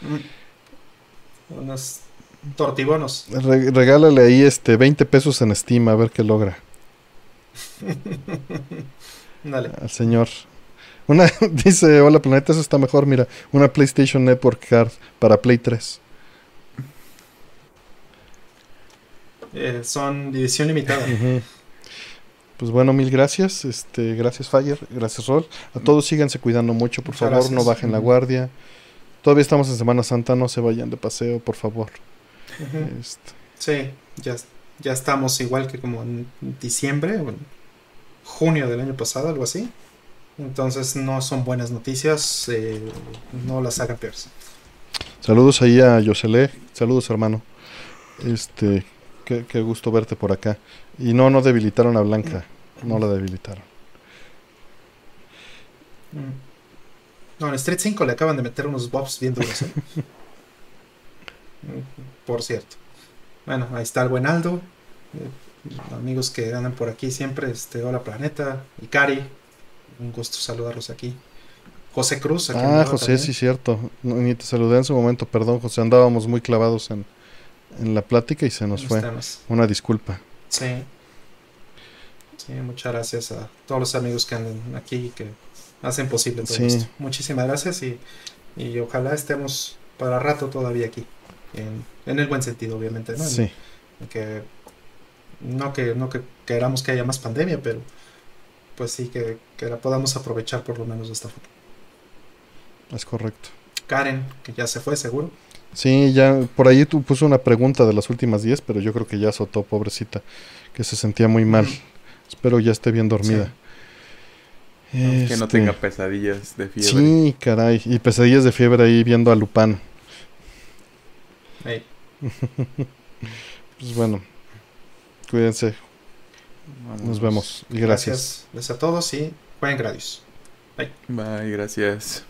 Mm. Unos tortibonos. Re- regálale ahí este 20 pesos en Steam a ver qué logra Dale. al señor. Una dice, "Hola planeta, eso está mejor, mira, una PlayStation Network card para Play 3." Eh, son división limitada. Pues bueno, mil gracias. Este, gracias Fire, gracias Rol. A todos síganse cuidando mucho, por Muchas favor, no bajen la guardia. Todavía estamos en Semana Santa, no se vayan de paseo, por favor. Este, Sí, ya, ya estamos igual que como en diciembre o en junio del año pasado, algo así. Entonces no son buenas noticias, eh, no las hagan peores. saludos ahí a Yosele, saludos hermano. Este, qué, qué gusto verte por acá. Y no, no debilitaron a Blanca, no la debilitaron. Mm. No, en Street 5 le acaban de meter unos buffs bien duros. ¿eh? Por cierto. Bueno, ahí está el buen Aldo. eh, amigos que andan por aquí siempre. Este, hola Planeta. Ikari. Un gusto saludarlos aquí. José Cruz. aquí Ah, José, también. sí, cierto. No, ni te saludé en su momento, perdón, José. Andábamos muy clavados en, en la plática y se nos Los fue. temas. Una disculpa. Sí. Sí, muchas gracias a todos los amigos que andan aquí y que hacen posible todo Sí. esto. Muchísimas gracias y, y ojalá estemos para rato todavía aquí. En, en el buen sentido, obviamente, ¿no? En- Sí, en que no que no que queramos que haya más pandemia, pero pues sí que, que la podamos aprovechar por lo menos de esta forma. es correcto. Karen, que ya se fue seguro. Sí, ya por ahí tú puso una pregunta de las últimas 10, pero yo creo que ya azotó, pobrecita, que se sentía muy mal. Ujú. Espero ya esté bien dormida. Que no Este, tenga pesadillas de fiebre. Sí, caray. Y pesadillas de fiebre ahí viendo a Lupán. Pues bueno, cuídense. Vámonos. Nos vemos. Y gracias. gracias. a todos y jueguen Gradius. Bye, gracias.